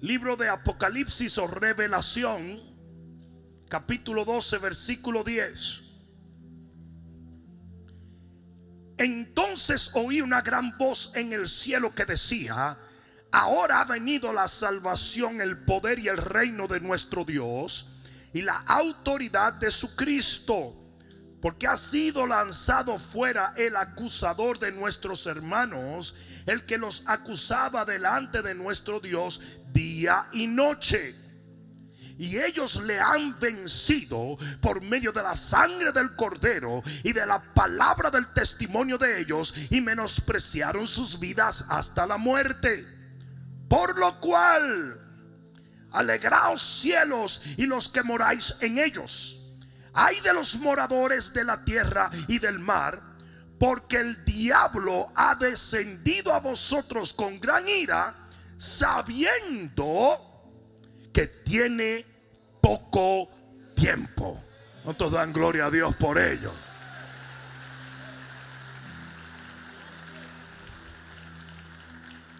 Libro de Apocalipsis o Revelación, capítulo 12, versículo 10. Entonces oí una gran voz en el cielo que decía, ahora ha venido la salvación, el poder y el reino de nuestro Dios y la autoridad de su Cristo, porque ha sido lanzado fuera el acusador de nuestros hermanos, el que los acusaba delante de nuestro Dios día y noche. Y ellos le han vencido por medio de la sangre del cordero y de la palabra del testimonio de ellos y menospreciaron sus vidas hasta la muerte. Por lo cual, alegraos cielos y los que moráis en ellos. Hay de los moradores de la tierra y del mar, porque el diablo ha descendido a vosotros con gran ira, sabiendo que tiene poco tiempo. ¿Cuántos dan gloria a Dios por ello?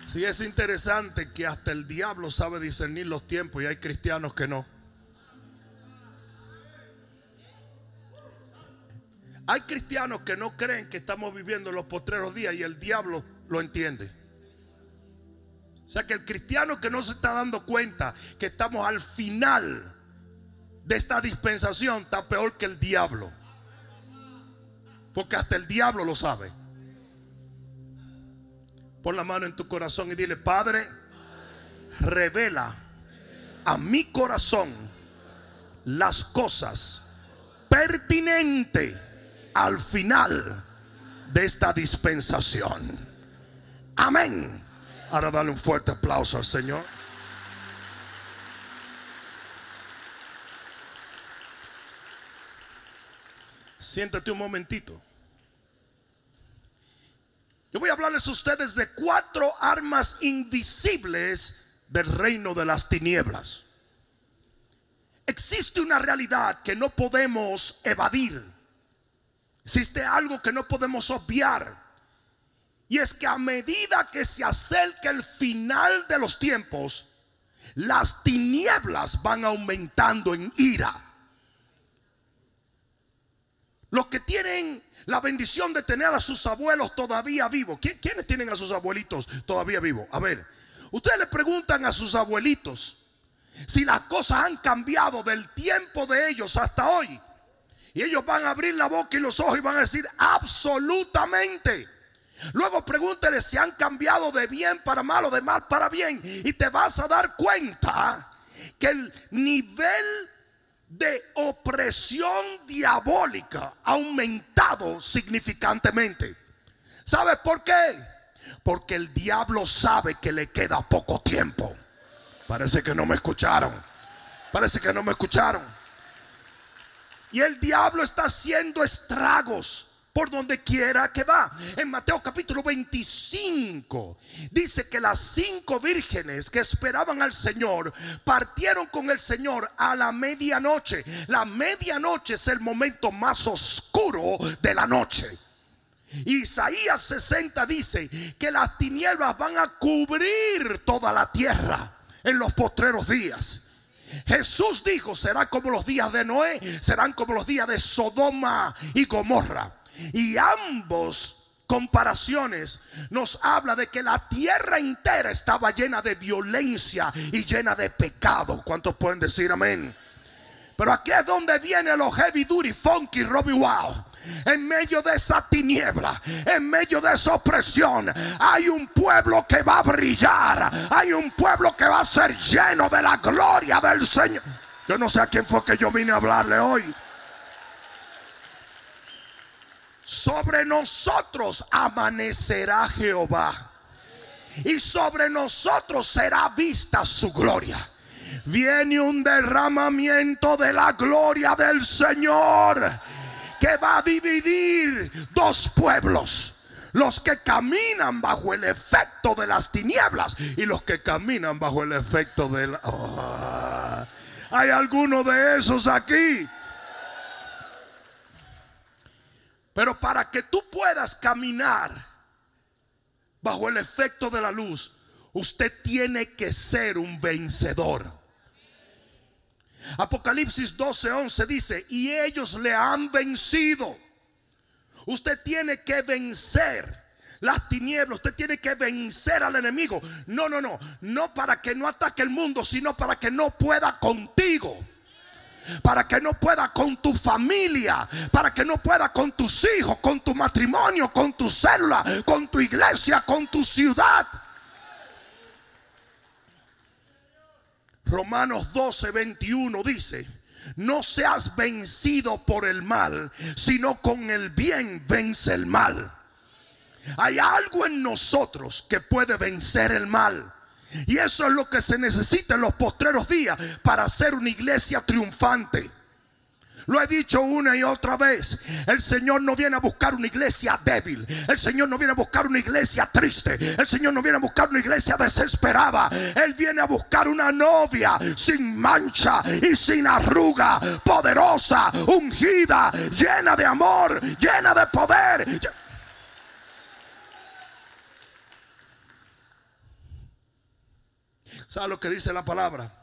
Si es interesante que hasta el diablo sabe discernir los tiempos y hay cristianos que no. Hay cristianos que no creen que estamos viviendo los postreros días y el diablo lo entiende. O sea que el cristiano que no se está dando cuenta que estamos al final de esta dispensación está peor que el diablo. Porque hasta el diablo lo sabe. Pon la mano en tu corazón y dile, Padre, revela a mi corazón las cosas pertinentes al final de esta dispensación. Amén. Ahora dale un fuerte aplauso al Señor. Siéntate un momentito. Yo voy a hablarles a ustedes de cuatro armas invisibles del reino de las tinieblas. Existe una realidad que no podemos evadir. Existe algo que no podemos obviar. Y es que a medida que se acerca el final de los tiempos, las tinieblas van aumentando en ira. Los que tienen la bendición de tener a sus abuelos todavía vivos. ¿Quiénes tienen a sus abuelitos todavía vivos? A ver, ustedes le preguntan a sus abuelitos si las cosas han cambiado del tiempo de ellos hasta hoy. Y ellos van a abrir la boca y los ojos y van a decir absolutamente. Luego pregúntele si han cambiado de bien para mal o de mal para bien. Y te vas a dar cuenta que el nivel de opresión diabólica ha aumentado significantemente. ¿Sabes por qué? Porque el diablo sabe que le queda poco tiempo. Parece que no me escucharon. Parece que no me escucharon. Y el diablo está haciendo estragos por donde quiera que va. En Mateo capítulo 25 dice que las cinco vírgenes que esperaban al Señor partieron con el Señor a la medianoche. La medianoche es el momento más oscuro de la noche. Isaías 60 dice que las tinieblas van a cubrir toda la tierra en los postreros días. Jesús dijo, será como los días de Noé, serán como los días de Sodoma y Gomorra. Y ambos comparaciones nos habla de que la tierra entera estaba llena de violencia y llena de pecado. ¿Cuántos pueden decir amén? Pero aquí es donde viene los heavy duty, funky, Robbie Wow. En medio de esa tiniebla, en medio de esa opresión, hay un pueblo que va a brillar. Hay un pueblo que va a ser lleno de la gloria del Señor. Yo no sé a quién fue que yo vine a hablarle hoy sobre nosotros amanecerá Jehová. Y sobre nosotros será vista su gloria. Viene un derramamiento de la gloria del Señor que va a dividir dos pueblos. Los que caminan bajo el efecto de las tinieblas y los que caminan bajo el efecto de la... Ah, hay algunos de esos aquí. Pero para que tú puedas caminar bajo el efecto de la luz, usted tiene que ser un vencedor. Apocalipsis 12:11 dice, y ellos le han vencido. Usted tiene que vencer las tinieblas, usted tiene que vencer al enemigo. No, no, no, no para que no ataque el mundo, sino para que no pueda contigo. Para que no pueda con tu familia, para que no pueda con tus hijos, con tu matrimonio, con tu célula, con tu iglesia, con tu ciudad. Romanos 12, 21 dice, no seas vencido por el mal, sino con el bien vence el mal. Hay algo en nosotros que puede vencer el mal. Y eso es lo que se necesita en los postreros días para ser una iglesia triunfante. Lo he dicho una y otra vez. El Señor no viene a buscar una iglesia débil. El Señor no viene a buscar una iglesia triste. El Señor no viene a buscar una iglesia desesperada. Él viene a buscar una novia sin mancha y sin arruga. Poderosa, ungida, llena de amor, llena de poder. ¿Sabe lo que dice la palabra?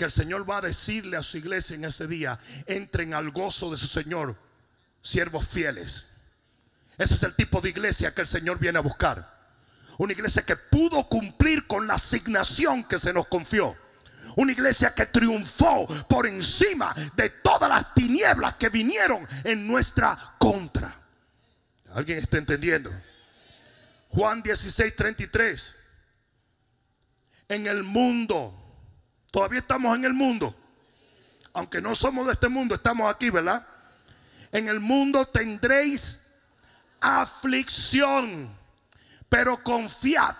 Que el Señor va a decirle a su iglesia en ese día, entren al gozo de su Señor, siervos fieles. Ese es el tipo de iglesia que el Señor viene a buscar. Una iglesia que pudo cumplir con la asignación que se nos confió. Una iglesia que triunfó por encima de todas las tinieblas que vinieron en nuestra contra. ¿Alguien está entendiendo? Juan 16, 33 en el mundo. Todavía estamos en el mundo. Aunque no somos de este mundo, estamos aquí, ¿verdad? En el mundo tendréis aflicción, pero confiad,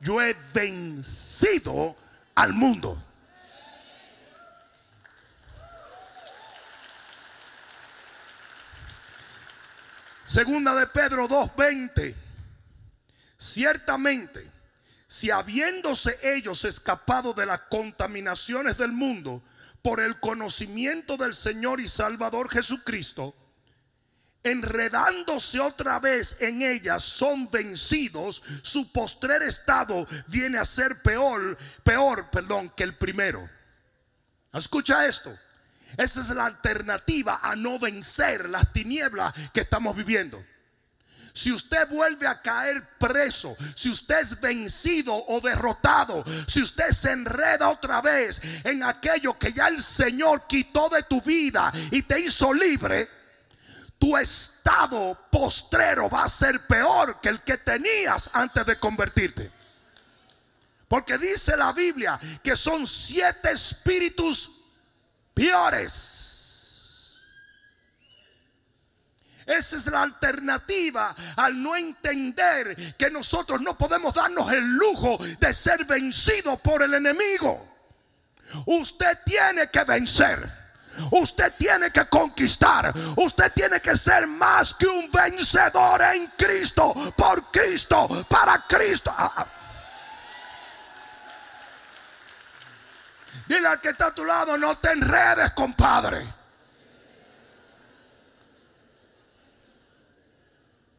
yo he vencido al mundo. Segunda de Pedro 2:20. Ciertamente si habiéndose ellos escapado de las contaminaciones del mundo por el conocimiento del Señor y Salvador Jesucristo, enredándose otra vez en ellas, son vencidos, su postrer estado viene a ser peor, peor, perdón, que el primero. Escucha esto. Esa es la alternativa a no vencer las tinieblas que estamos viviendo. Si usted vuelve a caer preso, si usted es vencido o derrotado, si usted se enreda otra vez en aquello que ya el Señor quitó de tu vida y te hizo libre, tu estado postrero va a ser peor que el que tenías antes de convertirte. Porque dice la Biblia que son siete espíritus peores Esa es la alternativa al no entender que nosotros no podemos darnos el lujo de ser vencidos por el enemigo. Usted tiene que vencer. Usted tiene que conquistar. Usted tiene que ser más que un vencedor en Cristo, por Cristo, para Cristo. Ah, ah. Dile al que está a tu lado, no te enredes, compadre.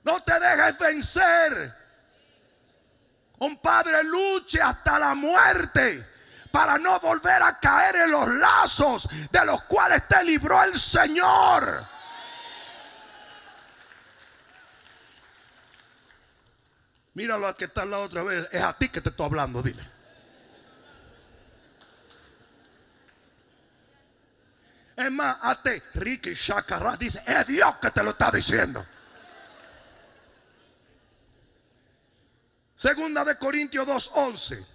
No te dejes vencer. Un padre luche hasta la muerte para no volver a caer en los lazos de los cuales te libró el Señor. Míralo a que está la otra vez. Es a ti que te estoy hablando, dile. Es más, hazte Ricky Shakarra dice, es Dios que te lo está diciendo. Segunda de Corintios 2:11.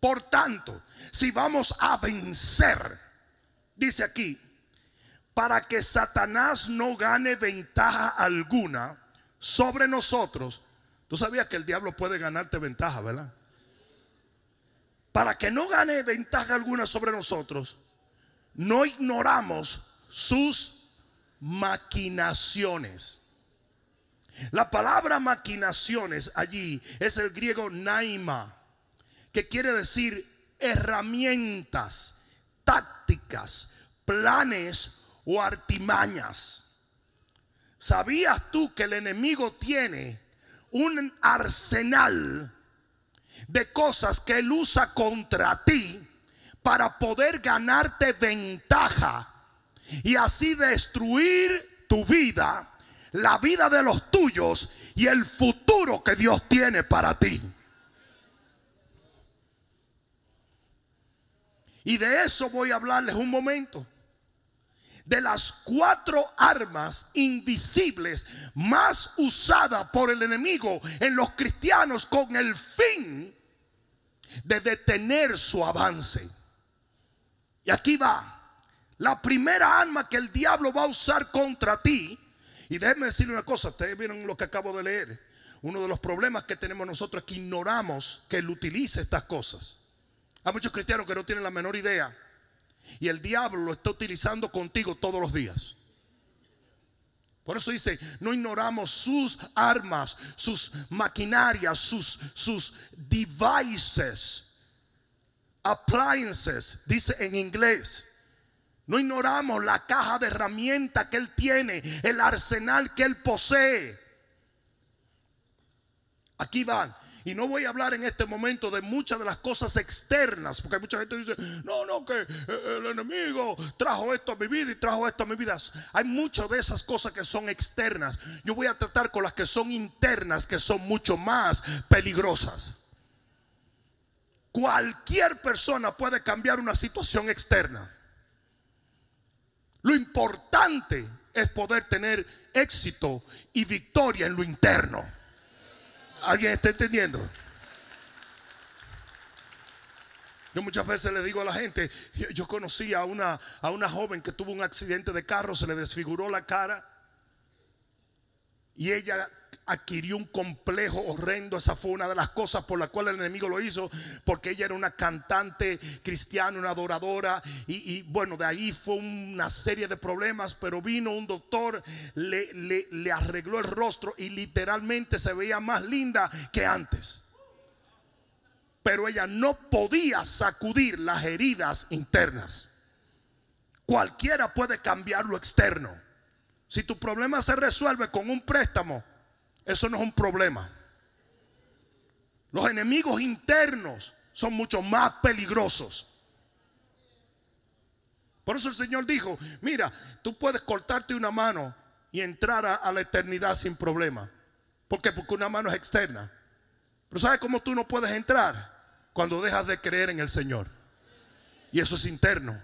Por tanto, si vamos a vencer, dice aquí, para que Satanás no gane ventaja alguna sobre nosotros. Tú sabías que el diablo puede ganarte ventaja, ¿verdad? Para que no gane ventaja alguna sobre nosotros, no ignoramos sus maquinaciones. La palabra maquinaciones allí es el griego naima, que quiere decir herramientas, tácticas, planes o artimañas. ¿Sabías tú que el enemigo tiene un arsenal de cosas que Él usa contra ti para poder ganarte ventaja y así destruir tu vida, la vida de los tuyos y el futuro que Dios tiene para ti. Y de eso voy a hablarles un momento. De las cuatro armas invisibles más usadas por el enemigo en los cristianos con el fin de detener su avance. Y aquí va. La primera arma que el diablo va a usar contra ti. Y déjenme decirle una cosa, ustedes vieron lo que acabo de leer. Uno de los problemas que tenemos nosotros es que ignoramos que él utiliza estas cosas. Hay muchos cristianos que no tienen la menor idea. Y el diablo lo está utilizando contigo todos los días. Por eso dice, no ignoramos sus armas, sus maquinarias, sus, sus devices, appliances, dice en inglés. No ignoramos la caja de herramientas que Él tiene, el arsenal que Él posee. Aquí van. Y no voy a hablar en este momento de muchas de las cosas externas, porque mucha gente dice, no, no, que eh, el enemigo trajo esto a mi vida y trajo esto a mi vida. Hay muchas de esas cosas que son externas. Yo voy a tratar con las que son internas, que son mucho más peligrosas. Cualquier persona puede cambiar una situación externa. Lo importante es poder tener éxito y victoria en lo interno. ¿Alguien está entendiendo? Yo muchas veces le digo a la gente, yo conocí a una, a una joven que tuvo un accidente de carro, se le desfiguró la cara y ella adquirió un complejo horrendo. Esa fue una de las cosas por las cuales el enemigo lo hizo, porque ella era una cantante cristiana, una adoradora. Y, bueno, de ahí fue una serie de problemas, pero vino un doctor, le, le, le arregló el rostro y literalmente se veía más linda que antes. Pero ella no podía sacudir las heridas internas. Cualquiera puede cambiar lo externo. Si tu problema se resuelve con un préstamo, eso no es un problema. Los enemigos internos son mucho más peligrosos. Por eso el Señor dijo, mira, tú puedes cortarte una mano y entrar a, la eternidad sin problema. ¿Por qué? Porque una mano es externa. Pero ¿sabes cómo tú no puedes entrar? Cuando dejas de creer en el Señor. Y eso es interno.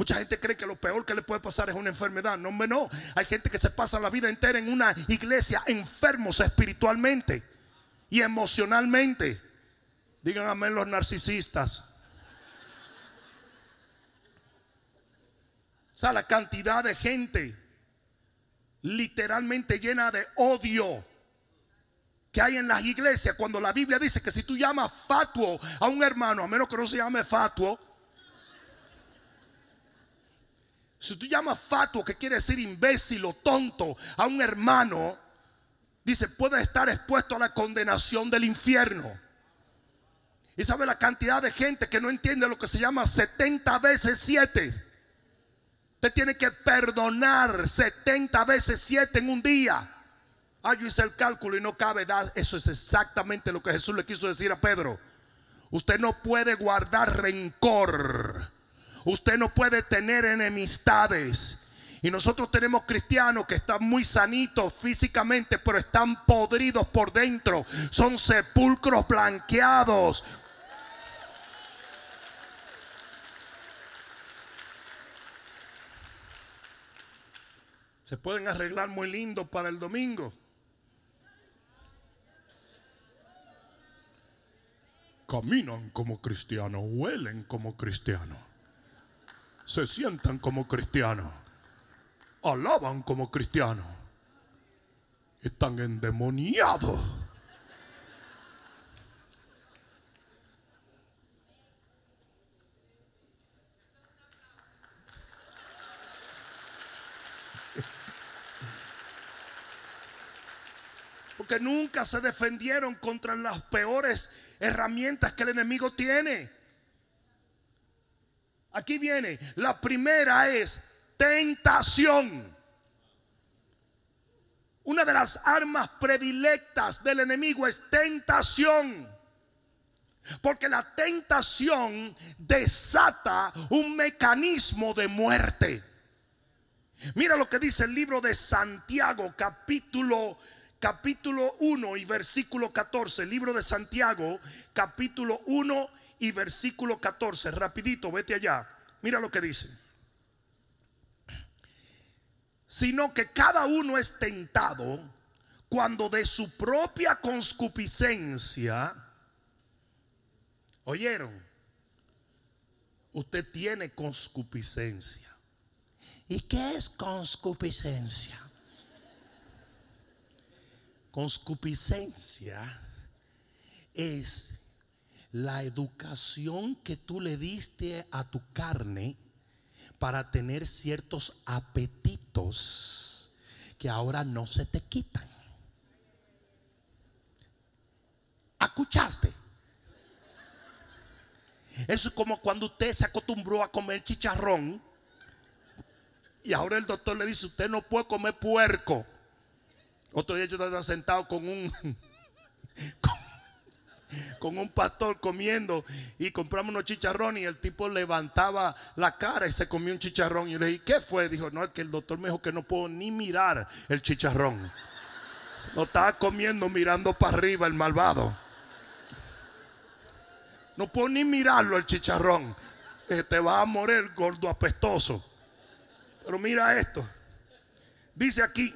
Mucha gente cree que lo peor que le puede pasar es una enfermedad. No, hombre, no. Hay gente que se pasa la vida entera en una iglesia enfermos espiritualmente y emocionalmente. Díganme los narcisistas. O sea, la cantidad de gente literalmente llena de odio que hay en las iglesias cuando la Biblia dice que si tú llamas fatuo a un hermano, a menos que no se llame fatuo, Si tú llamas fatuo, que quiere decir imbécil o tonto, a un hermano, dice, puede estar expuesto a la condenación del infierno. Y sabe la cantidad de gente que no entiende lo que se llama 70 veces 7. Usted tiene que perdonar 70 veces 7 en un día. Ah, yo hice el cálculo y no cabe dar. Eso es exactamente lo que Jesús le quiso decir a Pedro. Usted no puede guardar rencor Usted no puede tener enemistades. Y nosotros tenemos cristianos que están muy sanitos físicamente, pero están podridos por dentro. Son sepulcros blanqueados. Se pueden arreglar muy lindo para el domingo. Caminan como cristianos, huelen como cristianos se sientan como cristianos, alaban como cristianos, están endemoniados. Porque nunca se defendieron contra las peores herramientas que el enemigo tiene. Aquí viene. La primera es tentación. una de las armas predilectas del enemigo es tentación. Porque la tentación desata un mecanismo de muerte. Mira lo que dice el libro de Santiago, capítulo capítulo 1 y versículo 14. Libro de Santiago, capítulo 1 y versículo 14. Rapidito, vete allá. Mira lo que dice. Sino que cada uno es tentado cuando de su propia conscupiscencia, oyeron, usted tiene conscupiscencia. ¿Y qué es conscupiscencia? Conscupiscencia es la educación que tú le diste a tu carne para tener ciertos apetitos que ahora no se te quitan. ¿Escuchaste? Eso es como cuando usted se acostumbró a comer chicharrón y ahora el doctor le dice, usted no puede comer puerco. Otro día yo estaba sentado con un un pastor comiendo y compramos unos chicharrones y el tipo levantaba la cara y se comió un chicharrón. Y le dije, ¿qué fue? Dijo, no, es que el doctor me dijo que no puedo ni mirar el chicharrón. Lo estaba comiendo mirando para arriba el malvado. No puedo ni mirarlo el chicharrón. Te va a morir gordo apestoso. Pero mira esto. Dice aquí.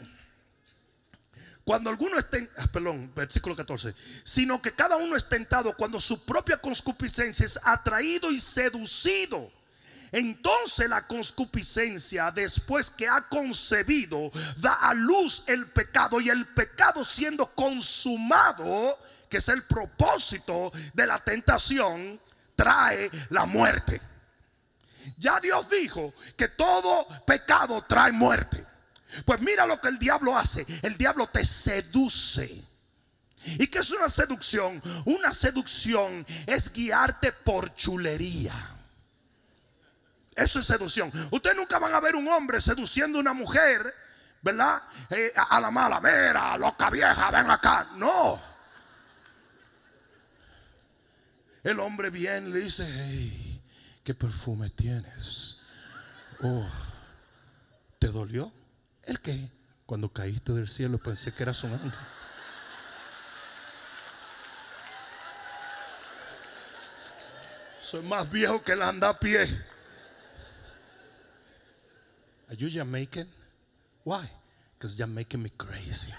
Cuando alguno esté, ah, perdón, versículo 14, sino que cada uno es tentado cuando su propia conscupiscencia es atraído y seducido. Entonces la conscupiscencia, después que ha concebido, da a luz el pecado y el pecado siendo consumado, que es el propósito de la tentación, trae la muerte. Ya Dios dijo que todo pecado trae muerte. Pues mira lo que el diablo hace. El diablo te seduce. ¿Y qué es una seducción? Una seducción es guiarte por chulería. Eso es seducción. Ustedes nunca van a ver un hombre seduciendo a una mujer, ¿verdad? Eh, a, la mala, mira, loca vieja, ven acá. No. El hombre viene y le dice, hey, ¿qué perfume tienes? Oh, ¿te dolió? ¿El qué? Cuando caíste del cielo pensé que eras un ángel. Soy más viejo que el anda a pie. Are you Jamaican? Why? Because you're making me crazy.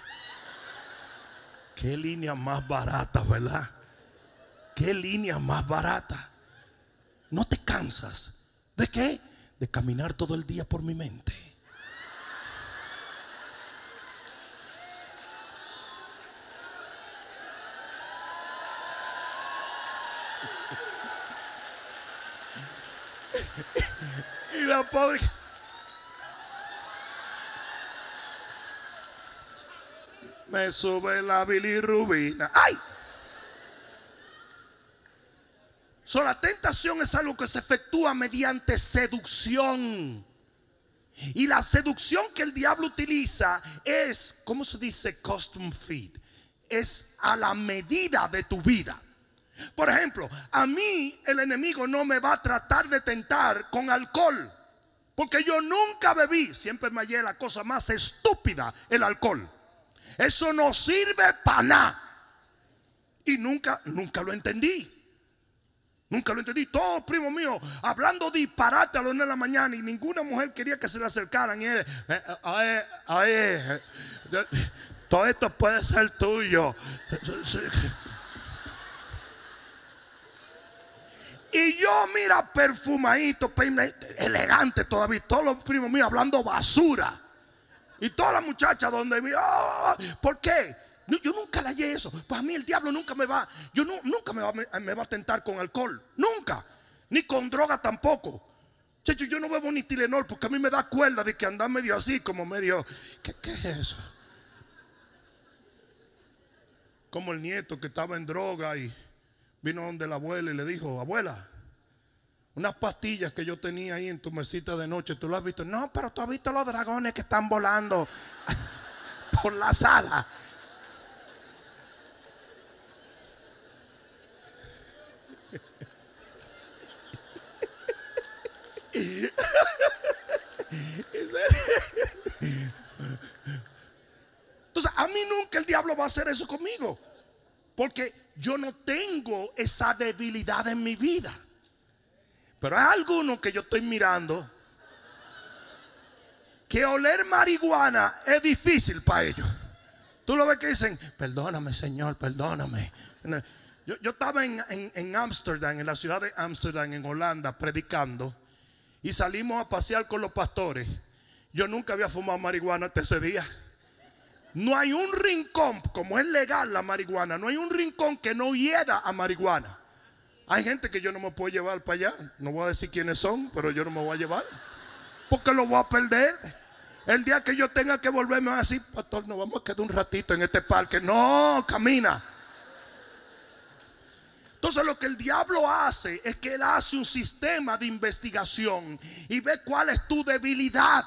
Qué línea más barata, ¿verdad? Qué línea más barata. No te cansas. ¿De qué? De caminar todo el día por mi mente. Pobre. Me sube la bilirrubina. ¡Ay! So, la tentación es algo que se efectúa mediante seducción. Y la seducción que el diablo utiliza es, ¿cómo se dice? Custom feed. Es a la medida de tu vida. Por ejemplo, a mí el enemigo no me va a tratar de tentar con alcohol. Porque yo nunca bebí, siempre me hallé la cosa más estúpida, el alcohol. Eso no sirve para nada. Y nunca, nunca lo entendí. Nunca lo entendí. Todos primos míos hablando disparate a las 9 de la mañana y ninguna mujer quería que se le acercaran. Y él, eh, eh, todo esto puede ser tuyo. Y yo, mira, perfumadito, elegante todavía. Todos los primos míos hablando basura. Y todas las muchachas donde me. Oh, ¿Por qué? Yo nunca le hallé eso. Pues a mí el diablo nunca me va. Yo nunca me va, a tentar con alcohol. Nunca. Ni con droga tampoco. Checho, yo no bebo ni Tilenol porque a mí me da cuerda de que anda medio así, como medio. ¿Qué, qué es eso? Como el nieto que estaba en droga y vino donde la abuela y le dijo, abuela, unas pastillas que yo tenía ahí en tu mesita de noche, ¿tú lo has visto? No, pero tú has visto los dragones que están volando. por la sala. Entonces, a mí nunca el diablo va a hacer eso conmigo. Porque yo no tengo esa debilidad en mi vida. Pero hay algunos que yo estoy mirando que oler marihuana es difícil para ellos. Tú lo ves que dicen, perdóname Señor, perdóname. Yo, estaba en Ámsterdam, en, la ciudad de Ámsterdam, en Holanda, predicando. Y salimos a pasear con los pastores. Yo nunca había fumado marihuana hasta ese día. No hay un rincón, como es legal la marihuana, no hay un rincón que no hieda a marihuana. Hay gente que yo no me puedo llevar para allá. No voy a decir quiénes son, pero yo no me voy a llevar. Porque lo voy a perder. El día que yo tenga que volverme a decir, pastor, nos vamos a quedar un ratito en este parque. No, camina. Entonces lo que el diablo hace es que él hace un sistema de investigación y ve cuál es tu debilidad.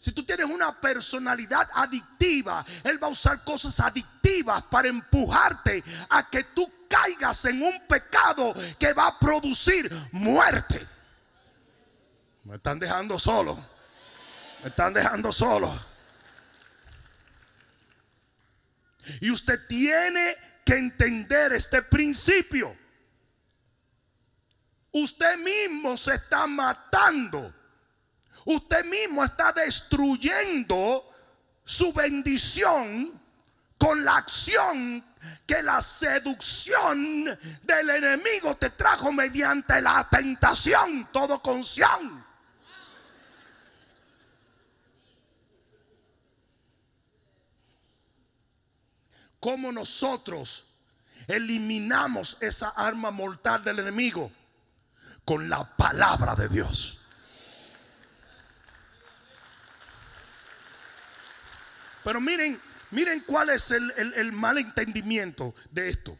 Si tú tienes una personalidad adictiva, Él va a usar cosas adictivas para empujarte a que tú caigas en un pecado que va a producir muerte. Me están dejando solo. Me están dejando solo. Y usted tiene que entender este principio. Usted mismo se está matando usted mismo está destruyendo su bendición con la acción que la seducción del enemigo te trajo mediante la tentación, todo con ¿Cómo nosotros eliminamos esa arma mortal del enemigo? Con la palabra de Dios. Pero miren, miren cuál es el, mal entendimiento de esto.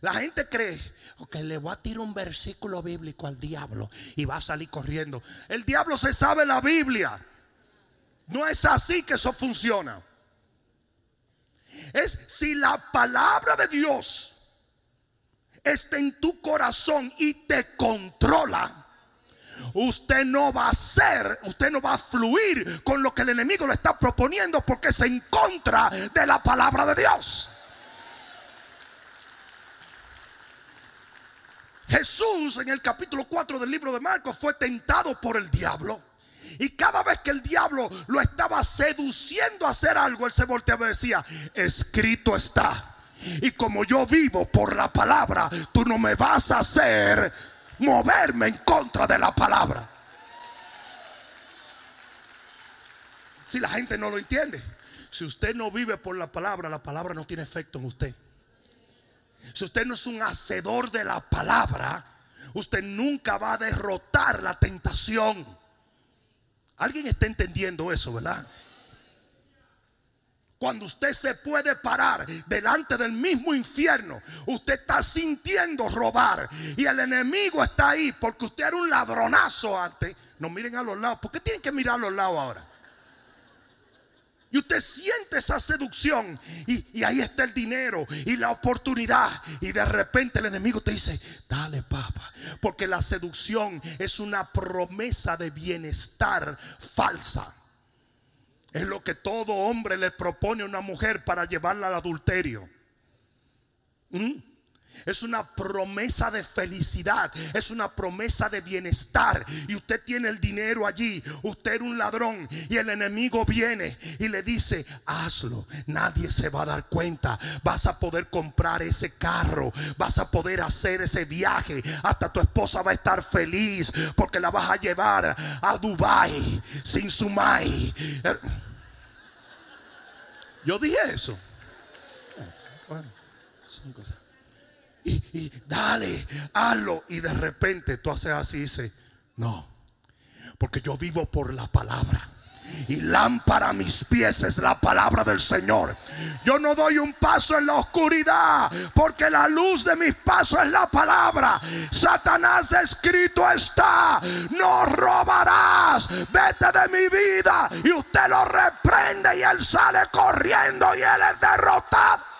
La gente cree, que le voy a tirar un versículo bíblico al diablo y va a salir corriendo. El diablo se sabe la Biblia. No es así que eso funciona. Es si la palabra de Dios está en tu corazón y te controla usted no va a ser, usted no va a fluir con lo que el enemigo le está proponiendo porque es en contra de la palabra de Dios. Jesús en el capítulo 4 del libro de Marcos fue tentado por el diablo. Y cada vez que el diablo lo estaba seduciendo a hacer algo, él se volteaba y decía, escrito está. Y como yo vivo por la palabra, tú no me vas a hacer moverme en contra de la palabra. Si la gente no lo entiende, si usted no vive por la palabra, la palabra no tiene efecto en usted. Si usted no es un hacedor de la palabra, usted nunca va a derrotar la tentación. ¿Alguien está entendiendo eso, verdad? Cuando usted se puede parar delante del mismo infierno, usted está sintiendo robar y el enemigo está ahí porque usted era un ladronazo antes. No miren a los lados. ¿Por qué tienen que mirar a los lados ahora? Y usted siente esa seducción y, y, ahí está el dinero y la oportunidad. Y de repente el enemigo te dice, dale papa. Porque la seducción es una promesa de bienestar falsa. Es lo que todo hombre le propone a una mujer para llevarla al adulterio. ¿Mm? Es una promesa de felicidad, es una promesa de bienestar. Y usted tiene el dinero allí, usted es un ladrón y el enemigo viene y le dice, hazlo, nadie se va a dar cuenta. Vas a poder comprar ese carro, vas a poder hacer ese viaje, hasta tu esposa va a estar feliz porque la vas a llevar a Dubai sin su mai. Yo dije eso. Y, dale, hazlo. Y de repente tú haces así y dices, no, porque yo vivo por la palabra. y lámpara a mis pies es la palabra del Señor. Yo no doy un paso en la oscuridad porque la luz de mis pasos es la palabra. Satanás escrito está, no robarás, vete de mi vida y usted lo reprende y él sale corriendo y él es derrotado.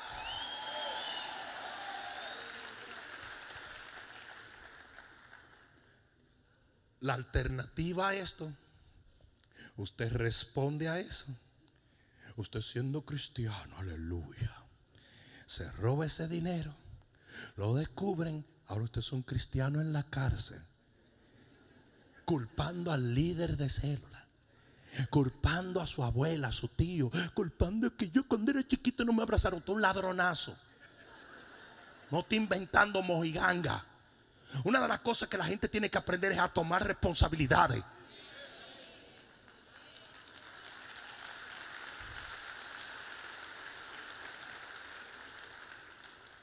La alternativa a esto, usted responde a eso. Usted siendo cristiano, aleluya. Se roba ese dinero, lo descubren, ahora usted es un cristiano en la cárcel, culpando al líder de célula culpando a su abuela, a su tío, culpando que yo cuando era chiquito no me abrazaron, tú un ladronazo. No te inventando mojiganga. Una de las cosas que la gente tiene que aprender es a tomar responsabilidades.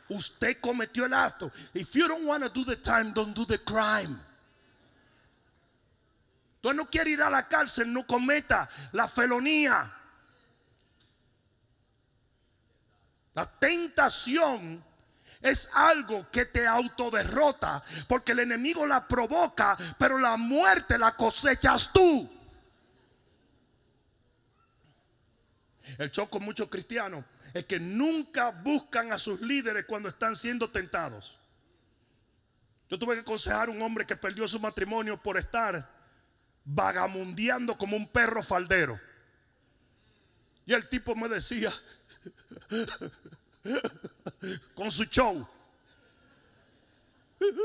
Usted cometió el acto. If you don't want to do the time, don't do the crime. Tú no quiere ir a la cárcel, no cometa la felonía. La tentación es algo que te autoderrota, porque el enemigo la provoca, pero la muerte la cosechas tú. El choco con muchos cristianos es que nunca buscan a sus líderes cuando están siendo tentados. Yo tuve que aconsejar a un hombre que perdió su matrimonio por estar vagamundeando como un perro faldero. Y el tipo me decía, con su show.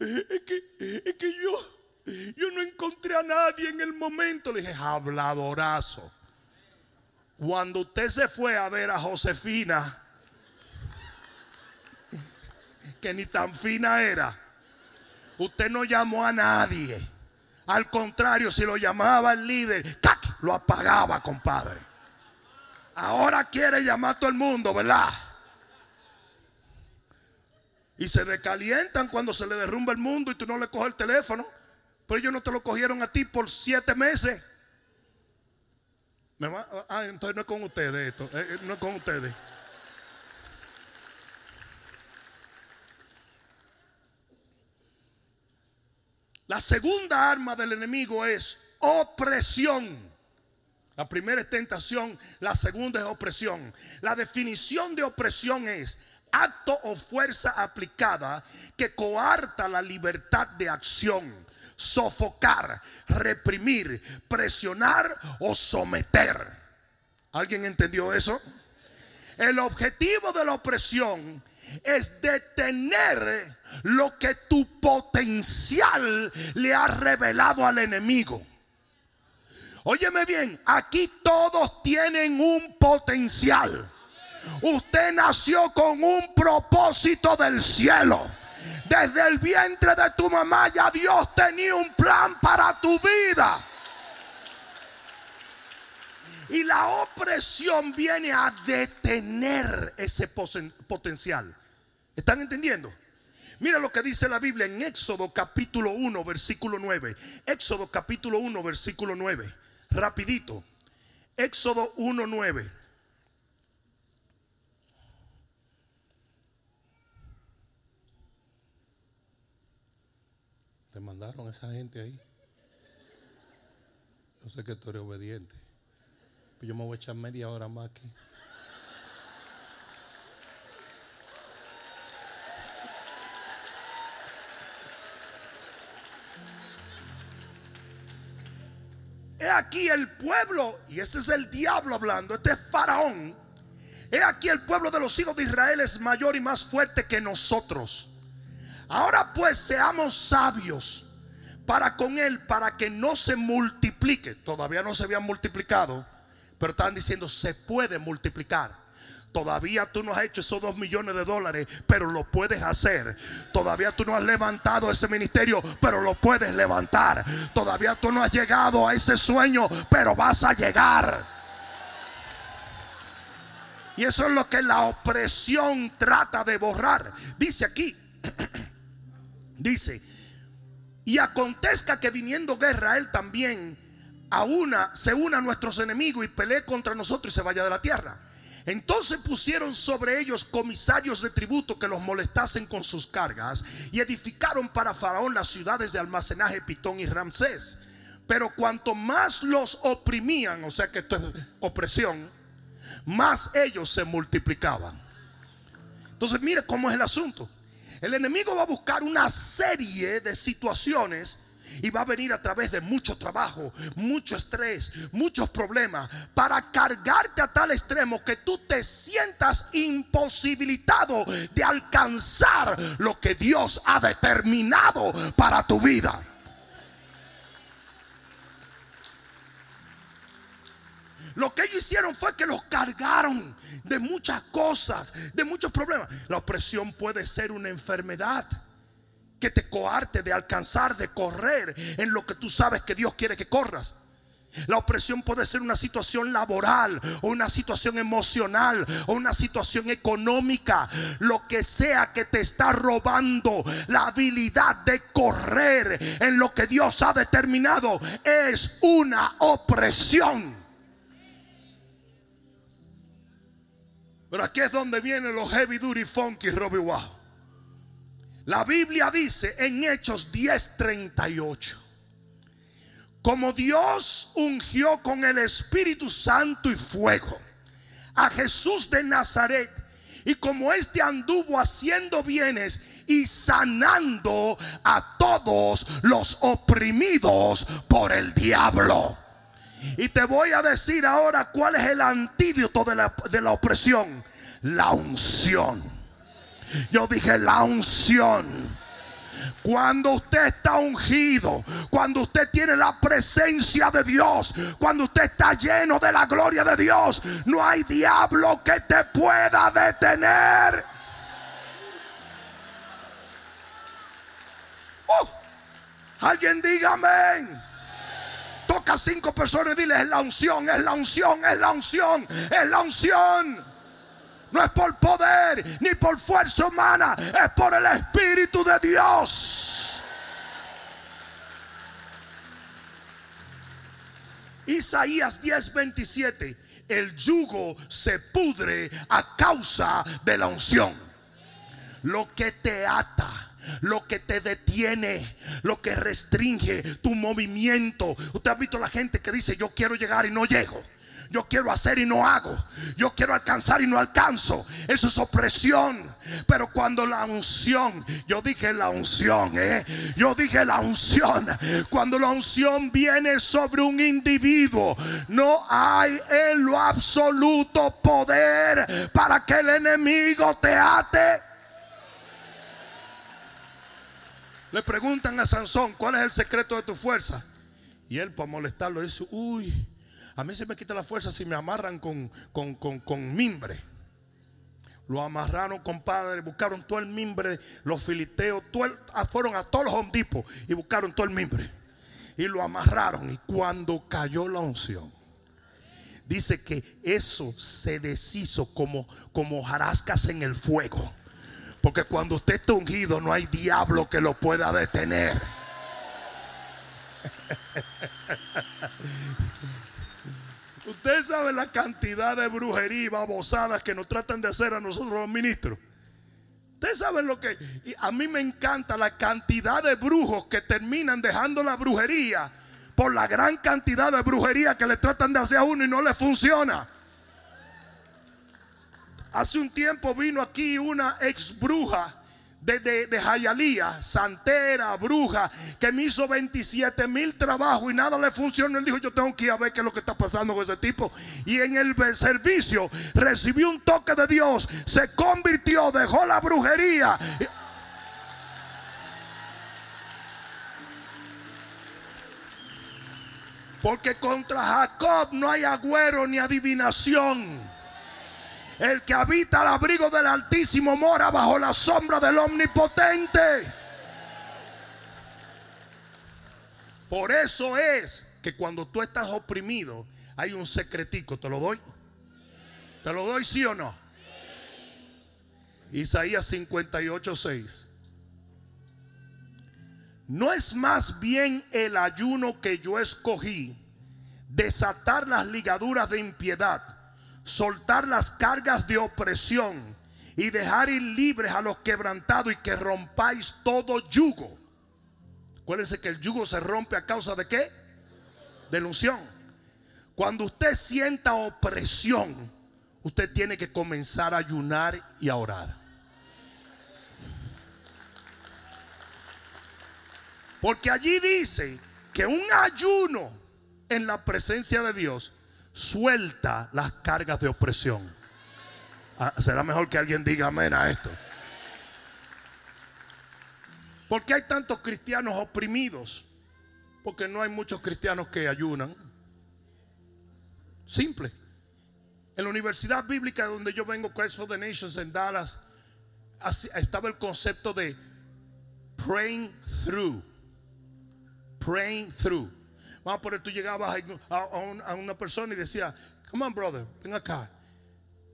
Es que, es que yo, yo no encontré a nadie en el momento. Le dije, habladorazo. Cuando usted se fue a ver a Josefina, que ni tan fina era, usted no llamó a nadie. Al contrario, si lo llamaba el líder, lo apagaba, compadre. Ahora quiere llamar a todo el mundo, ¿verdad? Y se decalientan cuando se le derrumba el mundo y tú no le coges el teléfono. Pero ellos no te lo cogieron a ti por siete meses. ah, entonces no es con ustedes esto. Eh, eh, no es con ustedes. La segunda arma del enemigo es opresión. La primera es tentación, la segunda es opresión. La definición de opresión es acto o fuerza aplicada que coarta la libertad de acción, sofocar, reprimir, presionar o someter. ¿Alguien entendió eso? El objetivo de la opresión es detener lo que tu potencial le ha revelado al enemigo. Óyeme bien, aquí todos tienen un potencial. Usted nació con un propósito del cielo. Desde el vientre de tu mamá ya Dios tenía un plan para tu vida. Y la opresión viene a detener ese potencial. ¿Están entendiendo? Mira lo que dice la Biblia en Éxodo capítulo 1, versículo 9. Éxodo capítulo 1, versículo 9 rapidito. Éxodo 1.9. Te mandaron a esa gente ahí. Yo sé que tú eres obediente. Pues yo me voy a echar media hora más aquí. He aquí el pueblo, y este es el diablo hablando, este es Faraón. He aquí el pueblo de los hijos de Israel es mayor y más fuerte que nosotros. Ahora pues seamos sabios para con él, para que no se multiplique. Todavía no se habían multiplicado, pero están diciendo se puede multiplicar. Todavía tú no has hecho esos dos millones de dólares, pero lo puedes hacer. Todavía tú no has levantado ese ministerio, pero lo puedes levantar. Todavía tú no has llegado a ese sueño, pero vas a llegar. Y eso es lo que la opresión trata de borrar. Dice aquí, dice, y acontezca que viniendo guerra, él también a una, se una a nuestros enemigos y pelee contra nosotros y se vaya de la tierra. Entonces pusieron sobre ellos comisarios de tributo que los molestasen con sus cargas y edificaron para Faraón las ciudades de almacenaje Pitón y Ramsés. Pero cuanto más los oprimían, o sea que esto es opresión, más ellos se multiplicaban. Entonces mire cómo es el asunto. El enemigo va a buscar una serie de situaciones y va a venir a través de mucho trabajo, mucho estrés, muchos problemas, para cargarte a tal extremo que tú te sientas imposibilitado de alcanzar lo que Dios ha determinado para tu vida. Lo que ellos hicieron fue que los cargaron de muchas cosas, de muchos problemas. La opresión puede ser una enfermedad que te coarte de alcanzar, de correr en lo que tú sabes que Dios quiere que corras. La opresión puede ser una situación laboral o una situación emocional o una situación económica. Lo que sea que te está robando la habilidad de correr en lo que Dios ha determinado es una opresión. Pero aquí es donde vienen los heavy duty funky Robbie Wow. La Biblia dice en Hechos 10:38, como Dios ungió con el Espíritu Santo y fuego a Jesús de Nazaret, y como éste anduvo haciendo bienes y sanando a todos los oprimidos por el diablo. Y te voy a decir ahora cuál es el antídoto de la, de la opresión. La unción. Yo dije la unción. Cuando usted está ungido, cuando usted tiene la presencia de Dios, cuando usted está lleno de la gloria de Dios, no hay diablo que te pueda detener. Oh, alguien diga amén. Toca a cinco personas y dile, es la unción, es la unción, es la unción, es la unción. No es por poder ni por fuerza humana, es por el Espíritu de Dios. Isaías 10:27, el yugo se pudre a causa de la unción. Lo que te ata, lo que te detiene, lo que restringe tu movimiento. Usted ha visto la gente que dice, yo quiero llegar y no llego. Yo quiero hacer y no hago. Yo quiero alcanzar y no alcanzo. Eso es opresión. Pero cuando la unción, yo dije la unción, ¿eh? yo dije la unción. Cuando la unción viene sobre un individuo, no hay en lo absoluto poder para que el enemigo te ate. Le preguntan a Sansón, ¿cuál es el secreto de tu fuerza? Y él para molestarlo dice, uy, a mí se me quita la fuerza si me amarran con, con, mimbre. Lo amarraron, compadre, buscaron todo el mimbre, los filisteos, ah, fueron a todos los hondipos y buscaron todo el mimbre. Y lo amarraron. Y cuando cayó la unción, dice que eso se deshizo como, como jarascas en el fuego. Porque cuando usted está ungido, no hay diablo que lo pueda detener. Usted sabe la cantidad de brujería y babosadas que nos tratan de hacer a nosotros los ministros. Usted sabe lo que... a mí me encanta la cantidad de brujos que terminan dejando la brujería por la gran cantidad de brujería que le tratan de hacer a uno y no le funciona. Hace un tiempo vino aquí una ex bruja de, de, Jayalía, santera, bruja, que me hizo 27 mil trabajos y nada le funcionó. Él dijo, yo tengo que ir a ver qué es lo que está pasando con ese tipo. Y en el servicio recibió un toque de Dios, se convirtió, dejó la brujería. Porque contra Jacob no hay agüero ni adivinación. El que habita al abrigo del Altísimo mora bajo la sombra del Omnipotente. Por eso es que cuando tú estás oprimido, hay un secretico. ¿Te lo doy? ¿Te lo doy sí o no? Isaías 58, 6. No es más bien el ayuno que yo escogí desatar las ligaduras de impiedad, soltar las cargas de opresión y dejar ir libres a los quebrantados y que rompáis todo yugo. Acuérdense que el yugo se rompe a causa de qué? De ilusión. Cuando usted sienta opresión, usted tiene que comenzar a ayunar y a orar. Porque allí dice que un ayuno en la presencia de Dios suelta las cargas de opresión. Ah, será mejor que alguien diga amén a esto. Porque hay tantos cristianos oprimidos? Porque no hay muchos cristianos que ayunan. Simple. En la Universidad Bíblica donde yo vengo, Christ for the Nations en Dallas, estaba el concepto de praying through praying through. Vamos a poner, tú llegabas a, una persona y decía, come on brother, ven acá.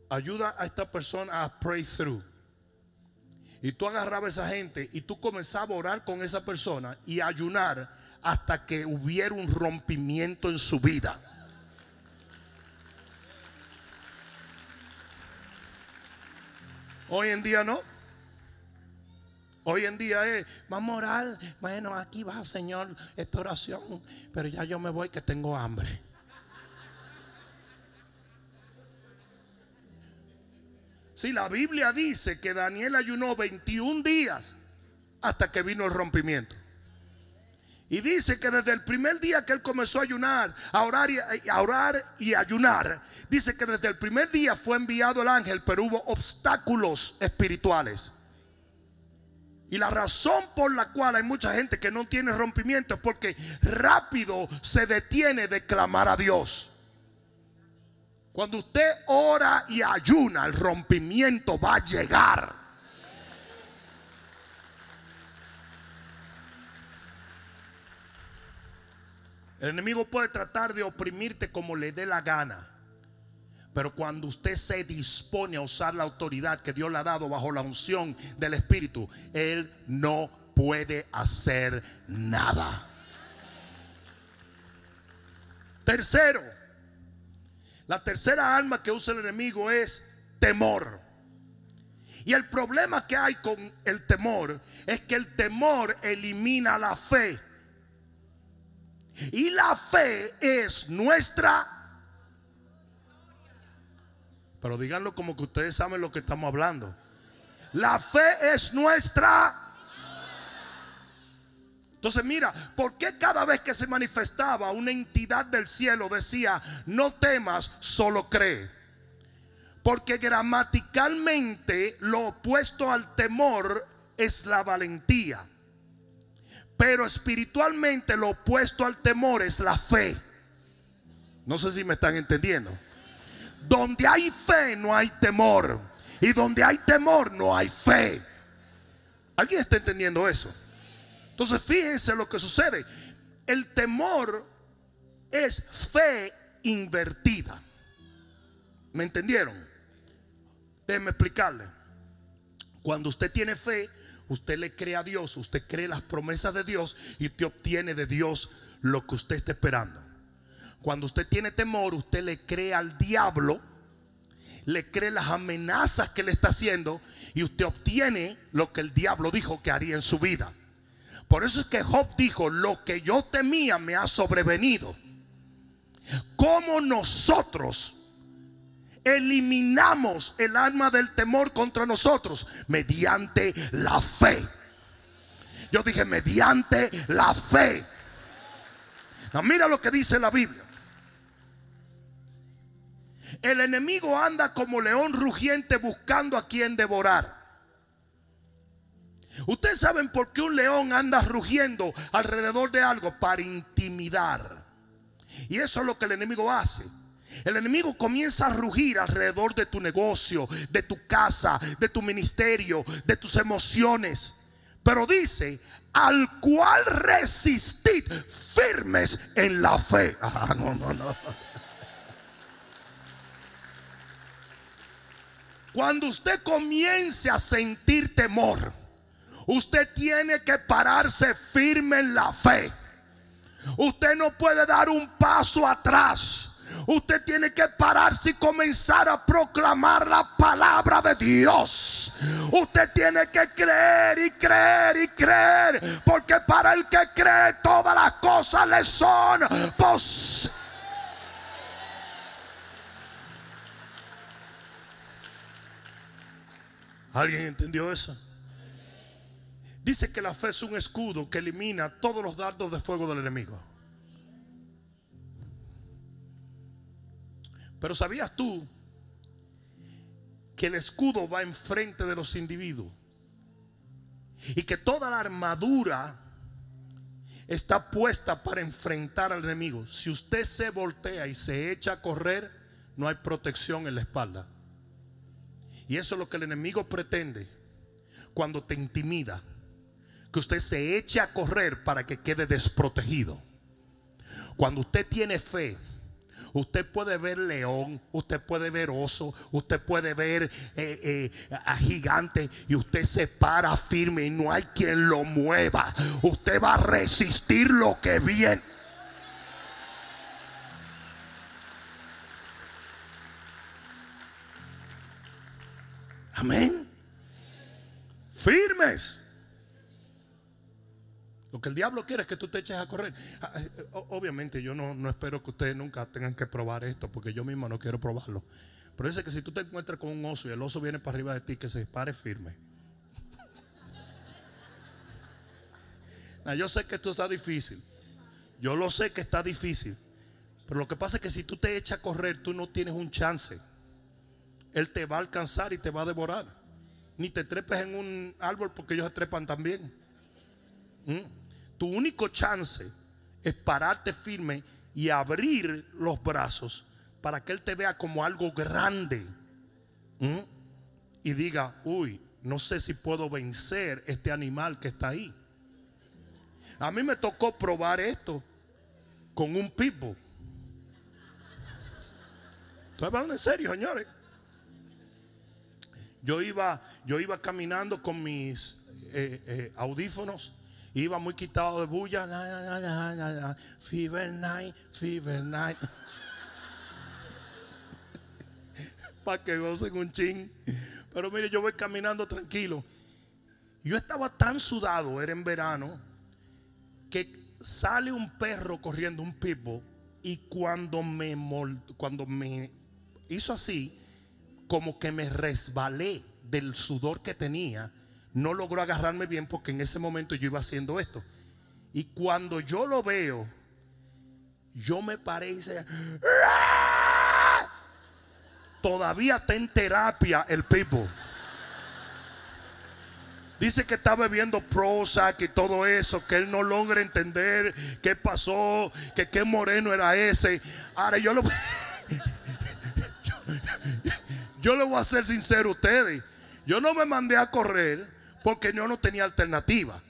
Ayuda a esta persona a pray through. Y tú agarrabas a esa gente y tú comenzabas a orar con esa persona y ayunar hasta que hubiera un rompimiento en su vida. Hoy en día no. Hoy en día es, vamos a orar. Bueno, aquí va, Señor, esta oración. Pero ya yo me voy que tengo hambre. Si la Biblia dice que Daniel ayunó 21 días hasta que vino el rompimiento. Y dice que desde el primer día que él comenzó a ayunar, a orar, y, a orar y ayunar, dice que desde el primer día fue enviado el ángel, pero hubo obstáculos espirituales. Y la razón por la cual hay mucha gente que no tiene rompimiento es porque rápido se detiene de clamar a Dios. Cuando usted ora y ayuna, el rompimiento va a llegar. El enemigo puede tratar de oprimirte como le dé la gana. Pero cuando usted se dispone a usar la autoridad que Dios le ha dado bajo la unción del Espíritu, Él no puede hacer nada. Tercero, la tercera arma que usa el enemigo es temor. Y el problema que hay con el temor es que el temor elimina la fe. Y la fe es nuestra pero díganlo como que ustedes saben lo que estamos hablando. La fe es nuestra. Entonces mira, ¿por qué cada vez que se manifestaba una entidad del cielo decía, no temas, solo cree? Porque gramaticalmente lo opuesto al temor es la valentía. Pero espiritualmente lo opuesto al temor es la fe. No sé si me están entendiendo. Donde hay fe no hay temor. Y donde hay temor no hay fe. ¿Alguien está entendiendo eso? Entonces fíjense lo que sucede. El temor es fe invertida. ¿Me entendieron? Déjenme explicarle. Cuando usted tiene fe, usted le cree a Dios, usted cree las promesas de Dios y te obtiene de Dios lo que usted está esperando. Cuando usted tiene temor, usted le cree al diablo, le cree las amenazas que le está haciendo y usted obtiene lo que el diablo dijo que haría en su vida. Por eso es que Job dijo, lo que yo temía me ha sobrevenido. Como nosotros eliminamos el alma del temor contra nosotros? Mediante la fe. Yo dije, mediante la fe. mira lo que dice la Biblia. El enemigo anda como león rugiente buscando a quien devorar. Ustedes saben por qué un león anda rugiendo alrededor de algo para intimidar. Y eso es lo que el enemigo hace. El enemigo comienza a rugir alrededor de tu negocio, de tu casa, de tu ministerio, de tus emociones. Pero dice, al cual resistid firmes en la fe. Ah, no, no, no. Cuando usted comience a sentir temor, usted tiene que pararse firme en la fe. Usted no puede dar un paso atrás. Usted tiene que pararse y comenzar a proclamar la palabra de Dios. Usted tiene que creer y creer y creer. Porque para el que cree todas las cosas le son posibles. ¿Alguien entendió eso? Dice que la fe es un escudo que elimina todos los dardos de fuego del enemigo. Pero ¿sabías tú que el escudo va enfrente de los individuos? Y que toda la armadura está puesta para enfrentar al enemigo. Si usted se voltea y se echa a correr, no hay protección en la espalda. Y eso es lo que el enemigo pretende cuando te intimida. Que usted se eche a correr para que quede desprotegido. Cuando usted tiene fe, Usted puede ver león, usted puede ver oso, usted puede ver eh, eh, a gigante y usted se para firme y no hay quien lo mueva. Usted va a resistir lo que viene. Amén. Firmes. Lo que el diablo quiere es que tú te eches a correr. Ah, eh, obviamente yo no, espero que ustedes nunca tengan que probar esto, porque yo mismo no quiero probarlo. Pero dice que si tú te encuentras con un oso y el oso viene para arriba de ti, que se pare firme. yo sé que esto está difícil. Yo lo sé que está difícil. Pero lo que pasa es que si tú te echas a correr, tú no tienes un chance. Él te va a alcanzar y te va a devorar. Ni te trepes en un árbol porque ellos se trepan también. ¿Mm? tu único chance es pararte firme y abrir los brazos para que Él te vea como algo grande. Y diga, uy, no sé si puedo vencer este animal que está ahí. A mí me tocó probar esto con un pitbull. Estoy hablando en serio, señores. Yo iba, yo iba caminando con mis eh, eh, audífonos Iba muy quitado de bulla. Fever night, fever night. Para que gocen un chin. Pero mire, yo voy caminando tranquilo. Yo estaba tan sudado, era en verano, que sale un perro corriendo, un pitbull, y cuando me, cuando me hizo así, como que me resbalé del sudor que tenía no logró agarrarme bien porque en ese momento yo iba haciendo esto. Y cuando yo lo veo, yo me parece Todavía está en terapia el people. Dice que está bebiendo Prozac y todo eso, que él no logra entender qué pasó, que qué moreno era ese. Ahora yo lo yo, le voy a ser sincero a ustedes. Yo no me mandé a correr porque yo no tenía alternativa.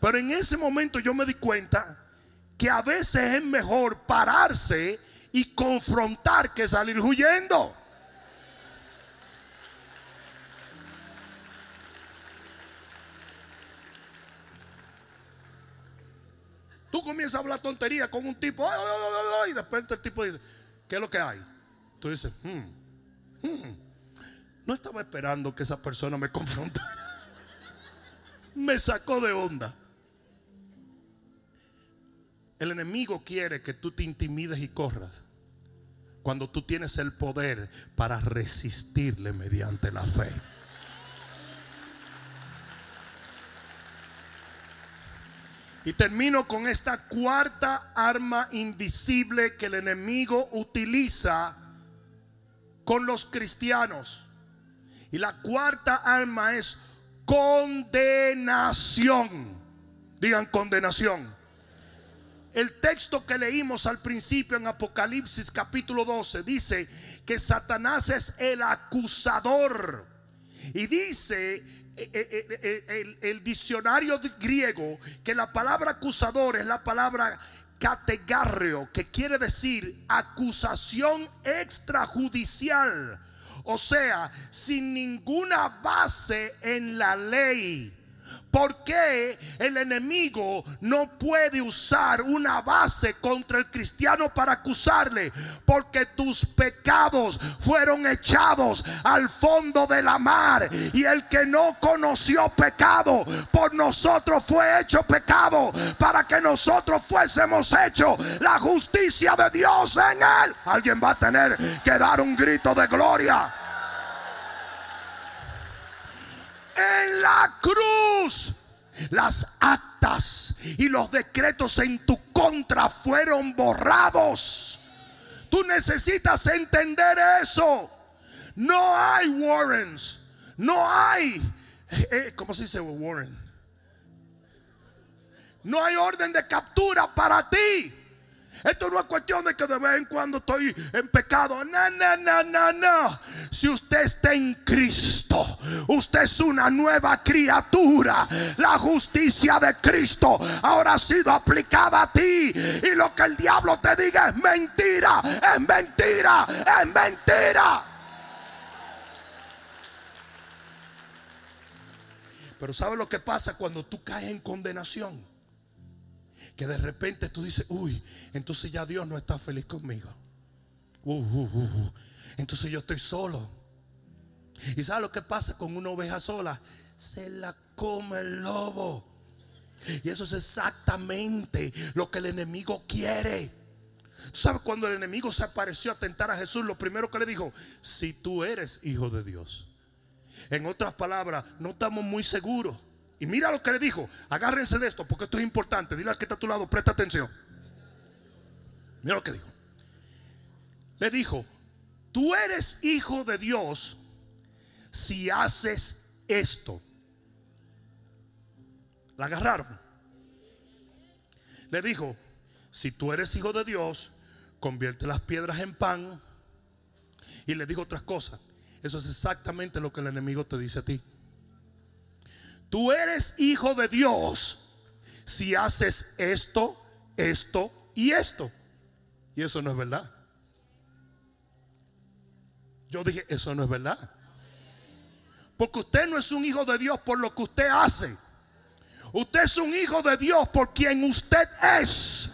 Pero en ese momento yo me di cuenta que a veces es mejor pararse y confrontar que salir huyendo. Tú comienzas a hablar tontería con un tipo y de repente el tipo dice, ¿qué es lo que hay? Tú dices, hmm, hmm, no estaba esperando que esa persona me confrontara me sacó de onda. El enemigo quiere que tú te intimides y corras cuando tú tienes el poder para resistirle mediante la fe. Y termino con esta cuarta arma invisible que el enemigo utiliza con los cristianos. Y la cuarta arma es condenación. Digan condenación. El texto que leímos al principio en Apocalipsis capítulo 12 dice que Satanás es el acusador. Y dice eh, eh, eh, el, diccionario griego que la palabra acusador es la palabra categarreo, que quiere decir acusación extrajudicial o sea, sin ninguna base en la ley. ¿Por qué el enemigo no puede usar una base contra el cristiano para acusarle? Porque tus pecados fueron echados al fondo de la mar. Y el que no conoció pecado, por nosotros fue hecho pecado. Para que nosotros fuésemos hechos la justicia de Dios en él. Alguien va a tener que dar un grito de gloria. En la cruz. Las actas y los decretos en tu contra fueron borrados. Tú necesitas entender eso. No hay warrants. No hay. Eh, ¿Cómo se dice warrant? No hay orden de captura para ti. Esto no es cuestión de que de vez en cuando estoy en pecado. No, no, no, no, no. Si usted está en Cristo, usted es una nueva criatura. La justicia de Cristo ahora ha sido aplicada a ti. Y lo que el diablo te diga es mentira, es mentira, es mentira. Pero ¿sabe lo que pasa cuando tú caes en condenación? Que de repente tú dices, uy, entonces ya Dios no está feliz conmigo. Uh, uh, uh, entonces yo estoy solo. ¿Y sabes lo que pasa con una oveja sola? Se la come el lobo. Y eso es exactamente lo que el enemigo quiere. ¿Sabes cuando el enemigo se apareció a tentar a Jesús? Lo primero que le dijo, si tú eres hijo de Dios. En otras palabras, no estamos muy seguros y mira lo que le dijo. Agárrense de esto porque esto es importante. Dile al que está a tu lado, presta atención. Mira lo que dijo. Le dijo, tú eres hijo de Dios si haces esto. La agarraron. Le dijo, si tú eres hijo de Dios, convierte las piedras en pan. Y le dijo otras cosas. Eso es exactamente lo que el enemigo te dice a ti. Tú eres hijo de Dios si haces esto, esto y esto. Y eso no es verdad. Yo dije, eso no es verdad. Porque usted no es un hijo de Dios por lo que usted hace. Usted es un hijo de Dios por quien usted es.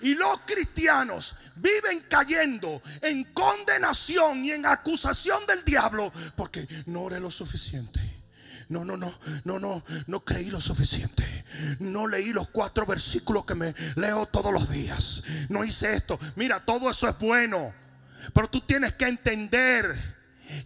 Y los cristianos viven cayendo en condenación y en acusación del diablo porque no oré lo suficiente. No, no, no, no, no, no creí lo suficiente. No leí los cuatro versículos que me leo todos los días. No hice esto. Mira, todo eso es bueno. Pero tú tienes que entender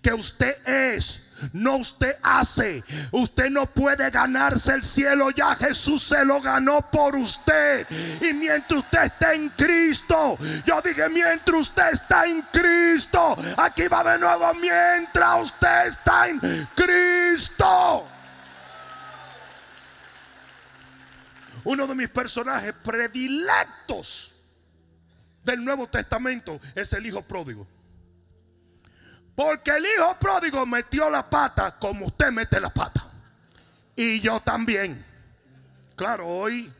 que usted es no usted hace. Usted no puede ganarse el cielo. Ya Jesús se lo ganó por usted. Y mientras usted está en Cristo, yo dije, mientras usted está en Cristo, aquí va de nuevo, mientras usted está en Cristo. Uno de mis personajes predilectos del Nuevo Testamento es el Hijo Pródigo. Porque el hijo pródigo metió la pata como usted mete la pata. Y yo también. Claro, hoy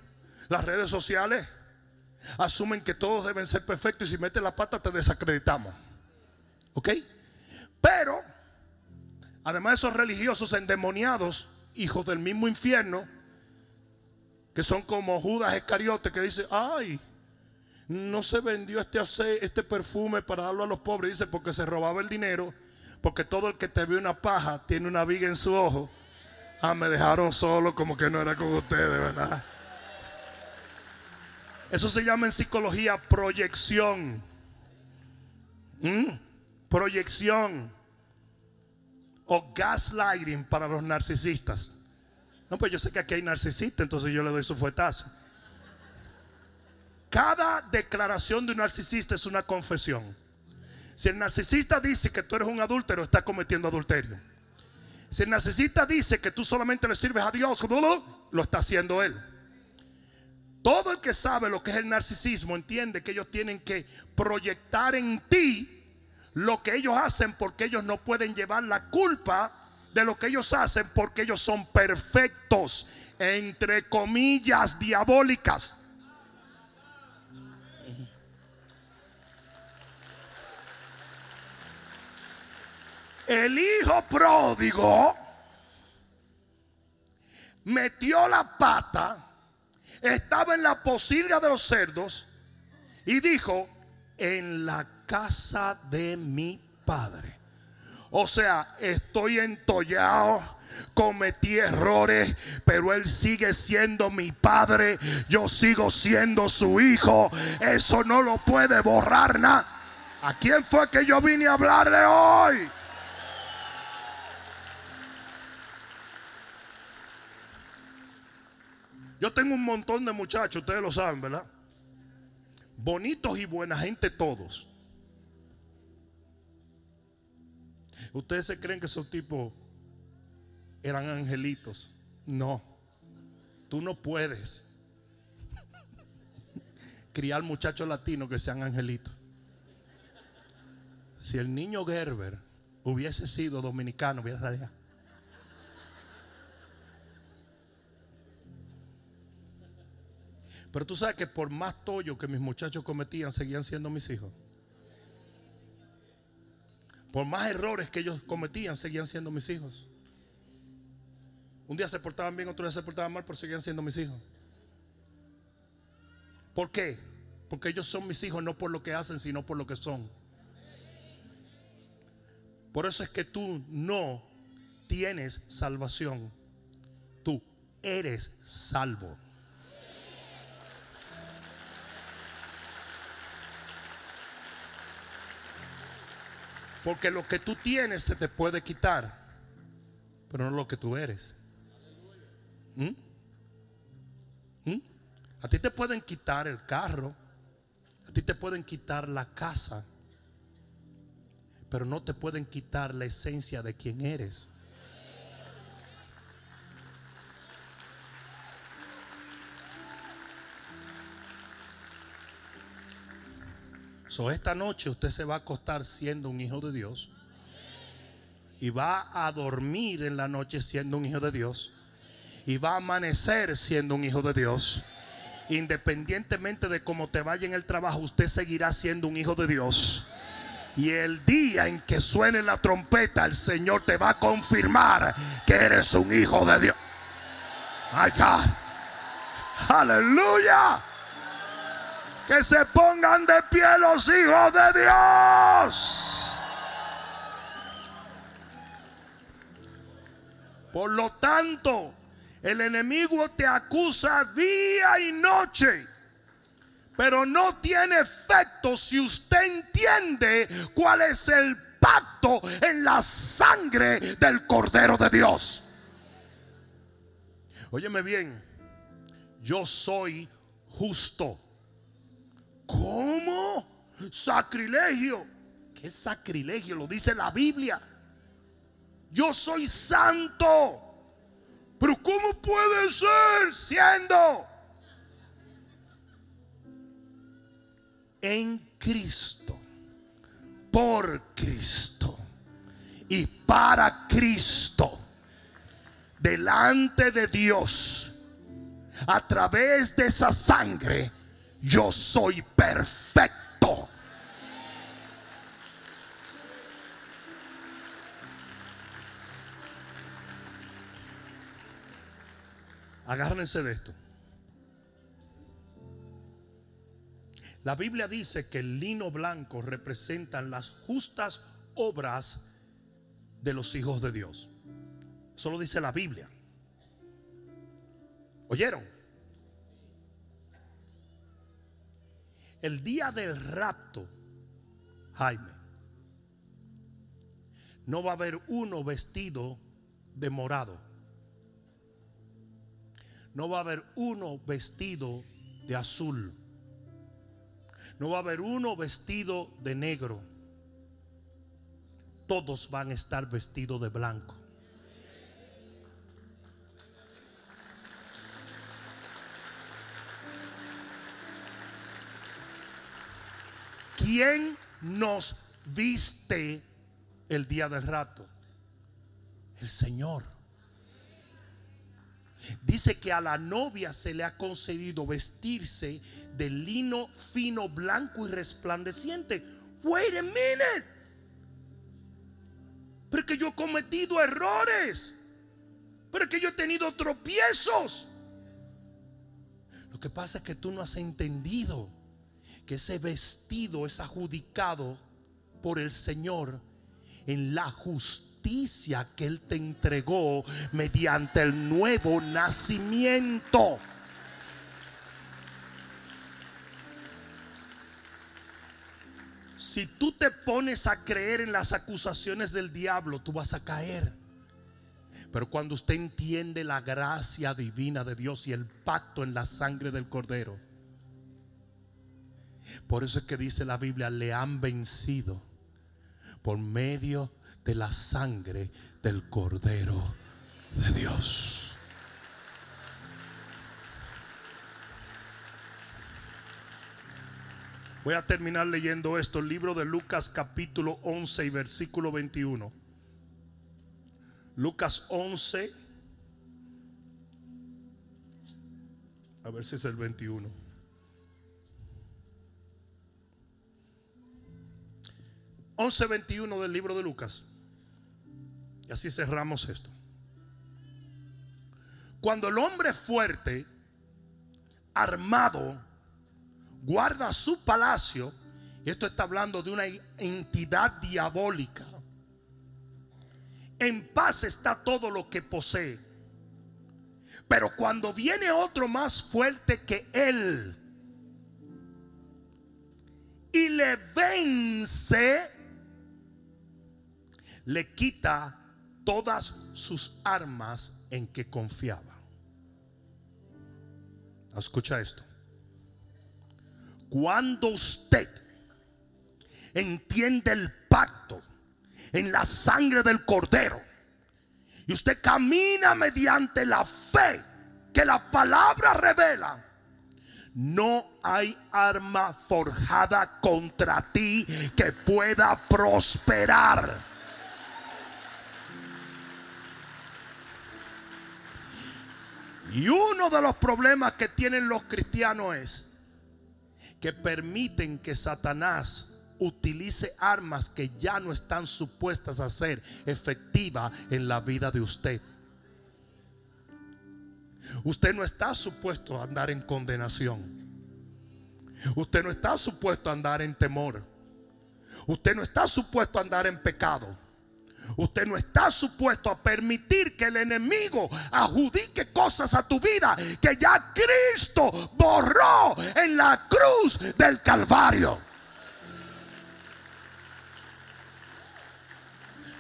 las redes sociales asumen que todos deben ser perfectos y si metes la pata te desacreditamos. ¿Ok? Pero, además de esos religiosos endemoniados, hijos del mismo infierno, que son como Judas Escariote que dice, ay, no se vendió este, este perfume para darlo a los pobres, dice, porque se robaba el dinero, porque todo el que te ve una paja tiene una viga en su ojo. Ah, me dejaron solo como que no era con ustedes, ¿verdad? Eso se llama en psicología proyección. ¿Mm? Proyección. O gaslighting para los narcisistas. No, pues yo sé que aquí hay narcisistas, entonces yo le doy su fuetazo. Cada declaración de un narcisista es una confesión. Si el narcisista dice que tú eres un adúltero, está cometiendo adulterio. Si el narcisista dice que tú solamente le sirves a Dios, lo está haciendo él. Todo el que sabe lo que es el narcisismo entiende que ellos tienen que proyectar en ti lo que ellos hacen porque ellos no pueden llevar la culpa de lo que ellos hacen porque ellos son perfectos, entre comillas, diabólicas. El hijo pródigo metió la pata, estaba en la posilga de los cerdos y dijo, en la casa de mi padre. O sea, estoy entollado, cometí errores, pero Él sigue siendo mi padre, yo sigo siendo su hijo. Eso no lo puede borrar nada. ¿A quién fue que yo vine a hablarle hoy? Yo tengo un montón de muchachos, ustedes lo saben, ¿verdad? Bonitos y buena gente todos. ¿Ustedes se creen que esos tipos eran angelitos? No. Tú no puedes criar muchachos latinos que sean angelitos. Si el niño Gerber hubiese sido dominicano, hubiera salido. Pero tú sabes que por más tollo que mis muchachos cometían, seguían siendo mis hijos. Por más errores que ellos cometían, seguían siendo mis hijos. Un día se portaban bien, otro día se portaban mal, pero seguían siendo mis hijos. ¿Por qué? Porque ellos son mis hijos no por lo que hacen, sino por lo que son. Por eso es que tú no tienes salvación. Tú eres salvo. Porque lo que tú tienes se te puede quitar, pero no lo que tú eres. ¿Mm? ¿Mm? A ti te pueden quitar el carro, a ti te pueden quitar la casa, pero no te pueden quitar la esencia de quién eres. Esta noche usted se va a acostar siendo un hijo de Dios. Y va a dormir en la noche siendo un hijo de Dios. Y va a amanecer siendo un hijo de Dios. Independientemente de cómo te vaya en el trabajo, usted seguirá siendo un hijo de Dios. Y el día en que suene la trompeta, el Señor te va a confirmar que eres un hijo de Dios. My Aleluya que se pongan de pie los hijos de Dios. Por lo tanto, el enemigo te acusa día y noche, pero no tiene efecto si usted entiende cuál es el pacto en la sangre del Cordero de Dios. Óyeme bien, yo soy justo. ¿Cómo? Sacrilegio. ¿Qué sacrilegio? Lo dice la Biblia. Yo soy santo. Pero ¿cómo puede ser siendo en Cristo, por Cristo y para Cristo, delante de Dios, a través de esa sangre? Yo soy perfecto. Agárrense de esto. La Biblia dice que el lino blanco representan las justas obras de los hijos de Dios. Eso lo dice la Biblia. ¿Oyeron? El día del rapto, Jaime, no va a haber uno vestido de morado. No va a haber uno vestido de azul. No va a haber uno vestido de negro. Todos van a estar vestidos de blanco. ¿Quién nos viste el día del rato? El Señor. Dice que a la novia se le ha concedido vestirse de lino fino, blanco y resplandeciente. Wait a minute. Pero es que yo he cometido errores. Pero es que yo he tenido tropiezos. Lo que pasa es que tú no has entendido que ese vestido es adjudicado por el Señor en la justicia que Él te entregó mediante el nuevo nacimiento. Si tú te pones a creer en las acusaciones del diablo, tú vas a caer. Pero cuando usted entiende la gracia divina de Dios y el pacto en la sangre del cordero, por eso es que dice la Biblia, le han vencido por medio de la sangre del cordero de Dios. Voy a terminar leyendo esto, el libro de Lucas capítulo 11 y versículo 21. Lucas 11, a ver si es el 21. Once veintiuno del libro de Lucas. Y así cerramos esto. Cuando el hombre fuerte, armado, guarda su palacio, y esto está hablando de una entidad diabólica, en paz está todo lo que posee. Pero cuando viene otro más fuerte que él y le vence, le quita todas sus armas en que confiaba. Escucha esto. Cuando usted entiende el pacto en la sangre del cordero y usted camina mediante la fe que la palabra revela, no hay arma forjada contra ti que pueda prosperar. Y uno de los problemas que tienen los cristianos es que permiten que Satanás utilice armas que ya no están supuestas a ser efectivas en la vida de usted. Usted no está supuesto a andar en condenación. Usted no está supuesto a andar en temor. Usted no está supuesto a andar en pecado. Usted no está supuesto a permitir que el enemigo adjudique cosas a tu vida que ya Cristo borró en la cruz del Calvario.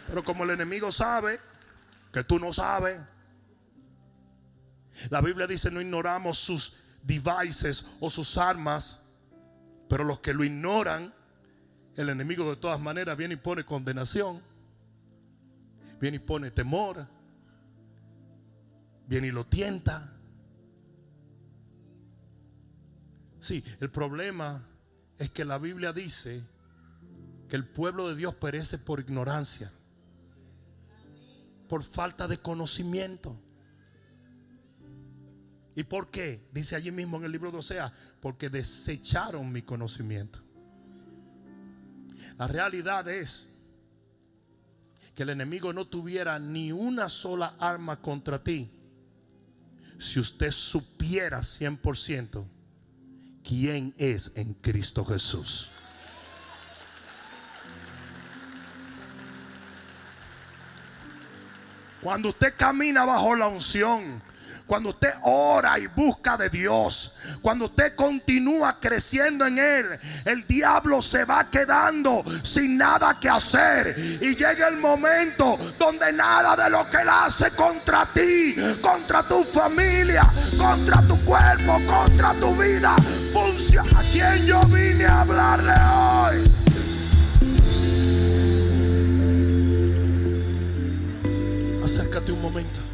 Pero como el enemigo sabe que tú no sabes, la Biblia dice no ignoramos sus devices o sus armas, pero los que lo ignoran, el enemigo de todas maneras viene y pone condenación viene y pone temor, viene y lo tienta. Sí, el problema es que la Biblia dice que el pueblo de Dios perece por ignorancia, por falta de conocimiento. ¿Y por qué? Dice allí mismo en el libro de Osea, porque desecharon mi conocimiento. La realidad es que el enemigo no tuviera ni una sola arma contra ti, si usted supiera 100% quién es en Cristo Jesús. Cuando usted camina bajo la unción, cuando usted ora y busca de Dios, cuando usted continúa creciendo en Él, el diablo se va quedando sin nada que hacer. Y llega el momento donde nada de lo que Él hace contra ti, contra tu familia, contra tu cuerpo, contra tu vida, funciona. ¿A quién yo vine a hablarle hoy? Acércate un momento.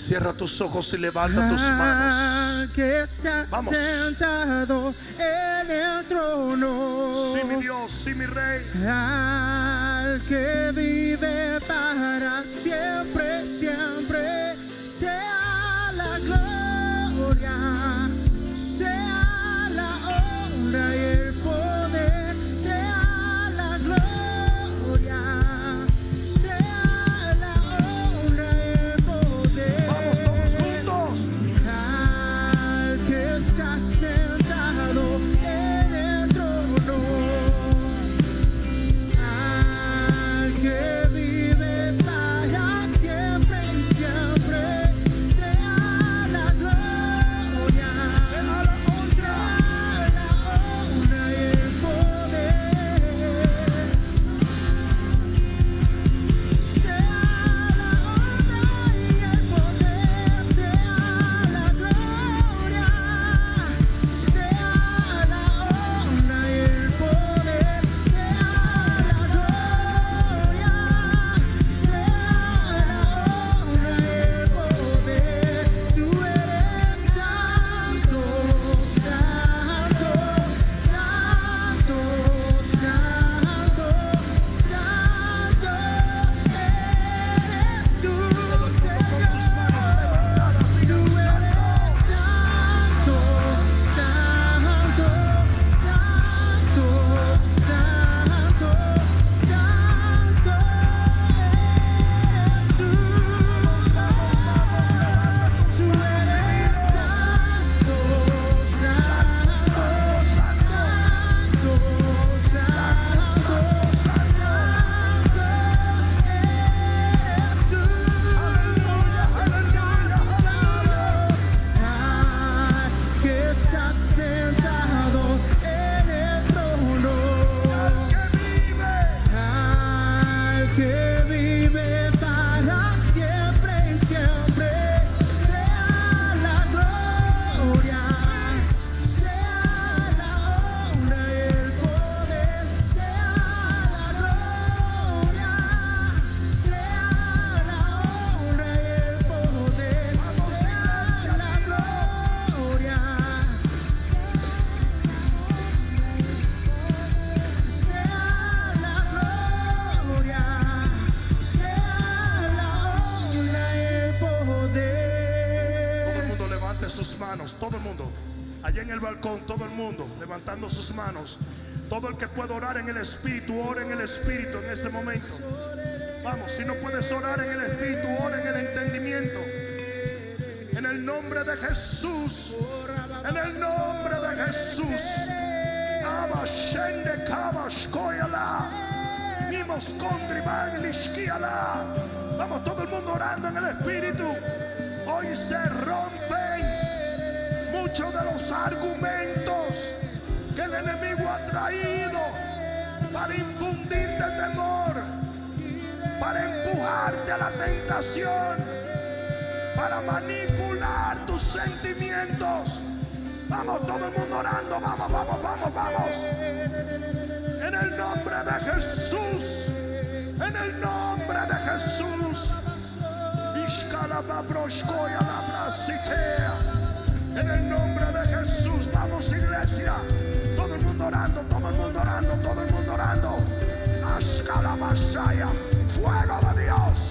Cierra tus ojos y levanta tus manos. Que estás sentado en el trono. Sí, mi Dios, sí, mi Rey. Al que vive para siempre, siempre. Sea la gloria, sea la honra y el sus manos. Todo el que pueda orar en el Espíritu, ora en el Espíritu en este momento. Vamos, si no puedes orar en el Espíritu, ora en el entendimiento. En el nombre de Jesús. En el nombre de Jesús. Vamos, todo el mundo orando en el Espíritu. Hoy se rompen muchos de los argumentos el enemigo ha traído para infundirte temor, para empujarte a la tentación, para manipular tus sentimientos. Vamos, todo el mundo orando, vamos, vamos, vamos, vamos. En el nombre de Jesús, en el nombre de Jesús. En el nombre de Jesús, vamos iglesia. Todo el mundo orando, todo el mundo orando, mundo orando. Ashkalabashaya. Fuego de Dios.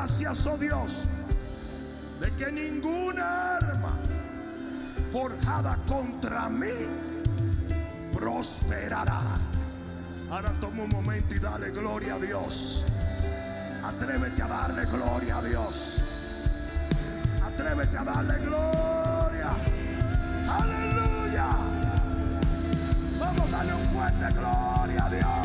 Gracias, oh Dios, de que ninguna arma forjada contra mí prosperará. Ahora toma un momento y dale gloria a Dios. Atrévete a darle gloria a Dios. Atrévete a darle gloria. Aleluya. Vamos a darle un fuerte gloria a Dios.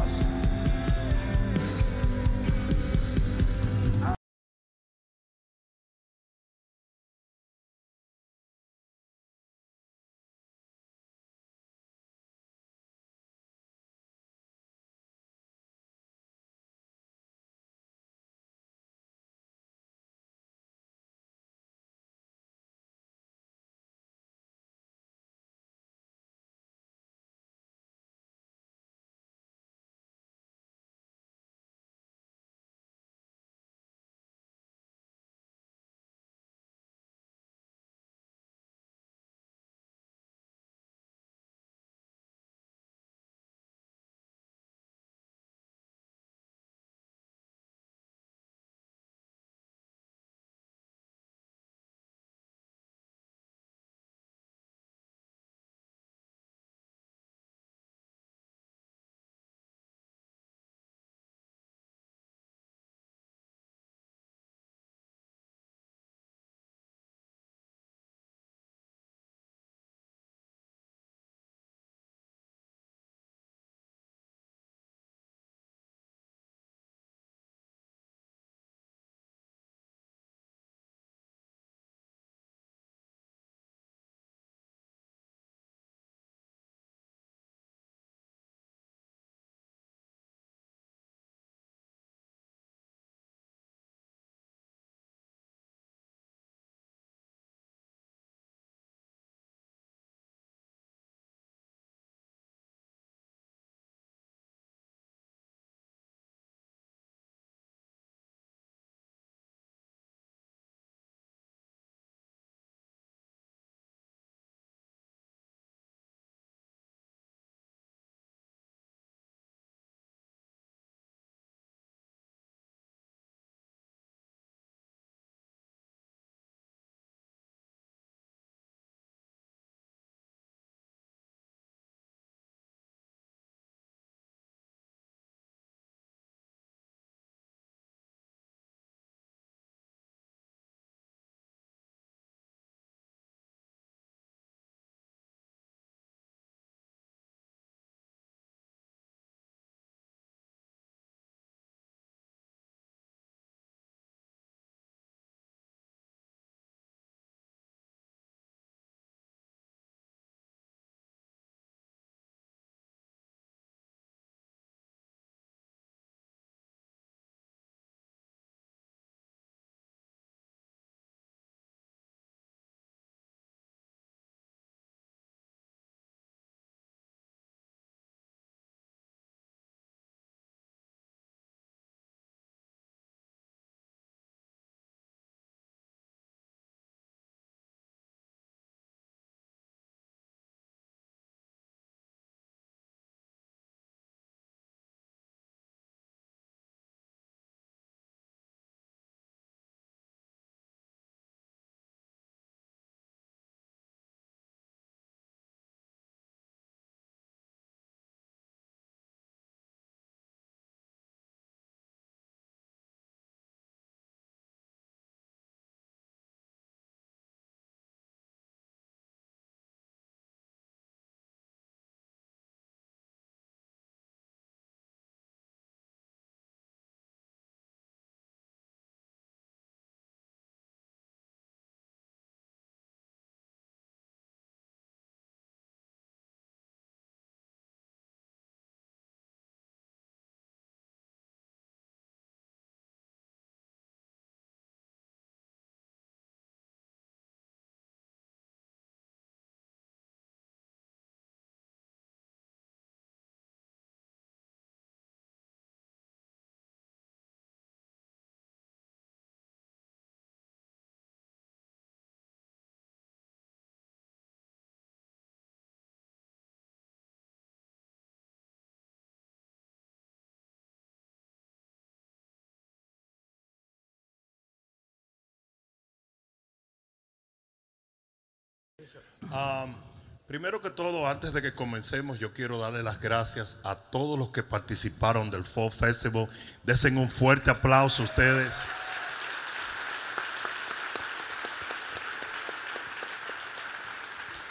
Primero que todo, antes de que comencemos, yo quiero darle las gracias a todos los que participaron del Fall Festival. Desen un fuerte aplauso a ustedes.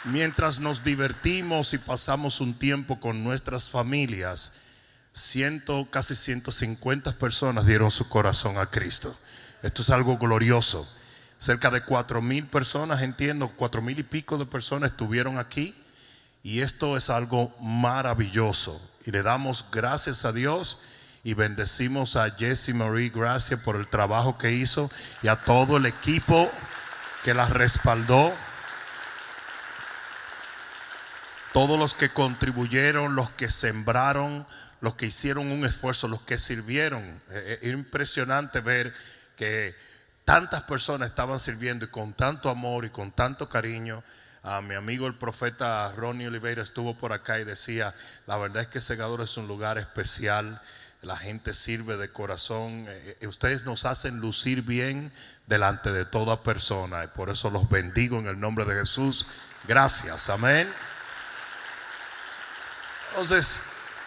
Mientras nos divertimos y pasamos un tiempo con nuestras familias, ciento, casi 150 personas dieron su corazón a Cristo. Esto es algo glorioso. Cerca de cuatro mil personas, entiendo, cuatro mil y pico de personas estuvieron aquí. Y esto es algo maravilloso. Y le damos gracias a Dios y bendecimos a Jessie Marie Gracia por el trabajo que hizo y a todo el equipo que la respaldó. Todos los que contribuyeron, los que sembraron, los que hicieron un esfuerzo, los que sirvieron. Eh, Es impresionante ver que tantas personas estaban sirviendo y con tanto amor y con tanto cariño. A mi amigo el profeta Ronnie Oliveira estuvo por acá y decía, la verdad es que Segador es un lugar especial, la gente sirve de corazón, Eh, eh, ustedes nos hacen lucir bien delante de toda persona y por eso los bendigo en el nombre de Jesús. Gracias, amén. Entonces,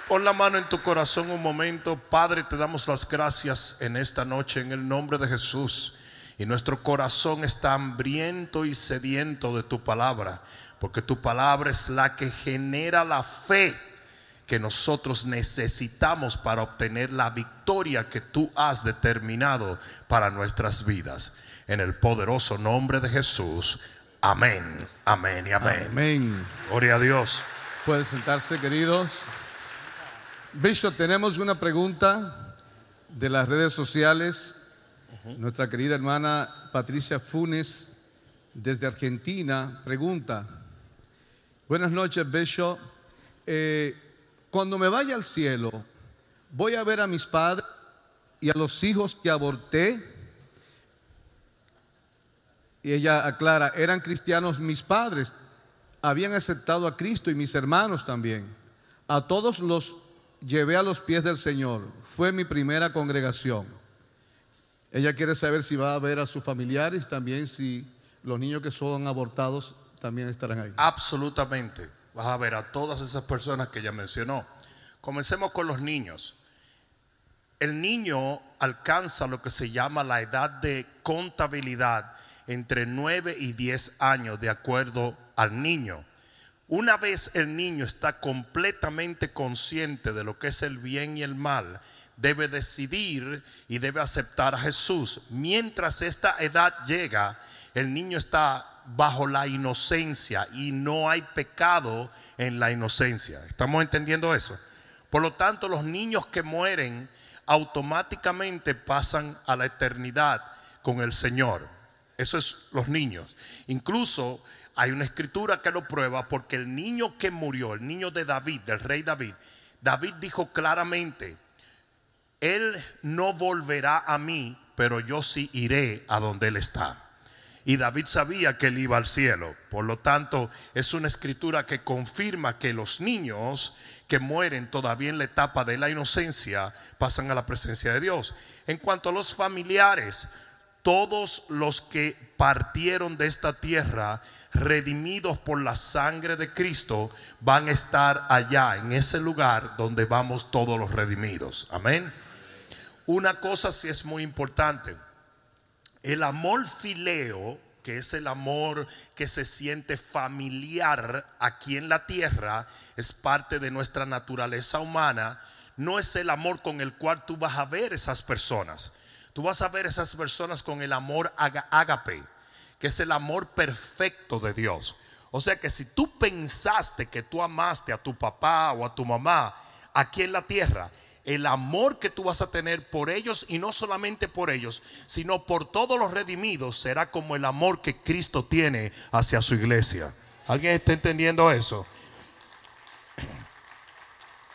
pon la mano en tu corazón un momento. Padre, te damos las gracias en esta noche en el nombre de Jesús. Y nuestro corazón está hambriento y sediento de tu palabra, porque tu palabra es la que genera la fe que nosotros necesitamos para obtener la victoria que tú has determinado para nuestras vidas. En el poderoso nombre de Jesús. Amén, amén y amén. Amén. Gloria a Dios. Pueden sentarse, queridos. Bishop, tenemos una pregunta de las redes sociales. Nuestra querida hermana Patricia Funes, desde Argentina, pregunta. Buenas noches, Bishop. Eh, cuando me vaya al cielo, voy a ver a mis padres y a los hijos que aborté. Y ella aclara, eran cristianos mis padres, habían aceptado a Cristo y mis hermanos también. A todos los llevé a los pies del Señor. Fue mi primera congregación. Ella quiere saber si va a ver a sus familiares, también si los niños que son abortados también estarán ahí. Absolutamente. Vas a ver a todas esas personas que ella mencionó. Comencemos con los niños. El niño alcanza lo que se llama la edad de contabilidad entre 9 y 10 años de acuerdo al niño. Una vez el niño está completamente consciente de lo que es el bien y el mal, debe decidir y debe aceptar a Jesús. Mientras esta edad llega, el niño está bajo la inocencia y no hay pecado en la inocencia. ¿Estamos entendiendo eso? Por lo tanto, los niños que mueren automáticamente pasan a la eternidad con el Señor. Eso es los niños. Incluso hay una escritura que lo prueba porque el niño que murió, el niño de David, del rey David, David dijo claramente, él no volverá a mí, pero yo sí iré a donde él está. Y David sabía que él iba al cielo. Por lo tanto, es una escritura que confirma que los niños que mueren todavía en la etapa de la inocencia pasan a la presencia de Dios. En cuanto a los familiares, todos los que partieron de esta tierra, redimidos por la sangre de Cristo, van a estar allá, en ese lugar donde vamos todos los redimidos. Amén. Una cosa sí es muy importante. El amor fileo, que es el amor que se siente familiar aquí en la tierra, es parte de nuestra naturaleza humana, no es el amor con el cual tú vas a ver esas personas. Tú vas a ver esas personas con el amor ágape, que es el amor perfecto de Dios. O sea que si tú pensaste que tú amaste a tu papá o a tu mamá aquí en la tierra, el amor que tú vas a tener por ellos y no solamente por ellos, sino por todos los redimidos será como el amor que Cristo tiene hacia su iglesia. ¿Alguien está entendiendo eso?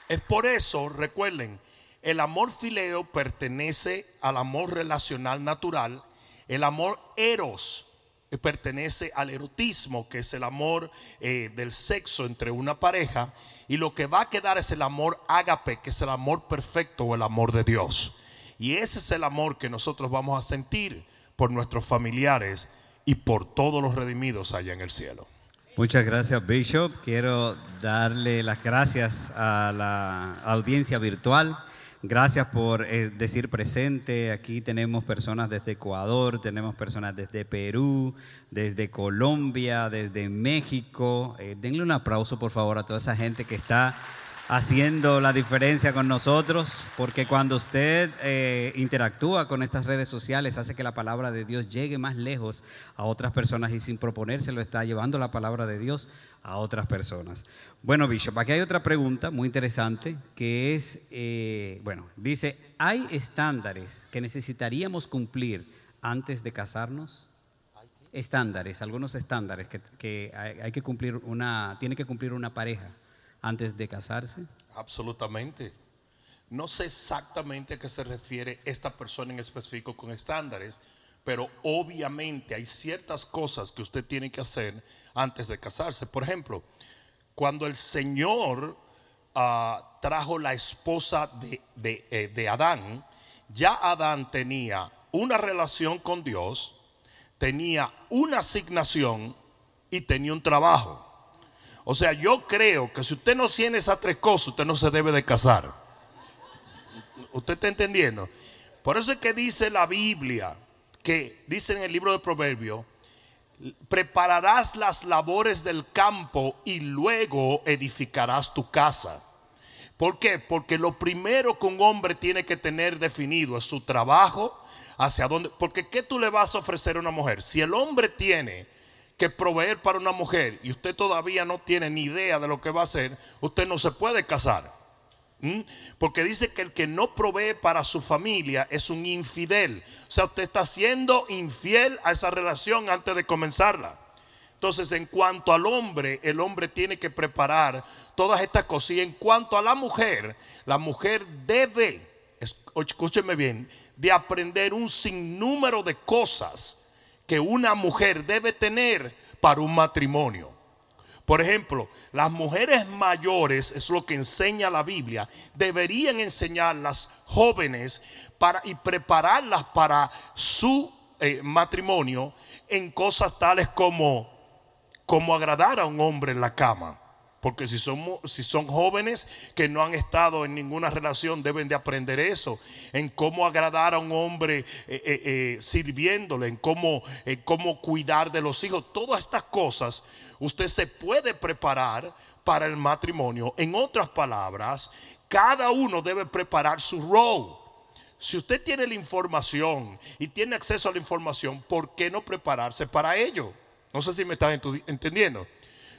Es por eso, recuerden, el amor fileo pertenece al amor relacional natural, el amor eros eh, pertenece al erotismo, que es el amor eh, del sexo entre una pareja, y lo que va a quedar es el amor ágape, que es el amor perfecto o el amor de Dios. Y ese es el amor que nosotros vamos a sentir por nuestros familiares y por todos los redimidos allá en el cielo. Muchas gracias, Bishop. Quiero darle las gracias a la audiencia virtual. Gracias por eh, decir presente. Aquí tenemos personas desde Ecuador, tenemos personas desde Perú, desde Colombia, desde México. Eh, denle un aplauso, por favor, a toda esa gente que está haciendo la diferencia con nosotros, porque cuando usted eh, interactúa con estas redes sociales, hace que la palabra de Dios llegue más lejos a otras personas y sin proponérselo está llevando la palabra de Dios a otras personas. Bueno, Bishop, aquí hay otra pregunta muy interesante que es, eh, bueno, dice, ¿hay estándares que necesitaríamos cumplir antes de casarnos? Estándares, algunos estándares que, que hay, que cumplir una, tiene que cumplir una pareja antes de casarse. Absolutamente. No sé exactamente a qué se refiere esta persona en específico con estándares, pero obviamente hay ciertas cosas que usted tiene que hacer antes de casarse. Por ejemplo, cuando el Señor ah, trajo la esposa de, de, eh, de Adán, ya Adán tenía una relación con Dios, tenía una asignación y tenía un trabajo. O sea, yo creo que si usted no tiene esas tres cosas, usted no se debe de casar. ¿Usted está entendiendo? Por eso es que dice la Biblia, que dice en el libro de Proverbios, prepararás las labores del campo y luego edificarás tu casa. ¿Por qué? Porque lo primero que un hombre tiene que tener definido es su trabajo, hacia dónde, porque ¿qué tú le vas a ofrecer a una mujer? Si el hombre tiene que proveer para una mujer y usted todavía no tiene ni idea de lo que va a hacer, usted no se puede casar. ¿Mm? Porque dice que el que no provee para su familia es un infidel. O sea, usted está siendo infiel a esa relación antes de comenzarla. Entonces, en cuanto al hombre, el hombre tiene que preparar todas estas cosas. Y en cuanto a la mujer, la mujer debe, escúcheme bien, de aprender un sinnúmero de cosas que una mujer debe tener para un matrimonio. Por ejemplo, las mujeres mayores, es lo que enseña la Biblia, deberían enseñar las jóvenes para, y prepararlas para su eh, matrimonio en cosas tales como, como agradar a un hombre en la cama. Porque si son, si son jóvenes que no han estado en ninguna relación, deben de aprender eso. En cómo agradar a un hombre eh, eh, sirviéndole, en cómo, en cómo cuidar de los hijos. Todas estas cosas usted se puede preparar para el matrimonio. En otras palabras, cada uno debe preparar su rol. Si usted tiene la información y tiene acceso a la información, ¿por qué no prepararse para ello? No sé si me están entendiendo.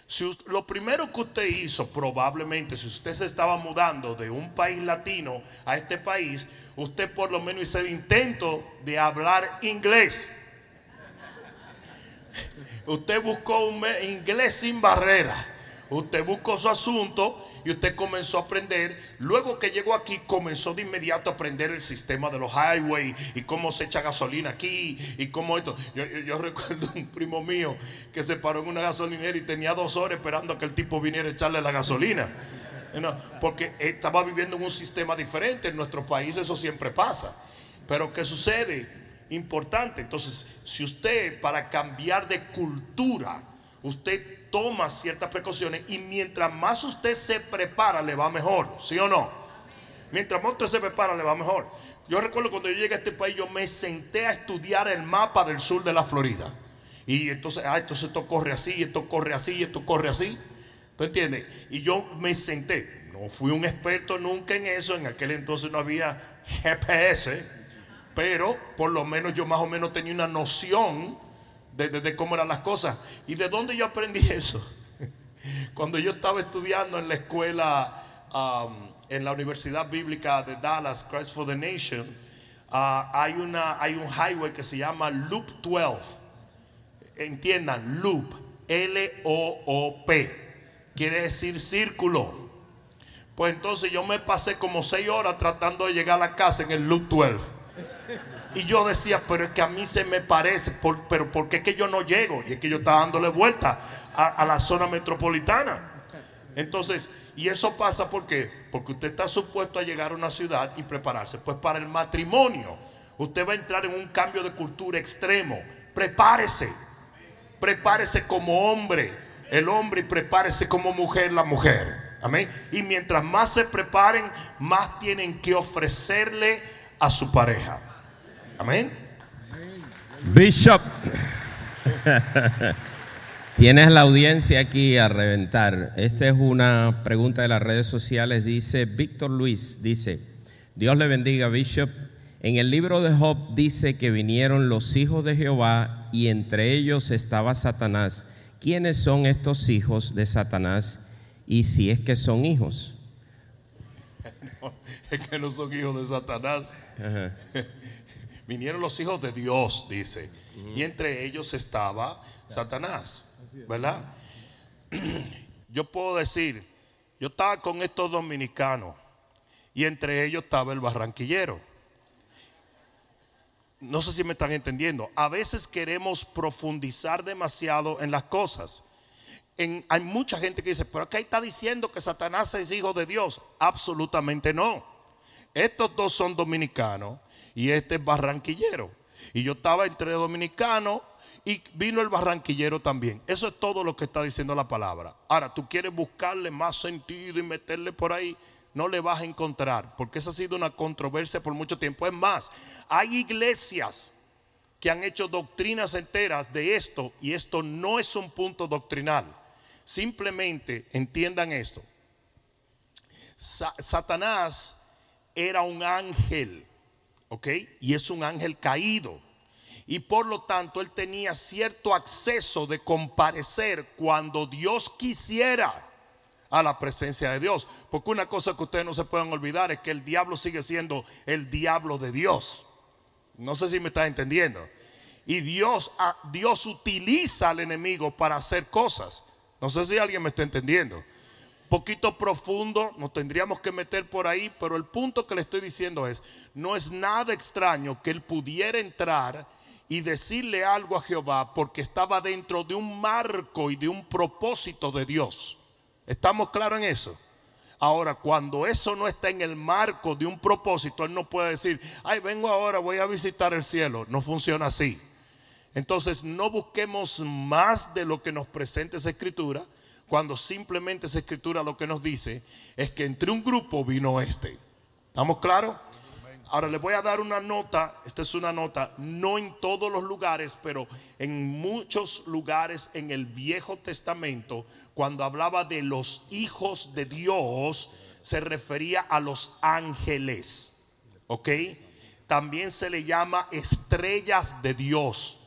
Si usted, lo primero que usted hizo, probablemente, si usted se estaba mudando de un país latino a este país, usted por lo menos hizo el intento de hablar inglés. Usted buscó un inglés sin barrera. Usted buscó su asunto y usted comenzó a aprender. Luego que llegó aquí, comenzó de inmediato a aprender el sistema de los highways y cómo se echa gasolina aquí y cómo esto. Yo, yo, yo recuerdo un primo mío que se paró en una gasolinera y tenía dos horas esperando a que el tipo viniera a echarle la gasolina. Porque estaba viviendo en un sistema diferente. En nuestro país eso siempre pasa. Pero ¿qué sucede? Importante. Entonces, si usted para cambiar de cultura, usted toma ciertas precauciones y mientras más usted se prepara, le va mejor, ¿sí o no? Mientras más usted se prepara, le va mejor. Yo recuerdo cuando yo llegué a este país, yo me senté a estudiar el mapa del sur de la Florida. Y entonces, ah, entonces esto corre así, esto corre así, esto corre así. ¿Tú entiendes? Y yo me senté. No fui un experto nunca en eso. En aquel entonces no había GPS. Pero por lo menos yo más o menos tenía una noción de, cómo eran las cosas. ¿Y de dónde yo aprendí eso? Cuando yo estaba estudiando en la escuela, um, en la Universidad Bíblica de Dallas, Christ for the Nation, uh, hay, una, hay un highway que se llama Loop 12. Entiendan, Loop, L-O-O-P. Quiere decir círculo. Pues entonces yo me pasé como seis horas tratando de llegar a la casa en el Loop 12. Y yo decía, pero es que a mí se me parece, pero ¿por qué es que yo no llego? Y es que yo estaba dándole vuelta a, a, la zona metropolitana. Entonces, y eso pasa porque porque usted está supuesto a llegar a una ciudad y prepararse. Pues para el matrimonio, usted va a entrar en un cambio de cultura extremo. Prepárese, prepárese como hombre, el hombre y prepárese como mujer la mujer. Amén. Y mientras más se preparen, más tienen que ofrecerle a su pareja. Amén. Bishop. Tienes la audiencia aquí a reventar. Esta es una pregunta de las redes sociales. Dice Víctor Luis, dice, Dios le bendiga, Bishop. En el libro de Job dice que vinieron los hijos de Jehová y entre ellos estaba Satanás. ¿Quiénes son estos hijos de Satanás y si es que son hijos? Es que no son hijos de Satanás. Vinieron los hijos de Dios, dice. Y entre ellos estaba Satanás. ¿Verdad? Yo puedo decir, yo estaba con estos dominicanos y entre ellos estaba el barranquillero. No sé si me están entendiendo. A veces queremos profundizar demasiado en las cosas. Hay mucha gente que dice, pero acá está diciendo que Satanás es hijo de Dios. Absolutamente no. Estos dos son dominicanos y este es barranquillero. Y yo estaba entre dominicanos y vino el barranquillero también. Eso es todo lo que está diciendo la palabra. Ahora, tú quieres buscarle más sentido y meterle por ahí, no le vas a encontrar, porque esa ha sido una controversia por mucho tiempo. Es más, hay iglesias que han hecho doctrinas enteras de esto y esto no es un punto doctrinal. Simplemente entiendan esto. Sa- Satanás era un ángel, ¿ok? Y es un ángel caído. Y por lo tanto él tenía cierto acceso de comparecer cuando Dios quisiera a la presencia de Dios. Porque una cosa que ustedes no se pueden olvidar es que el diablo sigue siendo el diablo de Dios. No sé si me está entendiendo. Y Dios, a- Dios utiliza al enemigo para hacer cosas. No sé si alguien me está entendiendo. Poquito profundo, nos tendríamos que meter por ahí, pero el punto que le estoy diciendo es, no es nada extraño que él pudiera entrar y decirle algo a Jehová porque estaba dentro de un marco y de un propósito de Dios. ¿Estamos claros en eso? Ahora, cuando eso no está en el marco de un propósito, él no puede decir, ay, vengo ahora, voy a visitar el cielo. No funciona así. Entonces, no busquemos más de lo que nos presenta esa escritura, cuando simplemente esa escritura lo que nos dice es que entre un grupo vino este. ¿Estamos claros? Ahora les voy a dar una nota, esta es una nota, no en todos los lugares, pero en muchos lugares en el Viejo Testamento, cuando hablaba de los hijos de Dios, se refería a los ángeles. ¿Ok? También se le llama estrellas de Dios.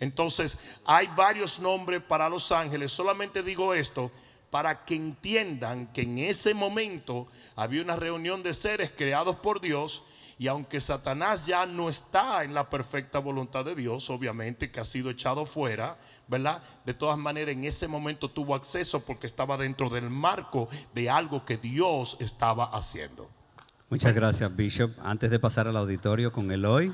Entonces, hay varios nombres para los ángeles. Solamente digo esto para que entiendan que en ese momento había una reunión de seres creados por Dios. Y aunque Satanás ya no está en la perfecta voluntad de Dios, obviamente que ha sido echado fuera, ¿verdad? De todas maneras, en ese momento tuvo acceso porque estaba dentro del marco de algo que Dios estaba haciendo. Muchas gracias, Bishop. Antes de pasar al auditorio con Eloy,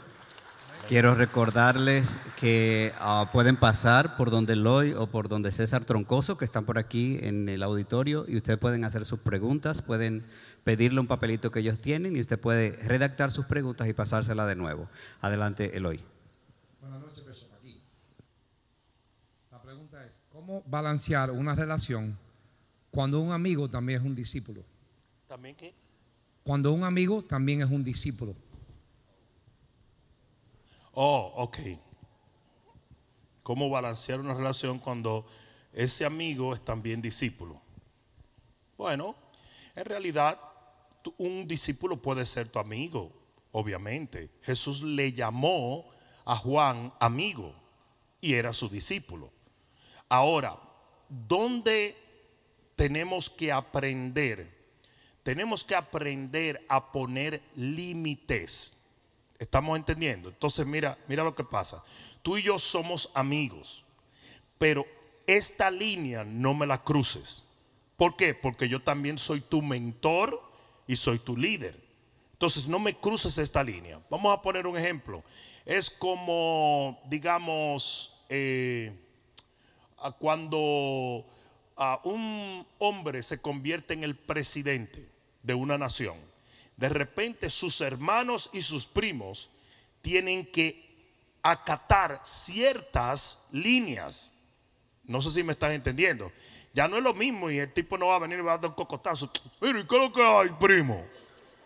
quiero recordarles que ah, pueden pasar por donde Eloy o por donde César Troncoso, que están por aquí en el auditorio, y ustedes pueden hacer sus preguntas, pueden pedirle un papelito que ellos tienen y usted puede redactar sus preguntas y pasársela de nuevo. Adelante, Eloy. Buenas noches, Bishop. Aquí. La pregunta es, ¿cómo balancear una relación cuando un amigo también es un discípulo? ¿También qué? Cuando un amigo también es un discípulo. Oh, ok. ¿Cómo balancear una relación cuando ese amigo es también discípulo? Bueno, en realidad un discípulo puede ser tu amigo, obviamente. Jesús le llamó a Juan amigo y era su discípulo. Ahora, ¿dónde tenemos que aprender? Tenemos que aprender a poner límites. ¿Estamos entendiendo? Entonces, mira, mira lo que pasa. Tú y yo somos amigos, pero esta línea no me la cruces. ¿Por qué? Porque yo también soy tu mentor y soy tu líder. Entonces, no me cruces esta línea. Vamos a poner un ejemplo. Es como, digamos, eh, cuando a un hombre se convierte en el presidente de una nación, de repente sus hermanos y sus primos tienen que acatar ciertas líneas. No sé si me están entendiendo. Ya no es lo mismo y el tipo no va a venir y va a dar un cocotazo. Mire, ¿qué es lo que hay, primo?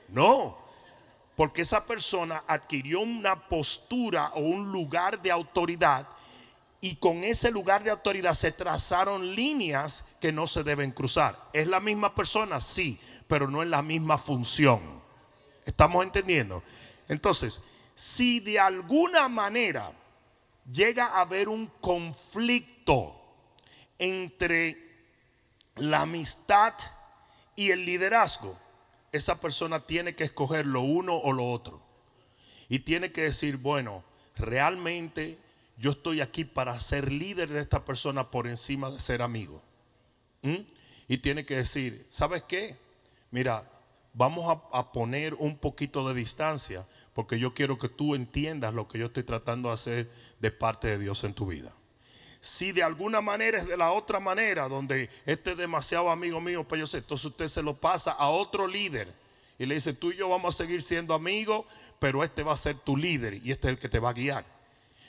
No, porque esa persona adquirió una postura o un lugar de autoridad y con ese lugar de autoridad se trazaron líneas que no se deben cruzar. ¿Es la misma persona? Sí, pero no es la misma función. ¿Estamos entendiendo? Entonces, si de alguna manera llega a haber un conflicto entre la amistad y el liderazgo, esa persona tiene que escoger lo uno o lo otro. Y tiene que decir, bueno, realmente yo estoy aquí para ser líder de esta persona por encima de ser amigo. ¿Mm? Y tiene que decir, ¿sabes qué? Mira, vamos a, poner un poquito de distancia porque yo quiero que tú entiendas lo que yo estoy tratando de hacer de parte de Dios en tu vida. Si de alguna manera es de la otra manera, donde este es demasiado amigo mío, pues yo sé, entonces usted se lo pasa a otro líder y le dice, tú y yo vamos a seguir siendo amigos, pero este va a ser tu líder y este es el que te va a guiar.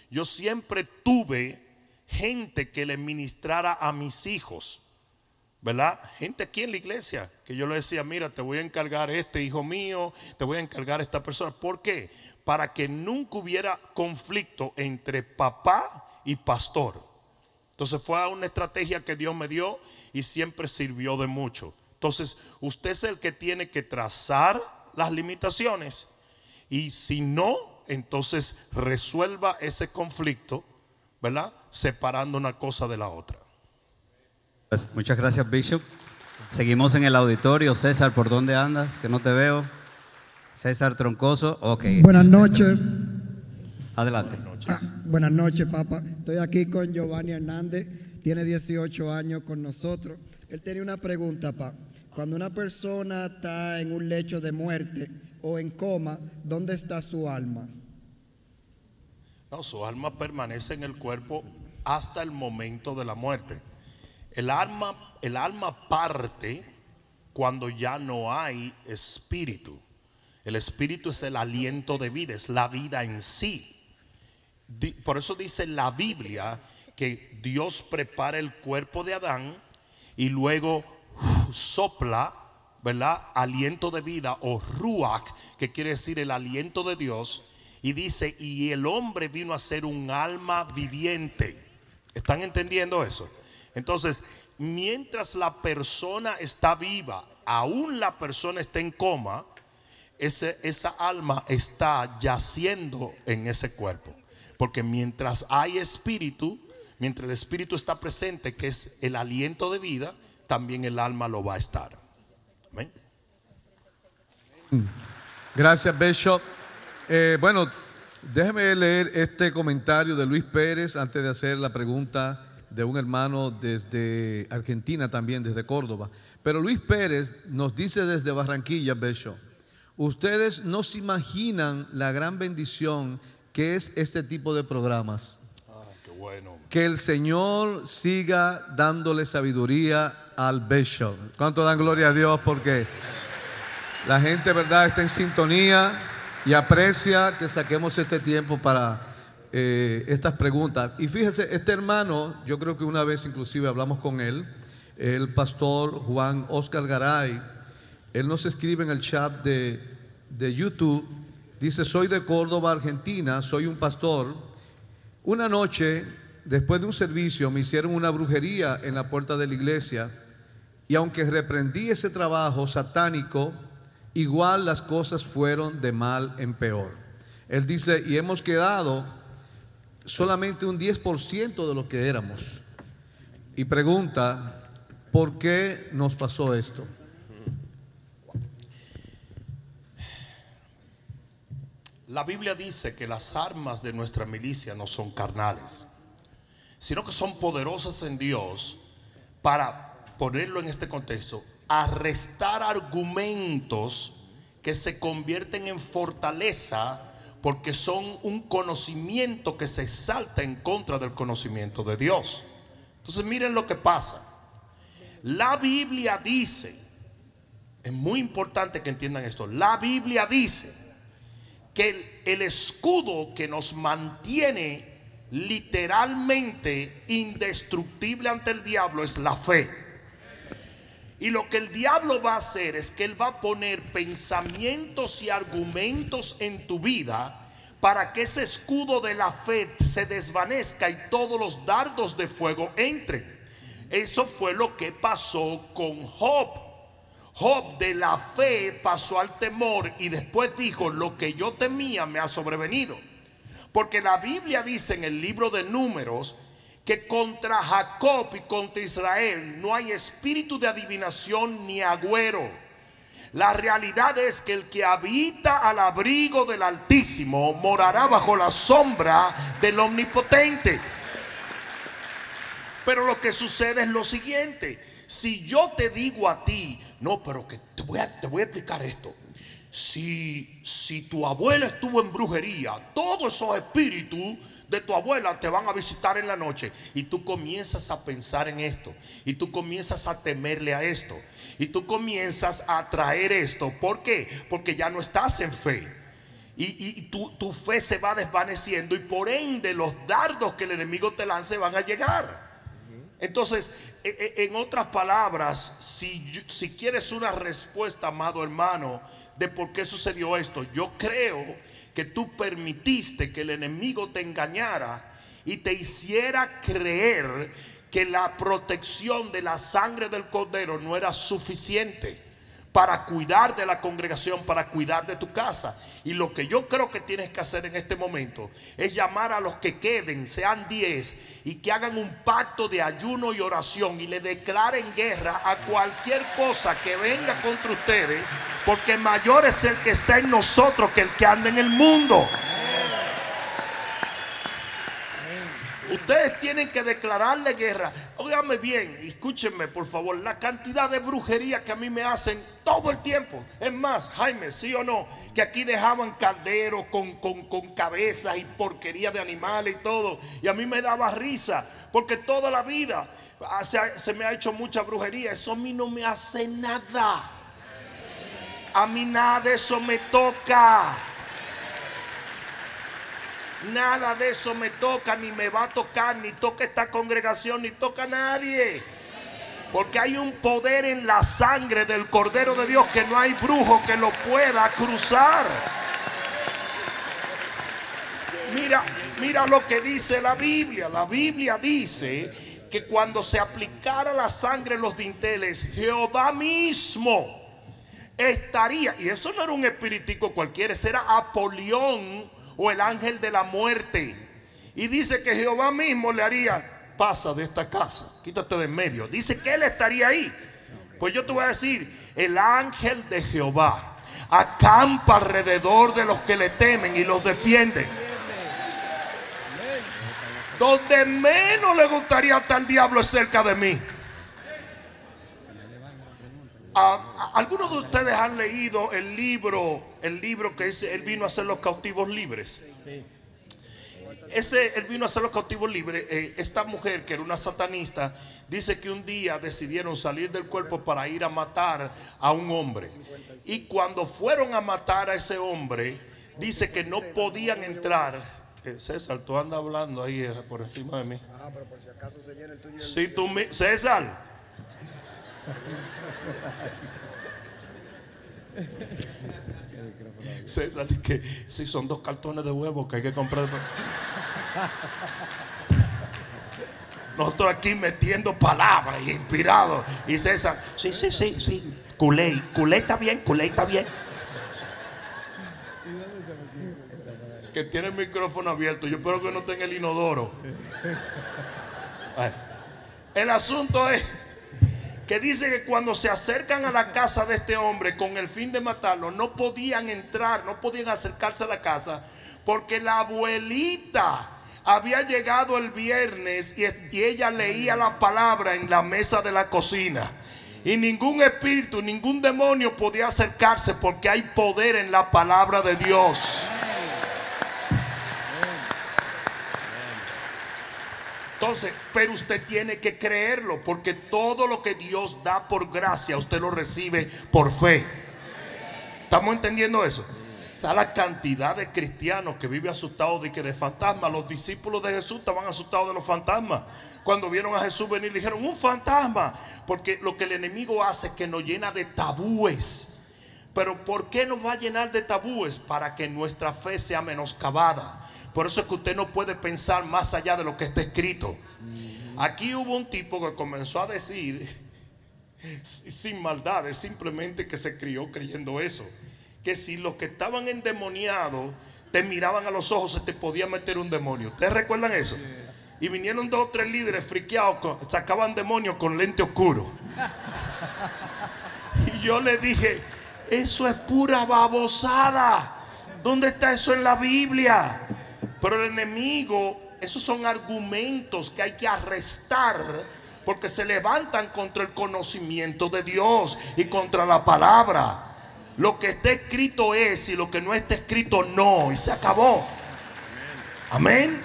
Yo siempre tuve gente que le ministrara a mis hijos, ¿verdad? Gente aquí en la iglesia, que yo le decía, mira, te voy a encargar este hijo mío, te voy a encargar esta persona. ¿Por qué? Para que nunca hubiera conflicto entre papá y pastor. Entonces fue una estrategia que Dios me dio y siempre sirvió de mucho. Entonces usted es el que tiene que trazar las limitaciones y si no, entonces resuelva ese conflicto, ¿verdad? Separando una cosa de la otra. Pues muchas gracias, Bishop. Seguimos en el auditorio. César, ¿por dónde andas? Que no te veo. César Troncoso, ok. Buenas noches. Adelante. Ah, buenas noches, papá. Estoy aquí con Giovanni Hernández, tiene 18 años con nosotros. Él tenía una pregunta, papá. Cuando una persona está en un lecho de muerte o en coma, ¿dónde está su alma? No, su alma permanece en el cuerpo hasta el momento de la muerte. El alma, el alma parte cuando ya no hay espíritu. El espíritu es el aliento de vida, es la vida en sí. Por eso dice la Biblia que Dios prepara el cuerpo de Adán y luego sopla, ¿verdad? Aliento de vida o ruach, que quiere decir el aliento de Dios. Y dice, y el hombre vino a ser un alma viviente. ¿Están entendiendo eso? Entonces, mientras la persona está viva, aún la persona está en coma, esa alma está yaciendo en ese cuerpo. Porque mientras hay espíritu, mientras el espíritu está presente, que es el aliento de vida, también el alma lo va a estar. Amén. Gracias, Bishop. Eh, bueno, déjeme leer este comentario de Luis Pérez antes de hacer la pregunta de un hermano desde Argentina también, desde Córdoba. Pero Luis Pérez nos dice desde Barranquilla, Bishop, ustedes no se imaginan la gran bendición ¿Qué es este tipo de programas? Ah, qué bueno. Que el Señor siga dándole sabiduría al Bishop. ¿Cuánto dan gloria a Dios? Porque la gente, ¿verdad?, está en sintonía y aprecia que saquemos este tiempo para eh, estas preguntas. Y fíjese, este hermano, yo creo que una vez inclusive hablamos con él, el pastor Juan Oscar Garay, él nos escribe en el chat de, de YouTube Dice, soy de Córdoba, Argentina, soy un pastor. Una noche, después de un servicio, me hicieron una brujería en la puerta de la iglesia y aunque reprendí ese trabajo satánico, igual las cosas fueron de mal en peor. Él dice, y hemos quedado solamente un 10% de lo que éramos. Y pregunta, ¿por qué nos pasó esto? La Biblia dice que las armas de nuestra milicia no son carnales, sino que son poderosas en Dios para ponerlo en este contexto, arrestar argumentos que se convierten en fortaleza porque son un conocimiento que se exalta en contra del conocimiento de Dios. Entonces miren lo que pasa. La Biblia dice, es muy importante que entiendan esto, la Biblia dice, que el, escudo que nos mantiene literalmente indestructible ante el diablo es la fe. Y lo que el diablo va a hacer es que él va a poner pensamientos y argumentos en tu vida para que ese escudo de la fe se desvanezca y todos los dardos de fuego entren. Eso fue lo que pasó con Job. Job de la fe pasó al temor y después dijo, lo que yo temía me ha sobrevenido. Porque la Biblia dice en el libro de números que contra Jacob y contra Israel no hay espíritu de adivinación ni agüero. La realidad es que el que habita al abrigo del Altísimo morará bajo la sombra del Omnipotente. Pero lo que sucede es lo siguiente. Si yo te digo a ti, no, pero que te voy a, te voy a explicar esto. Si, si tu abuela estuvo en brujería, todos esos espíritus de tu abuela te van a visitar en la noche. Y tú comienzas a pensar en esto. Y tú comienzas a temerle a esto. Y tú comienzas a traer esto. ¿Por qué? Porque ya no estás en fe. Y, y tu, tu, fe se va desvaneciendo. Y por ende los dardos que el enemigo te lance van a llegar. Entonces, e, e, en otras palabras, si, si quieres una respuesta, amado hermano, de por qué sucedió esto. Yo creo que tú permitiste que el enemigo te engañara y te hiciera creer que la protección de la sangre del cordero no era suficiente para cuidar de la congregación, para cuidar de tu casa. Y lo que yo creo que tienes que hacer en este momento es llamar a los que queden, sean 10, y que hagan un pacto de ayuno y oración y le declaren guerra a cualquier cosa que venga contra ustedes, porque mayor es el que está en nosotros que el que anda en el mundo. Ustedes tienen que declararle guerra. Óigame bien, escúchenme por favor, la cantidad de brujería que a mí me hacen todo el tiempo. Es más, Jaime, sí o no, que aquí dejaban calderos con, con cabezas y porquería de animales y todo. Y a mí me daba risa, porque toda la vida se, se me ha hecho mucha brujería. Eso a mí no me hace nada. A mí nada de eso me toca. Nada de eso me toca, ni me va a tocar, ni toca esta congregación, ni toca a nadie. Porque hay un poder en la sangre del Cordero de Dios que no hay brujo que lo pueda cruzar. Mira, mira lo que dice la Biblia. La Biblia dice que cuando se aplicara la sangre en los dinteles, Jehová mismo estaría, y eso no era un espiritico cualquiera, era Apolión o el ángel de la muerte. Y dice que Jehová mismo le haría, pasa de esta casa, quítate de en medio. Dice que él estaría ahí. Pues yo te voy a decir, el ángel de Jehová acampa alrededor de los que le temen y los defiende. Donde menos le gustaría estar el diablo es cerca de mí. Ah, algunos de ustedes han leído el libro, el libro que dice Él vino a hacer los cautivos libres. Ese Él vino a hacer los cautivos libres. Eh, esta mujer que era una satanista dice que un día decidieron salir del cuerpo para ir a matar a un hombre. Y cuando fueron a matar a ese hombre, dice que no podían entrar. Eh, César, tú andas hablando ahí eh, por encima de mí. Ah, pero por si acaso se llena el tuyo. Si tú, César. César, que si son dos cartones de huevo que hay que comprar. Nosotros aquí metiendo palabras y inspirados. Y César, sí, sí, sí, sí. Culé, culé está bien, culé está bien. Que tiene el micrófono abierto. Yo espero que no tenga el inodoro. El asunto es que dice que cuando se acercan a la casa de este hombre con el fin de matarlo, no podían entrar, no podían acercarse a la casa, porque la abuelita había llegado el viernes y, ella leía la palabra en la mesa de la cocina. Y ningún espíritu, ningún demonio podía acercarse porque hay poder en la palabra de Dios. Entonces, pero usted tiene que creerlo, porque todo lo que Dios da por gracia, usted lo recibe por fe. ¿Estamos entendiendo eso? está la cantidad de cristianos que viven asustados de que de fantasmas. Los discípulos de Jesús estaban asustados de los fantasmas. Cuando vieron a Jesús venir, dijeron, un fantasma. Porque lo que el enemigo hace es que nos llena de tabúes. Pero ¿por qué nos va a llenar de tabúes? Para que nuestra fe sea menoscabada. Por eso es que usted no puede pensar más allá de lo que está escrito. Aquí hubo un tipo que comenzó a decir, sin maldades, simplemente que se crió creyendo eso. Que si los que estaban endemoniados te miraban a los ojos, se te podía meter un demonio. ¿Ustedes recuerdan eso? Y vinieron dos o tres líderes friqueados, sacaban demonios con lente oscuro. Y yo le dije, eso es pura babosada. ¿Dónde está eso en la Biblia? Pero el enemigo, esos son argumentos que hay que arrestar porque se levantan contra el conocimiento de Dios y contra la palabra. Lo que está escrito es y lo que no está escrito no. Y se acabó. Amén.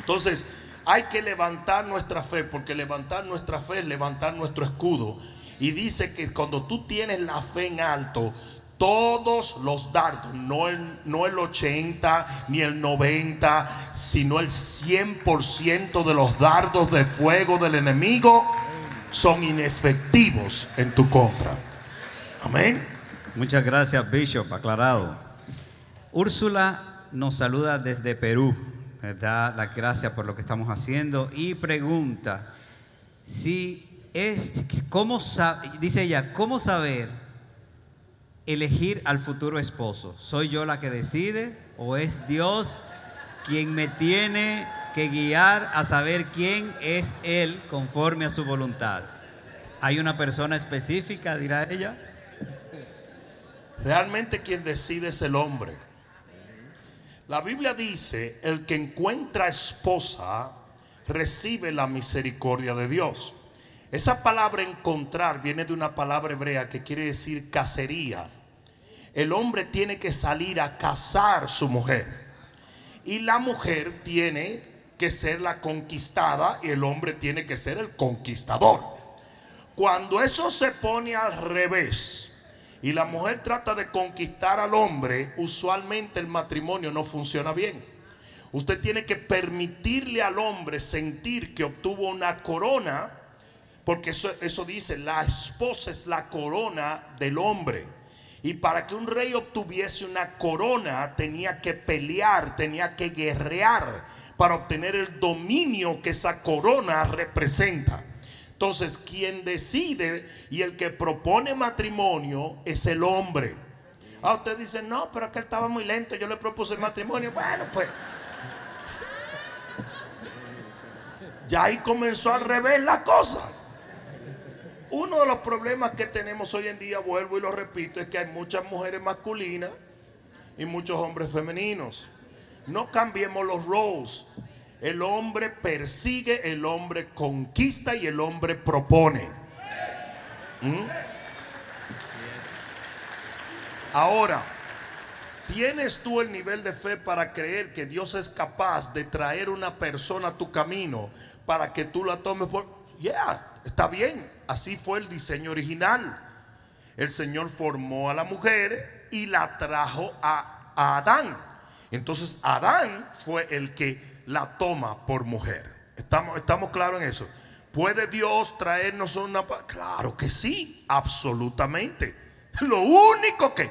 Entonces, hay que levantar nuestra fe, porque levantar nuestra fe es levantar nuestro escudo. Y dice que cuando tú tienes la fe en alto, todos los dardos, no el, no el 80 ni el 90, sino el 100% de los dardos de fuego del enemigo son inefectivos en tu contra. Amén. Muchas gracias, Bishop, aclarado. Úrsula nos saluda desde Perú, da las gracias por lo que estamos haciendo y pregunta si es, ¿cómo dice ella, ¿cómo saber elegir al futuro esposo? ¿Soy yo la que decide o es Dios quien me tiene que guiar a saber quién es Él conforme a su voluntad? ¿Hay una persona específica, dirá ella? Realmente quien decide es el hombre. La Biblia dice, el que encuentra esposa recibe la misericordia de Dios. Esa palabra encontrar viene de una palabra hebrea que quiere decir cacería. El hombre tiene que salir a cazar su mujer. Y la mujer tiene que ser la conquistada y el hombre tiene que ser el conquistador. Cuando eso se pone al revés y la mujer trata de conquistar al hombre, usualmente el matrimonio no funciona bien. Usted tiene que permitirle al hombre sentir que obtuvo una corona, porque eso, eso dice, la esposa es la corona del hombre. Y para que un rey obtuviese una corona tenía que pelear, tenía que guerrear para obtener el dominio que esa corona representa. Entonces, quien decide y el que propone matrimonio es el hombre. Ah, usted dice, no, pero es él estaba muy lento, yo le propuse el matrimonio. Bueno, pues. Ya ahí comenzó al revés la cosa. Uno de los problemas que tenemos hoy en día, vuelvo y lo repito, es que hay muchas mujeres masculinas y muchos hombres femeninos. No cambiemos los roles. El hombre persigue, el hombre conquista y el hombre propone. ¿Mm? Ahora, ¿tienes tú el nivel de fe para creer que Dios es capaz de traer una persona a tu camino para que tú la tomes por... Yeah, está bien. Así fue el diseño original. El Señor formó a la mujer y la trajo a, Adán. Entonces Adán fue el que la toma por mujer. ¿Estamos, estamos claros en eso? ¿Puede Dios traernos una... Claro que sí, absolutamente. Lo único que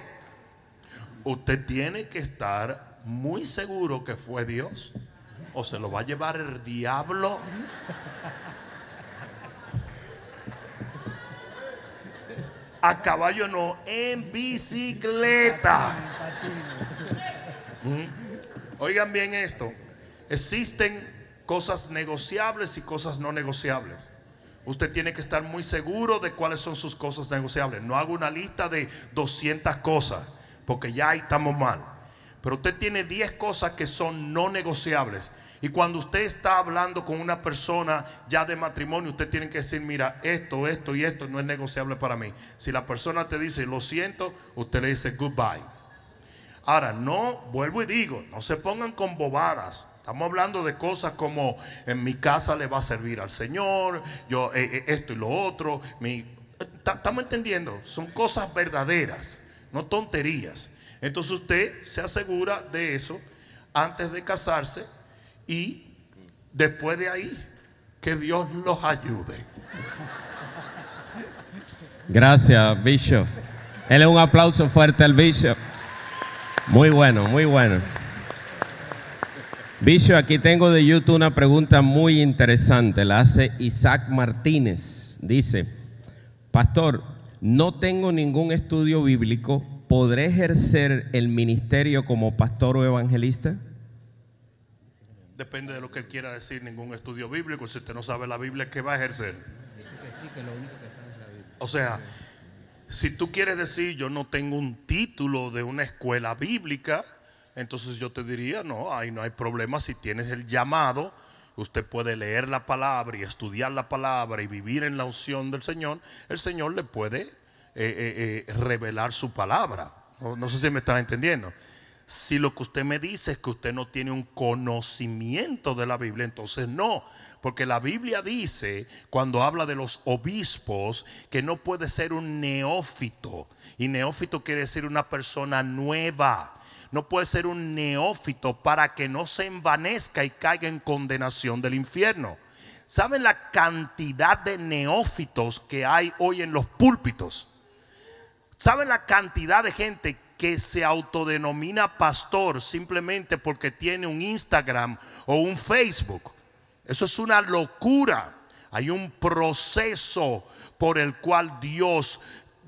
usted tiene que estar muy seguro que fue Dios. O se lo va a llevar el diablo. A caballo no, en bicicleta. Mm. Oigan bien esto. Existen cosas negociables y cosas no negociables. Usted tiene que estar muy seguro de cuáles son sus cosas negociables. No haga una lista de 200 cosas, porque ya ahí estamos mal. Pero usted tiene 10 cosas que son no negociables. Y cuando usted está hablando con una persona ya de matrimonio, usted tiene que decir, mira, esto, esto y esto no es negociable para mí. Si la persona te dice, lo siento, usted le dice, goodbye. Ahora, no, vuelvo y digo, no se pongan con bobadas. Estamos hablando de cosas como en mi casa le va a servir al Señor, yo eh, eh, esto y lo otro. mi- ta- Estamos entendiendo, son cosas verdaderas, no tonterías. Entonces usted se asegura de eso antes de casarse y después de ahí que Dios los ayude. Gracias, Bishop. Él un aplauso fuerte al Bishop. Muy bueno, muy bueno. Bishop, aquí tengo de YouTube una pregunta muy interesante. La hace Isaac Martínez. Dice, Pastor, no tengo ningún estudio bíblico. ¿Podré ejercer el ministerio como pastor o evangelista? Depende de lo que él quiera decir, ningún estudio bíblico. Si usted no sabe la Biblia, ¿qué va a ejercer? O sea, si tú quieres decir yo no tengo un título de una escuela bíblica, entonces yo te diría, no, ahí no hay problema si tienes el llamado, usted puede leer la palabra y estudiar la palabra y vivir en la unción del Señor, el Señor le puede eh, eh, eh, revelar su palabra. No, no sé si me estás entendiendo. Si lo que usted me dice es que usted no tiene un conocimiento de la Biblia, entonces no. Porque la Biblia dice, cuando habla de los obispos, que no puede ser un neófito. Y neófito quiere decir una persona nueva. No puede ser un neófito para que no se envanezca y caiga en condenación del infierno. ¿Saben la cantidad de neófitos que hay hoy en los púlpitos? ¿Saben la cantidad de gente que se autodenomina pastor simplemente porque tiene un Instagram o un Facebook? Eso es una locura. Hay un proceso por el cual Dios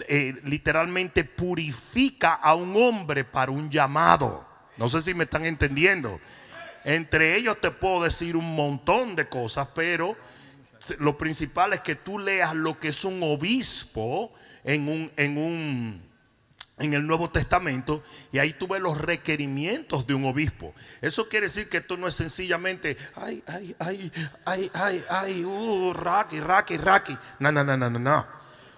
eh, literalmente purifica a un hombre para un llamado. No sé si me están entendiendo. Entre ellos te puedo decir un montón de cosas, pero lo principal es que tú leas lo que es un obispo en un, en un en el Nuevo Testamento y ahí tú ves los requerimientos de un obispo. Eso quiere decir que esto no es sencillamente, ay, ay, ay, ay, ay, ay, uh, raki, raki, raki. No, no, no, no, no, no.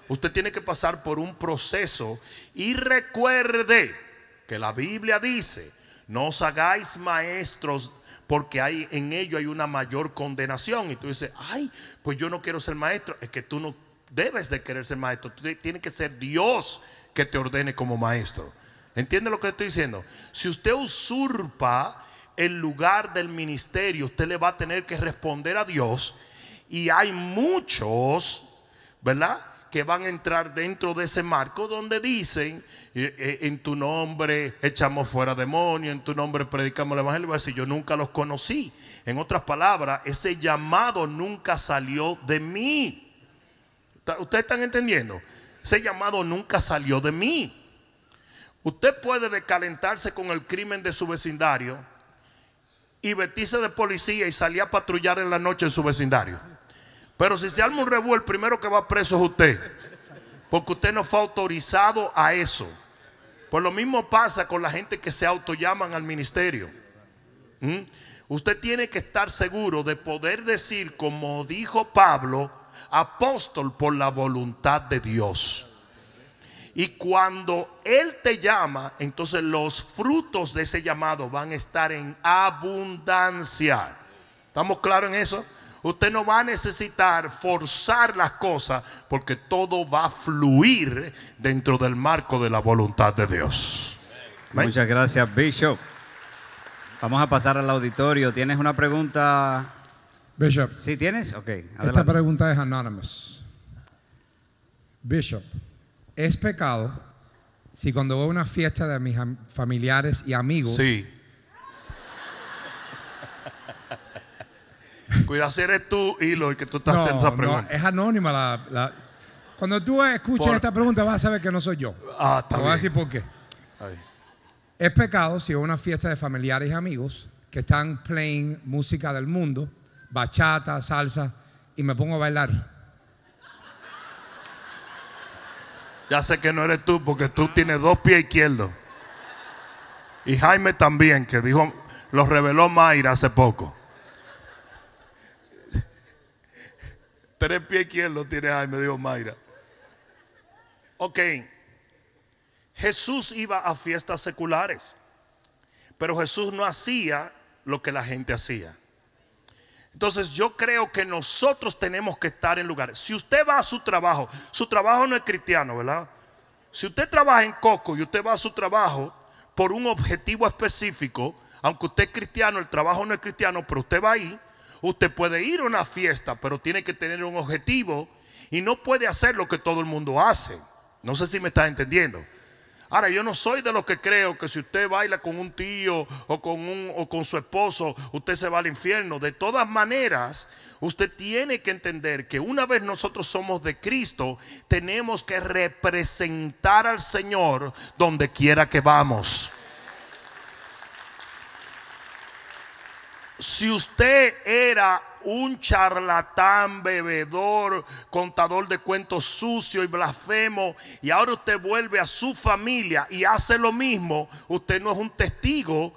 Usted tiene que pasar por un proceso y recuerde que la Biblia dice, no os hagáis maestros porque hay, en ello hay una mayor condenación. Y tú dices, ay, pues yo no quiero ser maestro. Es que tú no debes de querer ser maestro. Tú tienes que ser Dios que te ordene como maestro. ¿Entiende lo que estoy diciendo? Si usted usurpa el lugar del ministerio, usted le va a tener que responder a Dios. Y hay muchos, ¿verdad? Que van a entrar dentro de ese marco donde dicen, eh, eh, en tu nombre echamos fuera demonios, en tu nombre predicamos el evangelio. Va a decir, yo nunca los conocí. En otras palabras, ese llamado nunca salió de mí. ¿Ustedes están entendiendo? Ese llamado nunca salió de mí. Usted puede decalentarse con el crimen de su vecindario y vestirse de policía y salir a patrullar en la noche en su vecindario. Pero si se arma un revuelo, el primero que va preso es usted. Porque usted no fue autorizado a eso. Pues lo mismo pasa con la gente que se autollaman al ministerio. ¿Mm? Usted tiene que estar seguro de poder decir, como dijo Pablo, apóstol por la voluntad de Dios. Y cuando Él te llama, entonces los frutos de ese llamado van a estar en abundancia. ¿Estamos claros en eso? Usted no va a necesitar forzar las cosas porque todo va a fluir dentro del marco de la voluntad de Dios. Muchas gracias, Bishop. Vamos a pasar al auditorio. ¿Tienes una pregunta? Bishop, ¿Sí tienes? Ok, esta pregunta es anonymous. Bishop, ¿es pecado si cuando voy a una fiesta de mis am- familiares y amigos Sí. Cuidado si eres tú, Hilo, y que tú estás No, haciendo esa no, pregunta. es anónima la, la- Cuando tú escuches Por- esta pregunta vas a saber que no soy yo. Ah, está Te voy a bien. decir por qué. Es pecado si voy a una fiesta de familiares y amigos que están playing música del mundo, bachata, salsa, y me pongo a bailar. Ya sé que no eres tú porque tú tienes dos pies izquierdos. Y Jaime también, que dijo, lo reveló Mayra hace poco. Tres pies izquierdos tiene Jaime, dijo Mayra. Ok. Jesús iba a fiestas seculares, pero Jesús no hacía lo que la gente hacía. Entonces yo creo que nosotros tenemos que estar en lugares. Si usted va a su trabajo, su trabajo no es cristiano, ¿verdad? Si usted trabaja en Coco y usted va a su trabajo, por un objetivo específico, aunque usted es cristiano, el trabajo no es cristiano, pero usted va ahí, usted puede ir a una fiesta, pero tiene que tener un objetivo y no puede hacer lo que todo el mundo hace. No sé si me está entendiendo. Ahora, yo no soy de los que creo que si usted baila con un tío o con, un, o con su esposo, usted se va al infierno. De todas maneras, usted tiene que entender que una vez nosotros somos de Cristo, tenemos que representar al Señor donde quiera que vamos. Si usted era un charlatán, bebedor, contador de cuentos sucio y blasfemo, y ahora usted vuelve a su familia y hace lo mismo, usted no es un testigo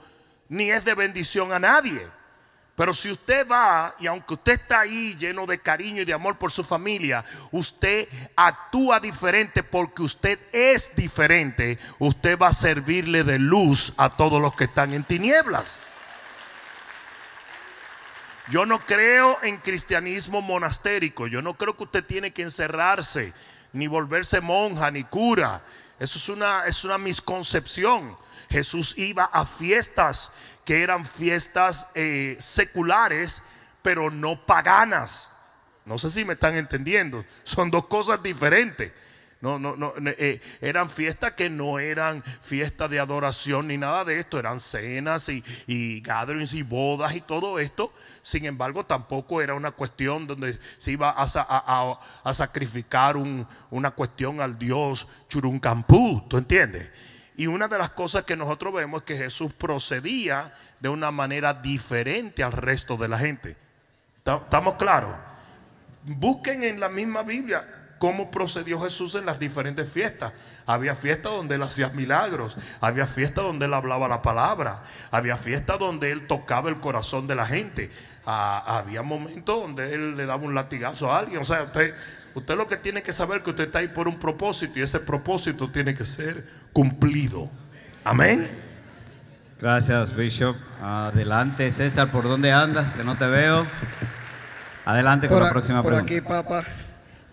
ni es de bendición a nadie. Pero si usted va y aunque usted está ahí lleno de cariño y de amor por su familia, usted actúa diferente porque usted es diferente, usted va a servirle de luz a todos los que están en tinieblas. Yo no creo en cristianismo monastérico. Yo no creo que usted tiene que encerrarse, ni volverse monja, ni cura. Eso es una, es una misconcepción. Jesús iba a fiestas que eran fiestas eh, seculares, pero no paganas. No sé si me están entendiendo. Son dos cosas diferentes. No, no, no, eh, eran fiestas que no eran fiestas de adoración ni nada de esto, eran cenas y, y gatherings y bodas y todo esto, sin embargo, tampoco era una cuestión donde se iba a, sacrificar una cuestión al Dios Churuncampú, ¿tú entiendes? Y una de las cosas que nosotros vemos es que Jesús procedía de una manera diferente al resto de la gente. ¿Estamos claros? Busquen en la misma Biblia cómo procedió Jesús en las diferentes fiestas. Había fiestas donde él hacía milagros, había fiestas donde él hablaba la palabra, había fiestas donde él tocaba el corazón de la gente, había momentos donde él le daba un latigazo a alguien. O sea, usted, usted lo que tiene que saber es que usted está ahí por un propósito y ese propósito tiene que ser cumplido. Amén. Gracias, Bishop. Adelante, César, ¿por dónde andas? Que no te veo. Adelante con la próxima por pregunta. Por aquí, papá.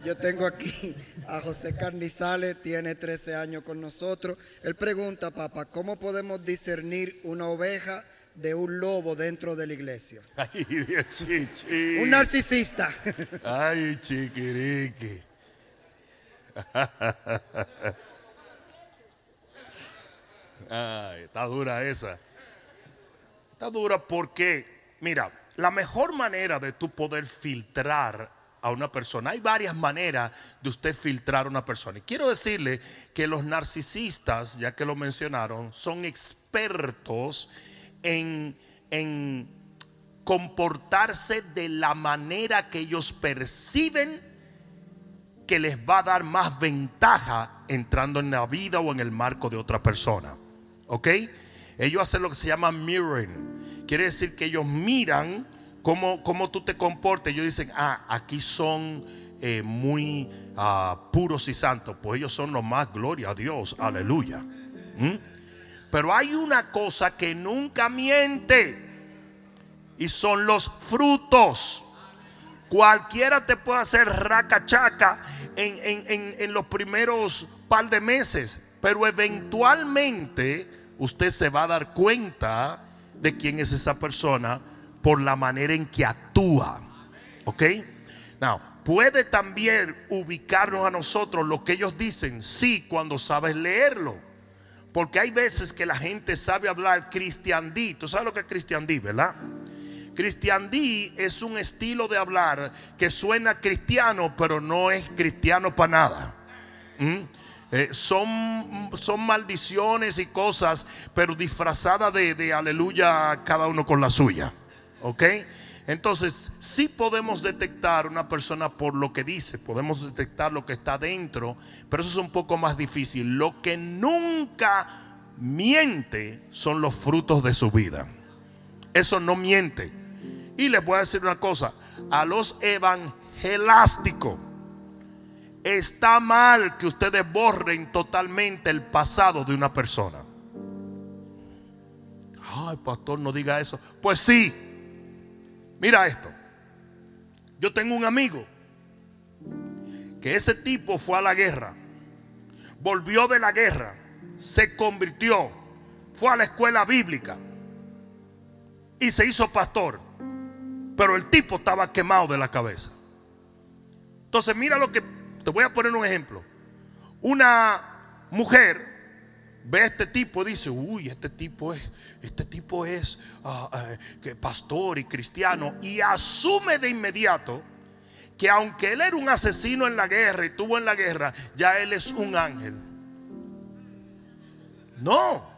Yo tengo aquí a José Carnizales, tiene 13 años con nosotros. Él pregunta, papá, ¿cómo podemos discernir una oveja de un lobo dentro de la iglesia. Ay, Dios, chichi. Un narcisista. Ay, chiquiriqui. Ay, está dura esa. Está dura porque, mira, la mejor manera de tú poder filtrar a una persona, hay varias maneras de usted filtrar a una persona. Y quiero decirle que los narcisistas, ya que lo mencionaron, son expertos en, comportarse de la manera que ellos perciben que les va a dar más ventaja entrando en la vida o en el marco de otra persona. ¿Ok? Ellos hacen lo que se llama mirroring. Quiere decir que ellos miran cómo, cómo tú te comportas. Ellos dicen, ah, aquí son eh, muy ah, puros y santos. Pues ellos son los más, gloria a Dios, aleluya. Pero hay una cosa que nunca miente y son los frutos. Cualquiera te puede hacer racachaca en, en, en los primeros par de meses, pero eventualmente usted se va a dar cuenta de quién es esa persona por la manera en que actúa. ¿Ok? Now, puede también ubicarnos a nosotros lo que ellos dicen, sí, cuando sabes leerlo. Porque hay veces que la gente sabe hablar cristiandí. ¿Tú sabes lo que es cristiandí, verdad? Cristiandí es un estilo de hablar que suena cristiano, pero no es cristiano para nada. ¿Mm? Eh, son, son maldiciones y cosas, pero disfrazadas de, de aleluya, cada uno con la suya. ¿Ok? Entonces, sí podemos detectar una persona por lo que dice, podemos detectar lo que está dentro, pero eso es un poco más difícil. Lo que nunca miente son los frutos de su vida. Eso no miente. Y les voy a decir una cosa, a los evangelásticos está mal que ustedes borren totalmente el pasado de una persona. Ay, pastor, no diga eso. Pues sí, Mira esto. Yo tengo un amigo que ese tipo fue a la guerra, volvió de la guerra, se convirtió, fue a la escuela bíblica y se hizo pastor, pero el tipo estaba quemado de la cabeza. Entonces mira lo que, te voy a poner un ejemplo. Una mujer ve a este tipo y dice, uy, este tipo es, este tipo es que pastor y cristiano, y asume de inmediato que aunque él era un asesino en la guerra y tuvo en la guerra, ya él es un ángel. No.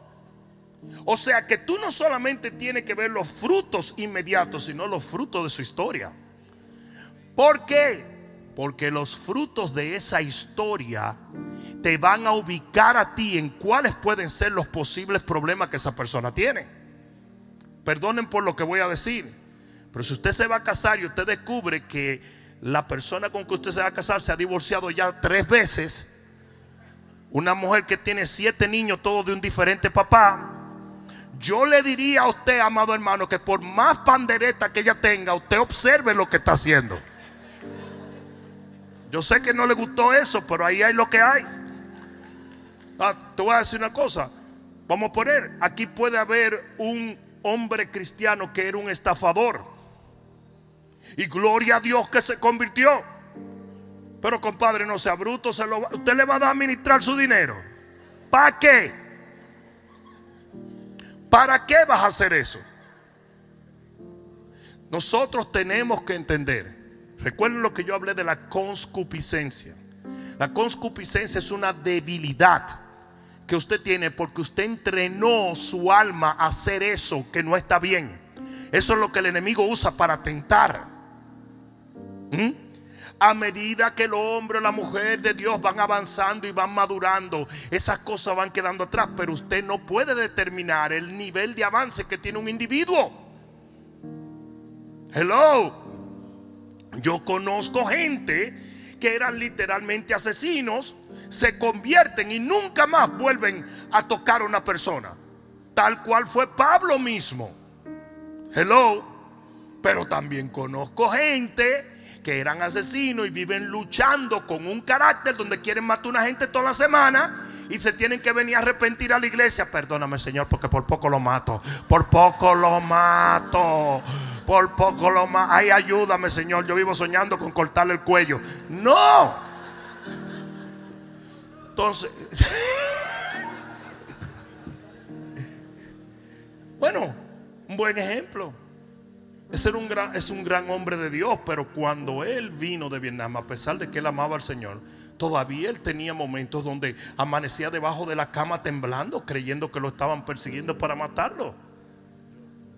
O sea que tú no solamente tienes que ver los frutos inmediatos, sino los frutos de su historia. ¿Por qué? Porque los frutos de esa historia te van a ubicar a ti en cuáles pueden ser los posibles problemas que esa persona tiene. Perdonen por lo que voy a decir, pero si usted se va a casar y usted descubre que la persona con que usted se va a casar se ha divorciado ya tres veces, una mujer que tiene siete niños, todos de un diferente papá, yo le diría a usted, amado hermano, que por más pandereta que ella tenga, usted observe lo que está haciendo. Yo sé que no le gustó eso, pero ahí hay lo que hay. Ah, te voy a decir una cosa. Vamos a poner, aquí puede haber un hombre cristiano que era un estafador. Y gloria a Dios que se convirtió. Pero compadre, no sea bruto, se lo, usted le va a administrar su dinero. ¿Para qué? ¿Para qué vas a hacer eso? Nosotros tenemos que entender. Recuerden lo que yo hablé de la conscupiscencia. La conscupiscencia es una debilidad que usted tiene porque usted entrenó su alma a hacer eso que no está bien. Eso es lo que el enemigo usa para tentar. ¿Mm? A medida que el hombre o la mujer de Dios van avanzando y van madurando, esas cosas van quedando atrás, pero usted no puede determinar el nivel de avance que tiene un individuo. Hello. Yo conozco gente que eran literalmente asesinos, se convierten y nunca más vuelven a tocar a una persona. Tal cual fue Pablo mismo. Hello. Pero también conozco gente que eran asesinos y viven luchando con un carácter donde quieren matar a una gente toda la semana y se tienen que venir a arrepentir a la iglesia. Perdóname, Señor, porque por poco lo mato. Por poco lo mato. Por poco lo mato. Ay, ayúdame, Señor. Yo vivo soñando con cortarle el cuello. No. Entonces, bueno, un buen ejemplo. Ese era un gran, es un gran hombre de Dios, pero cuando él vino de Vietnam, a pesar de que él amaba al Señor, todavía él tenía momentos donde amanecía debajo de la cama temblando, creyendo que lo estaban persiguiendo para matarlo.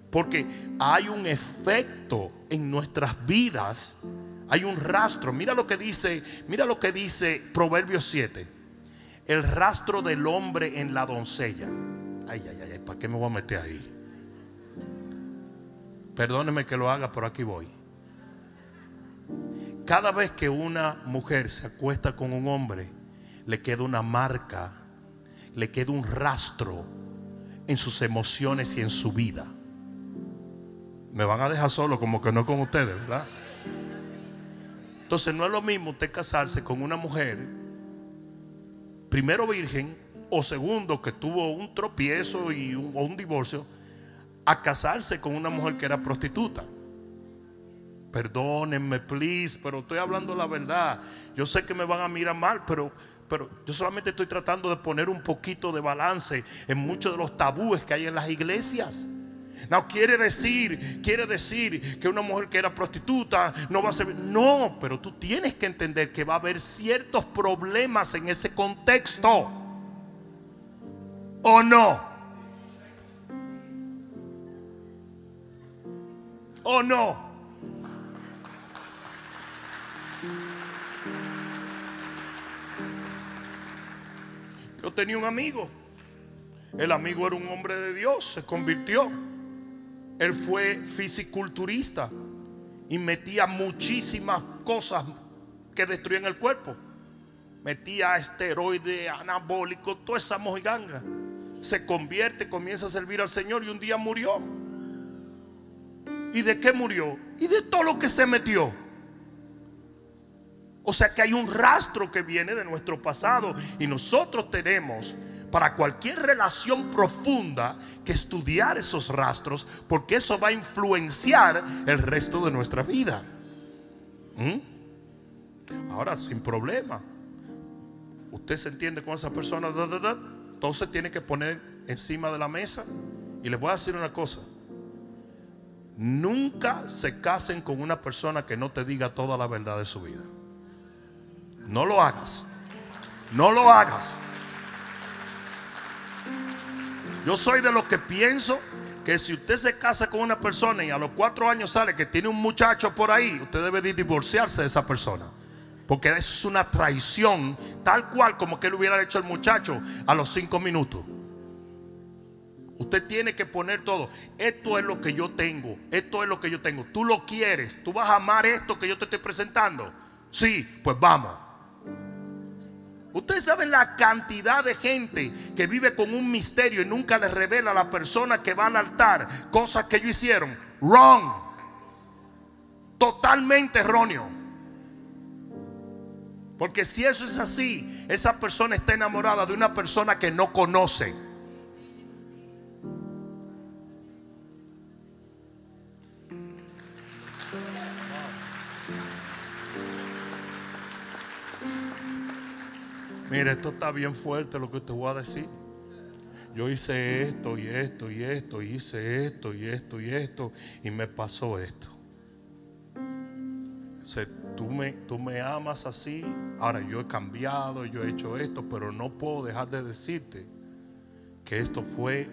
Porque hay un efecto en nuestras vidas, hay un rastro. Mira lo que dice, mira lo que dice Proverbios 7. El rastro del hombre en la doncella. Ay, ay, ay, ¿para qué me voy a meter ahí? Perdóneme que lo haga, pero aquí voy. Cada vez que una mujer se acuesta con un hombre, le queda una marca, le queda un rastro en sus emociones y en su vida. Me van a dejar solo como que no con ustedes, ¿verdad? Entonces no es lo mismo usted casarse con una mujer, primero virgen, o segundo que tuvo un tropiezo y un, o un divorcio, a casarse con una mujer que era prostituta. Perdónenme, please, pero estoy hablando la verdad. Yo sé que me van a mirar mal, pero, pero yo solamente estoy tratando de poner un poquito de balance en muchos de los tabúes que hay en las iglesias. No quiere decir, quiere decir que una mujer que era prostituta no va a ser. No, pero tú tienes que entender que va a haber ciertos problemas en ese contexto. ¿O no? ¿O no? Yo tenía un amigo. El amigo era un hombre de Dios, se convirtió. Él fue fisiculturista y metía muchísimas cosas que destruían el cuerpo. Metía esteroides, anabólicos, toda esa mojiganga. Se convierte, comienza a servir al Señor y un día murió. ¿Y de qué murió? Y de todo lo que se metió. O sea que hay un rastro que viene de nuestro pasado y nosotros tenemos para cualquier relación profunda que estudiar esos rastros, porque eso va a influenciar el resto de nuestra vida. ¿Mm? Ahora, sin problema. Usted se entiende con esa persona, entonces tiene que poner encima de la mesa. Y les voy a decir una cosa. Nunca se casen con una persona que no te diga toda la verdad de su vida. No lo hagas. No lo hagas. Yo soy de los que pienso que si usted se casa con una persona y a los cuatro años sale que tiene un muchacho por ahí, usted debe divorciarse de esa persona. Porque eso es una traición, tal cual como que él hubiera hecho el muchacho a los cinco minutos. Usted tiene que poner todo. Esto es lo que yo tengo. Esto es lo que yo tengo. Tú lo quieres. Tú vas a amar esto que yo te estoy presentando. Sí, pues vamos. Ustedes saben la cantidad de gente que vive con un misterio y nunca le revela a la persona que va al altar cosas que ellos hicieron. Wrong. Totalmente erróneo. Porque si eso es así, esa persona está enamorada de una persona que no conoce. Mire, esto está bien fuerte lo que te voy a decir. Yo hice esto y esto y esto, hice esto y esto y esto, y me pasó esto. Tú, me, tú me amas así, ahora yo he cambiado, yo he hecho esto, pero no puedo dejar de decirte que esto fue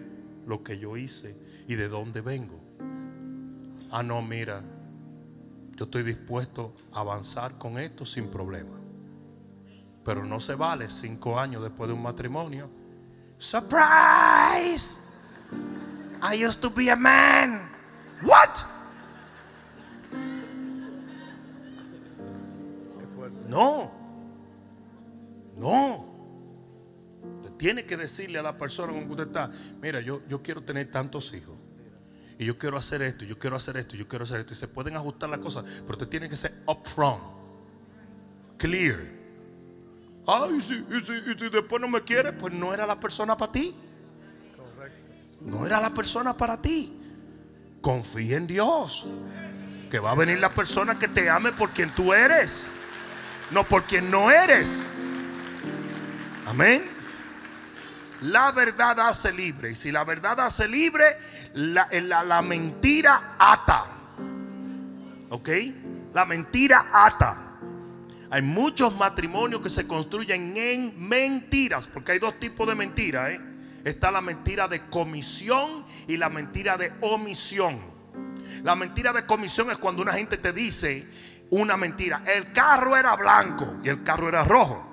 lo que yo hice y de dónde vengo. Ah, no, mira, yo estoy dispuesto a avanzar con esto sin problema. Pero no se vale cinco años después de un matrimonio. Surprise! I used to be a man. What? No. No. Usted tiene que decirle a la persona con que usted está, mira, yo, yo quiero tener tantos hijos. Y yo quiero hacer esto, yo quiero hacer esto, yo quiero hacer esto. Y se pueden ajustar las cosas, pero usted tiene que ser upfront, clear. Ay, si, y si, después no me quiere, pues no era la persona para ti. No era la persona para ti. Confía en Dios. Que va a venir la persona que te ame por quien tú eres. No por quien no eres. Amén. La verdad hace libre. Y si la verdad hace libre, la, la, la mentira ata. ¿Ok? La mentira ata. Hay muchos matrimonios que se construyen en mentiras, porque hay dos tipos de mentiras. ¿eh? Está la mentira de comisión y la mentira de omisión. La mentira de comisión es cuando una gente te dice una mentira. El carro era blanco y el carro era rojo.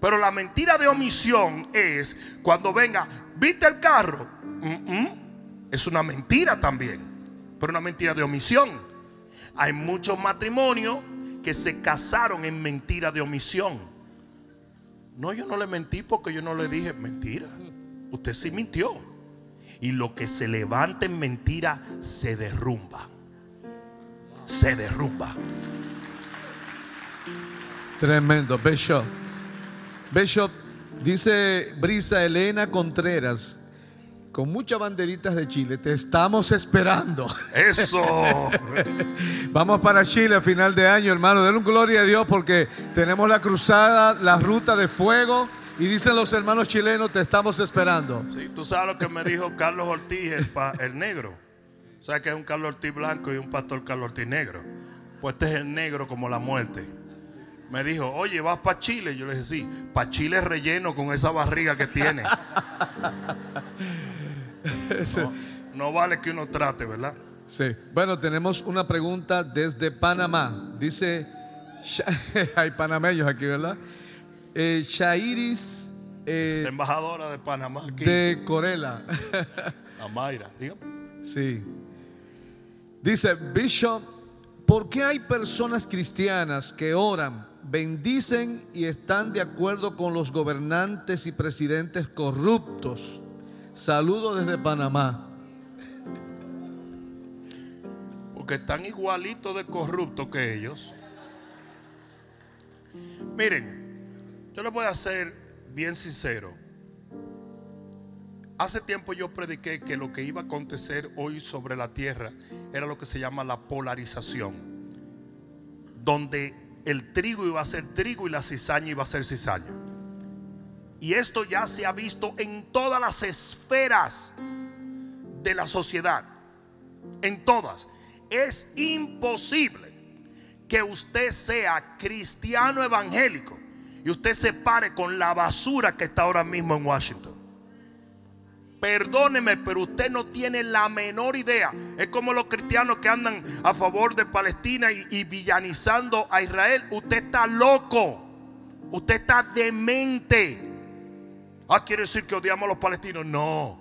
Pero la mentira de omisión es cuando venga, ¿viste el carro? Es una mentira también, pero una mentira de omisión. Hay muchos matrimonios que se casaron en mentira de omisión. No, yo no le mentí porque yo no le dije mentira. Usted sí mintió. Y lo que se levanta en mentira se derrumba. Se derrumba. Tremendo, Bishop. Bishop, dice Brisa Elena Contreras, con muchas banderitas de Chile. Te estamos esperando. Eso. Vamos para Chile a final de año, hermano. Den un gloria a Dios porque tenemos la cruzada, la ruta de fuego. Y dicen los hermanos chilenos, te estamos esperando. Sí, tú sabes lo que me dijo Carlos Ortiz, el, el negro. ¿Sabes que es un Carlos Ortiz blanco y un pastor Carlos Ortiz negro? Pues este es el negro como la muerte. Me dijo, oye, ¿vas para Chile? Yo le dije, sí, para Chile relleno con esa barriga que tiene. No, vale que uno trate, ¿verdad? Sí. Bueno, tenemos una pregunta desde Panamá. Dice, hay panameños aquí, ¿verdad? Eh, Shairis. Eh, embajadora de Panamá aquí. De Corela. Mayra, dígame. Sí. Dice, Bishop, ¿por qué hay personas cristianas que oran, bendicen y están de acuerdo con los gobernantes y presidentes corruptos? Saludos desde Panamá. Porque están igualitos de corruptos que ellos. Miren, yo les voy a ser bien sincero. Hace tiempo yo prediqué que lo que iba a acontecer hoy sobre la tierra era lo que se llama la polarización, donde el trigo iba a ser trigo y la cizaña iba a ser cizaña. Y esto ya se ha visto en todas las esferas de la sociedad, en todas. Es imposible que usted sea cristiano evangélico y usted se pare con la basura que está ahora mismo en Washington. Perdóneme, pero usted no tiene la menor idea. Es como los cristianos que andan a favor de Palestina y, villanizando a Israel. Usted está loco. Usted está demente. Ah, quiere decir que odiamos a los palestinos. No.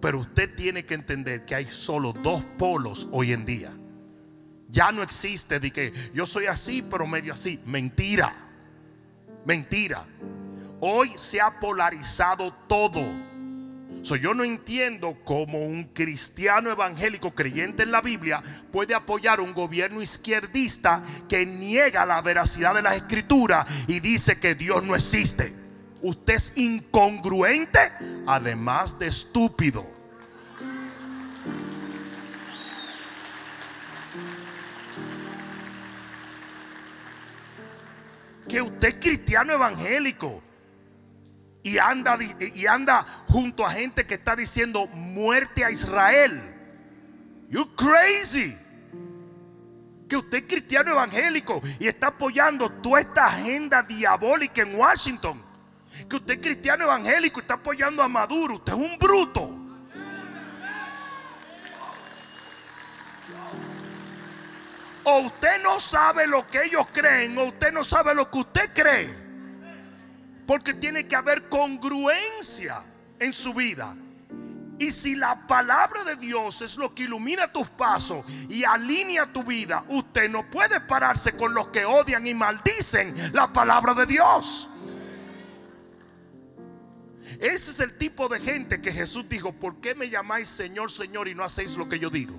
Pero usted tiene que entender que hay solo dos polos hoy en día. Ya no existe de que yo soy así, pero medio así. Mentira. Mentira. Hoy se ha polarizado todo yo no entiendo cómo un cristiano evangélico creyente en la Biblia puede apoyar un gobierno izquierdista que niega la veracidad de las escrituras y dice que Dios no existe. Usted es incongruente, además de estúpido. Que usted es cristiano evangélico y anda, y anda junto a gente que está diciendo muerte a Israel. You crazy. Que usted es cristiano evangélico y está apoyando toda esta agenda diabólica en Washington. Que usted es cristiano evangélico y está apoyando a Maduro. Usted es un bruto. O usted no sabe lo que ellos creen, o usted no sabe lo que usted cree. Porque tiene que haber congruencia en su vida. Y si la palabra de Dios es lo que ilumina tus pasos y alinea tu vida, usted no puede pararse con los que odian y maldicen la palabra de Dios. Ese es el tipo de gente que Jesús dijo, ¿por qué me llamáis Señor, Señor y no hacéis lo que yo digo?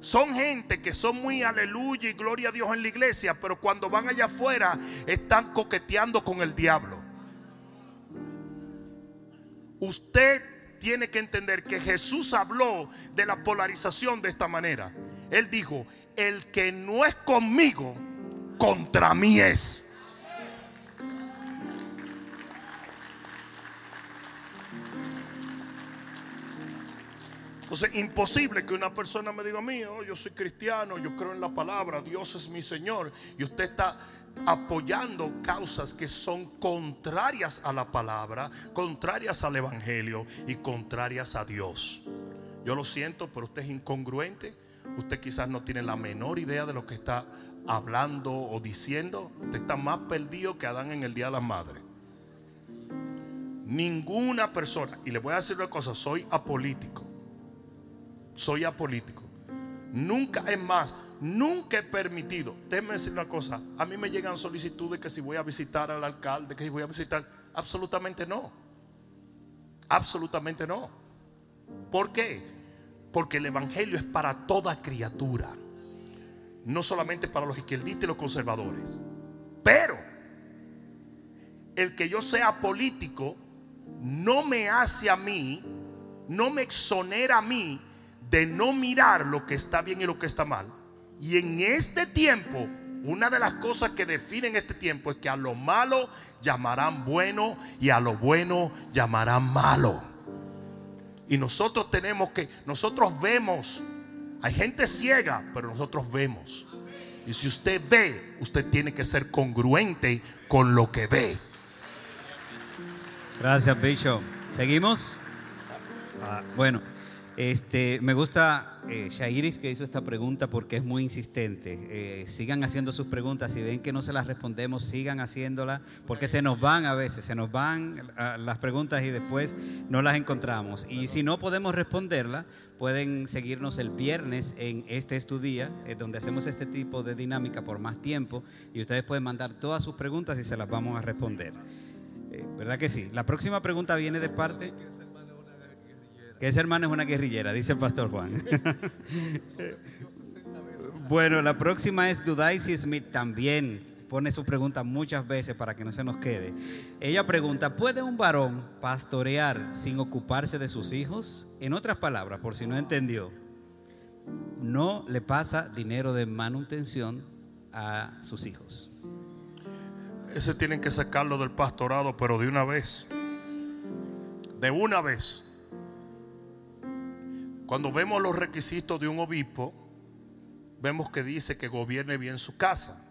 Son gente que son muy aleluya y gloria a Dios en la iglesia, pero cuando van allá afuera están coqueteando con el diablo. Usted tiene que entender que Jesús habló de la polarización de esta manera. Él dijo, el que no es conmigo, contra mí es. Entonces, imposible que una persona me diga a mí, oh, yo soy cristiano, yo creo en la palabra, Dios es mi Señor, y usted está apoyando causas que son contrarias a la palabra, contrarias al Evangelio y contrarias a Dios. Yo lo siento, pero usted es incongruente, usted quizás no tiene la menor idea de lo que está hablando o diciendo, usted está más perdido que Adán en el Día de la Madre. Ninguna persona, y le voy a decir una cosa, soy apolítico soy apolítico. Nunca, es más, nunca he permitido. Déjenme decir una cosa. A mí me llegan solicitudes que si voy a visitar al alcalde, que si voy a visitar. Absolutamente no. Absolutamente no. ¿Por qué? Porque el Evangelio es para toda criatura. No solamente para los izquierdistas y los conservadores. Pero el que yo sea político no me hace a mí, no me exonera a mí de no mirar lo que está bien y lo que está mal. Y en este tiempo, una de las cosas que definen este tiempo es que a lo malo llamarán bueno y a lo bueno llamarán malo. Y nosotros tenemos que, nosotros vemos, hay gente ciega, pero nosotros vemos. Y si usted ve, usted tiene que ser congruente con lo que ve. Gracias, Bishop. ¿Seguimos? Ah, bueno. Este, me gusta eh, Shairis que hizo esta pregunta porque es muy insistente. Eh, sigan haciendo sus preguntas. Si ven que no se las respondemos, sigan haciéndolas porque se nos van a veces, se nos van las preguntas y después no las encontramos. Y si no podemos responderlas, pueden seguirnos el viernes en este estudio, eh, donde hacemos este tipo de dinámica por más tiempo y ustedes pueden mandar todas sus preguntas y se las vamos a responder. ¿Verdad que sí? La próxima pregunta viene de parte que ese hermano es una guerrillera, dice el pastor Juan. bueno, la próxima es Dudaisy Smith también. pone su pregunta muchas veces para que no se nos quede. Ella pregunta, ¿puede un varón pastorear sin ocuparse de sus hijos? En otras palabras, por si no entendió, no le pasa dinero de manutención a sus hijos. Ese tienen que sacarlo del pastorado, pero de una vez. De una vez. Cuando vemos los requisitos de un obispo, vemos que dice que gobierne bien su casa.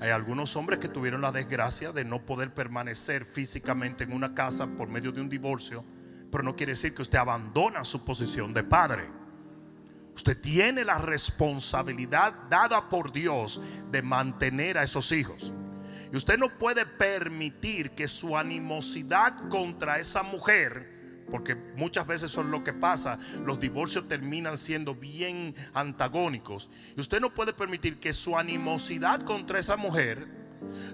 Hay algunos hombres que tuvieron la desgracia de no poder permanecer físicamente en una casa por medio de un divorcio, pero no quiere decir que usted abandona su posición de padre. Usted tiene la responsabilidad dada por Dios de mantener a esos hijos. Y usted no puede permitir que su animosidad contra esa mujer porque muchas veces es lo que pasa. Los divorcios terminan siendo bien antagónicos. Y usted no puede permitir que su animosidad contra esa mujer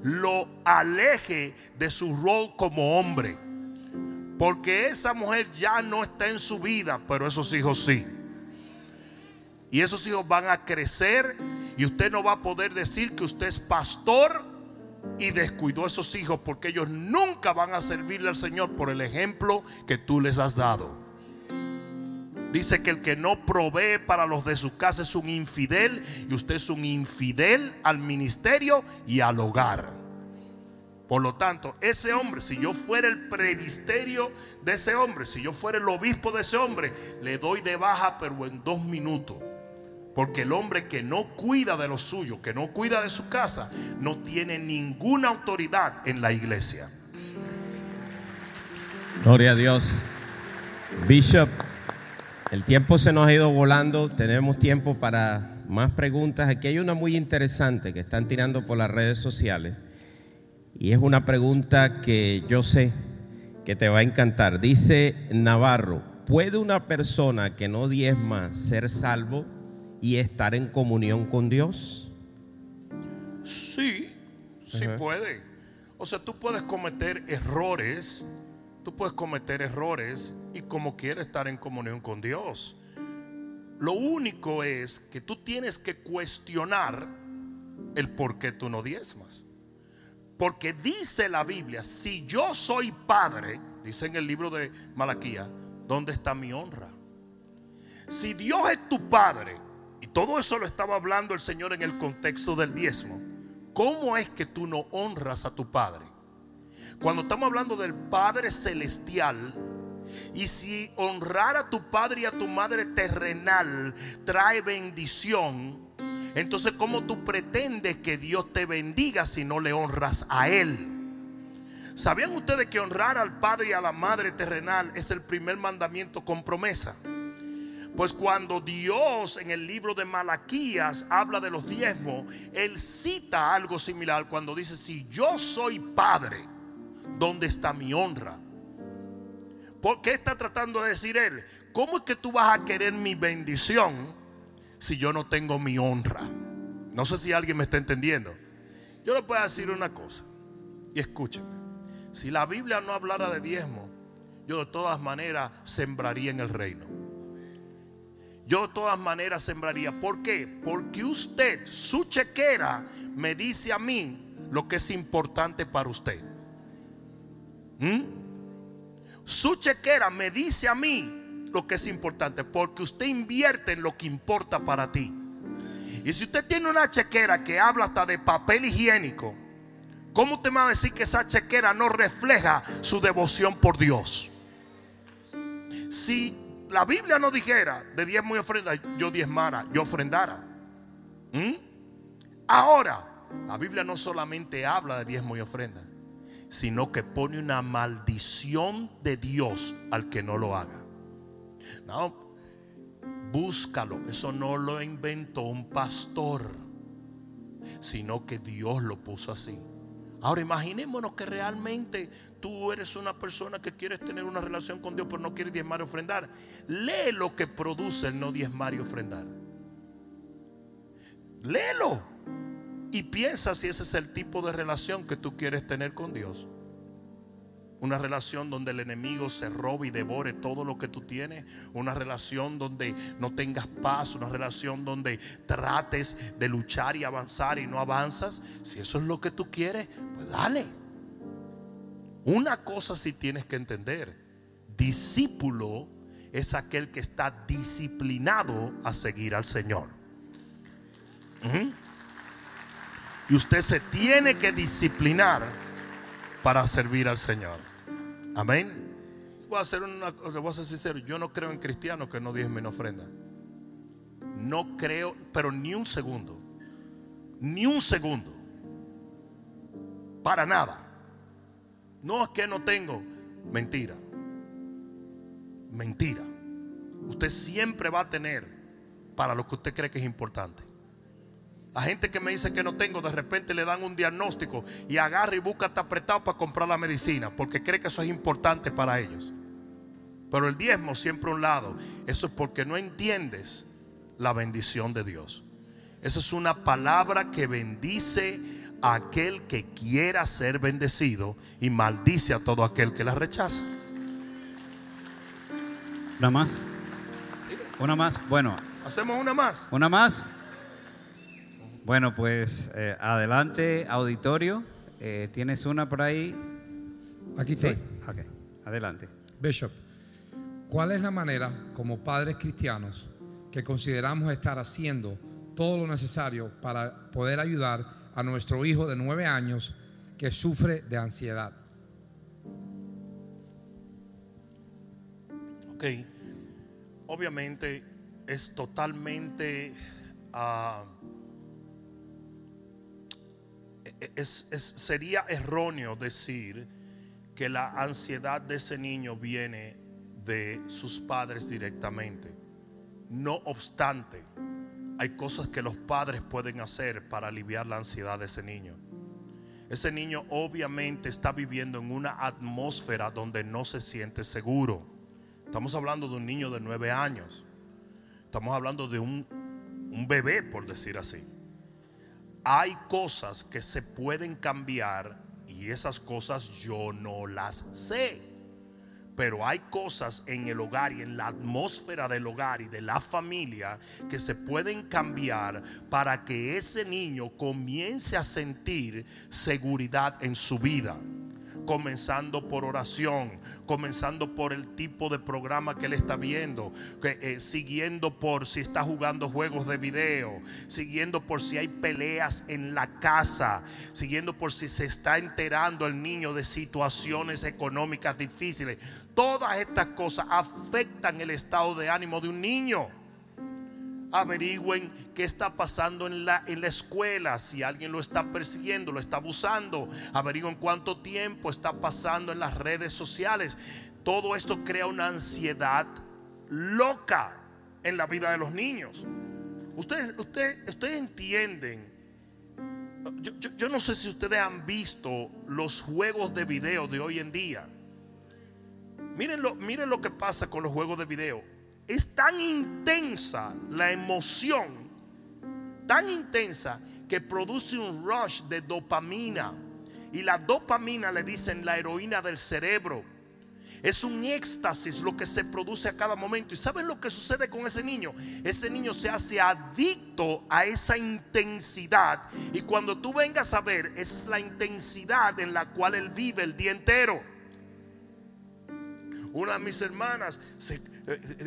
lo aleje de su rol como hombre. Porque esa mujer ya no está en su vida, pero esos hijos sí. Y esos hijos van a crecer y usted no va a poder decir que usted es pastor y descuidó a esos hijos porque ellos nunca van a servirle al Señor por el ejemplo que tú les has dado. Dice que el que no provee para los de su casa es un infidel y usted es un infidel al ministerio y al hogar. Por lo tanto, ese hombre, si yo fuera el previsterio de ese hombre, si yo fuera el obispo de ese hombre, le doy de baja pero en dos minutos. Porque el hombre que no cuida de lo suyo, que no cuida de su casa, no tiene ninguna autoridad en la iglesia. Gloria a Dios. Bishop, el tiempo se nos ha ido volando, tenemos tiempo para más preguntas. Aquí hay una muy interesante que están tirando por las redes sociales y es una pregunta que yo sé que te va a encantar. Dice Navarro, ¿puede una persona que no diezma ser salvo? Y estar en comunión con Dios? Sí, sí puede. O sea, tú puedes cometer errores, tú puedes cometer errores y como quieres estar en comunión con Dios. Lo único es que tú tienes que cuestionar el por qué tú no diezmas. Porque dice la Biblia, si yo soy padre, dice en el libro de Malaquía, ¿dónde está mi honra? Si Dios es tu padre todo eso lo estaba hablando el Señor en el contexto del diezmo. ¿Cómo es que tú no honras a tu Padre? Cuando estamos hablando del Padre Celestial, y si honrar a tu Padre y a tu Madre terrenal trae bendición, entonces ¿cómo tú pretendes que Dios te bendiga si no le honras a Él? ¿Sabían ustedes que honrar al Padre y a la Madre terrenal es el primer mandamiento con promesa? Pues cuando Dios en el libro de Malaquías habla de los diezmos, Él cita algo similar cuando dice, si yo soy padre, ¿dónde está mi honra? ¿Por qué está tratando de decir Él? ¿Cómo es que tú vas a querer mi bendición si yo no tengo mi honra? No sé si alguien me está entendiendo. Yo le puedo decir una cosa y escúcheme. Si la Biblia no hablara de diezmo, yo de todas maneras sembraría en el reino yo de todas maneras sembraría. ¿Por qué? Porque usted, su chequera, me dice a mí lo que es importante para usted. ¿Mm? Su chequera me dice a mí lo que es importante, porque usted invierte en lo que importa para ti. Y si usted tiene una chequera que habla hasta de papel higiénico, ¿cómo usted me va a decir que esa chequera no refleja su devoción por Dios? Si la Biblia no dijera de diezmo y ofrenda, yo diezmara, yo ofrendara. ¿Mm? Ahora, la Biblia no solamente habla de diezmo y ofrenda, sino que pone una maldición de Dios al que no lo haga. No, búscalo. Eso no lo inventó un pastor, sino que Dios lo puso así. Ahora imaginémonos que realmente tú eres una persona que quieres tener una relación con Dios, pero no quieres diezmar y ofrendar. Lee lo que produce el no diezmar y ofrendar. Léelo. Y piensa si ese es el tipo de relación que tú quieres tener con Dios. Una relación donde el enemigo se robe y devore todo lo que tú tienes. Una relación donde no tengas paz. Una relación donde trates de luchar y avanzar y no avanzas. Si eso es lo que tú quieres, pues dale. Una cosa sí tienes que entender. Discípulo es aquel que está disciplinado a seguir al Señor. Y usted se tiene que disciplinar para servir al Señor. Amén. Voy a hacer una, voy a ser sincero, yo no creo en cristianos que no diezmen ofrenda. No creo, pero ni un segundo. Ni un segundo. Para nada. No es que no tengo. Mentira. Mentira. Usted siempre va a tener para lo que usted cree que es importante. A gente que me dice que no tengo, de repente le dan un diagnóstico y agarra y busca hasta apretado para comprar la medicina, porque cree que eso es importante para ellos. Pero el diezmo siempre a un lado. Eso es porque no entiendes la bendición de Dios. Esa es una palabra que bendice a aquel que quiera ser bendecido y maldice a todo aquel que la rechaza. ¿Una más? ¿Una más? Bueno, Hacemos una más. ¿una más? Bueno, pues eh, adelante, auditorio. Eh, ¿Tienes una por ahí? Aquí Sí. estoy. Ok, adelante. Bishop, ¿cuál es la manera como padres cristianos que consideramos estar haciendo todo lo necesario para poder ayudar a nuestro hijo de nueve años que sufre de ansiedad? Ok. Obviamente es totalmente... ah, e- sería erróneo decir que la ansiedad de ese niño viene de sus padres directamente. No obstante, hay cosas que los padres pueden hacer para aliviar la ansiedad de ese niño. Ese niño obviamente está viviendo en una atmósfera donde no se siente seguro. Estamos hablando de un niño de nueve años. Estamos hablando de un, un bebé, por decir así. Hay cosas que se pueden cambiar y esas cosas yo no las sé. Pero hay cosas en el hogar y en la atmósfera del hogar y de la familia que se pueden cambiar para que ese niño comience a sentir seguridad en su vida. Comenzando por oración, comenzando por el tipo de programa que él está viendo, eh, siguiendo por si está jugando juegos de video, siguiendo por si hay peleas en la casa, siguiendo por si se está enterando el niño de situaciones económicas difíciles. Todas estas cosas afectan el estado de ánimo de un niño averigüen qué está pasando en la, en la escuela, si alguien lo está persiguiendo, lo está abusando, averigüen cuánto tiempo está pasando en las redes sociales. Todo esto crea una ansiedad loca en la vida de los niños. Ustedes, ustedes, ustedes entienden. Yo, yo- no sé si ustedes han visto los juegos de video de hoy en día. Miren lo que pasa con los juegos de video. Es tan intensa la emoción, tan intensa que produce un rush de dopamina. Y la dopamina le dicen la heroína del cerebro. Es un éxtasis lo que se produce a cada momento. ¿Y saben lo que sucede con ese niño? Ese niño se hace adicto a esa intensidad. Y cuando tú vengas a ver, es la intensidad en la cual él vive el día entero. Una de mis hermanas se,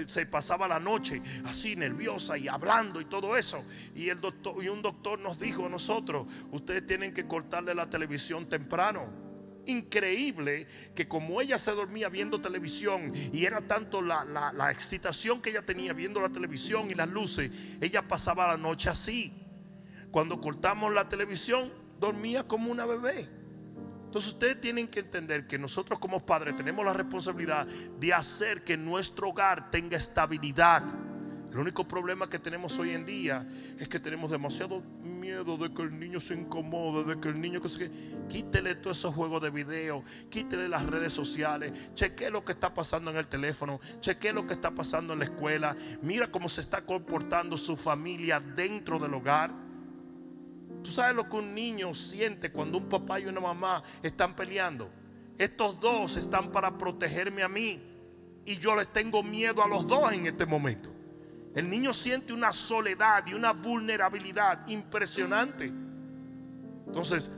se pasaba la noche así nerviosa y hablando y todo eso. Y, el doctor, y un doctor nos dijo a nosotros, ustedes tienen que cortarle la televisión temprano. Increíble que como ella se dormía viendo televisión y era tanto la, la- la excitación que ella tenía viendo la televisión y las luces, ella pasaba la noche así. Cuando cortamos la televisión, dormía como una bebé. Entonces ustedes tienen que entender que nosotros como padres tenemos la responsabilidad de hacer que nuestro hogar tenga estabilidad. El único problema que tenemos hoy en día es que tenemos demasiado miedo de que el niño se incomode, de que el niño que se... Quítele todos esos juegos de video, quítele las redes sociales, cheque lo que está pasando en el teléfono, cheque lo que está pasando en la escuela, mira cómo se está comportando su familia dentro del hogar. Tú sabes lo que un niño siente cuando un papá y una mamá están peleando. estos dos están para protegerme a mí y yo les tengo miedo a los dos en este momento. El niño siente una soledad y una vulnerabilidad impresionante. Entonces,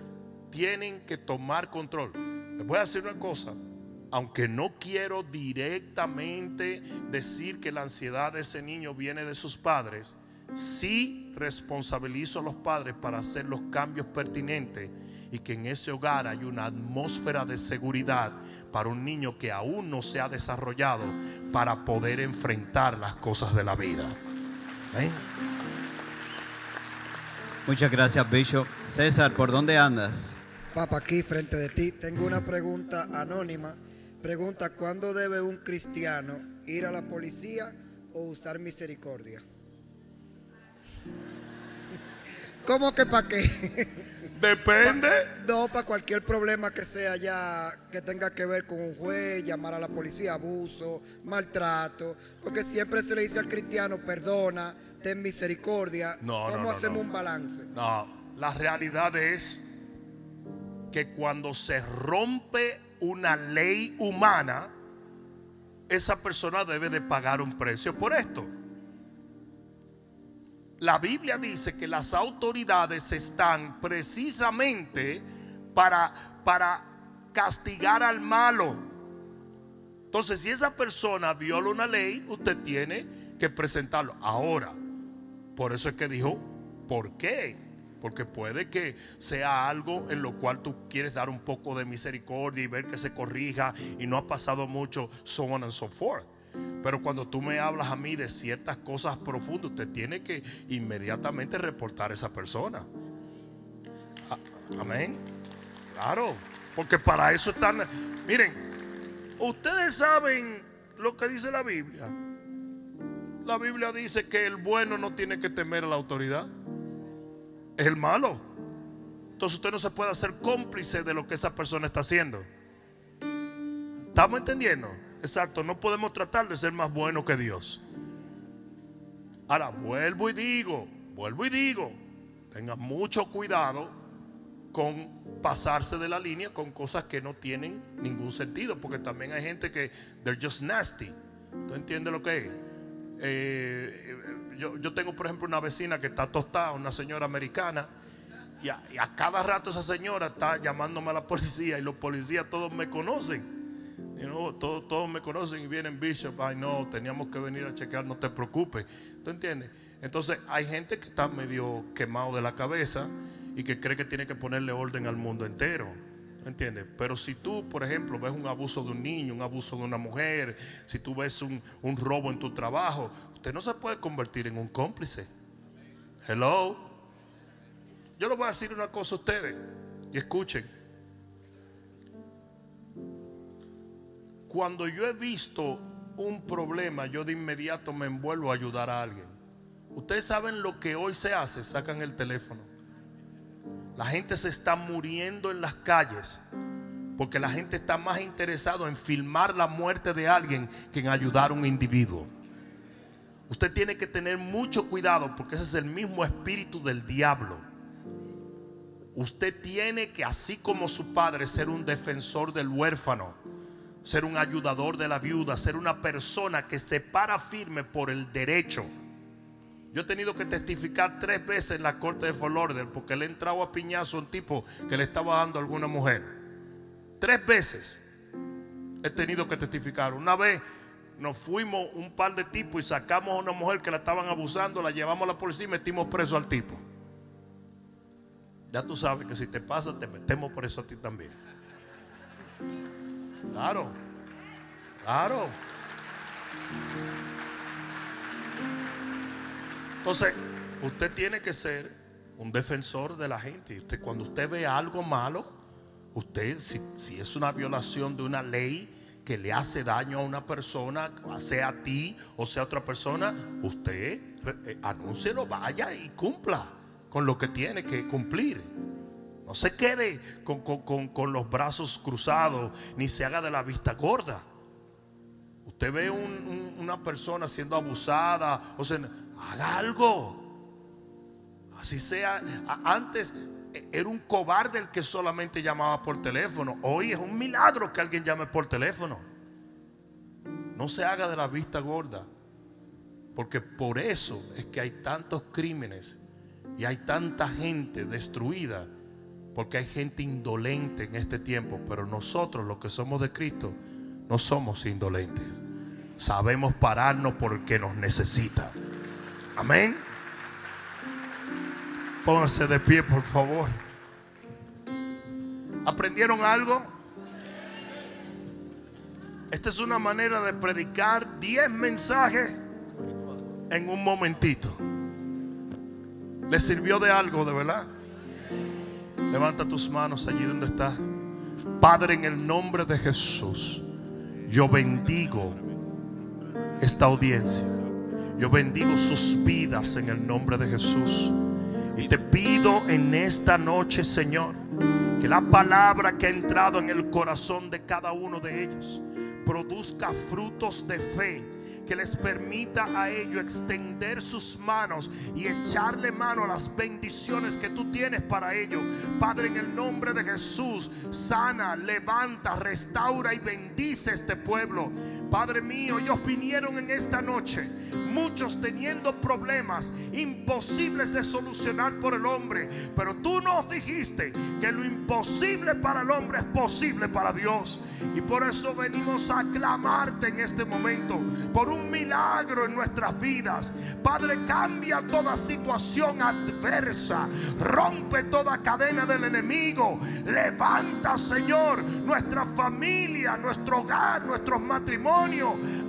tienen que tomar control. Les voy a decir una cosa, aunque no quiero directamente decir que la ansiedad de ese niño viene de sus padres, sí responsabilizo a los padres para hacer los cambios pertinentes y que en ese hogar hay una atmósfera de seguridad para un niño que aún no se ha desarrollado para poder enfrentar las cosas de la vida. ¿Eh? Muchas gracias, Bishop. César, ¿por dónde andas? Papa, aquí frente de ti tengo una pregunta anónima. Pregunta, ¿cuándo debe un cristiano ir a la policía o usar misericordia? ¿Cómo que para qué? Depende. No, para cualquier problema que sea ya, que tenga que ver con un juez, llamar a la policía, abuso, maltrato, porque siempre se le dice al cristiano, perdona, ten misericordia. No, no, ¿Cómo no, hacemos no. un balance? No, la realidad es que cuando se rompe una ley humana, esa persona debe de pagar un precio por esto. La Biblia dice que las autoridades están precisamente para, para castigar al malo. Entonces, si esa persona viola una ley, usted tiene que presentarlo. Ahora, por eso es que dijo, ¿por qué? Porque puede que sea algo en lo cual tú quieres dar un poco de misericordia y ver que se corrija y no ha pasado mucho, so on and so forth. Pero cuando tú me hablas a mí de ciertas cosas profundas, usted tiene que inmediatamente reportar a esa persona. Amén. Claro, porque para eso están. Miren, ustedes saben lo que dice la Biblia. La Biblia dice que el bueno no tiene que temer a la autoridad. Es el malo. Entonces usted no se puede hacer cómplice de lo que esa persona está haciendo. ¿Estamos entendiendo? Exacto, no podemos tratar de ser más buenos que Dios. Ahora, vuelvo y digo, vuelvo y digo, tenga mucho cuidado con pasarse de la línea con cosas que no tienen ningún sentido, porque también hay gente que they're just nasty. ¿Tú entiendes lo que es? Eh, yo, yo tengo, por ejemplo, una vecina que está tostada, una señora americana, y a, y a cada rato esa señora está llamándome a la policía y los policías todos me conocen. You know, todos, todos me conocen y vienen Bishop, ay no, teníamos que venir a chequear, no te preocupes. ¿Tú entiendes? Entonces hay gente que está medio quemado de la cabeza y que cree que tiene que ponerle orden al mundo entero. ¿Entiendes? Pero si tú, por ejemplo, ves un abuso de un niño, un abuso de una mujer, si tú ves un, un robo en tu trabajo, usted no se puede convertir en un cómplice. Hello. Yo les voy a decir una cosa a ustedes y escuchen. Cuando yo he visto un problema, yo de inmediato me envuelvo a ayudar a alguien. Ustedes saben lo que hoy se hace, sacan el teléfono. La gente se está muriendo en las calles porque la gente está más interesado en filmar la muerte de alguien que en ayudar a un individuo. Usted tiene que tener mucho cuidado porque ese es el mismo espíritu del diablo. Usted tiene que, así como su padre, ser un defensor del huérfano, ser un ayudador de la viuda, ser una persona que se para firme por el derecho. Yo he tenido que testificar tres veces en la corte de Lauderdale porque le he entrado a piñazo a un tipo que le estaba dando a alguna mujer. Tres veces he tenido que testificar. Una vez nos fuimos un par de tipos y sacamos a una mujer que la estaban abusando, la llevamos a la policía y metimos preso al tipo. Ya tú sabes que si te pasa, te metemos preso a ti también. Claro, claro. Entonces, usted tiene que ser un defensor de la gente. Usted, cuando usted ve algo malo, usted, si, si es una violación de una ley que le hace daño a una persona, sea a ti o sea a otra persona, usted eh, anúncielo, vaya y cumpla con lo que tiene que cumplir. No se quede con, con- con- los brazos cruzados, ni se haga de la vista gorda. Usted ve un- un- una persona siendo abusada, o haga algo. Así sea. Antes, era un cobarde el que solamente llamaba por teléfono. Hoy es un milagro que alguien llame por teléfono. No se haga de la vista gorda. Porque por eso es que hay tantos crímenes y hay tanta gente destruida. Porque hay gente indolente en este tiempo. Pero nosotros los que somos de Cristo no somos indolentes. Sabemos pararnos porque nos necesita. Amén. Pónganse de pie, por favor. ¿Aprendieron algo? Esta es una manera de predicar 10 mensajes en un momentito. ¿Les sirvió de algo, de verdad? Levanta tus manos allí donde estás. Padre, en el nombre de Jesús, yo bendigo esta audiencia. Yo bendigo sus vidas en el nombre de Jesús. Y te pido en esta noche, Señor, que la palabra que ha entrado en el corazón de cada uno de ellos produzca frutos de fe que les permita a ellos extender sus manos y echarle mano a las bendiciones que tú tienes para ellos. Padre, en el nombre de Jesús, sana, levanta, restaura y bendice este pueblo. Padre mío, ellos vinieron en esta noche, muchos teniendo problemas imposibles de solucionar por el hombre, pero tú nos dijiste que lo imposible para el hombre es posible para Dios. Y por eso venimos a clamarte en este momento por un milagro en nuestras vidas. Padre, cambia toda situación adversa. Rompe toda cadena del enemigo. Levanta, Señor, nuestra familia, nuestro hogar, nuestros matrimonios.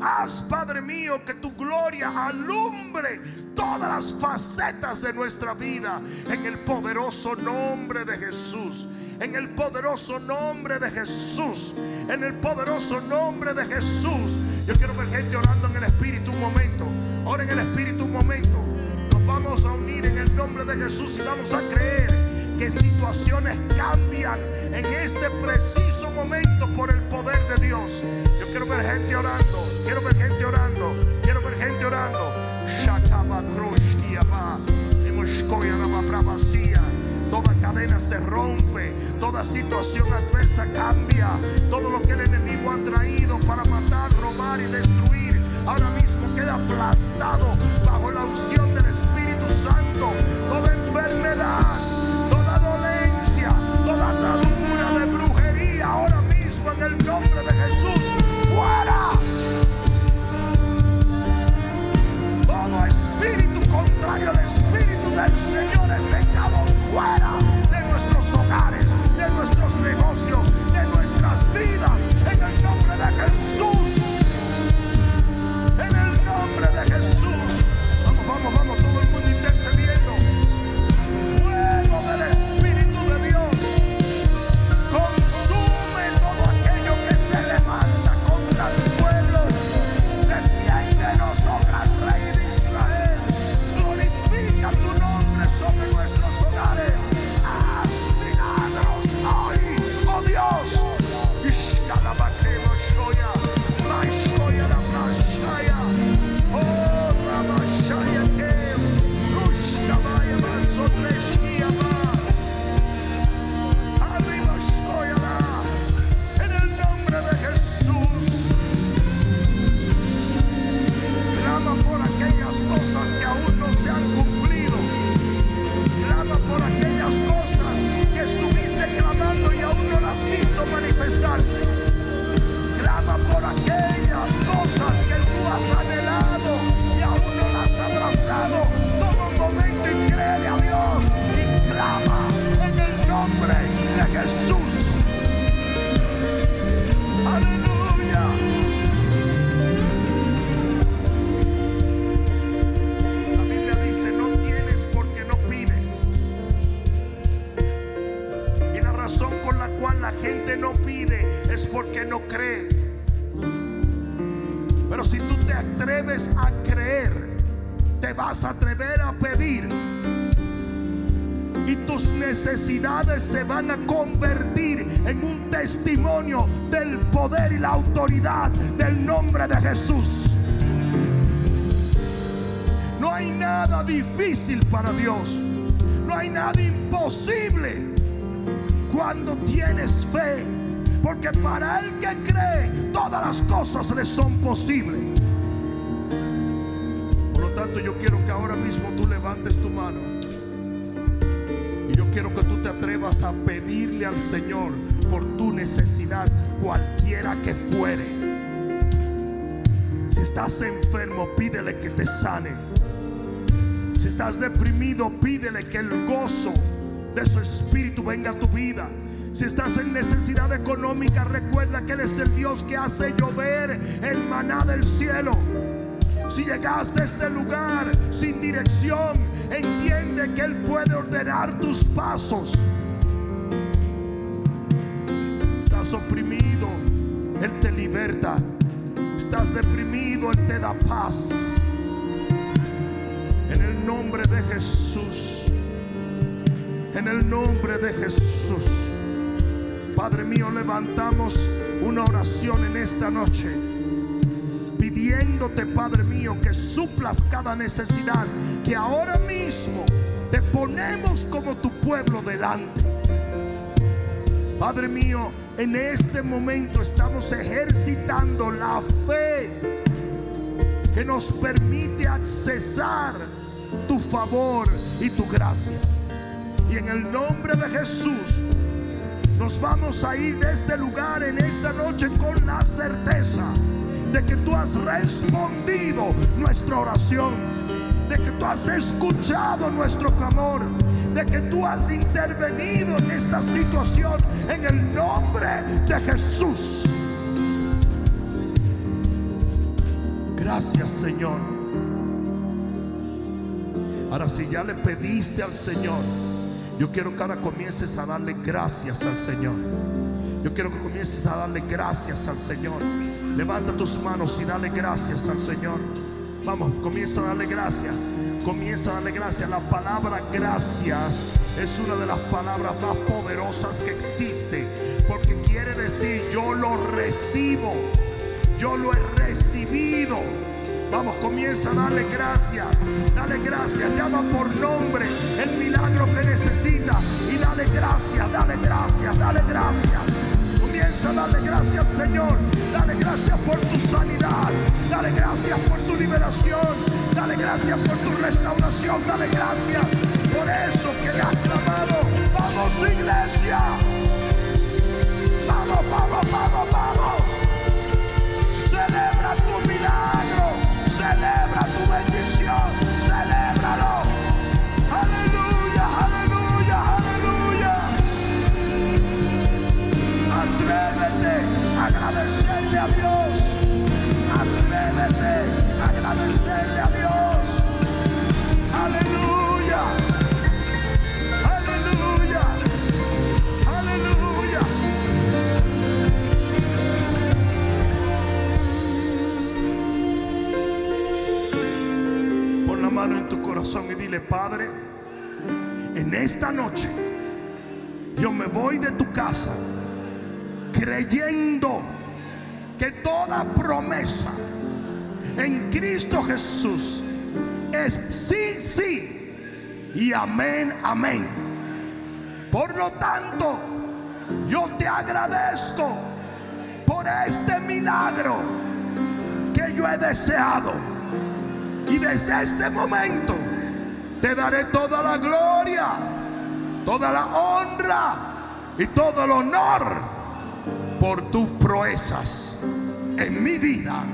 Haz, Padre mío, que tu gloria alumbre todas las facetas de nuestra vida en el poderoso nombre de Jesús. En el poderoso nombre de Jesús. En el poderoso nombre de Jesús. Yo quiero ver gente orando en el Espíritu un momento. Ora en el Espíritu un momento. Nos vamos a unir en el nombre de Jesús y vamos a creer que situaciones cambian en este preciso momento por el poder de Dios. Yo quiero ver gente orando. Quiero ver gente orando. Quiero ver gente orando. Toda cadena se rompe, toda situación adversa cambia. Todo lo que el enemigo ha traído para matar, robar y destruir, ahora mismo queda aplastado bajo la unción del Espíritu Santo. Toda enfermedad, el nombre de Jesús, fuera. Todo espíritu contrario al espíritu del Señor es echado fuera te vas a atrever a pedir. Y tus necesidades se van a convertir en un testimonio del poder y la autoridad del nombre de Jesús. No hay nada difícil para Dios. No hay nada imposible cuando tienes fe. Porque para el que cree, todas las cosas le son posibles. Yo quiero que ahora mismo tú levantes tu mano. Y yo quiero que tú te atrevas a pedirle al Señor por tu necesidad, cualquiera que fuere. Si estás enfermo, pídele que te sane. Si estás deprimido, pídele que el gozo de su espíritu venga a tu vida. Si estás en necesidad económica, recuerda que Él es el Dios que hace llover el maná del cielo. Si llegaste a este lugar sin dirección, entiende que Él puede ordenar tus pasos. Estás oprimido, Él te liberta. Estás deprimido, Él te da paz. En el nombre de Jesús. En el nombre de Jesús. Padre mío, levantamos una oración en esta noche. Pidiéndote, Padre mío, que suplas cada necesidad. Que ahora mismo te ponemos como tu pueblo delante. Padre mío, en este momento estamos ejercitando la fe que nos permite accesar tu favor y tu gracia. Y en el nombre de Jesús nos vamos a ir de este lugar en esta noche con la certeza de que tú has respondido nuestra oración, de que tú has escuchado nuestro clamor, de que tú has intervenido en esta situación en el nombre de Jesús. Gracias Señor. Ahora si ya le pediste al Señor, yo quiero que ahora comiences a darle gracias al Señor. Yo quiero que comiences a darle gracias al Señor. Levanta tus manos y dale gracias al Señor. Vamos, comienza a darle gracias. Comienza a darle gracias. La palabra gracias es una de las palabras más poderosas que existe. Porque quiere decir yo lo recibo. Yo lo he recibido. Vamos, comienza a darle gracias. Dale gracias. Llama por nombre el milagro que necesita. Y dale gracias, dale gracias, dale gracias. Darle gracias Señor. Dale gracias por tu sanidad. Dale gracias por tu liberación. Dale gracias por tu restauración. Dale gracias por eso que le has clamado. Vamos, iglesia. Vamos, vamos, vamos, vamos. A Dios. Atrévete a agradecerle a Dios. Aleluya. Aleluya. Aleluya. Pon la mano en tu corazón y dile, Padre, en esta noche yo me voy de tu casa creyendo que toda promesa en Cristo Jesús es sí, sí y amén, amén. Por lo tanto, yo te agradezco por este milagro que yo he deseado. Y desde este momento te daré toda la gloria, toda la honra y todo el honor por tus proezas en mi vida.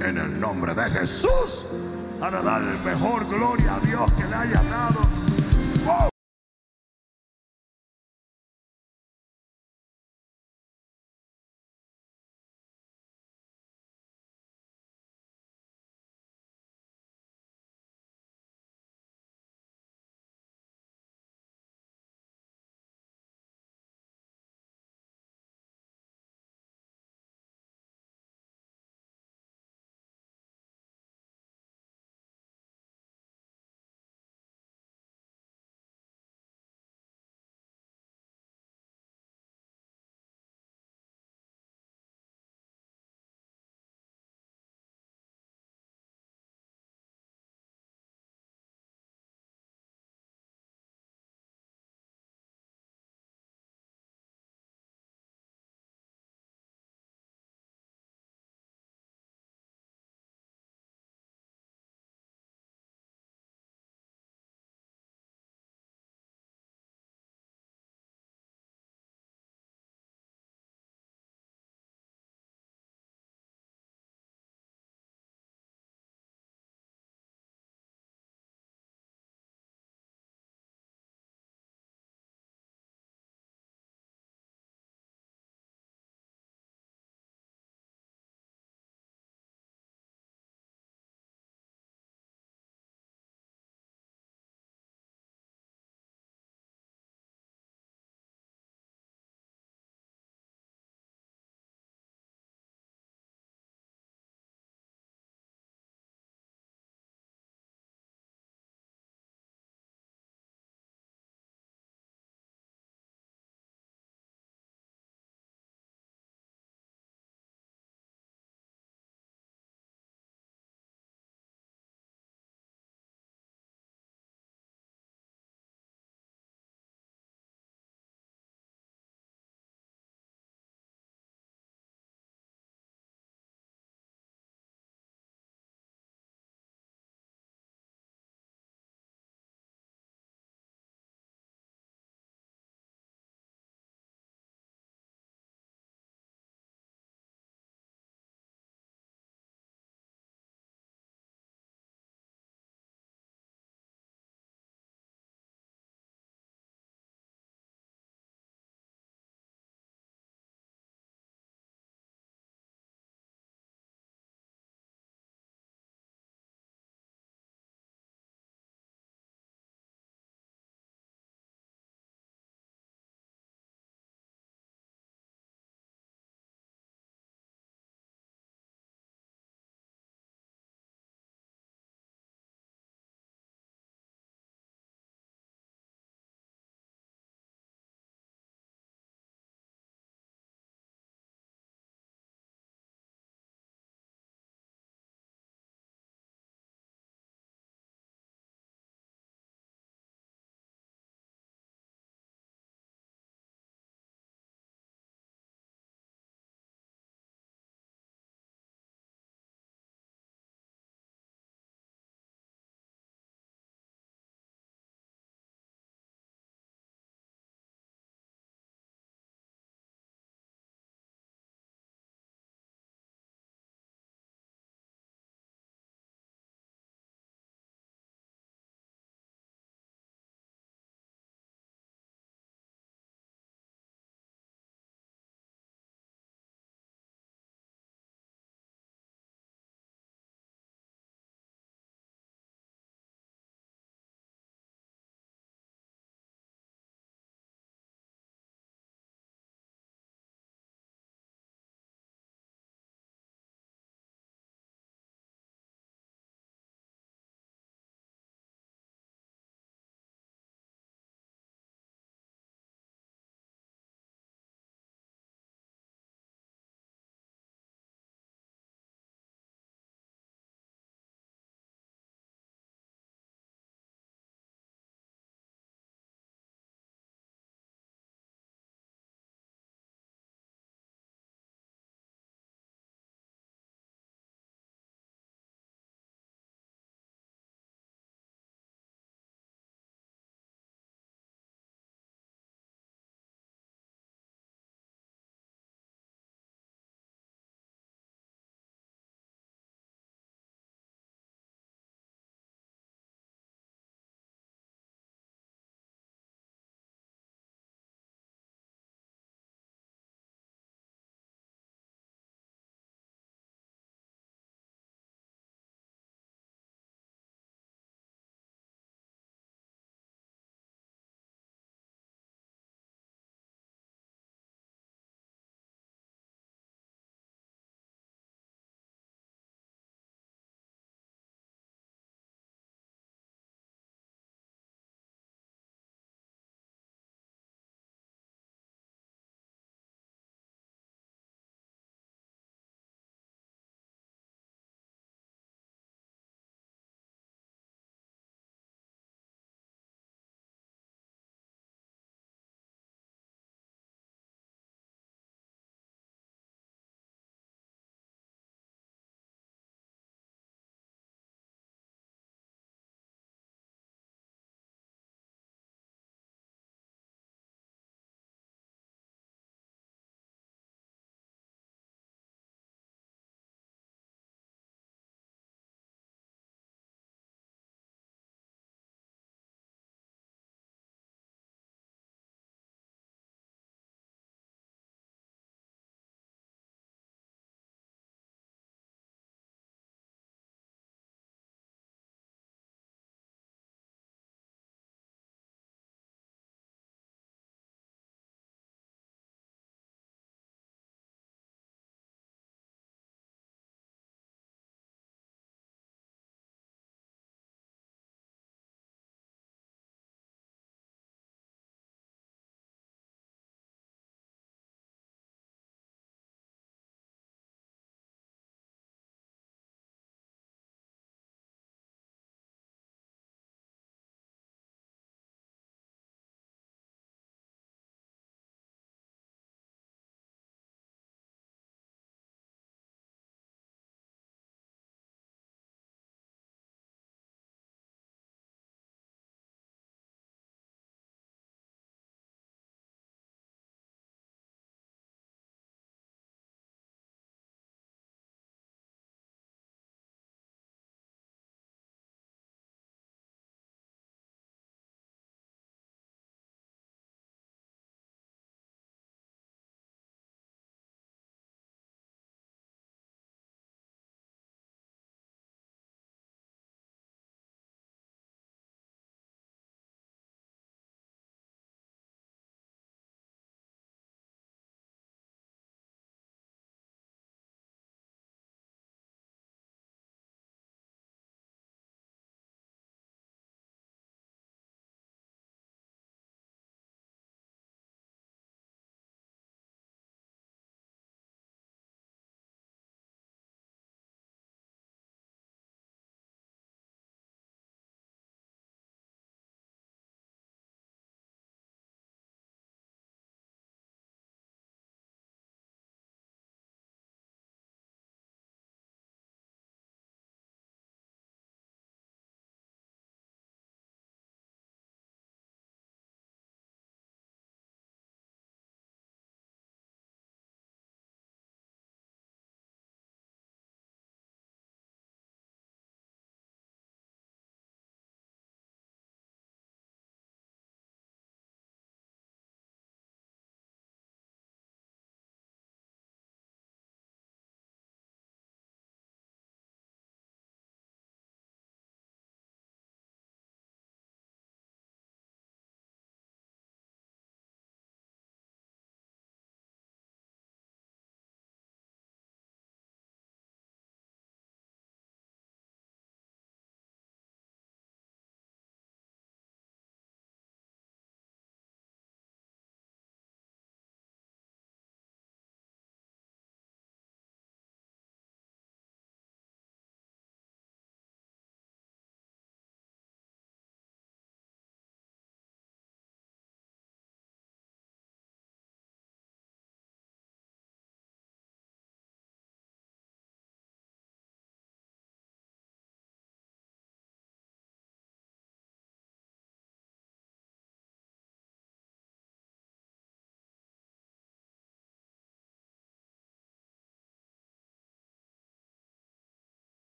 En el nombre de Jesús, para darle mejor gloria a Dios que le haya dado.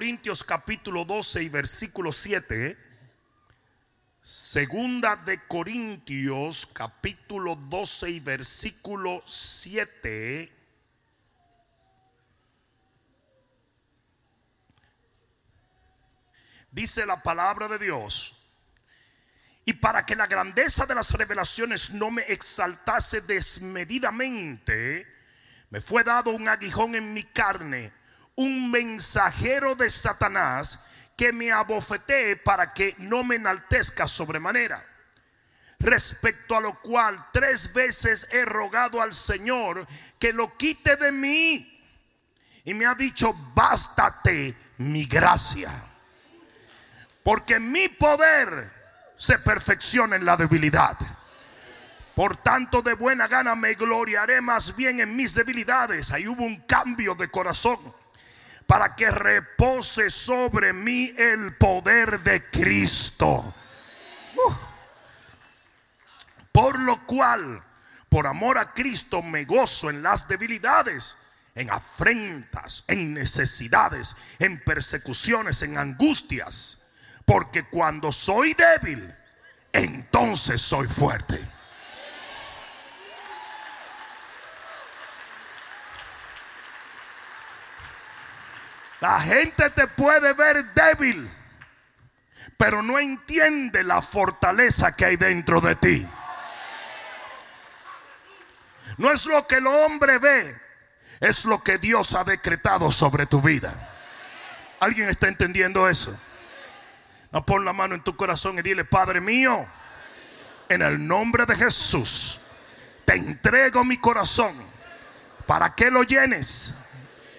Corintios capítulo 12 y versículo 7. Segunda de Corintios capítulo 12 y versículo 7. Dice la palabra de Dios. Y para que la grandeza de las revelaciones no me exaltase desmedidamente, me fue dado un aguijón en mi carne, un mensajero de Satanás que me abofetee para que no me enaltezca sobremanera. Respecto a lo cual tres veces he rogado al Señor que lo quite de mí. Y me ha dicho, bástate mi gracia. Porque mi poder se perfecciona en la debilidad. Por tanto, de buena gana me gloriaré más bien en mis debilidades. Ahí hubo un cambio de corazón para que repose sobre mí el poder de Cristo. Por lo cual, por amor a Cristo, me gozo en las debilidades, en afrentas, en necesidades, en persecuciones, en angustias. Porque cuando soy débil, entonces soy fuerte. La gente te puede ver débil, pero no entiende la fortaleza que hay dentro de ti. No es lo que el hombre ve, es lo que Dios ha decretado sobre tu vida. ¿Alguien está entendiendo eso? No pon la mano en tu corazón y dile, Padre mío, en el nombre de Jesús, te entrego mi corazón para que lo llenes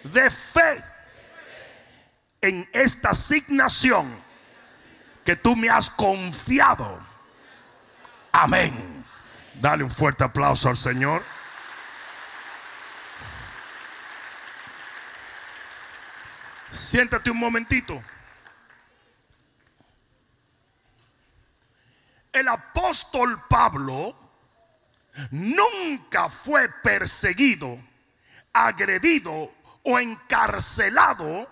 de fe en esta asignación que tú me has confiado. Amén. Dale un fuerte aplauso al Señor. Siéntate un momentito. El apóstol Pablo nunca fue perseguido, agredido o encarcelado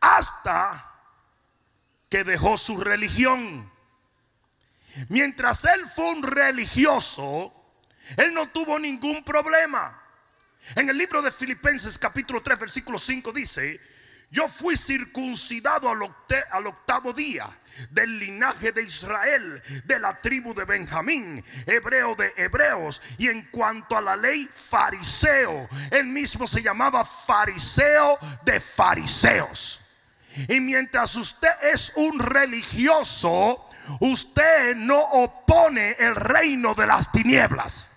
hasta que dejó su religión. Mientras él fue un religioso, él no tuvo ningún problema. En el libro de Filipenses capítulo 3 versículo 5 dice, yo fui circuncidado al, al, octavo día del linaje de Israel, de la tribu de Benjamín, hebreo de hebreos, y en cuanto a la ley, fariseo. Él mismo se llamaba fariseo de fariseos. Y mientras usted es un religioso, usted no opone el reino de las tinieblas.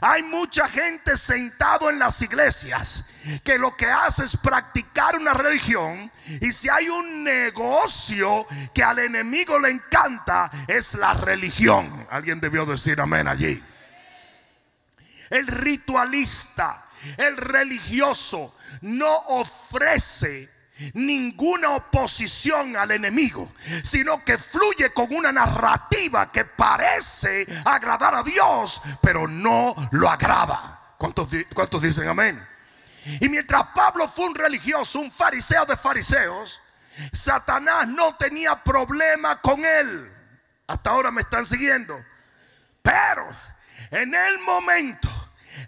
Hay mucha gente sentado en las iglesias que lo que hace es practicar una religión y si hay un negocio que al enemigo le encanta es la religión. Alguien debió decir amén allí. El ritualista, el religioso no ofrece ninguna oposición al enemigo, sino que fluye con una narrativa que parece agradar a Dios, pero no lo agrada. ¿Cuántos, cuántos dicen amén? Y mientras Pablo fue un religioso, un fariseo de fariseos, Satanás no tenía problema con él. Hasta ahora me están siguiendo. Pero en el momento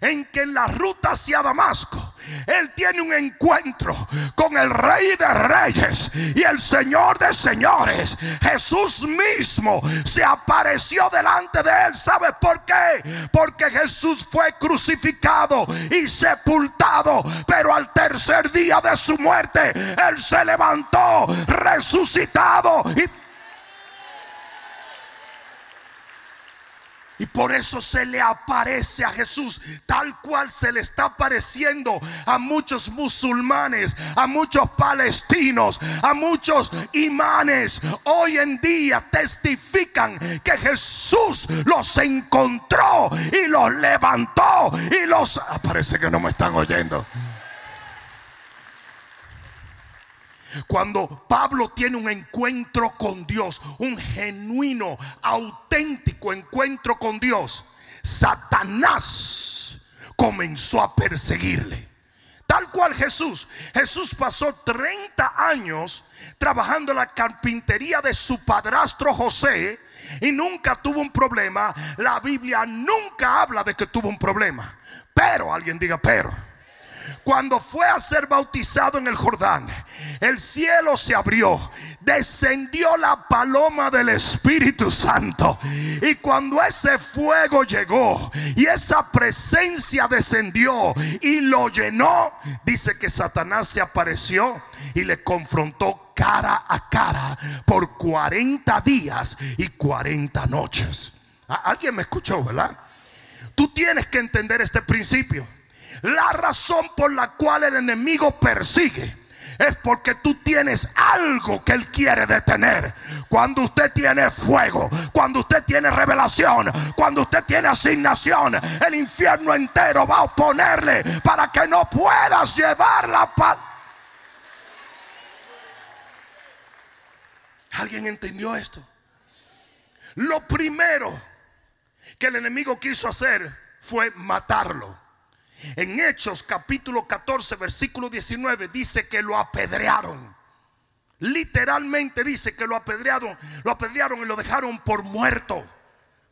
en que en la ruta hacia Damasco, él tiene un encuentro con el Rey de Reyes y el Señor de Señores. Jesús mismo se apareció delante de él. ¿Sabes por qué? Porque Jesús fue crucificado y sepultado, pero al tercer día de su muerte, él se levantó resucitado y Y por eso se le aparece a Jesús tal cual se le está apareciendo a muchos musulmanes, a muchos palestinos, a muchos imanes. Hoy en día testifican que Jesús los encontró y los levantó y los... Ah, parece que no me están oyendo. Cuando Pablo tiene un encuentro con Dios, un genuino, auténtico encuentro con Dios, Satanás comenzó a perseguirle. Tal cual Jesús. Jesús pasó 30 años trabajando en la carpintería de su padrastro José y nunca tuvo un problema. La Biblia nunca habla de que tuvo un problema. Pero, alguien diga, pero. Cuando fue a ser bautizado en el Jordán, el cielo se abrió, descendió la paloma del Espíritu Santo. Y cuando ese fuego llegó y esa presencia descendió y lo llenó, dice que Satanás se apareció y le confrontó cara a cara por 40 días y 40 noches. Alguien me escuchó, ¿verdad? Tú tienes que entender este principio. La razón por la cual el enemigo persigue es porque tú tienes algo que Él quiere detener. Cuando usted tiene fuego, cuando usted tiene revelación, cuando usted tiene asignación, el infierno entero va a oponerle para que no puedas llevar la paz. ¿Alguien entendió esto? Lo primero que el enemigo quiso hacer fue matarlo. En Hechos capítulo 14 versículo 19 dice que lo apedrearon. Literalmente dice que lo apedrearon, lo apedrearon y lo dejaron por muerto.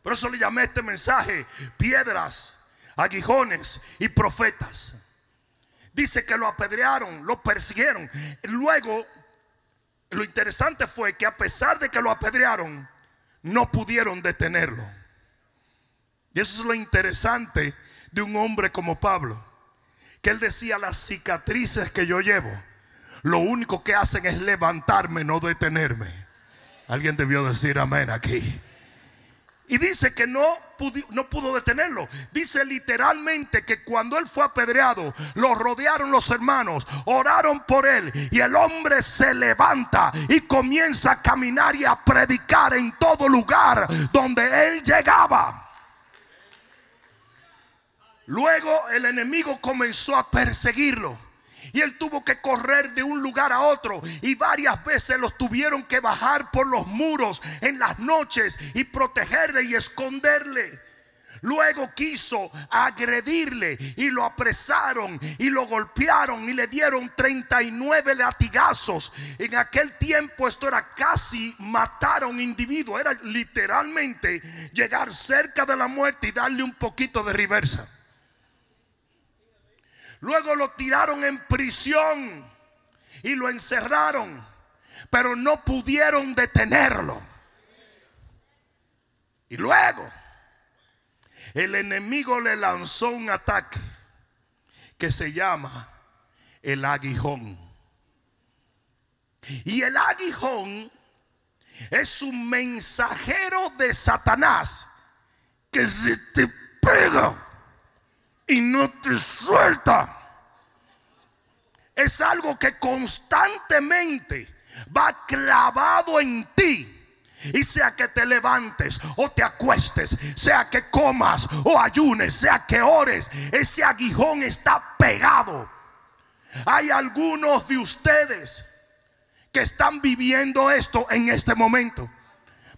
Por eso le llamé este mensaje piedras, aguijones y profetas. Dice que lo apedrearon, lo persiguieron. Luego, lo interesante fue que a pesar de que lo apedrearon, no pudieron detenerlo. Y eso es lo interesante de un hombre como Pablo, que él decía, las cicatrices que yo llevo, lo único que hacen es levantarme, no detenerme. Alguien debió decir amén aquí. Y dice que no, no pudo detenerlo. Dice literalmente que cuando él fue apedreado, lo rodearon los hermanos, oraron por él y el hombre se levanta y comienza a caminar y a predicar en todo lugar donde él llegaba. Luego el enemigo comenzó a perseguirlo. Y él tuvo que correr de un lugar a otro. Y varias veces los tuvieron que bajar por los muros en las noches y protegerle y esconderle. Luego quiso agredirle y lo apresaron y lo golpearon y le dieron 39 latigazos. En aquel tiempo esto era casi matar a un individuo. Era literalmente llegar cerca de la muerte y darle un poquito de reversa. Luego lo tiraron en prisión y lo encerraron, pero no pudieron detenerlo. Y luego el enemigo le lanzó un ataque que se llama el aguijón. Y el aguijón es un mensajero de Satanás que se te pega y no te suelta. Es algo que constantemente va clavado en ti. Y sea que te levantes o te acuestes, sea que comas o ayunes, sea que ores, ese aguijón está pegado. Hay algunos de ustedes que están viviendo esto en este momento.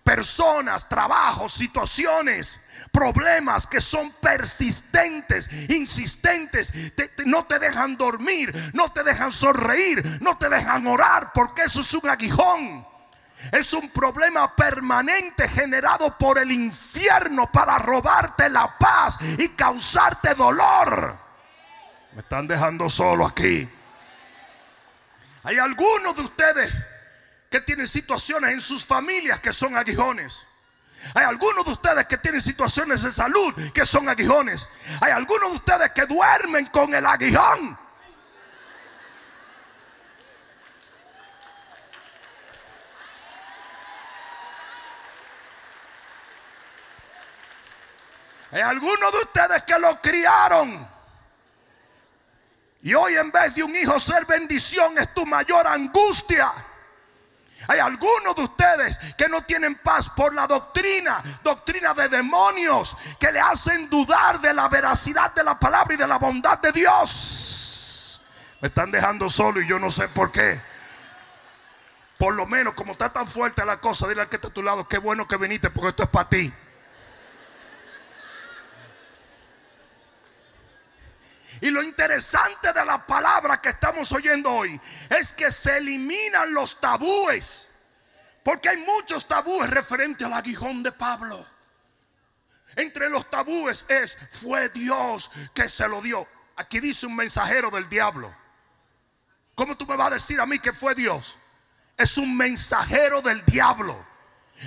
Personas, trabajos, situaciones problemas que son persistentes, insistentes, no te dejan dormir, no te dejan sonreír, no te dejan orar, porque eso es un aguijón. Es un problema permanente generado por el infierno para robarte la paz y causarte dolor. Me están dejando solo aquí. Hay algunos de ustedes que tienen situaciones en sus familias que son aguijones. Hay algunos de ustedes que tienen situaciones de salud que son aguijones. Hay algunos de ustedes que duermen con el aguijón. Hay algunos de ustedes que lo criaron. Y hoy en vez de un hijo ser bendición es tu mayor angustia. Hay algunos de ustedes que no tienen paz por la doctrina, doctrina de demonios, que le hacen dudar de la veracidad de la palabra y de la bondad de Dios. Me están dejando solo y yo no sé por qué. Por lo menos, como está tan fuerte la cosa, dile al que está a tu lado, qué bueno que viniste porque esto es para ti. Y lo interesante de la palabra que estamos oyendo hoy es que se eliminan los tabúes. Porque hay muchos tabúes referente al aguijón de Pablo. Entre los tabúes es, fue Dios que se lo dio. Aquí dice un mensajero del diablo. ¿Cómo tú me vas a decir a mí que fue Dios? Es un mensajero del diablo.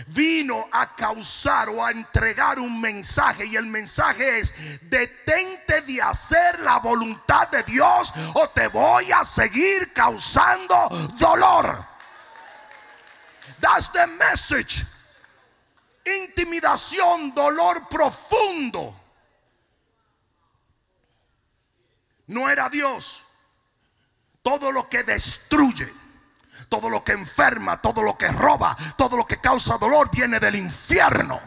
Vino a causar o a entregar un mensaje y el mensaje es, detente de hacer la voluntad de Dios o te voy a seguir causando dolor. That's the message. Intimidación, dolor profundo. No era Dios. Todo lo que destruye, todo lo que enferma, todo lo que roba, todo lo que causa dolor viene del infierno.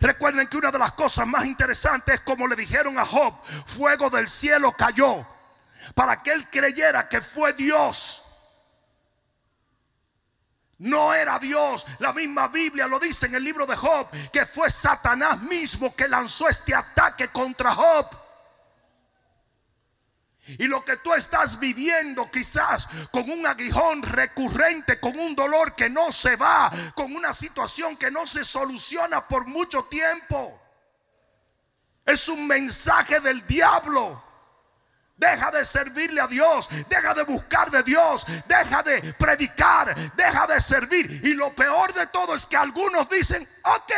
Recuerden que una de las cosas más interesantes es como le dijeron a Job, fuego del cielo cayó para que él creyera que fue Dios. No era Dios. La misma Biblia lo dice en el libro de Job, que fue Satanás mismo que lanzó este ataque contra Job. Y lo que tú estás viviendo quizás con un aguijón recurrente, con un dolor que no se va, con una situación que no se soluciona por mucho tiempo. Es un mensaje del diablo. Deja de servirle a Dios, deja de buscar de Dios, deja de predicar, deja de servir. Y lo peor de todo es que algunos dicen, ok,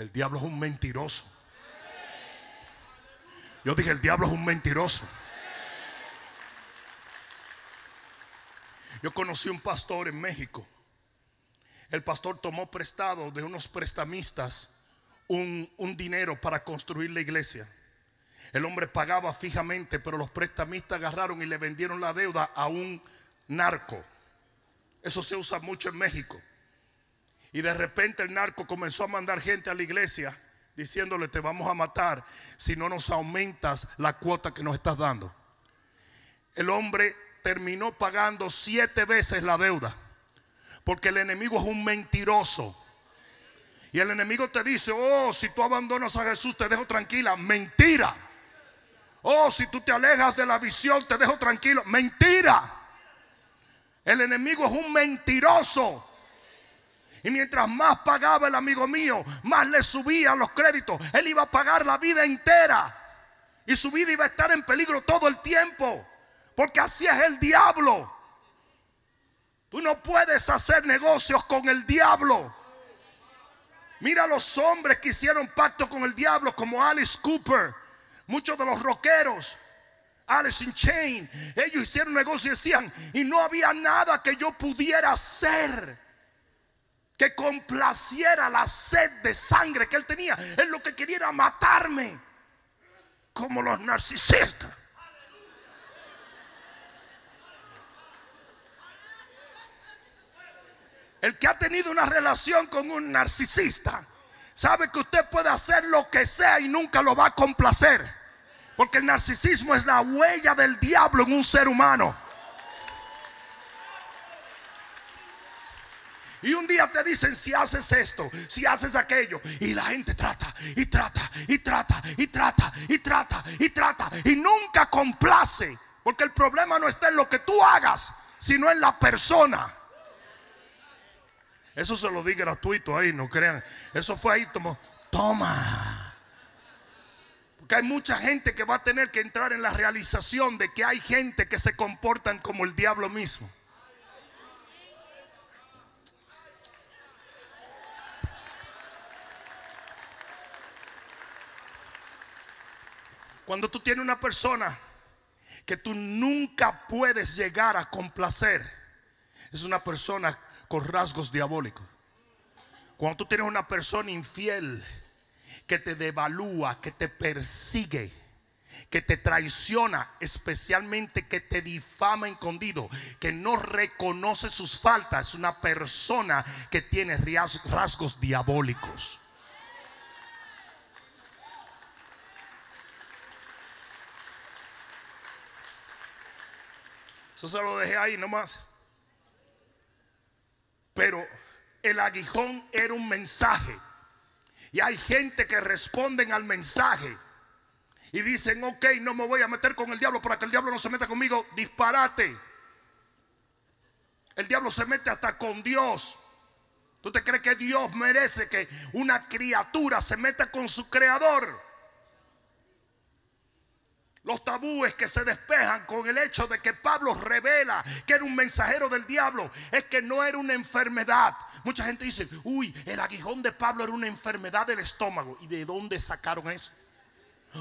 El diablo es un mentiroso. Yo dije, el diablo es un mentiroso. Yo conocí un pastor en México. El pastor tomó prestado de unos prestamistas un, dinero para construir la iglesia. El hombre pagaba fijamente, pero los prestamistas agarraron y le vendieron la deuda a un narco. Eso se usa mucho en México. Y de repente el narco comenzó a mandar gente a la iglesia diciéndole te vamos a matar si no nos aumentas la cuota que nos estás dando. El hombre terminó pagando siete veces la deuda porque el enemigo es un mentiroso. Y el enemigo te dice, oh, si tú abandonas a Jesús te dejo tranquila. Mentira. Oh, si tú te alejas de la visión te dejo tranquilo. Mentira. El enemigo es un mentiroso. Y mientras más pagaba el amigo mío, más le subían los créditos. Él iba a pagar la vida entera. Y su vida iba a estar en peligro todo el tiempo. Porque así es el diablo. Tú no puedes hacer negocios con el diablo. Mira los hombres que hicieron pacto con el diablo, como Alice Cooper, muchos de los rockeros. Alice in Chain, ellos hicieron negocio y decían, y no había nada que yo pudiera hacer que complaciera la sed de sangre que él tenía. Él lo que quería era matarme, como los narcisistas. El que ha tenido una relación con un narcisista sabe que usted puede hacer lo que sea y nunca lo va a complacer. Porque el narcisismo es la huella del diablo en un ser humano. Y un día te dicen si haces esto, si haces aquello. Y la gente trata y trata y trata y trata y trata y trata. Y nunca complace. Porque el problema no está en lo que tú hagas, sino en la persona. Eso se lo di gratuito ahí, no crean. Eso fue ahí, como, toma. Porque hay mucha gente que va a tener que entrar en la realización de que hay gente que se comportan como el diablo mismo. Cuando tú tienes una persona que tú nunca puedes llegar a complacer, es una persona con rasgos diabólicos. Cuando tú tienes una persona infiel que te devalúa, que te persigue, que te traiciona, especialmente que te difama escondido, que no reconoce sus faltas, es una persona que tiene rasgos diabólicos. Eso se lo dejé ahí nomás. Pero el aguijón era un mensaje Y hay gente que responden al mensaje y dicen, ok, no me voy a meter con el diablo para que el diablo no se meta conmigo. Disparate. El diablo se mete hasta con Dios. ¿Tú te crees que Dios merece que una criatura se meta con su creador? Los tabúes que se despejan con el hecho de que Pablo revela que era un mensajero del diablo es que no era una enfermedad. Mucha gente dice, uy, el aguijón de Pablo era una enfermedad del estómago. ¿Y de dónde sacaron eso?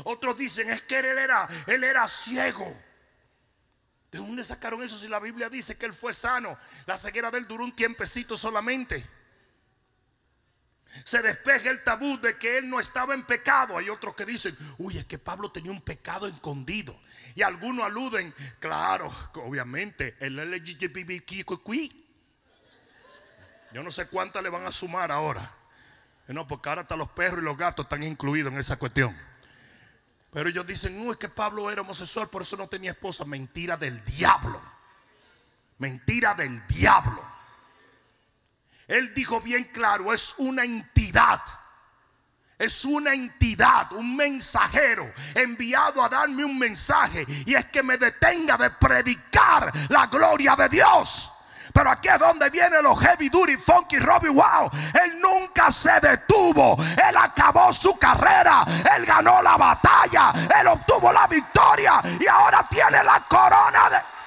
Otros dicen, es que él era, él era ciego. ¿De dónde sacaron eso si la Biblia dice que él fue sano? La ceguera de él duró un tiempecito solamente se despeje el tabú de que él no estaba en pecado. Hay otros que dicen, uy, es que Pablo tenía un pecado escondido. Y algunos aluden, claro, obviamente, el LGBTQ. Yo no sé cuántas le van a sumar ahora. No, porque ahora hasta los perros y los gatos están incluidos en esa cuestión. Pero ellos dicen, no, es que Pablo era homosexual, por eso no tenía esposa. Mentira del diablo. Mentira del diablo. Él dijo bien claro, es una entidad. Es una entidad, un mensajero enviado a darme un mensaje. Y es que me detenga de predicar la gloria de Dios. Pero aquí es donde viene los heavy duty, funky, Robbie Wow. Él nunca se detuvo. Él acabó su carrera. Él ganó la batalla. Él obtuvo la victoria. Y ahora tiene la corona de...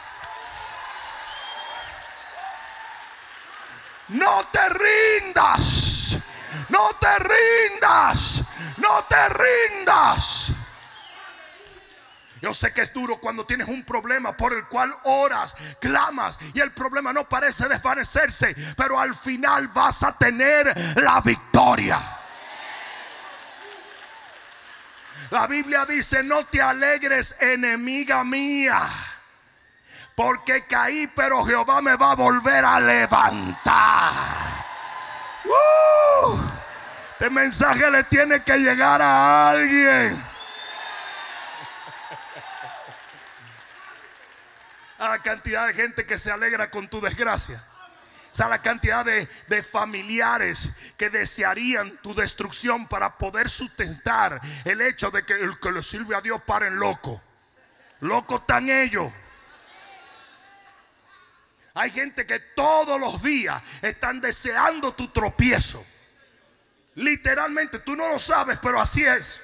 No te rindas. No te rindas. No te rindas. Yo sé que es duro cuando tienes un problema por el cual oras, clamas y el problema no parece desvanecerse, pero al final vas a tener la victoria. La Biblia dice, no te alegres enemiga mía porque caí, pero Jehová me va a volver a levantar. ¡Uh! Este mensaje le tiene que llegar a alguien. A la cantidad de gente que se alegra con tu desgracia. O la cantidad de, de, familiares que desearían tu destrucción para poder sustentar el hecho de que el que le sirve a Dios paren loco. Loco están ellos. Hay gente que todos los días están deseando tu tropiezo. Literalmente, tú no lo sabes, pero así es.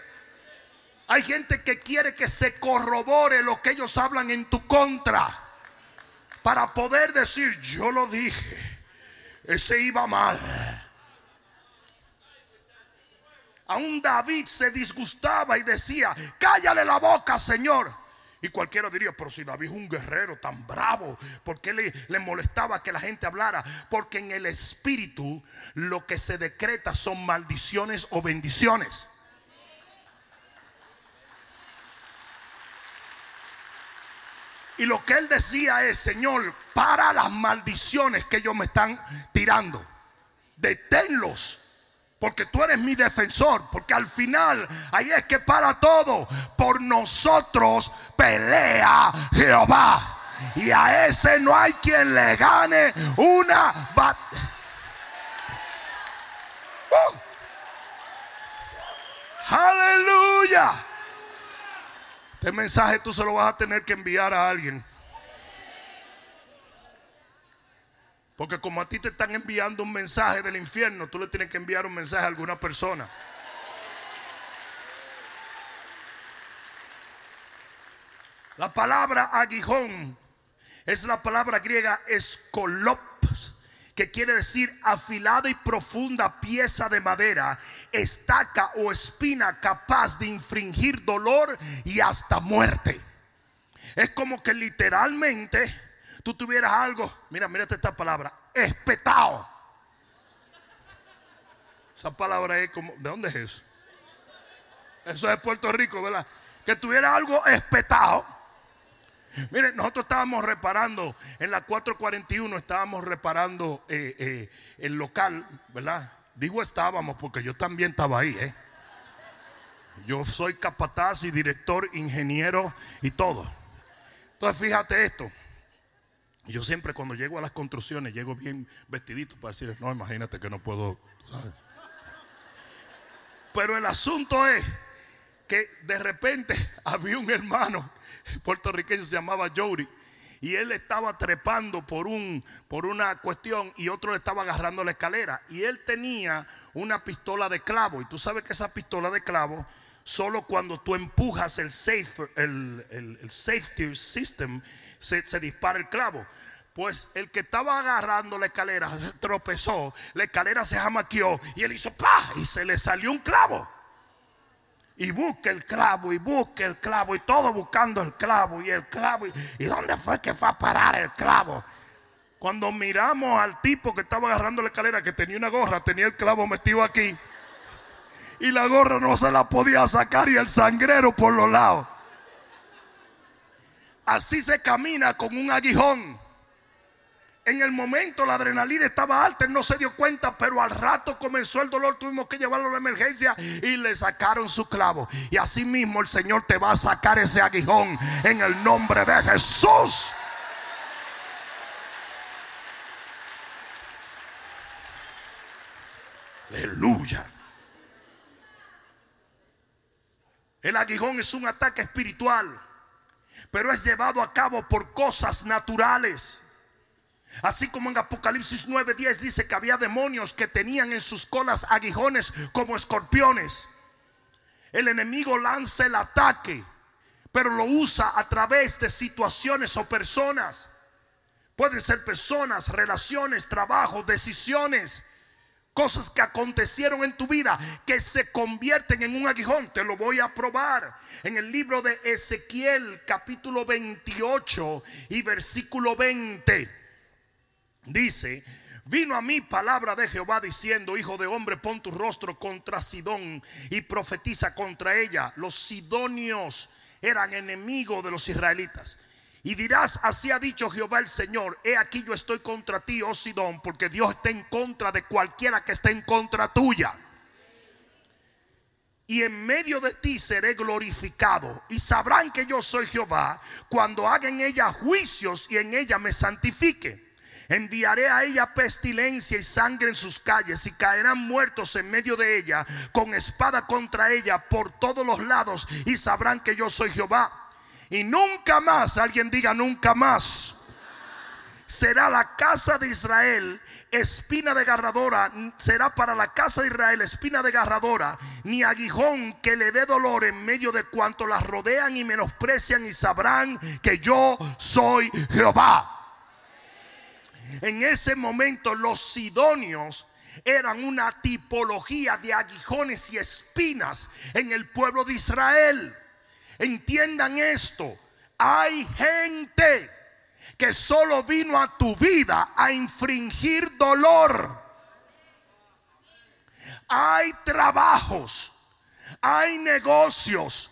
Hay gente que quiere que se corrobore lo que ellos hablan en tu contra. Para poder decir, yo lo dije. Ese iba mal. Aún David se disgustaba y decía, cállale la boca, Señor. Y cualquiera diría, pero si David es un guerrero tan bravo, ¿por qué le, le, molestaba que la gente hablara? Porque en el espíritu lo que se decreta son maldiciones o bendiciones. Y lo que él decía es, Señor, para las maldiciones que ellos me están tirando, deténlos porque tú eres mi defensor. Porque al final, ahí es que para todo. Por nosotros pelea Jehová. Y a ese no hay quien le gane una batalla. ¡Uh! Aleluya. Este mensaje tú se lo vas a tener que enviar a alguien. Porque como a ti te están enviando un mensaje del infierno, tú le tienes que enviar un mensaje a alguna persona. La palabra aguijón es la palabra griega escolops, que quiere decir afilada y profunda pieza de madera, estaca o espina capaz de infringir dolor y hasta muerte. Es como que literalmente tú tuvieras algo, mira, mírate esta palabra, espetado. Esa palabra es como, ¿de dónde es eso? Eso es Puerto Rico, ¿verdad? Que tuviera algo espetado. Miren, nosotros estábamos reparando, en la 441 estábamos reparando eh, eh, el local, ¿verdad? Digo estábamos porque yo también estaba ahí, ¿eh? Yo soy capataz y director, ingeniero y todo. Entonces fíjate esto. Yo siempre cuando llego a las construcciones llego bien vestidito para decir, no, imagínate que no puedo. Pero el asunto es que de repente había un hermano puertorriqueño se llamaba Jody y él estaba trepando por un por una cuestión y otro le estaba agarrando la escalera y él tenía una pistola de clavo y tú sabes que esa pistola de clavo solo cuando tú empujas el safe el- el safety system se, dispara el clavo pues el que estaba agarrando la escalera se tropezó, la escalera se jamaqueó y él hizo ¡pa! y se le salió un clavo. Y busca el clavo y busca el clavo y todo buscando el clavo y el clavo. ¿Y, ¿y dónde fue que fue a parar el clavo? Cuando miramos al tipo que estaba agarrando la escalera, que tenía una gorra, tenía el clavo metido aquí. Y la gorra no se la podía sacar y el sangrero por los lados. Así se camina con un aguijón. En el momento la adrenalina estaba alta, él no se dio cuenta, pero al rato comenzó el dolor, tuvimos que llevarlo a la emergencia y le sacaron su clavo. Y así mismo el Señor te va a sacar ese aguijón en el nombre de Jesús. Aleluya. El aguijón es un ataque espiritual, pero es llevado a cabo por cosas naturales. Así como en Apocalipsis 9:10 dice que había demonios que tenían en sus colas aguijones como escorpiones. El enemigo lanza el ataque, pero lo usa a través de situaciones o personas. Pueden ser personas, relaciones, trabajos, decisiones, cosas que acontecieron en tu vida que se convierten en un aguijón. Te lo voy a probar. En el libro de Ezequiel capítulo 28 y versículo 20. Dice, vino a mí palabra de Jehová diciendo, hijo de hombre, pon tu rostro contra Sidón y profetiza contra ella. Los sidonios eran enemigos de los israelitas. Y dirás, así ha dicho Jehová el Señor, he aquí yo estoy contra ti, oh Sidón, porque Dios está en contra de cualquiera que esté en contra tuya. Y en medio de ti seré glorificado. Y sabrán que yo soy Jehová cuando haga en ella juicios y en ella me santifique. Enviaré a ella pestilencia y sangre en sus calles y caerán muertos en medio de ella con espada contra ella por todos los lados y sabrán que yo soy Jehová. Y nunca más, alguien diga nunca más, será la casa de Israel espina desgarradora, será para la casa de Israel espina desgarradora, ni aguijón que le dé dolor en medio de cuanto las rodean y menosprecian y sabrán que yo soy Jehová. En ese momento los sidonios eran una tipología de aguijones y espinas en el pueblo de Israel. Entiendan esto, hay gente que solo vino a tu vida a infringir dolor. Hay trabajos, hay negocios,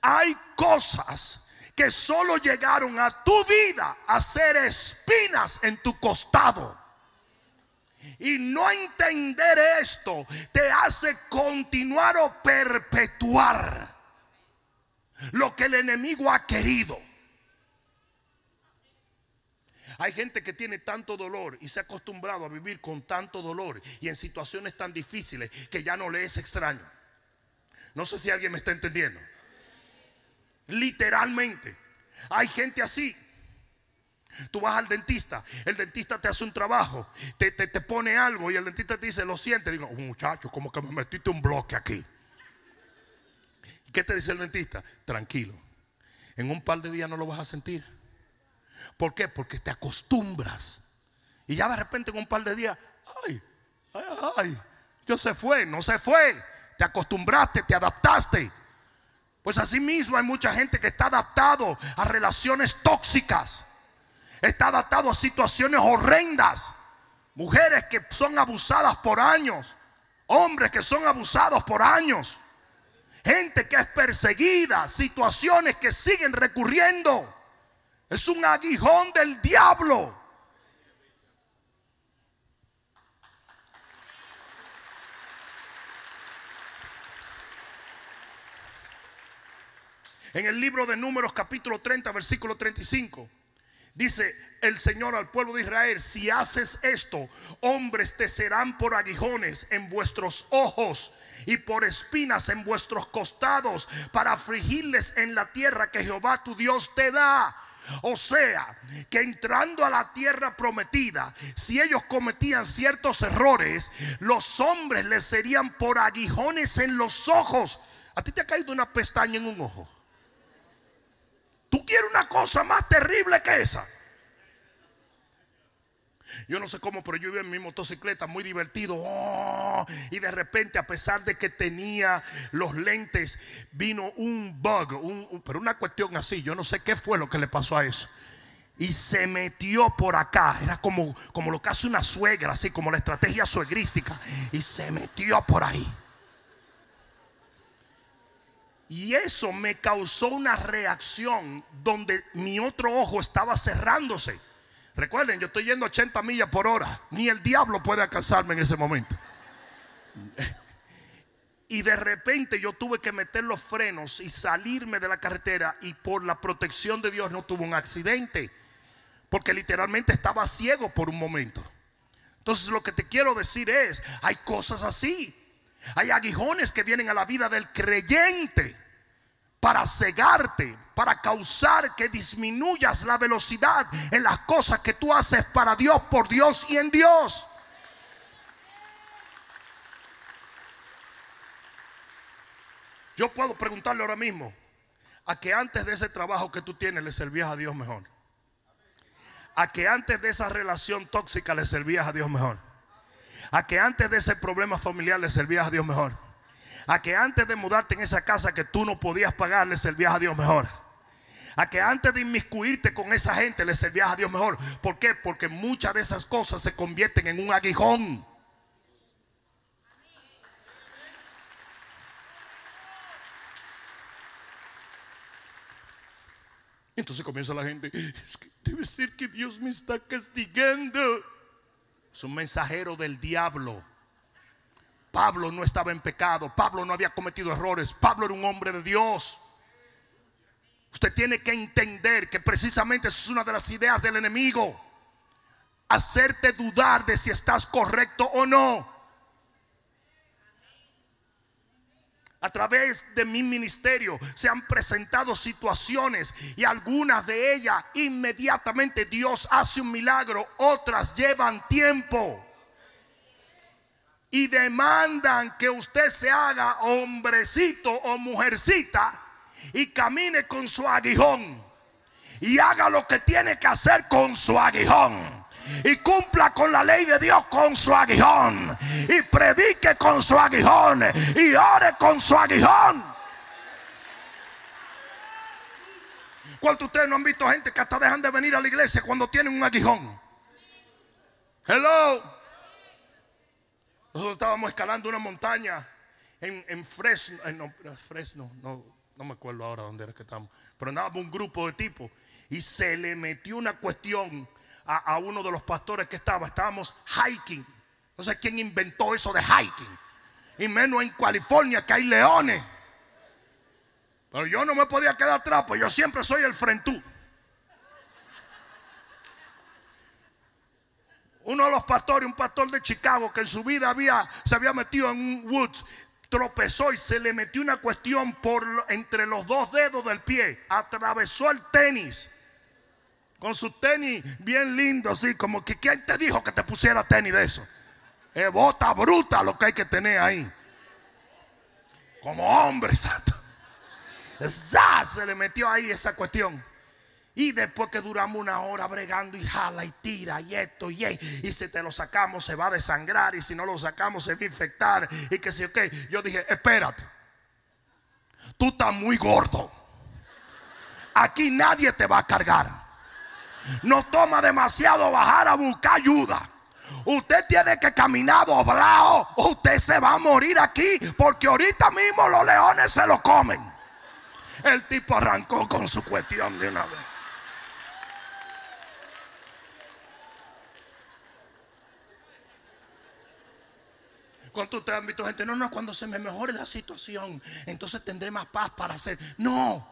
hay cosas que solo llegaron a tu vida a ser espinas en tu costado. Y no entender esto te hace continuar o perpetuar lo que el enemigo ha querido. Hay gente que tiene tanto dolor y se ha acostumbrado a vivir con tanto dolor y en situaciones tan difíciles que ya no le es extraño. No sé si alguien me está entendiendo. Literalmente. Hay gente así. Tú vas al dentista, el dentista te hace un trabajo, te, te, te pone algo y el dentista te dice, lo siente. Digo, muchacho, como que me metiste un bloque aquí. ¿Qué te dice el dentista? Tranquilo. En un par de días no lo vas a sentir. ¿Por qué? Porque te acostumbras. Y ya de repente en un par de días, ay, ay, ay, yo se fue, no se fue. Te acostumbraste, te adaptaste. Pues así mismo hay mucha gente que está adaptado a relaciones tóxicas. Está adaptado a situaciones horrendas. Mujeres que son abusadas por años. Hombres que son abusados por años. Gente que es perseguida. Situaciones que siguen recurriendo. Es un aguijón del diablo. En el libro de Números capítulo 30, versículo 35, dice el Señor al pueblo de Israel, si haces esto, hombres te serán por aguijones en vuestros ojos y por espinas en vuestros costados para afligirles en la tierra que Jehová tu Dios te da. O sea, que entrando a la tierra prometida, si ellos cometían ciertos errores, los hombres les serían por aguijones en los ojos. ¿A ti te ha caído una pestaña en un ojo? ¿Tú quieres una cosa más terrible que esa? Yo no sé cómo, pero yo iba en mi motocicleta muy divertido. Oh, y de repente, a pesar de que tenía los lentes, vino un bug, pero una cuestión así. Yo no sé qué fue lo que le pasó a eso. Y se metió por acá. Era como, como lo que hace una suegra, así como la estrategia suegrística. Y se metió por ahí. Y eso me causó una reacción donde mi otro ojo estaba cerrándose. Recuerden, yo estoy yendo 80 millas por hora. Ni el diablo puede alcanzarme en ese momento. Y de repente yo tuve que meter los frenos y salirme de la carretera y por la protección de Dios no tuve un accidente. Porque literalmente estaba ciego por un momento. Entonces lo que te quiero decir es, hay cosas así. Hay aguijones que vienen a la vida del creyente para cegarte, para causar que disminuyas la velocidad en las cosas que tú haces para Dios, por Dios y en Dios. Yo puedo preguntarle ahora mismo, a que antes de ese trabajo que tú tienes le servías a Dios mejor. A que antes de esa relación tóxica le servías a Dios mejor. A que antes de ese problema familiar le servías a Dios mejor a que antes de mudarte en esa casa que tú no podías pagar, le servías a Dios mejor. A que antes de inmiscuirte con esa gente le servías a Dios mejor. ¿Por qué? Porque muchas de esas cosas se convierten en un aguijón. Entonces comienza la gente, es que debe ser que Dios me está castigando. Es un mensajero del diablo. Pablo no estaba en pecado, Pablo no había cometido errores, Pablo era un hombre de Dios. Usted tiene que entender que precisamente eso es una de las ideas del enemigo. Hacerte dudar de si estás correcto o no. A través de mi ministerio se han presentado situaciones y algunas de ellas inmediatamente Dios hace un milagro, otras llevan tiempo y demandan que usted se haga hombrecito o mujercita y camine con su aguijón y haga lo que tiene que hacer con su aguijón y cumpla con la ley de Dios con su aguijón y predique con su aguijón y ore con su aguijón. ¿Cuántos de ustedes no han visto gente que hasta dejan de venir a la iglesia cuando tienen un aguijón? Hello. Nosotros estábamos escalando una montaña en, Fresno, eh, no, me acuerdo ahora dónde era que estamos, pero andábamos un grupo de tipos y se le metió una cuestión a, a, uno de los pastores que estaba. Estábamos hiking. No sé quién inventó eso de hiking. Y menos en California que hay leones. Pero yo no me podía quedar atrás, pues yo siempre soy el frentú. Uno de los pastores, un pastor de Chicago que en su vida había, se había metido en un woods, tropezó y se le metió una cuestión por entre los dos dedos del pie. Atravesó el tenis. Con su tenis bien lindo, así como que ¿quién te dijo que te pusiera tenis de eso? Es bota bruta lo que hay que tener ahí. Como hombre, santo. Se le metió ahí esa cuestión. Y después que duramos una hora bregando y jala y tira y esto y y si te lo sacamos se va a desangrar y si no lo sacamos se va a infectar y que si ok, yo dije, espérate, tú estás muy gordo. Aquí nadie te va a cargar. No toma demasiado bajar a buscar ayuda. Usted tiene que caminar doblado. Usted se va a morir aquí porque ahorita mismo los leones se lo comen. El tipo arrancó con su cuestión de una vez. ¿Cuánto ustedes han visto gente? No, no, cuando se me mejore la situación, entonces tendré más paz para hacer. No,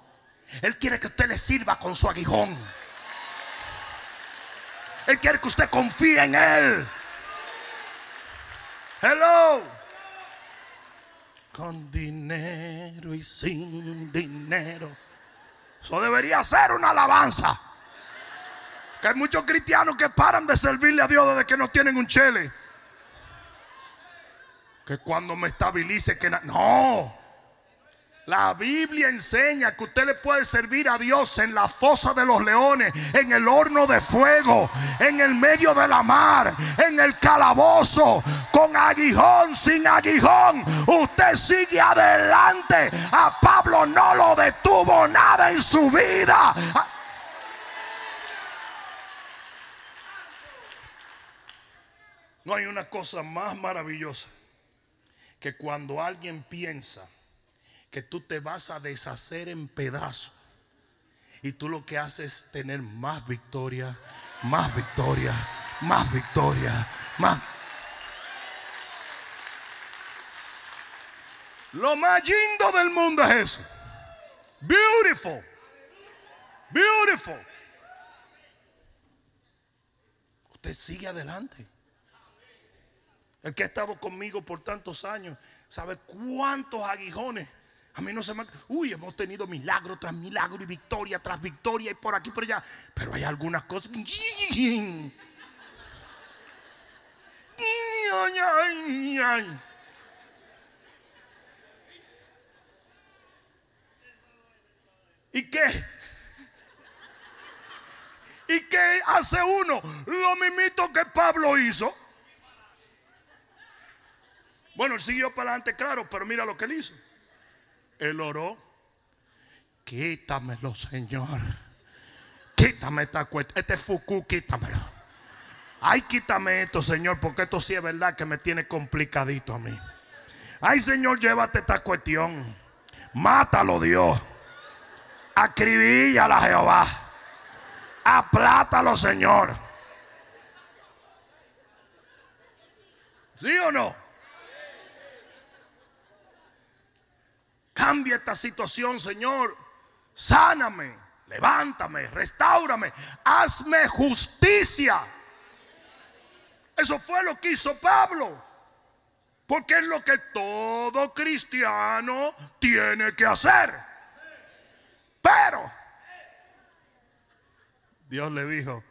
Él quiere que usted le sirva con su aguijón. Él quiere que usted confíe en Él. Hello. con dinero y sin dinero. Eso debería ser una alabanza. Que hay muchos cristianos que paran de servirle a Dios desde que no tienen un chele. Que cuando me estabilice, que no. La Biblia enseña que usted le puede servir a Dios en la fosa de los leones, en el horno de fuego, en el medio de la mar, en el calabozo, con aguijón, sin aguijón. Usted sigue adelante. A Pablo no lo detuvo nada en su vida. No hay una cosa más maravillosa que cuando alguien piensa que tú te vas a deshacer en pedazos. Y tú lo que haces es tener más victoria, más victoria, más victoria, más. Lo más lindo del mundo es eso. Beautiful. Beautiful. Usted sigue adelante. El que ha estado conmigo por tantos años sabe cuántos aguijones a mí no se me... Uy, hemos tenido milagro tras milagro y victoria tras victoria y por aquí por allá. Pero hay algunas cosas... ¿Y qué? ¿Y qué hace uno? Lo mismito que Pablo hizo. Bueno, él siguió para adelante, claro, pero mira lo que él hizo. Él oró. Quítamelo, Señor. Quítame esta cuestión. Este fuku, quítamelo. Ay, quítame esto, Señor, porque esto sí es verdad que me tiene complicadito a mí. Ay, Señor, llévate esta cuestión. Mátalo, Dios. Acribíllala, Jehová. Aplátalo, Señor. ¿Sí o no? Cambia esta situación, Señor. Sáname, levántame, restaurame, hazme justicia. Eso fue lo que hizo Pablo. Porque es lo que todo cristiano tiene que hacer. Pero Dios le dijo,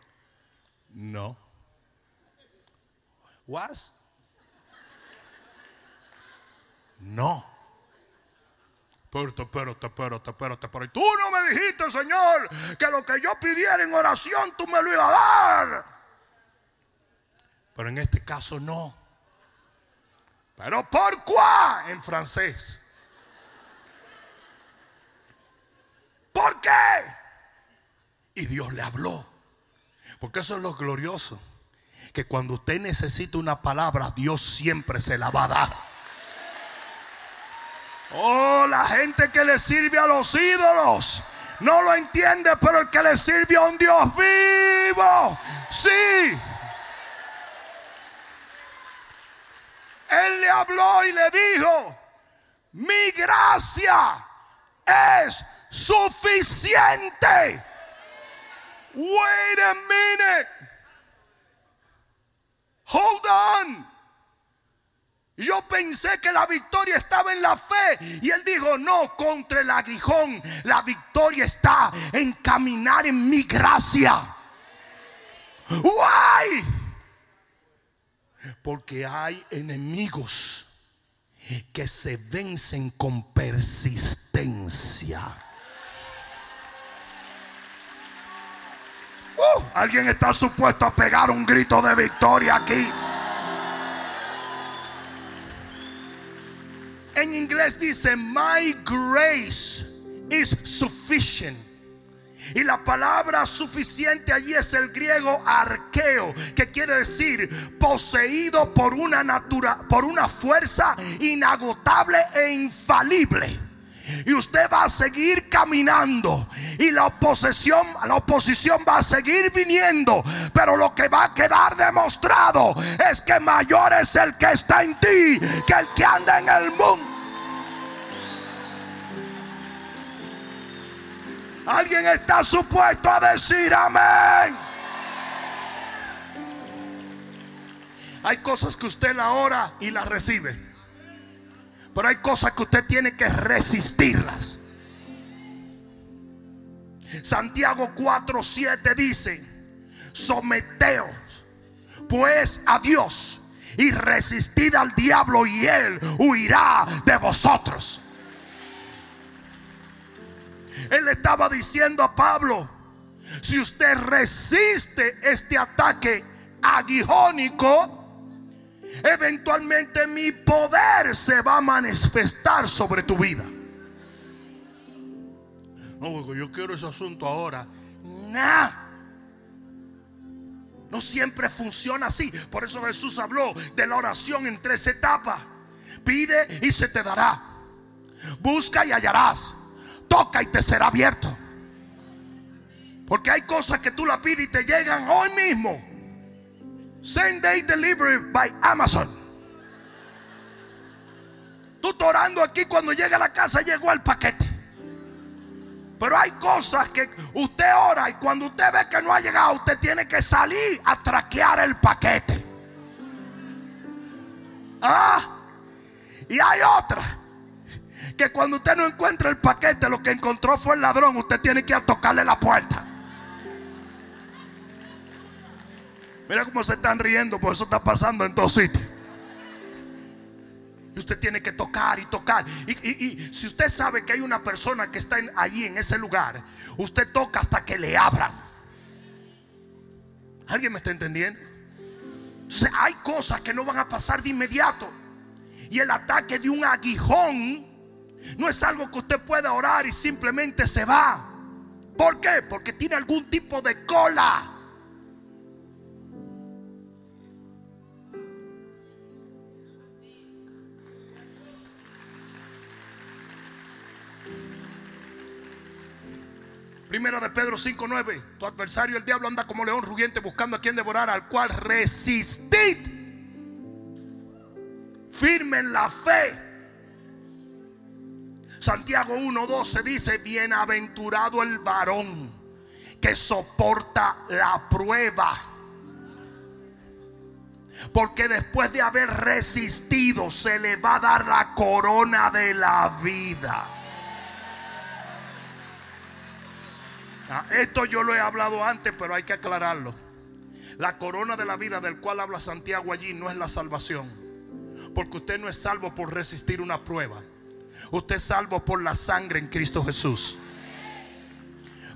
no. ¿Was? No. Espérate, espérate, espérate, espérate, pero tú no me dijiste, Señor, que lo que yo pidiera en oración tú me lo ibas a dar. Pero en este caso no. Pero por cuá en francés. ¿Por qué? Y Dios le habló. Porque eso es lo glorioso. Que cuando usted necesita una palabra, Dios siempre se la va a dar. Oh, la gente que le sirve a los ídolos. No lo entiende, pero el que le sirve a un Dios vivo, sí. Él le habló y le dijo, mi gracia es suficiente. Wait a minute. Hold on. Yo pensé que la victoria estaba en la fe. Y él dijo, no, contra el aguijón. La victoria está en caminar en mi gracia. Why? Porque hay enemigos que se vencen con persistencia. Uh, Alguien está supuesto a pegar un grito de victoria aquí. En inglés dice, my grace is sufficient. Y la palabra suficiente allí es el griego arqueo, que quiere decir poseído por una natura, por una fuerza inagotable e infalible. Y usted va a seguir caminando. Y la oposición, la oposición va a seguir viniendo. Pero lo que va a quedar demostrado es que mayor es el que está en ti que el que anda en el mundo. Alguien está supuesto a decir amén. Hay cosas que usted la ora y la recibe. Pero hay cosas que usted tiene que resistirlas. Santiago 4:7 dice, someteos pues a Dios y resistid al diablo y él huirá de vosotros. Él estaba diciendo a Pablo, si usted resiste este ataque aguijónico, eventualmente mi poder se va a manifestar sobre tu vida. No, yo quiero ese asunto ahora. Nah. No siempre funciona así. Por eso Jesús habló de la oración en tres etapas. Pide y se te dará. Busca y hallarás. Toca y te será abierto. Porque hay cosas que tú la pides y te llegan hoy mismo. Same day delivery by Amazon. Tú estás orando aquí cuando llega a la casa llegó el paquete. Pero hay cosas que usted ora y cuando usted ve que no ha llegado, usted tiene que salir a traquear el paquete. Ah, y hay otra que cuando usted no encuentra el paquete, lo que encontró fue el ladrón. Usted tiene que ir a tocarle la puerta. Mira cómo se están riendo, por eso está pasando en todos sitios. Y usted tiene que tocar y tocar. Y, si usted sabe que hay una persona que está allí en ese lugar, usted toca hasta que le abran. ¿Alguien me está entendiendo? hay cosas que no van a pasar de inmediato. Y el ataque de un aguijón no es algo que usted pueda orar y simplemente se va. ¿Por qué? Porque tiene algún tipo de cola. Primero de Pedro 5:9. Tu adversario el diablo anda como león rugiente buscando a quien devorar, al cual resistid. Firme en la fe. Santiago 1:12 dice, bienaventurado el varón que soporta la prueba. Porque después de haber resistido se le va a dar la corona de la vida. Ah, esto yo lo he hablado antes, pero hay que aclararlo. La corona de la vida del cual habla Santiago allí no es la salvación. Porque usted no es salvo por resistir una prueba. Usted es salvo por la sangre en Cristo Jesús.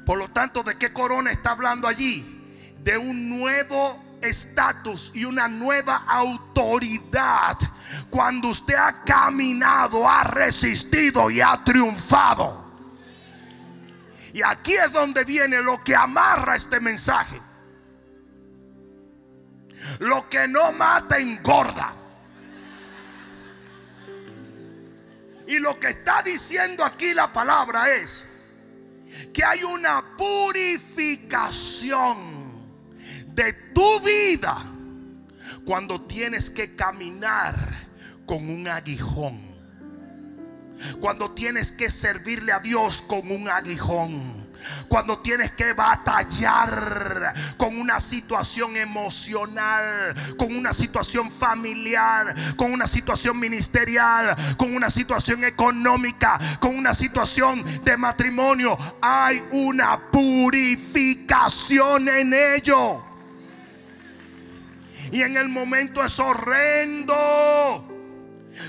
Por lo tanto, ¿de qué corona está hablando allí? De un nuevo estatus y una nueva autoridad cuando usted ha caminado, ha resistido y ha triunfado. Y aquí es donde viene lo que amarra este mensaje. Lo que no mata engorda. Y lo que está diciendo aquí la palabra es que hay una purificación de tu vida cuando tienes que caminar con un aguijón. Cuando tienes que servirle a Dios con un aguijón. Cuando tienes que batallar con una situación emocional, con una situación familiar, con una situación ministerial, con una situación económica, con una situación de matrimonio, hay una purificación en ello. Y en el momento es horrendo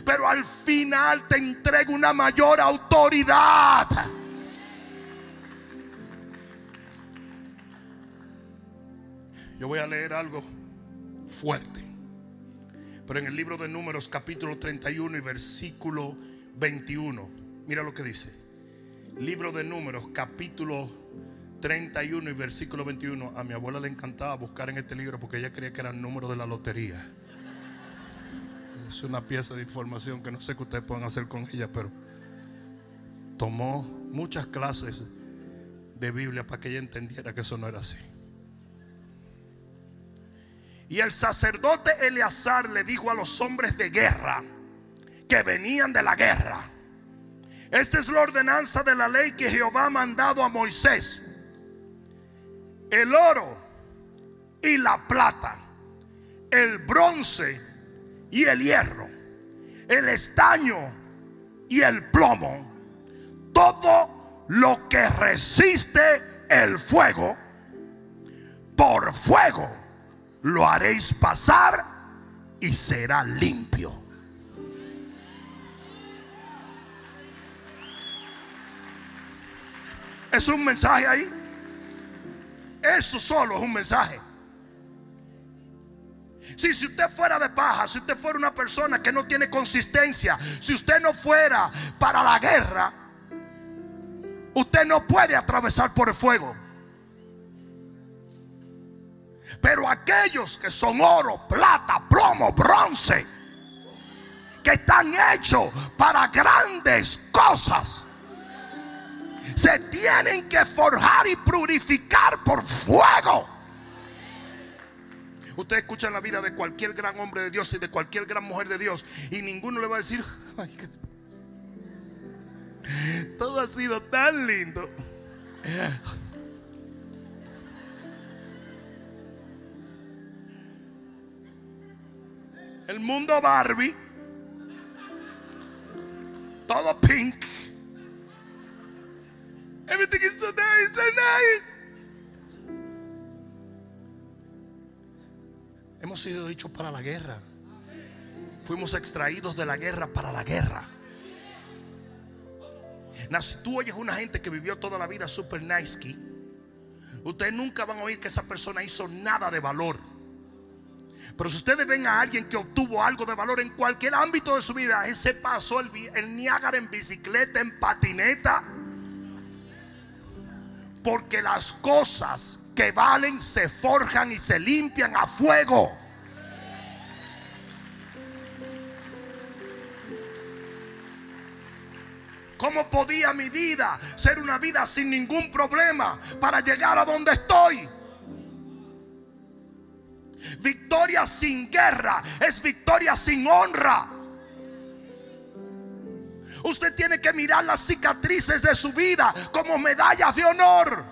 pero al final te entrega una mayor autoridad. Yo voy a leer algo fuerte. Pero en el libro de Números capítulo 31 y versículo 21, mira lo que dice. Libro de Números capítulo 31 y versículo 21. A mi abuela le encantaba buscar en este libro porque ella creía que era el número de la lotería. Es una pieza de información que no sé qué ustedes pueden hacer con ella, pero tomó muchas clases de Biblia para que ella entendiera que eso no era así. Y el sacerdote Eleazar le dijo a los hombres de guerra que venían de la guerra. Esta es la ordenanza de la ley que Jehová ha mandado a Moisés. El oro y la plata, el bronce y el hierro, el estaño y el plomo. Todo lo que resiste el fuego, por fuego lo haréis pasar y será limpio. ¿Es un mensaje ahí? Eso solo es un mensaje. Si, si usted fuera de paja, si usted fuera una persona que no tiene consistencia, si usted no fuera para la guerra, usted no puede atravesar por el fuego. Pero aquellos que son oro, plata, plomo, bronce, que están hechos para grandes cosas, se tienen que forjar y purificar por fuego. Usted escucha la vida de cualquier gran hombre de Dios y de cualquier gran mujer de Dios y ninguno le va a decir, todo ha sido tan lindo. El mundo Barbie, todo pink. Everything is so nice, so nice. Hemos sido hechos para la guerra. Fuimos extraídos de la guerra para la guerra. Tú oyes una gente que vivió toda la vida super nice, ustedes nunca van a oír que esa persona hizo nada de valor. Pero si ustedes ven a alguien que obtuvo algo de valor en cualquier ámbito de su vida, ese pasó el, el Niágara en bicicleta, en patineta. Porque las cosas que valen se forjan y se limpian a fuego. ¿Cómo podía mi vida ser una vida sin ningún problema para llegar a donde estoy? Victoria sin guerra es victoria sin honra. Usted tiene que mirar las cicatrices de su vida como medallas de honor.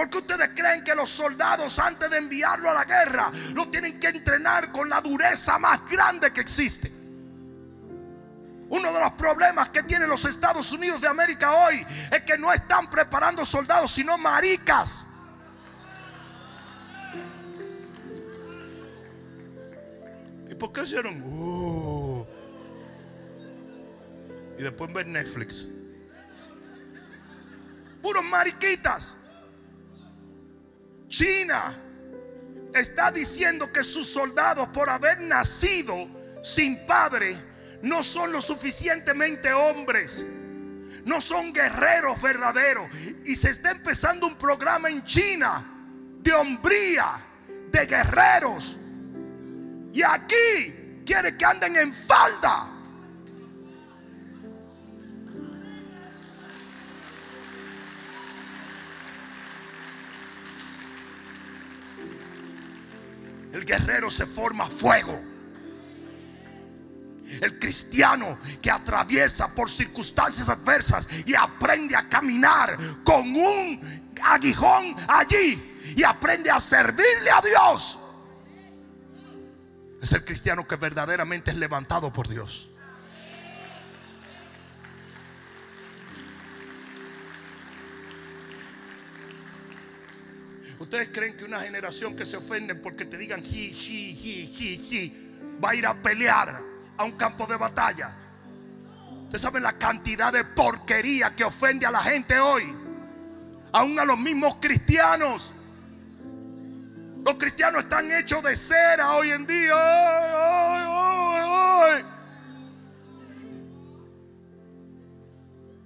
Porque ustedes creen que los soldados antes de enviarlo a la guerra lo tienen que entrenar con la dureza más grande que existe. Uno de los problemas que tienen los Estados Unidos de América hoy es que no están preparando soldados, sino maricas. ¿Y por qué hicieron? Uh. y después ver Netflix. Puros mariquitas. China está diciendo que sus soldados por haber nacido sin padre no son lo suficientemente hombres. No son guerreros verdaderos. Y se está empezando un programa en China de hombría, de guerreros. Y aquí quiere que anden en falda. El guerrero se forma fuego. El cristiano que atraviesa por circunstancias adversas y aprende a caminar con un aguijón allí y aprende a servirle a Dios. Es el cristiano que verdaderamente es levantado por Dios. ¿Ustedes creen que una generación que se ofende porque te digan he, she, he, he, he, va a ir a pelear a un campo de batalla? Ustedes saben la cantidad de porquería que ofende a la gente hoy. Aún a los mismos cristianos. Los cristianos están hechos de cera hoy en día. ¡Ay, ay, ay,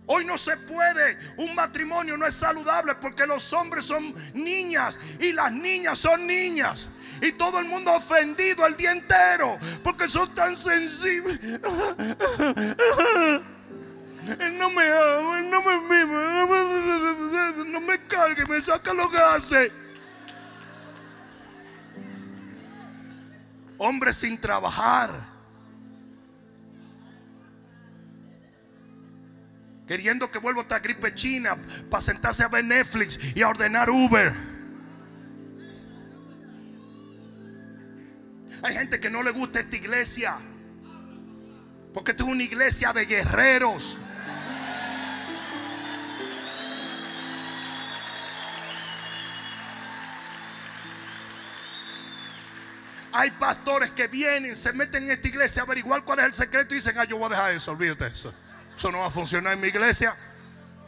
Hoy no se puede. Un matrimonio no es saludable porque los hombres son niñas y las niñas son niñas. Y todo el mundo ofendido el día entero porque son tan sensibles. Él no me ama, él no me mima, no me cargue, me saca lo que hace. Hombres sin trabajar Queriendo que vuelva esta gripe china para sentarse a ver Netflix y a ordenar Uber. Hay gente que no le gusta esta iglesia. Porque esta es una iglesia de guerreros. Hay pastores que vienen, se meten en esta iglesia a averiguar cuál es el secreto y dicen, ah, yo voy a dejar eso, olvídate eso. Eso no va a funcionar en mi iglesia.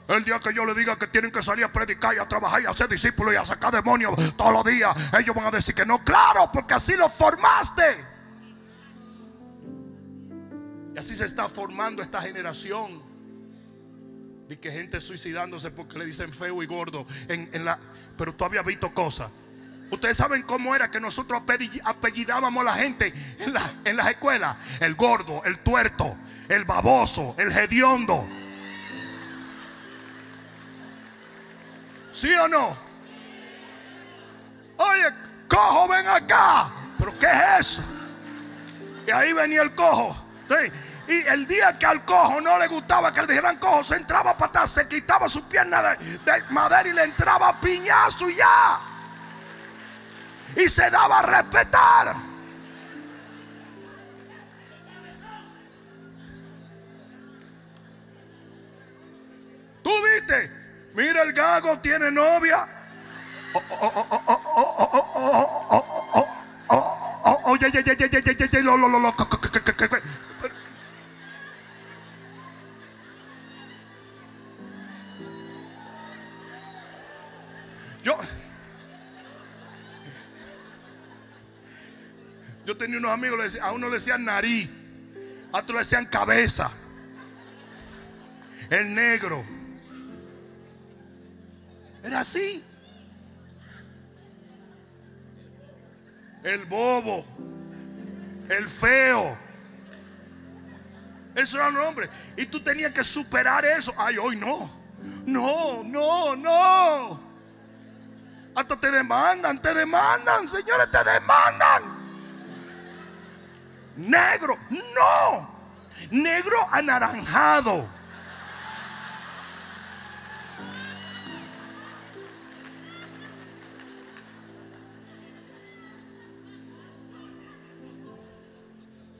El día que yo le diga que tienen que salir a predicar y a trabajar y a ser discípulos y a sacar demonios todos los días, ellos van a decir que no. Claro, porque así lo formaste. Y así se está formando esta generación. De que gente suicidándose porque le dicen feo y gordo. En, la, pero tú habías visto cosas. Ustedes saben cómo era que nosotros apellidábamos a la gente en, en las escuelas. El gordo, el tuerto, el baboso, el hediondo. ¿Sí o no? Oye, cojo, ven acá. ¿Pero qué es eso? Y ahí venía el cojo. Y el día que al cojo no le gustaba que le dijeran cojo, se entraba para atrás, se quitaba su pierna de, madera y le entraba piñazo y ya. Y se daba a respetar. ¿Tú viste? Mira el gago, tiene novia. Oye, yo tenía unos amigos, a uno le decían nariz, a otro le decían cabeza, el negro. Era así. El bobo. El feo. Eso era un nombre. Y tú tenías que superar eso. Ay, hoy no. No, no, no. Hasta te demandan, te demandan, señores, te demandan. Negro, no. Negro anaranjado.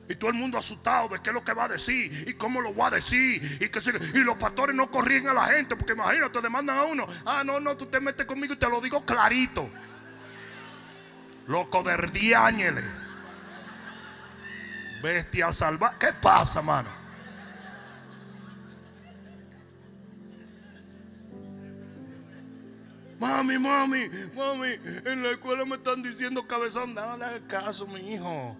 Y todo el mundo asustado de qué es lo que va a decir y cómo lo va a decir. Y, que y los pastores no corrían a la gente porque imagínate, demandan a uno. Ah, no, no, tú te metes conmigo y te lo digo clarito. Loco de diáñele. Bestia salva. ¿Qué pasa, mano? Mami, mami, mami, en la escuela me están diciendo cabezón. Dale caso, mi hijo.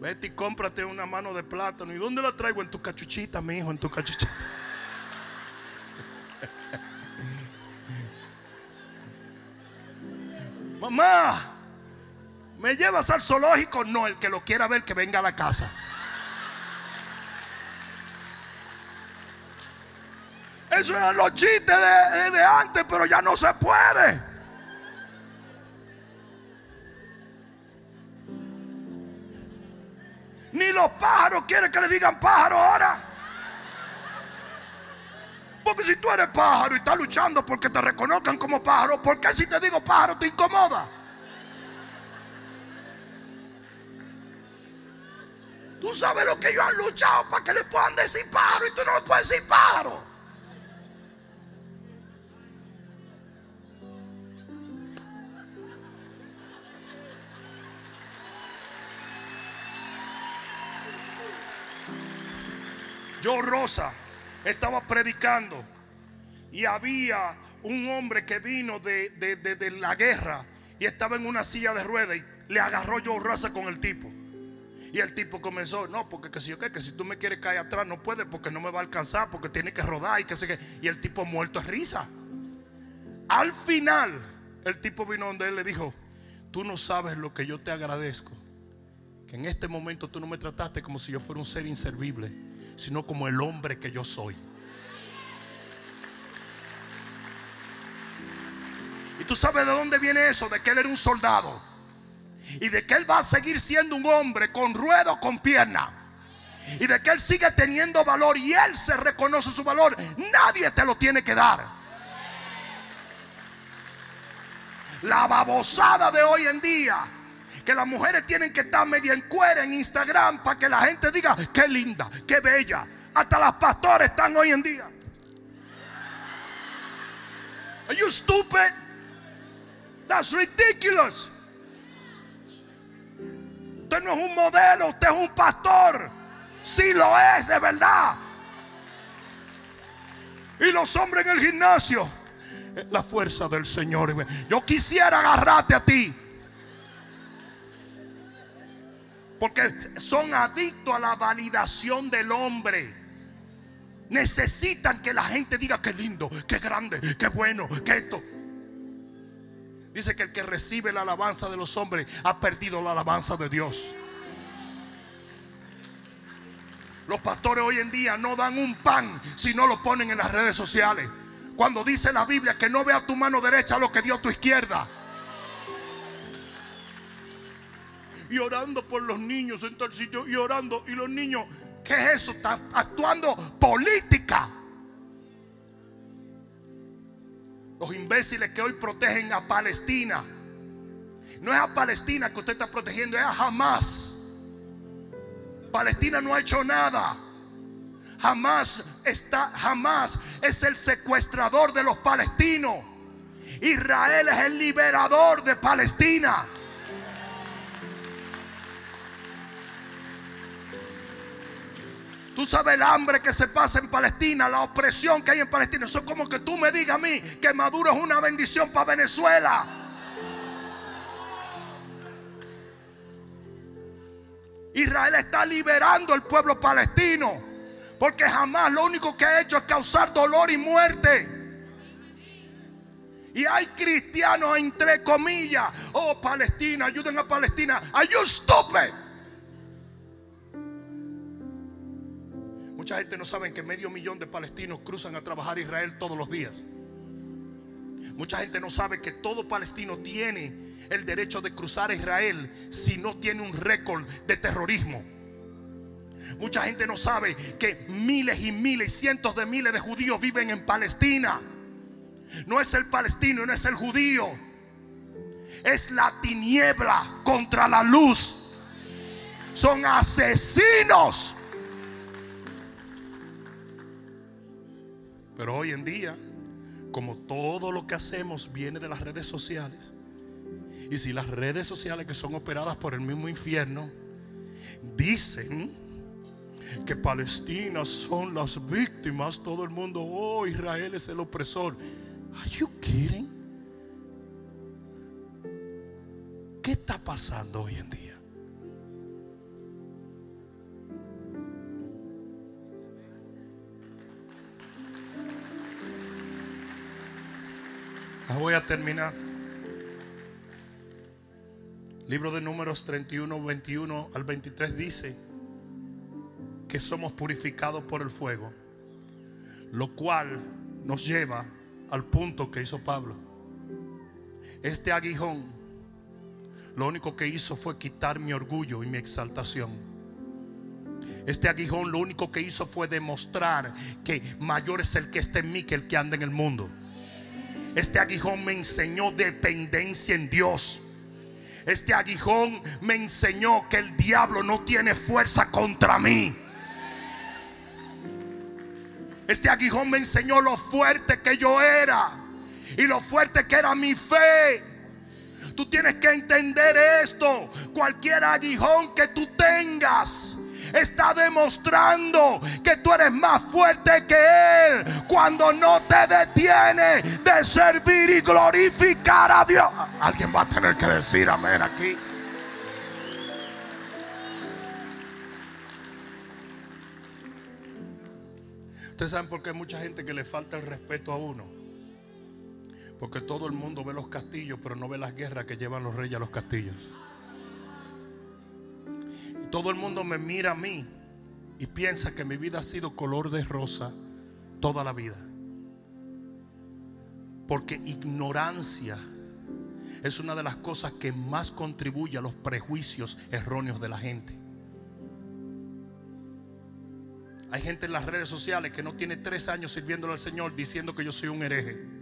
Vete y cómprate una mano de plátano. ¿Y dónde la traigo? En tu cachuchita, mi hijo, en tu cachuchita. Mamá, ¿me llevas al zoológico? No, el que lo quiera ver, que venga a la casa. Eso eran los chistes de, de antes, pero ya no se puede. Ni los pájaros quieren que le digan pájaro ahora. Porque si tú eres pájaro y estás luchando porque te reconozcan como pájaro, ¿por qué si te digo pájaro te incomoda? Tú sabes lo que ellos han luchado para que le puedan decir pájaro y tú no le puedes decir pájaro. Yo, Rosa, estaba predicando y había un hombre que vino de, la guerra y estaba en una silla de ruedas y le agarró yo Rosa con el tipo. Y el tipo comenzó, no, porque que si yo qué, que si tú me quieres caer atrás no puedes porque no me va a alcanzar, porque tiene que rodar y que sé qué. Y el tipo muerto de risa. Al final, el tipo vino donde él le dijo, tú no sabes lo que yo te agradezco. Que en este momento tú no me trataste como si yo fuera un ser inservible sino como el hombre que yo soy. Y tú sabes de dónde viene eso, de que él era un soldado. Y de que él va a seguir siendo un hombre con ruedo, con pierna. Y de que él sigue teniendo valor y él se reconoce su valor. Nadie te lo tiene que dar. La babosada de hoy en día que las mujeres tienen que estar media en cuera en Instagram para que la gente diga qué linda, qué bella. Hasta las pastores están hoy en día. Are you stupid? That's ridiculous. Usted no es un modelo, usted es un pastor. Sí lo es, de verdad. Y los hombres en el gimnasio. La fuerza del Señor. Yo quisiera agarrarte a ti. Porque son adictos a la validación del hombre. Necesitan que la gente diga qué lindo, qué grande, qué bueno, qué esto. Dice que el que recibe la alabanza de los hombres ha perdido la alabanza de Dios. Los pastores hoy en día no dan un pan si no lo ponen en las redes sociales. Cuando dice la Biblia que no vea tu mano derecha lo que dio tu izquierda. Y orando por los niños en tal sitio y orando. Y los niños, ¿qué es eso? Está actuando política. Los imbéciles que hoy protegen a Palestina. No es a Palestina que usted está protegiendo, es a Hamas. Palestina no ha hecho nada. Jamás está, jamás es el secuestrador de los palestinos. Israel es el liberador de Palestina. Tú sabes el hambre que se pasa en Palestina, la opresión que hay en Palestina. Eso es como que tú me digas a mí que Maduro es una bendición para Venezuela. Israel está liberando al pueblo palestino. Porque jamás lo único que ha hecho es causar dolor y muerte. Y hay cristianos entre comillas. Oh, Palestina, ayuden a Palestina. Are you stupid? Mucha gente no sabe que medio millón de palestinos cruzan a trabajar a Israel todos los días. Mucha gente no sabe que todo palestino tiene el derecho de cruzar a Israel si no tiene un récord de terrorismo. Mucha gente no sabe que miles y miles y cientos de miles de judíos viven en Palestina. No es el palestino, no es el judío. Es la tiniebla contra la luz. Son asesinos. Pero hoy en día, como todo lo que hacemos viene de las redes sociales, y si las redes sociales que son operadas por el mismo infierno dicen que Palestina son las víctimas, todo el mundo, oh, Israel es el opresor. Are you kidding? ¿Qué está pasando hoy en día? Voy a terminar. Libro de Números 31, 21 al 23 dice que somos purificados por el fuego, lo cual nos lleva al punto que hizo Pablo. Este aguijón lo único que hizo fue quitar mi orgullo y mi exaltación. Este aguijón lo único que hizo fue demostrar que mayor es el que está en mí que el que anda en el mundo. Este aguijón me enseñó dependencia en Dios. Este aguijón me enseñó que el diablo no tiene fuerza contra mí. Este aguijón me enseñó lo fuerte que yo era y lo fuerte que era mi fe. Tú tienes que entender esto. Cualquier aguijón que tú tengas está demostrando que tú eres más fuerte que Él cuando no te detiene de servir y glorificar a Dios. Alguien va a tener que decir amén aquí. Ustedes saben por qué hay mucha gente que le falta el respeto a uno. Porque todo el mundo ve los castillos, pero no ve las guerras que llevan los reyes a los castillos. Todo el mundo me mira a mí y piensa que mi vida ha sido color de rosa toda la vida. Porque ignorancia es una de las cosas que más contribuye a los prejuicios erróneos de la gente. Hay gente en las redes sociales que no tiene tres años sirviéndole al Señor diciendo que yo soy un hereje.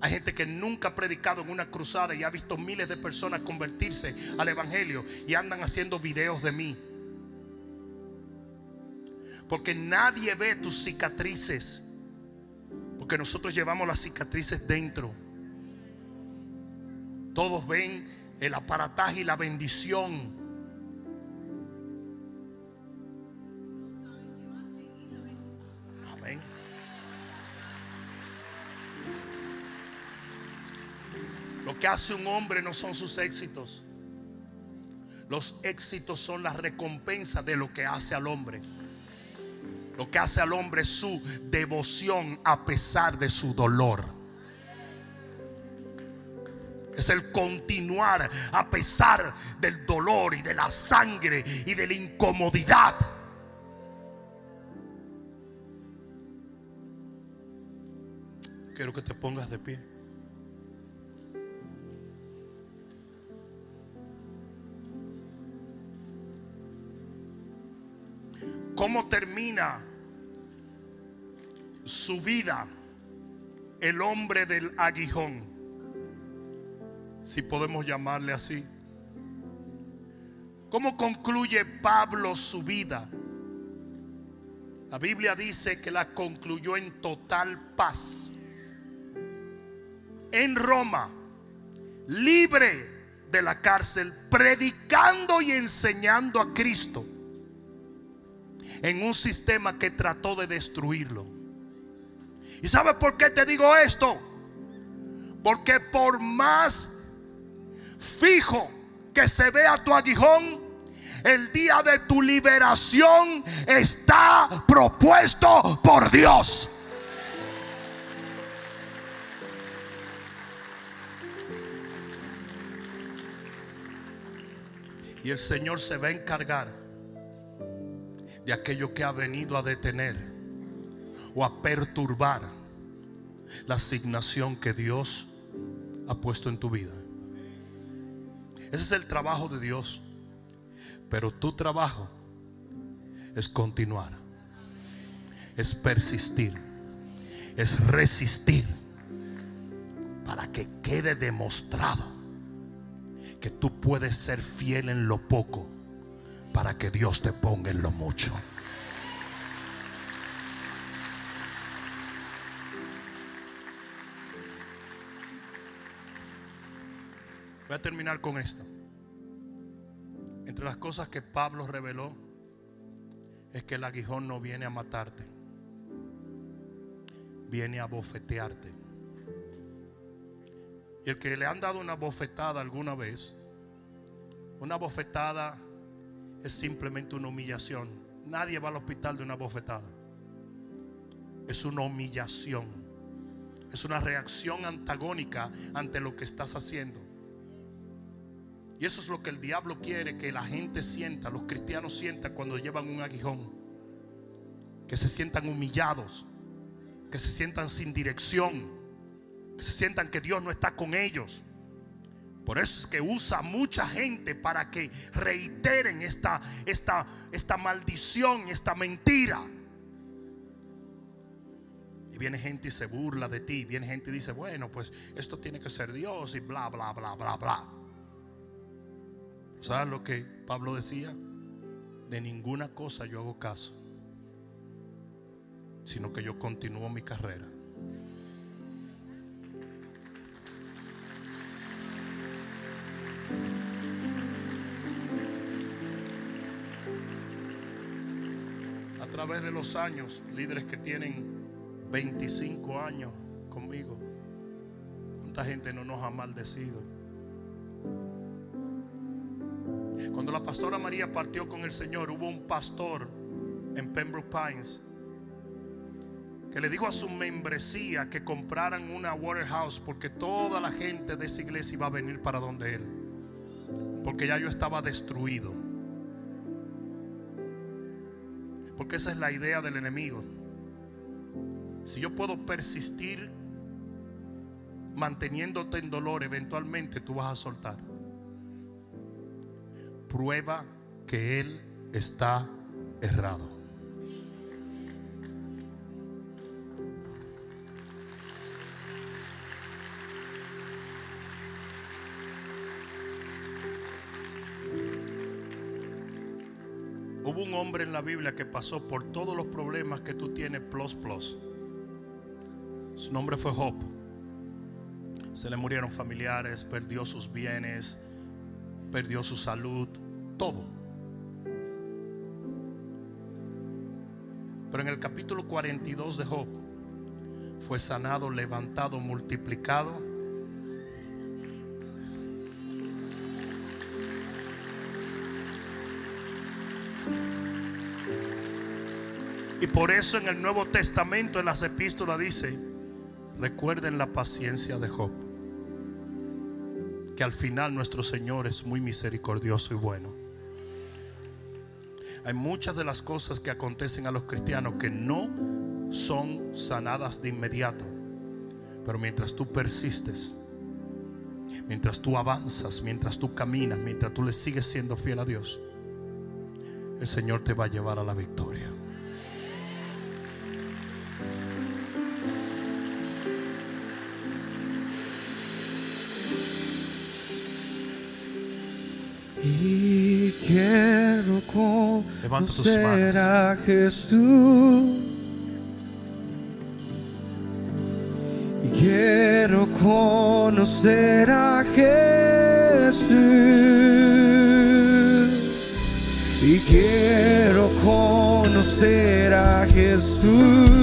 Hay gente que nunca ha predicado en una cruzada y ha visto miles de personas convertirse al Evangelio y andan haciendo videos de mí. Porque nadie ve tus cicatrices. Porque nosotros llevamos las cicatrices dentro. Todos ven el aparataje y la bendición. Lo que hace un hombre no son sus éxitos. Los éxitos son la recompensa de lo que hace al hombre. Lo que hace al hombre es su devoción a pesar de su dolor. Es el continuar a pesar del dolor y de la sangre y de la incomodidad. Quiero que te pongas de pie. ¿Cómo termina su vida el hombre del aguijón? Si podemos llamarle así. ¿Cómo concluye Pablo su vida? La Biblia dice que la concluyó en total paz. En Roma, libre de la cárcel, predicando y enseñando a Cristo en un sistema que trató de destruirlo. ¿Y sabes por qué te digo esto? Porque por más fijo que se vea tu aguijón, el día de tu liberación está propuesto por Dios. Y el Señor se va a encargar de aquello que ha venido a detener o a perturbar la asignación que Dios ha puesto en tu vida. Ese es el trabajo de Dios. Pero tu trabajo es continuar, es persistir, es resistir para que quede demostrado que tú puedes ser fiel en lo poco para que Dios te ponga en lo mucho. Voy a terminar con esto. Entre las cosas que Pablo reveló es que el aguijón no viene a matarte, viene a bofetearte. Y el que le han dado una bofetada alguna vez, una bofetada es simplemente una humillación. Nadie va al hospital de una bofetada. Es una humillación. Es una reacción antagónica ante lo que estás haciendo. Y eso es lo que el diablo quiere que la gente sienta, los cristianos sientan cuando llevan un aguijón. Que se sientan humillados, que se sientan sin dirección, que se sientan que Dios no está con ellos. Por eso es que usa mucha gente para que reiteren esta, esta, esta maldición, esta mentira. Y viene gente y se burla de ti. Viene gente y dice, bueno, pues esto tiene que ser Dios y bla, bla, bla, bla, bla. ¿Sabes lo que Pablo decía? De ninguna cosa yo hago caso, sino que yo continúo mi carrera. A través de los años, líderes que tienen 25 años conmigo, ¿cuánta gente no nos ha maldecido? Cuando la pastora María partió con el Señor, hubo un pastor en Pembroke Pines que le dijo a su membresía que compraran una warehouse porque toda la gente de esa iglesia iba a venir para donde él. Porque ya yo estaba destruido. Porque esa es la idea del enemigo. Si yo puedo persistir manteniéndote en dolor, eventualmente tú vas a soltar. Prueba que Él está errado. Hubo un hombre en la Biblia que pasó por todos los problemas que tú tienes, plus, plus. Su nombre fue Job. Se le murieron familiares, perdió sus bienes, perdió su salud, todo. Pero en el capítulo 42 de Job fue sanado, levantado, multiplicado. Y por eso en el Nuevo Testamento, en las epístolas dice, recuerden la paciencia de Job. Que al final nuestro Señor es muy misericordioso y bueno. Hay muchas de las cosas que acontecen a los cristianos que no son sanadas de inmediato. Pero mientras tú persistes, mientras tú avanzas, mientras tú caminas, mientras tú le sigues siendo fiel a Dios, el Señor te va a llevar a la victoria. Levanta tus manos. a Jesús. Y quiero conocer a Jesús. Y quiero conocer a Jesús.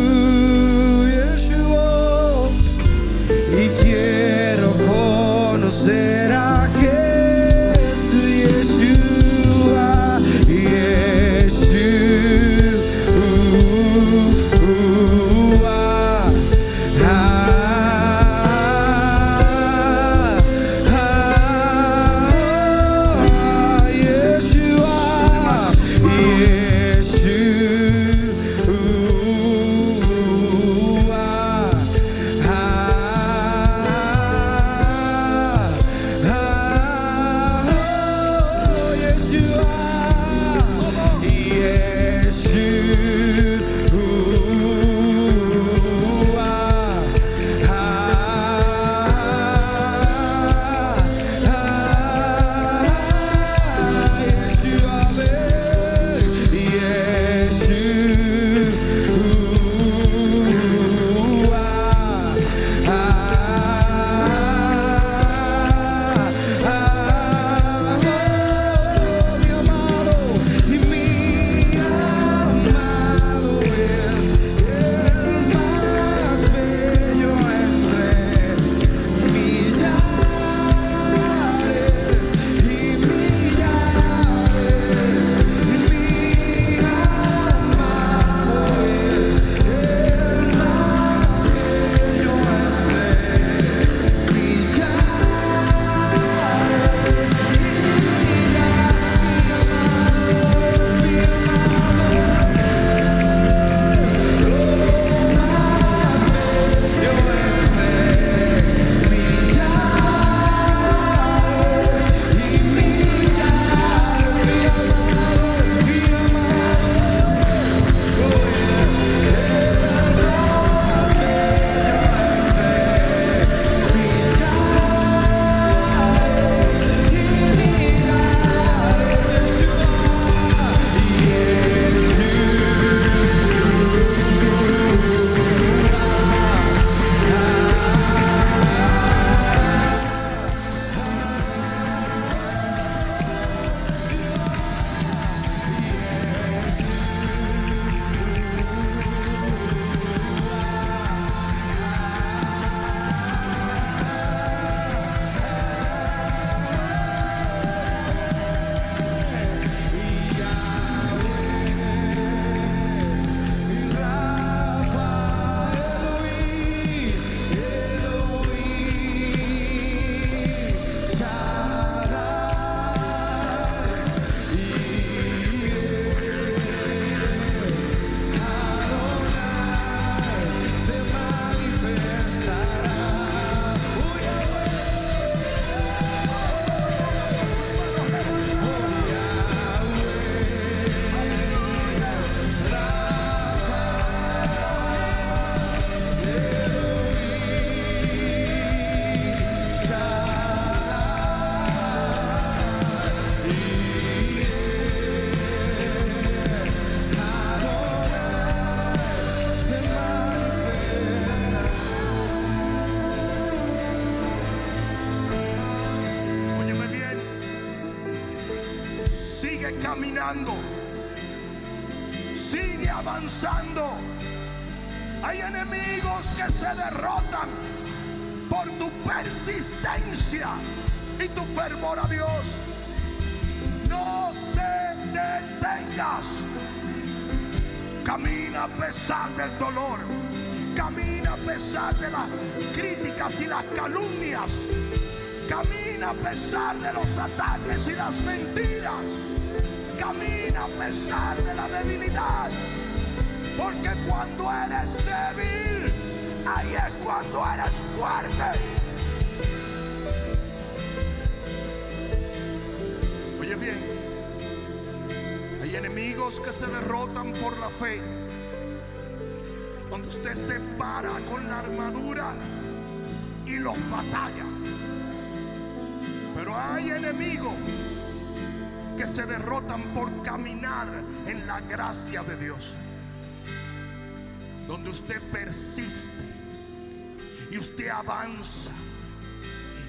Donde usted persiste y usted avanza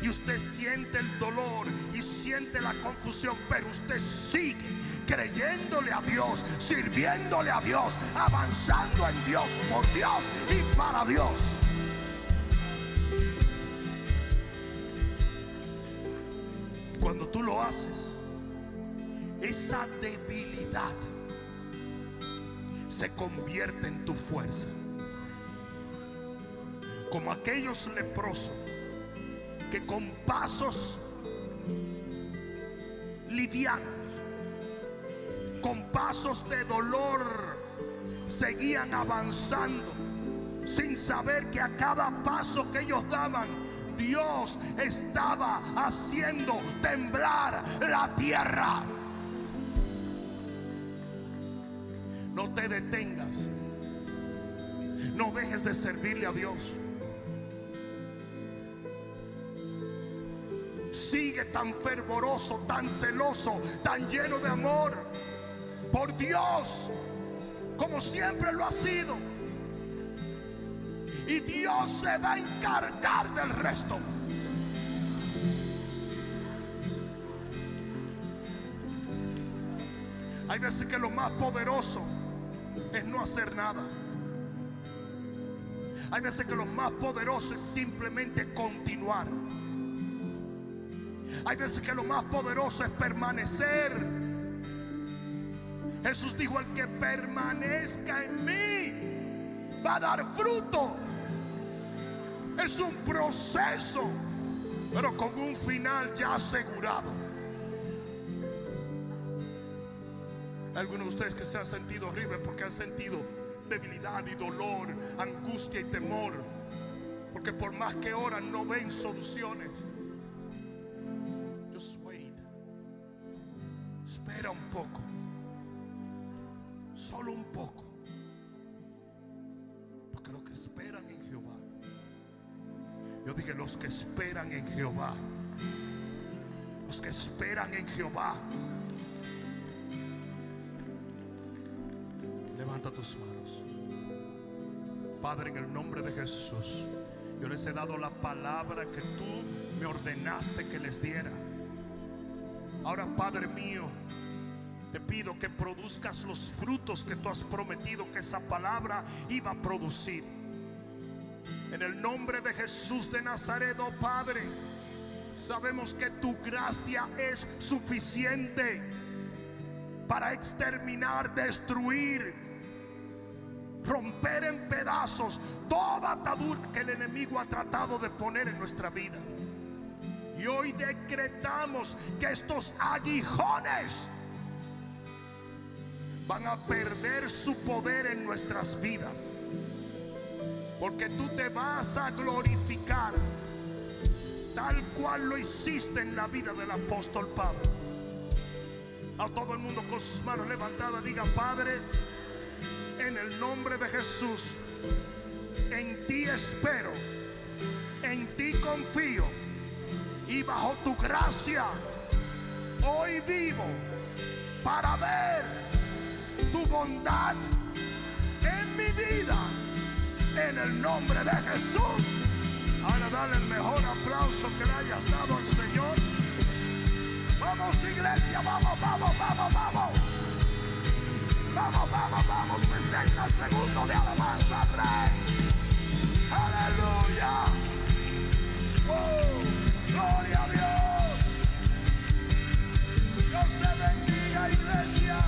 y usted siente el dolor y siente la confusión, pero usted sigue creyéndole a Dios, sirviéndole a Dios, avanzando en Dios, por Dios y para Dios. Cuando tú lo haces, esa debilidad se convierte en tu fuerza. Como aquellos leprosos que con pasos livianos, con pasos de dolor, seguían avanzando sin saber que a cada paso que ellos daban, Dios estaba haciendo temblar la tierra. No te detengas. No dejes de servirle a Dios. Sigue tan fervoroso, tan celoso, tan lleno de amor por Dios, como siempre lo ha sido. Y Dios se va a encargar del resto. Hay veces que lo más poderoso es no hacer nada. Hay veces que lo más poderoso es simplemente continuar. Hay veces que lo más poderoso es permanecer. Jesús dijo, el que permanezca en mí va a dar fruto. Es un proceso, pero con un final ya asegurado. Algunos de ustedes que se han sentido horrible porque han sentido debilidad y dolor, angustia y temor. Porque por más que oran no ven soluciones. Just wait. Espera un poco. Solo un poco. Porque los que esperan en Jehová. Yo dije los que esperan en Jehová. Los que esperan en Jehová. Levanta tus manos. Padre, en el nombre de Jesús, yo les he dado la palabra que tú me ordenaste que les diera. Ahora, Padre mío, te pido que produzcas los frutos que tú has prometido que esa palabra iba a producir. En el nombre de Jesús de Nazaret, oh Padre, sabemos que tu gracia es suficiente para exterminar, destruir, romper en pedazos toda atadura que el enemigo ha tratado de poner en nuestra vida. Y hoy decretamos que estos aguijones van a perder su poder en nuestras vidas. Porque tú te vas a glorificar tal cual lo hiciste en la vida del apóstol Pablo. A todo el mundo con sus manos levantadas diga, Padre, en el nombre de Jesús, en ti espero, en ti confío y bajo tu gracia hoy vivo para ver tu bondad en mi vida, en el nombre de Jesús. Ahora dale el mejor aplauso que le hayas dado al Señor. Vamos iglesia, vamos, vamos, vamos, vamos. Tenemos 60 segundos de alabanza al Rey. Aleluya. ¡Uh! Gloria a Dios. Dios te bendiga, iglesia.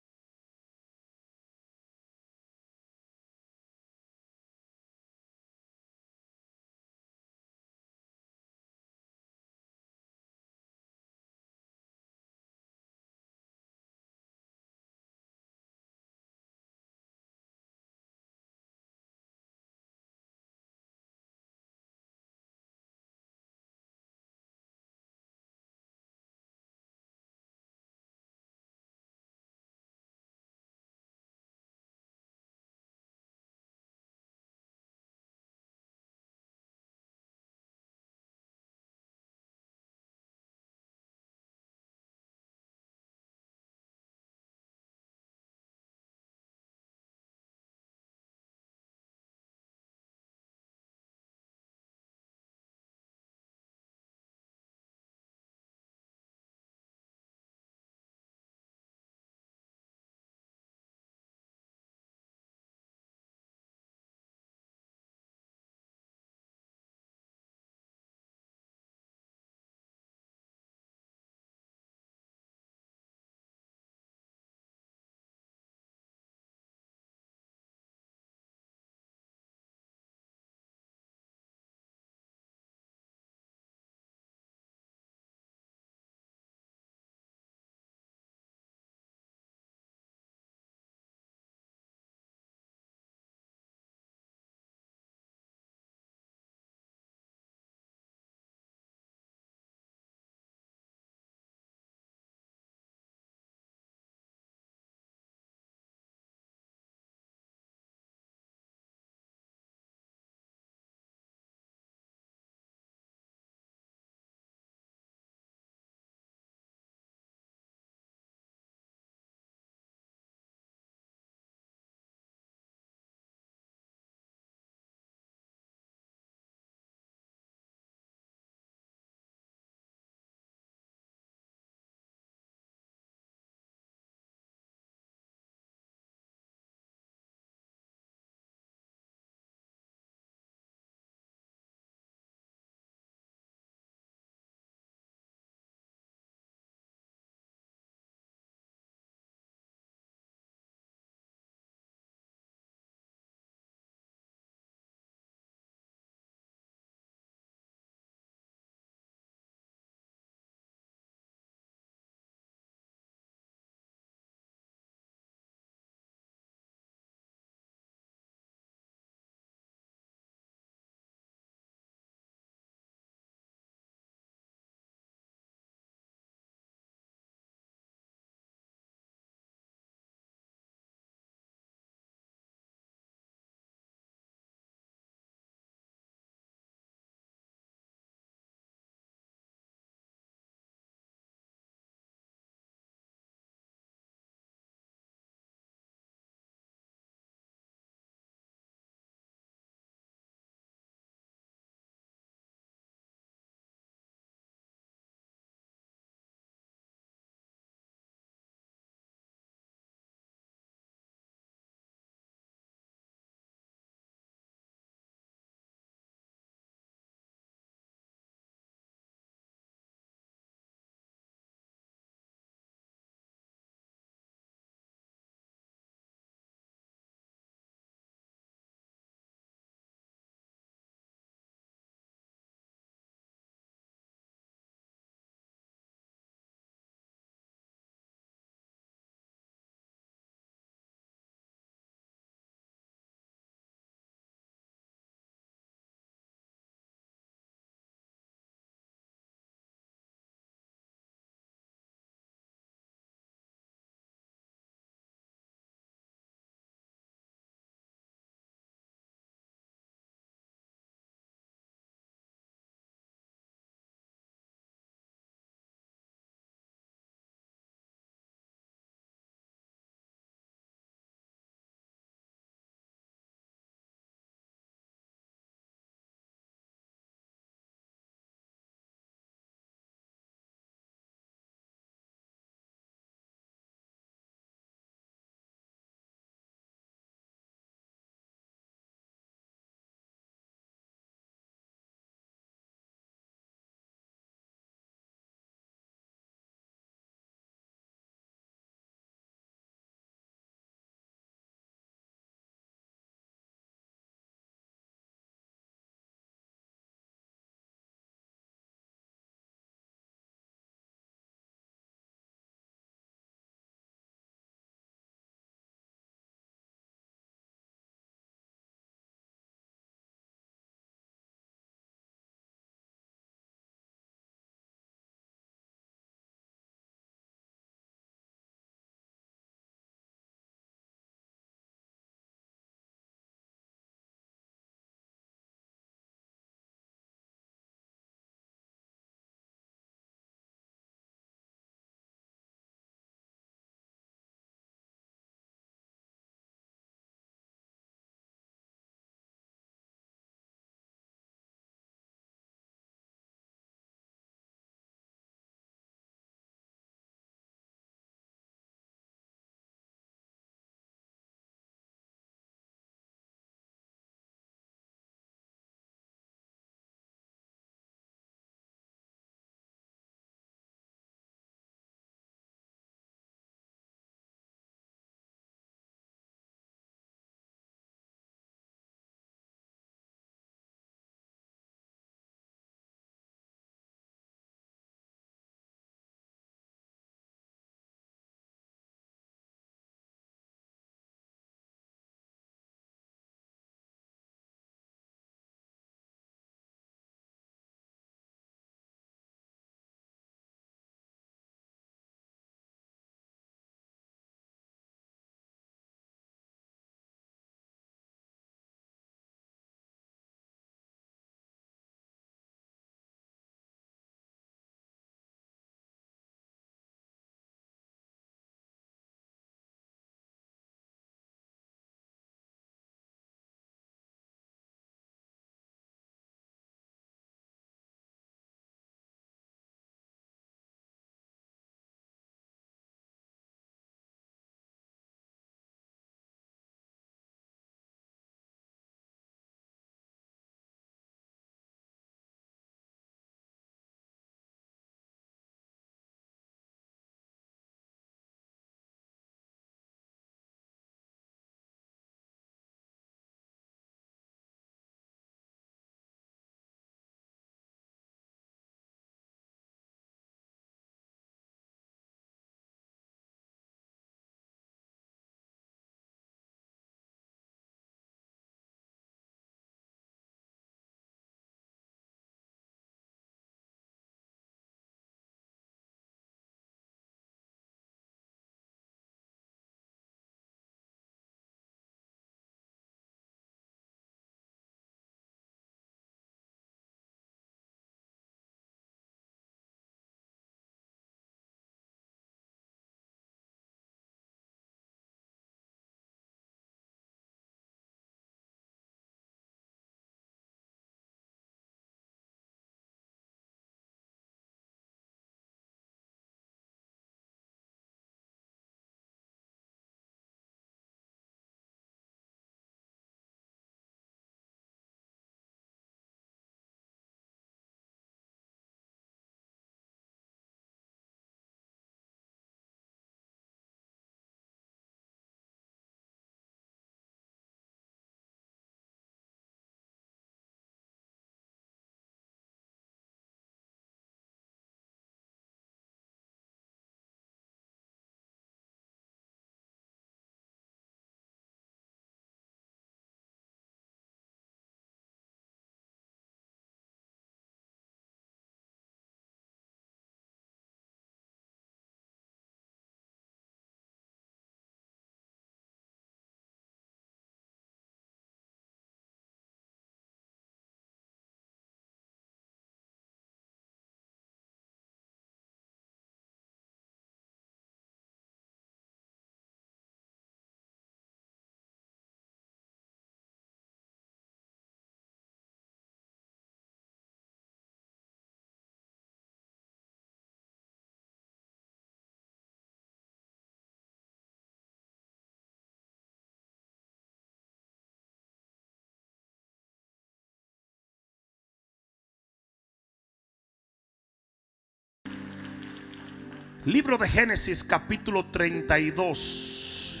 Libro de Génesis capítulo 32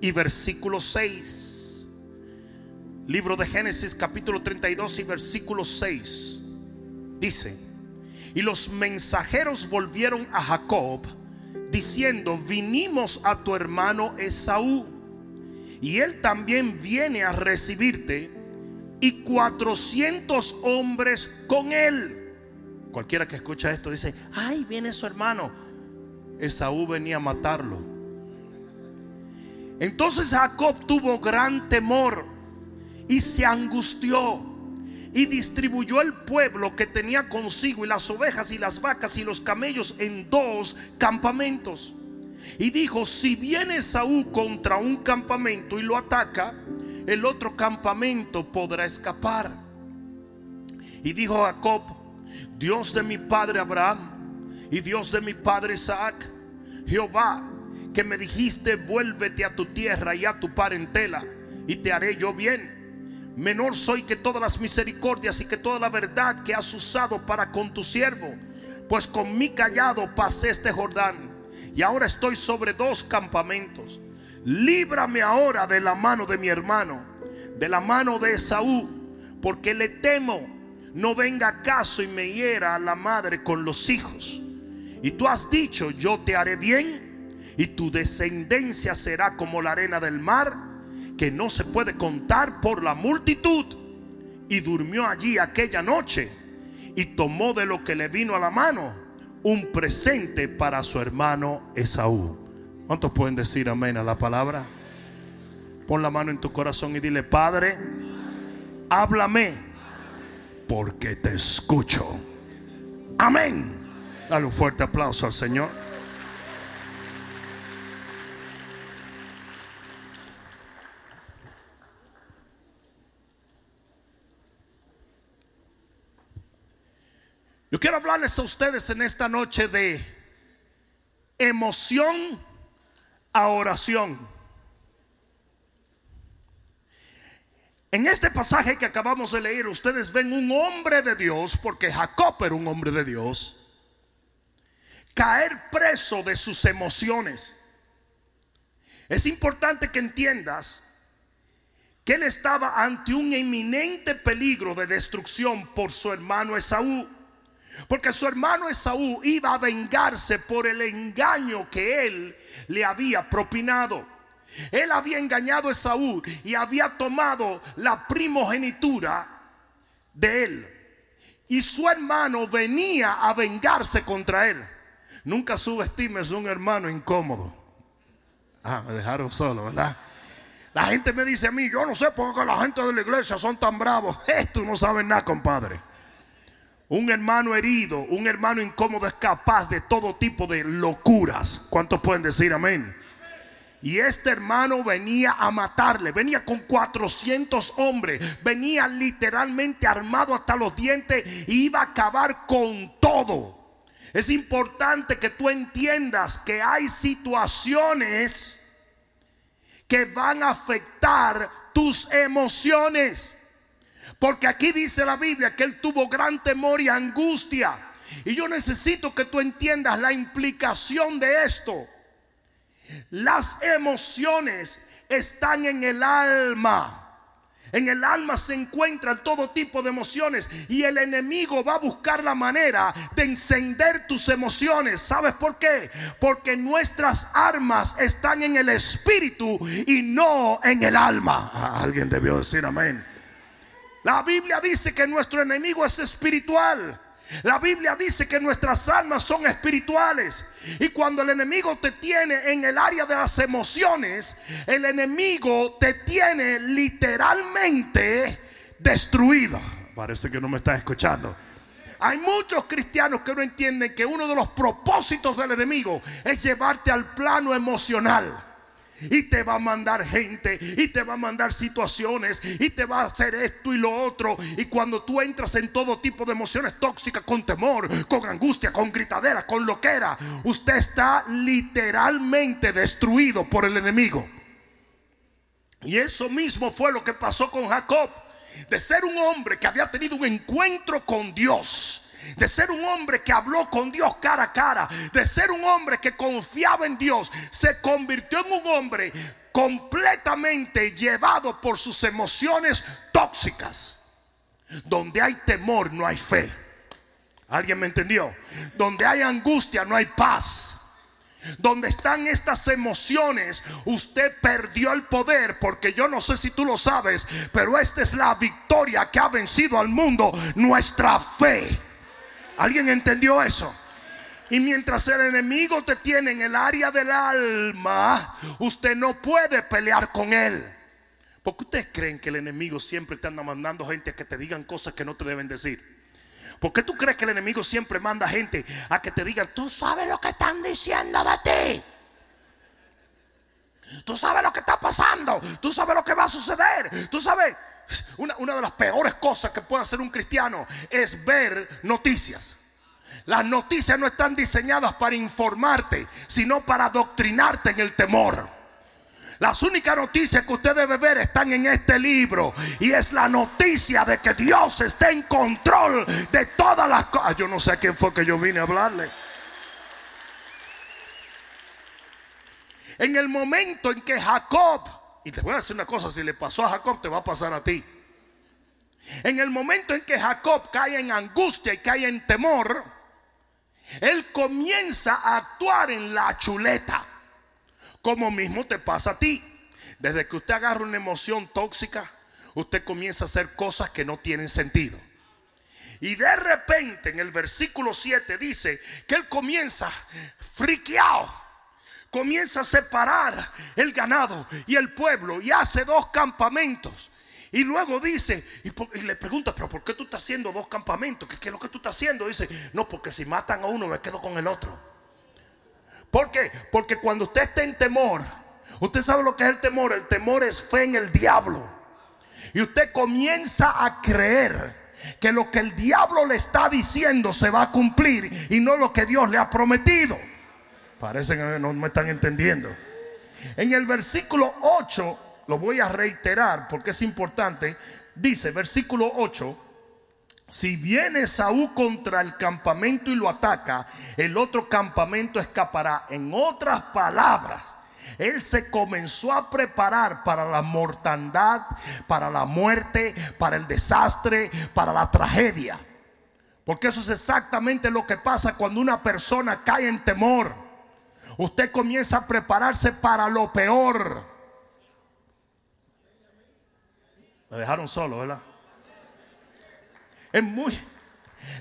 y versículo 6. Libro de Génesis capítulo 32 y versículo 6. Dice, y los mensajeros volvieron a Jacob diciendo, vinimos a tu hermano Esaú y él también viene a recibirte y 400 hombres con él. Cualquiera que escucha esto dice, ay, viene su hermano. Esaú venía a matarlo. Entonces Jacob tuvo gran temor y se angustió y distribuyó el pueblo que tenía consigo y las ovejas y las vacas y los camellos en dos campamentos. Y dijo, si viene Saúl contra un campamento y lo ataca, el otro campamento podrá escapar. Y dijo Jacob, Dios de mi padre Abraham y Dios de mi padre Isaac, Jehová, que me dijiste, vuélvete a tu tierra y a tu parentela, y te haré yo bien. Menor soy que todas las misericordias y que toda la verdad que has usado para con tu siervo, pues con mi callado pasé este Jordán, y ahora estoy sobre dos campamentos. Líbrame ahora de la mano de mi hermano, de la mano de Esaú, porque le temo no venga caso y me hiera a la madre con los hijos. Y tú has dicho, yo te haré bien y tu descendencia será como la arena del mar, que no se puede contar por la multitud. Y durmió allí aquella noche y tomó de lo que le vino a la mano un presente para su hermano Esaú. ¿Cuántos pueden decir amén a la palabra? Pon la mano en tu corazón y dile, Padre, háblame porque te escucho. Amén. Dale un fuerte aplauso al Señor. Yo quiero hablarles a ustedes en esta noche de emoción a oración. En este pasaje que acabamos de leer, ustedes ven un hombre de Dios, porque Jacob era un hombre de Dios, caer preso de sus emociones. Es importante que entiendas que él estaba ante un inminente peligro de destrucción por su hermano Esaú. Porque su hermano Esaú iba a vengarse por el engaño que él le había propinado. Él había engañado a Saúl y había tomado la primogenitura de él. Y su hermano venía a vengarse contra él. Nunca subestimes un hermano incómodo. Ah, me dejaron solo, ¿verdad? La gente me dice a mí, yo no sé por qué la gente de la iglesia son tan bravos. Esto no saben nada, compadre. Un hermano herido, un hermano incómodo es capaz de todo tipo de locuras. ¿Cuántos pueden decir amén? Y este hermano venía a matarle, venía con 400 hombres, venía literalmente armado hasta los dientes y iba a acabar con todo. Es importante que tú entiendas que hay situaciones que van a afectar tus emociones. Porque aquí dice la Biblia que él tuvo gran temor y angustia. Y yo necesito que tú entiendas la implicación de esto. Las emociones están en el alma. En el alma se encuentran todo tipo de emociones y el enemigo va a buscar la manera de encender tus emociones. ¿Sabes por qué? Porque nuestras armas están en el espíritu y no en el alma. Ah, alguien debió decir amén. La Biblia dice que nuestro enemigo es espiritual. La Biblia dice que nuestras almas son espirituales. Y cuando el enemigo te tiene en el área de las emociones, el enemigo te tiene literalmente destruido. Parece que no me estás escuchando. Hay muchos cristianos que no entienden que uno de los propósitos del enemigo es llevarte al plano emocional. Y te va a mandar gente, y te va a mandar situaciones, y te va a hacer esto y lo otro. Y cuando tú entras en todo tipo de emociones tóxicas, con temor, con angustia, con gritadera, con loquera, usted está literalmente destruido por el enemigo. Y eso mismo fue lo que pasó con Jacob. De ser un hombre que había tenido un encuentro con Dios de ser un hombre que habló con Dios cara a cara, de ser un hombre que confiaba en Dios, se convirtió en un hombre completamente llevado por sus emociones tóxicas. Donde hay temor no hay fe. ¿Alguien me entendió? Donde hay angustia no hay paz. Donde están estas emociones, usted perdió el poder, porque yo no sé si tú lo sabes, pero esta es la victoria que ha vencido al mundo, nuestra fe. ¿Alguien entendió eso? Y mientras el enemigo te tiene en el área del alma, usted no puede pelear con él. Porque ustedes creen que el enemigo siempre te anda mandando gente a que te digan cosas que no te deben decir. ¿Por qué tú crees que el enemigo siempre manda gente a que te digan, tú sabes lo que están diciendo de ti? Tú sabes lo que está pasando. Tú sabes lo que va a suceder. Tú sabes, una, una de las peores cosas que puede hacer un cristiano es ver noticias. Las noticias no están diseñadas para informarte, sino para adoctrinarte en el temor. Las únicas noticias que usted debe ver están en este libro. Y es la noticia de que Dios está en control de todas las cosas. Yo no sé a quién fue que yo vine a hablarle. En el momento en que Jacob, y te voy a decir una cosa, si le pasó a Jacob, te va a pasar a ti. En el momento en que Jacob cae en angustia y cae en temor, él comienza a actuar en la chuleta. Como mismo te pasa a ti. Desde que usted agarra una emoción tóxica, usted comienza a hacer cosas que no tienen sentido. Y de repente en el versículo 7 dice que él comienza friqueado. Comienza a separar el ganado y el pueblo y hace dos campamentos. Y luego dice, y, le pregunta, pero ¿por qué tú estás haciendo dos campamentos? ¿Qué, ¿Qué, es lo que tú estás haciendo? Dice, no, porque si matan a uno me quedo con el otro. ¿Por qué? Porque cuando usted está en temor, usted sabe lo que es el temor. El temor es fe en el diablo. Y usted comienza a creer que lo que el diablo le está diciendo se va a cumplir y no lo que Dios le ha prometido. Parece que no me están entendiendo. En el versículo 8, lo voy a reiterar porque es importante, dice versículo 8, si viene Saúl contra el campamento y lo ataca, el otro campamento escapará. En otras palabras, él se comenzó a preparar para la mortandad, para la muerte, para el desastre, para la tragedia. Porque eso es exactamente lo que pasa cuando una persona cae en temor. Usted comienza a prepararse para lo peor. Me dejaron solo, ¿verdad? Es muy,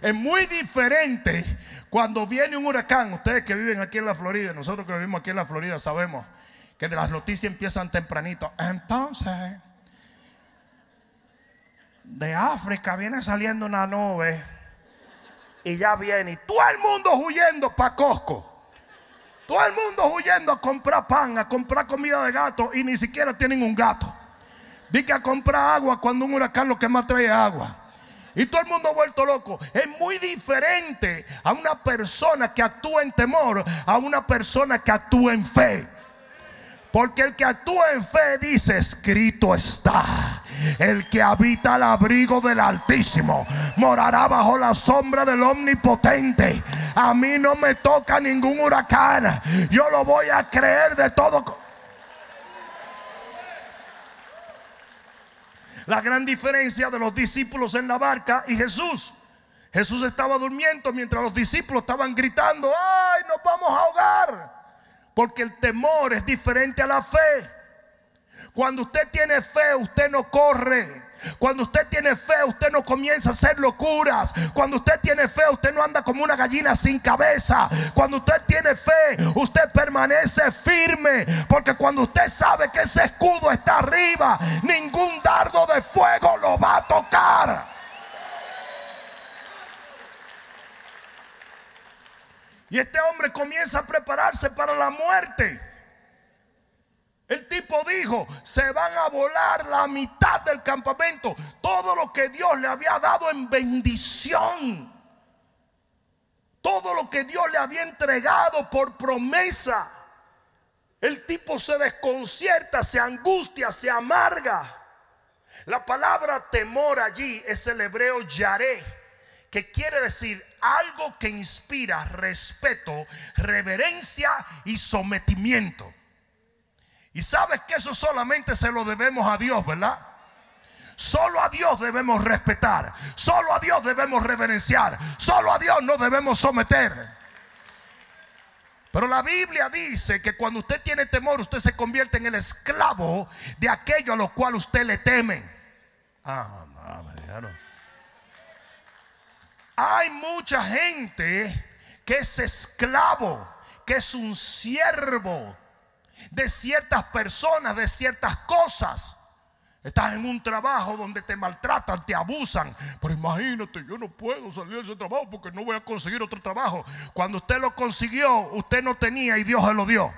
es muy diferente cuando viene un huracán. Ustedes que viven aquí en la Florida, nosotros que vivimos aquí en la Florida sabemos que las noticias empiezan tempranito. Entonces, de África viene saliendo una nube y ya viene. Y todo el mundo huyendo para Costco. Todo el mundo huyendo a comprar pan, a comprar comida de gato y ni siquiera tienen un gato. Dice a comprar agua cuando un huracán lo que más trae agua. Y todo el mundo ha vuelto loco. Es muy diferente a una persona que actúa en temor a una persona que actúa en fe. Porque el que actúa en fe dice, escrito está, el que habita al abrigo del Altísimo morará bajo la sombra del Omnipotente. A mí no me toca ningún huracán. Yo lo voy a creer de todo. la gran diferencia de los discípulos en la barca y Jesús. Jesús estaba durmiendo mientras los discípulos estaban gritando, ay, nos vamos a ahogar. Porque el temor es diferente a la fe. Cuando usted tiene fe, usted no corre. Cuando usted tiene fe, usted no comienza a hacer locuras. Cuando usted tiene fe, usted no anda como una gallina sin cabeza. Cuando usted tiene fe, usted permanece firme. Porque cuando usted sabe que ese escudo está arriba, ningún dardo de fuego lo va a tocar. Y este hombre comienza a prepararse para la muerte. El tipo dijo, se van a volar la mitad del campamento. Todo lo que Dios le había dado en bendición. Todo lo que Dios le había entregado por promesa. El tipo se desconcierta, se angustia, se amarga. La palabra temor allí es el hebreo yaré, que quiere decir algo que inspira respeto, reverencia y sometimiento. Y sabes que eso solamente se lo debemos a Dios, ¿verdad? Solo a Dios debemos respetar, solo a Dios debemos reverenciar, solo a Dios no debemos someter. Pero la Biblia dice que cuando usted tiene temor, usted se convierte en el esclavo de aquello a lo cual usted le teme. Ah. Hay mucha gente que es esclavo, que es un siervo de ciertas personas, de ciertas cosas. Estás en un trabajo donde te maltratan, te abusan. Pero imagínate, yo no puedo salir de ese trabajo porque no voy a conseguir otro trabajo. Cuando usted lo consiguió, usted no tenía y Dios se lo dio.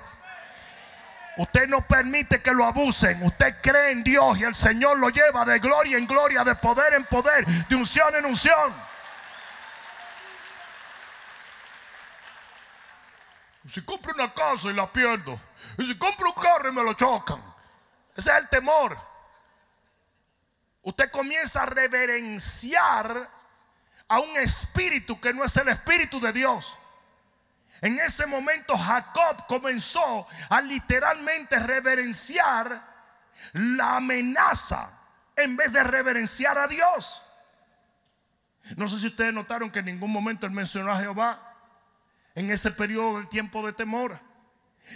Usted no permite que lo abusen. Usted cree en Dios y el Señor lo lleva de gloria en gloria, de poder en poder, de unción en unción. Si compro una casa y la pierdo. Y si compro un carro y me lo chocan. Ese es el temor. Usted comienza a reverenciar a un espíritu que no es el espíritu de Dios. En ese momento Jacob comenzó a literalmente reverenciar la amenaza en vez de reverenciar a Dios. No sé si ustedes notaron que en ningún momento él mencionó a Jehová en ese periodo de tiempo de temor.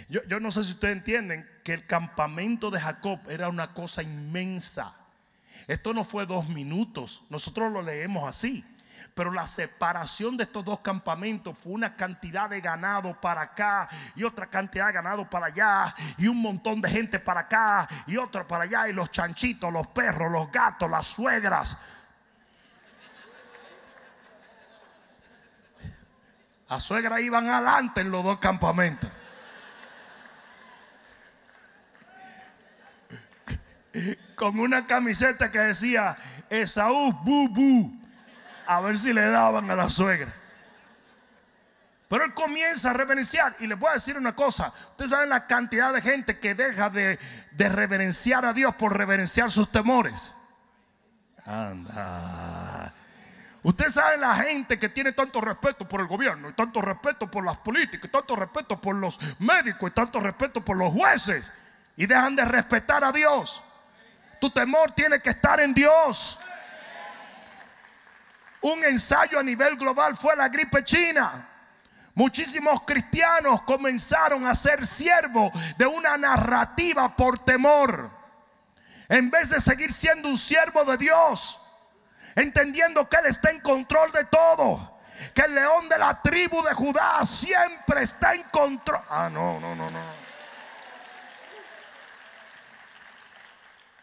Yo, yo, no sé si ustedes entienden que el campamento de Jacob era una cosa inmensa. Esto no fue dos minutos, nosotros lo leemos así. Pero la separación de estos dos campamentos fue una cantidad de ganado para acá y otra cantidad de ganado para allá y un montón de gente para acá y otra para allá y los chanchitos, los perros, los gatos, las suegras. Las suegras iban adelante en los dos campamentos. Con una camiseta que decía Esaú, bu, bu. A ver si le daban a la suegra. Pero él comienza a reverenciar. Y les voy a decir una cosa. Ustedes saben la cantidad de gente que deja de, de reverenciar a Dios por reverenciar sus temores. Anda. Usted sabe la gente que tiene tanto respeto por el gobierno, y tanto respeto por las políticas, y tanto respeto por los médicos, y tanto respeto por los jueces, y dejan de respetar a Dios. Tu temor tiene que estar en Dios. Un ensayo a nivel global fue la gripe china. Muchísimos cristianos comenzaron a ser siervos de una narrativa por temor. En vez de seguir siendo un siervo de Dios entendiendo que Él está en control de todo. Que el león de la tribu de Judá siempre está en control. Ah, no, no, no, no.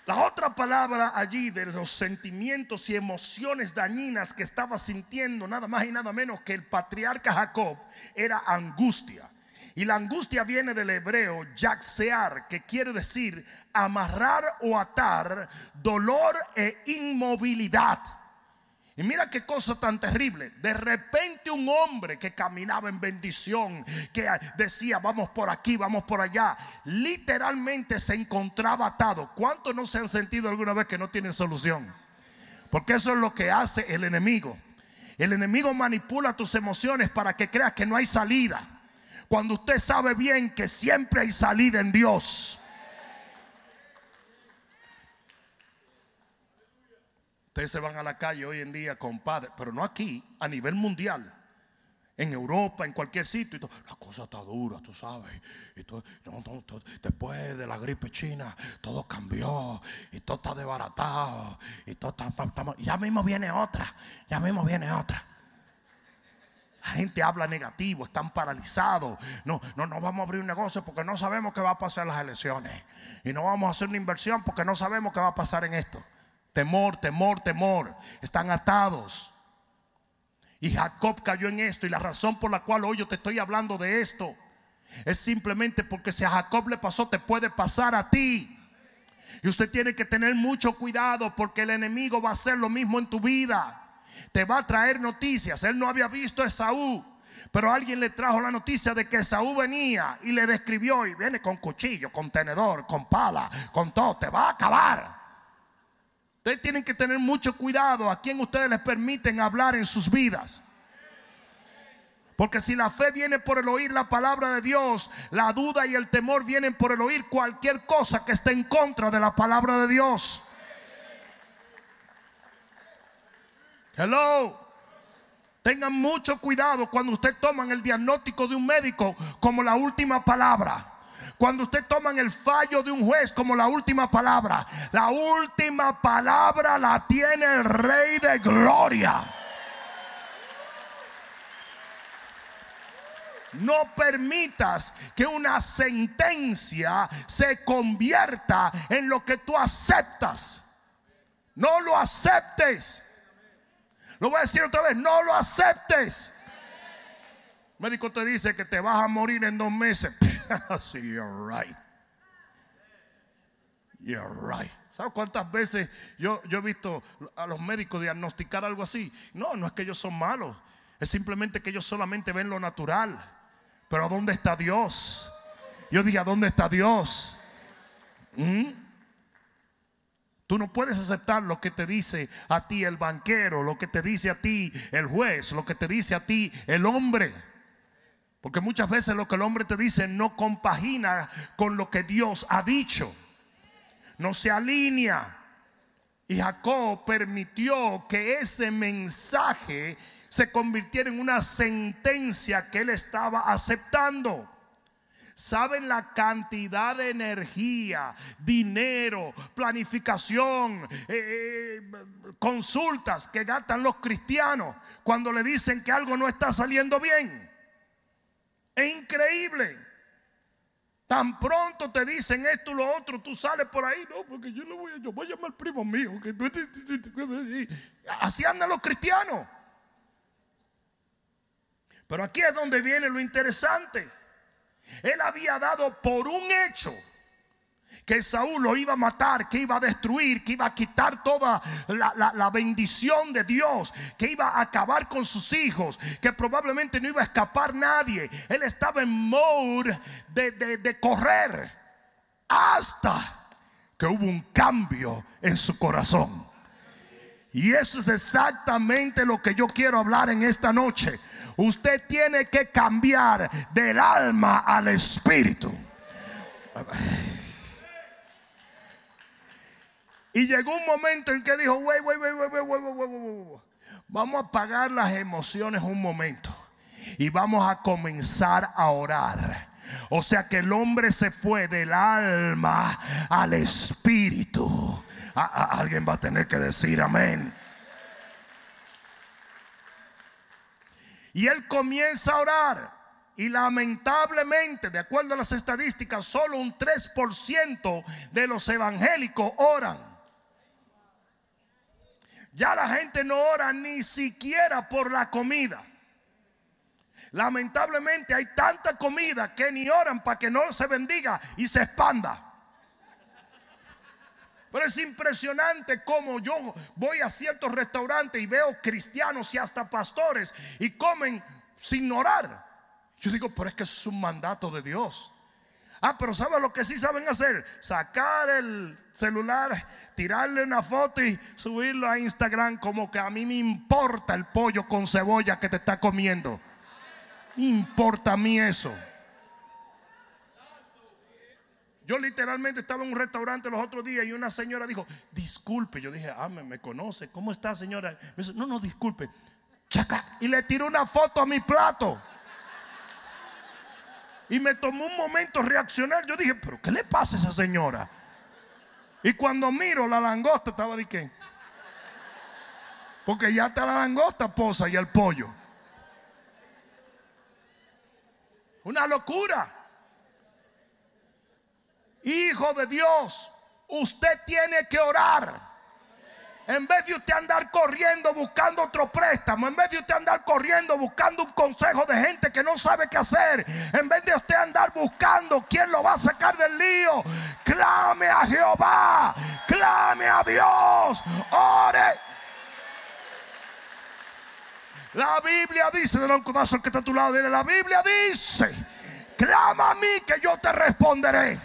La otra palabra allí de los sentimientos y emociones dañinas que estaba sintiendo nada más y nada menos que el patriarca Jacob era angustia. Y la angustia viene del hebreo yaxear, que quiere decir amarrar o atar, dolor e inmovilidad. Y mira qué cosa tan terrible. De repente un hombre que caminaba en bendición, que decía, vamos por aquí, vamos por allá, literalmente se encontraba atado. ¿Cuántos no se han sentido alguna vez que no tienen solución? Porque eso es lo que hace el enemigo. El enemigo manipula tus emociones para que creas que no hay salida. Cuando usted sabe bien que siempre hay salida en Dios. Ustedes se van a la calle hoy en día, compadre, pero no aquí, a nivel mundial. En Europa, en cualquier sitio. Y todo. La cosa está dura, tú sabes. Y todo, después de la gripe china, todo cambió. Y todo está desbaratado. Y todo está, está, Ya mismo viene otra. Ya mismo viene otra. La gente habla negativo, están paralizados. No, no, no vamos a abrir un negocio porque no sabemos qué va a pasar en las elecciones. Y no vamos a hacer una inversión porque no sabemos qué va a pasar en esto. Temor, temor, temor. Están atados. Y Jacob cayó en esto. Y la razón por la cual hoy yo te estoy hablando de esto es simplemente porque si a Jacob le pasó, te puede pasar a ti. Y usted tiene que tener mucho cuidado porque el enemigo va a hacer lo mismo en tu vida. Te va a traer noticias. Él no había visto a Esaú. Pero alguien le trajo la noticia de que Esaú venía y le describió y viene con cuchillo, con tenedor, con pala, con todo. Te va a acabar. Ustedes tienen que tener mucho cuidado a quien ustedes les permiten hablar en sus vidas. Porque si la fe viene por el oír la palabra de Dios, la duda y el temor vienen por el oír cualquier cosa que esté en contra de la palabra de Dios. Hello. Tengan mucho cuidado cuando usted toman el diagnóstico de un médico como la última palabra. Cuando usted toman el fallo de un juez como la última palabra. La última palabra la tiene el Rey de Gloria. No permitas que una sentencia se convierta en lo que tú aceptas. No lo aceptes. Lo voy a decir otra vez, no lo aceptes. El médico te dice que te vas a morir en dos meses. sí, you're right. You're right. ¿Sabes cuántas veces yo, yo he visto a los médicos diagnosticar algo así? No, no es que ellos son malos. Es simplemente que ellos solamente ven lo natural. Pero ¿dónde está Dios? Yo dije, ¿a dónde está Dios? ¿Mm? Tú no puedes aceptar lo que te dice a ti el banquero, lo que te dice a ti el juez, lo que te dice a ti el hombre. Porque muchas veces lo que el hombre te dice no compagina con lo que Dios ha dicho. No se alinea. Y Jacob permitió que ese mensaje se convirtiera en una sentencia que él estaba aceptando. ¿Saben la cantidad de energía, dinero, planificación, eh, eh, consultas que gastan los cristianos cuando le dicen que algo no está saliendo bien? Es increíble. Tan pronto te dicen esto y lo otro, tú sales por ahí, no, porque yo no voy a, yo voy a llamar al primo mío. Que, así andan los cristianos. Pero aquí es donde viene lo interesante. Él había dado por un hecho que Saúl lo iba a matar, que iba a destruir, que iba a quitar toda la, bendición de Dios, que iba a acabar con sus hijos, que probablemente no iba a escapar nadie. Él estaba en mode de, de correr hasta que hubo un cambio en su corazón. Y eso es exactamente lo que yo quiero hablar en esta noche. Usted tiene que cambiar del alma al espíritu. Y llegó un momento en que dijo, wey, wey, wey, wey, wey, wey, wey, Vamos a apagar las emociones un momento y vamos a comenzar a orar. O sea que el hombre se fue del alma al espíritu. A, a, alguien va a tener que decir amén. Y él comienza a orar. Y lamentablemente, de acuerdo a las estadísticas, solo un 3% de los evangélicos oran. Ya la gente no ora ni siquiera por la comida. Lamentablemente hay tanta comida que ni oran para que no se bendiga y se expanda. Pero es impresionante cómo yo voy a ciertos restaurantes y veo cristianos y hasta pastores y comen sin orar. Yo digo, pero es que es un mandato de Dios. Ah, pero ¿sabes lo que sí saben hacer? Sacar el celular, tirarle una foto y subirlo a Instagram como que a mí me importa el pollo con cebolla que te está comiendo. Me importa a mí eso. Yo literalmente estaba en un restaurante los otros días y una señora dijo, disculpe. Yo dije, ah, me, conoce. ¿Cómo está, señora? Me dice, no, no, disculpe. Chaca. Y le tiró una foto a mi plato. Y me tomó un momento reaccionar. Yo dije, pero ¿qué le pasa a esa señora? Y cuando miro la langosta estaba de qué. Porque ya está la langosta posa y el pollo. Una locura. Hijo de Dios, usted tiene que orar. En vez de usted andar corriendo buscando otro préstamo, en vez de usted andar corriendo buscando un consejo de gente que no sabe qué hacer, en vez de usted andar buscando quién lo va a sacar del lío, clame a Jehová, clame a Dios, ore. La Biblia dice, de un codazo que está a tu lado, la Biblia dice, clama a mí que yo te responderé.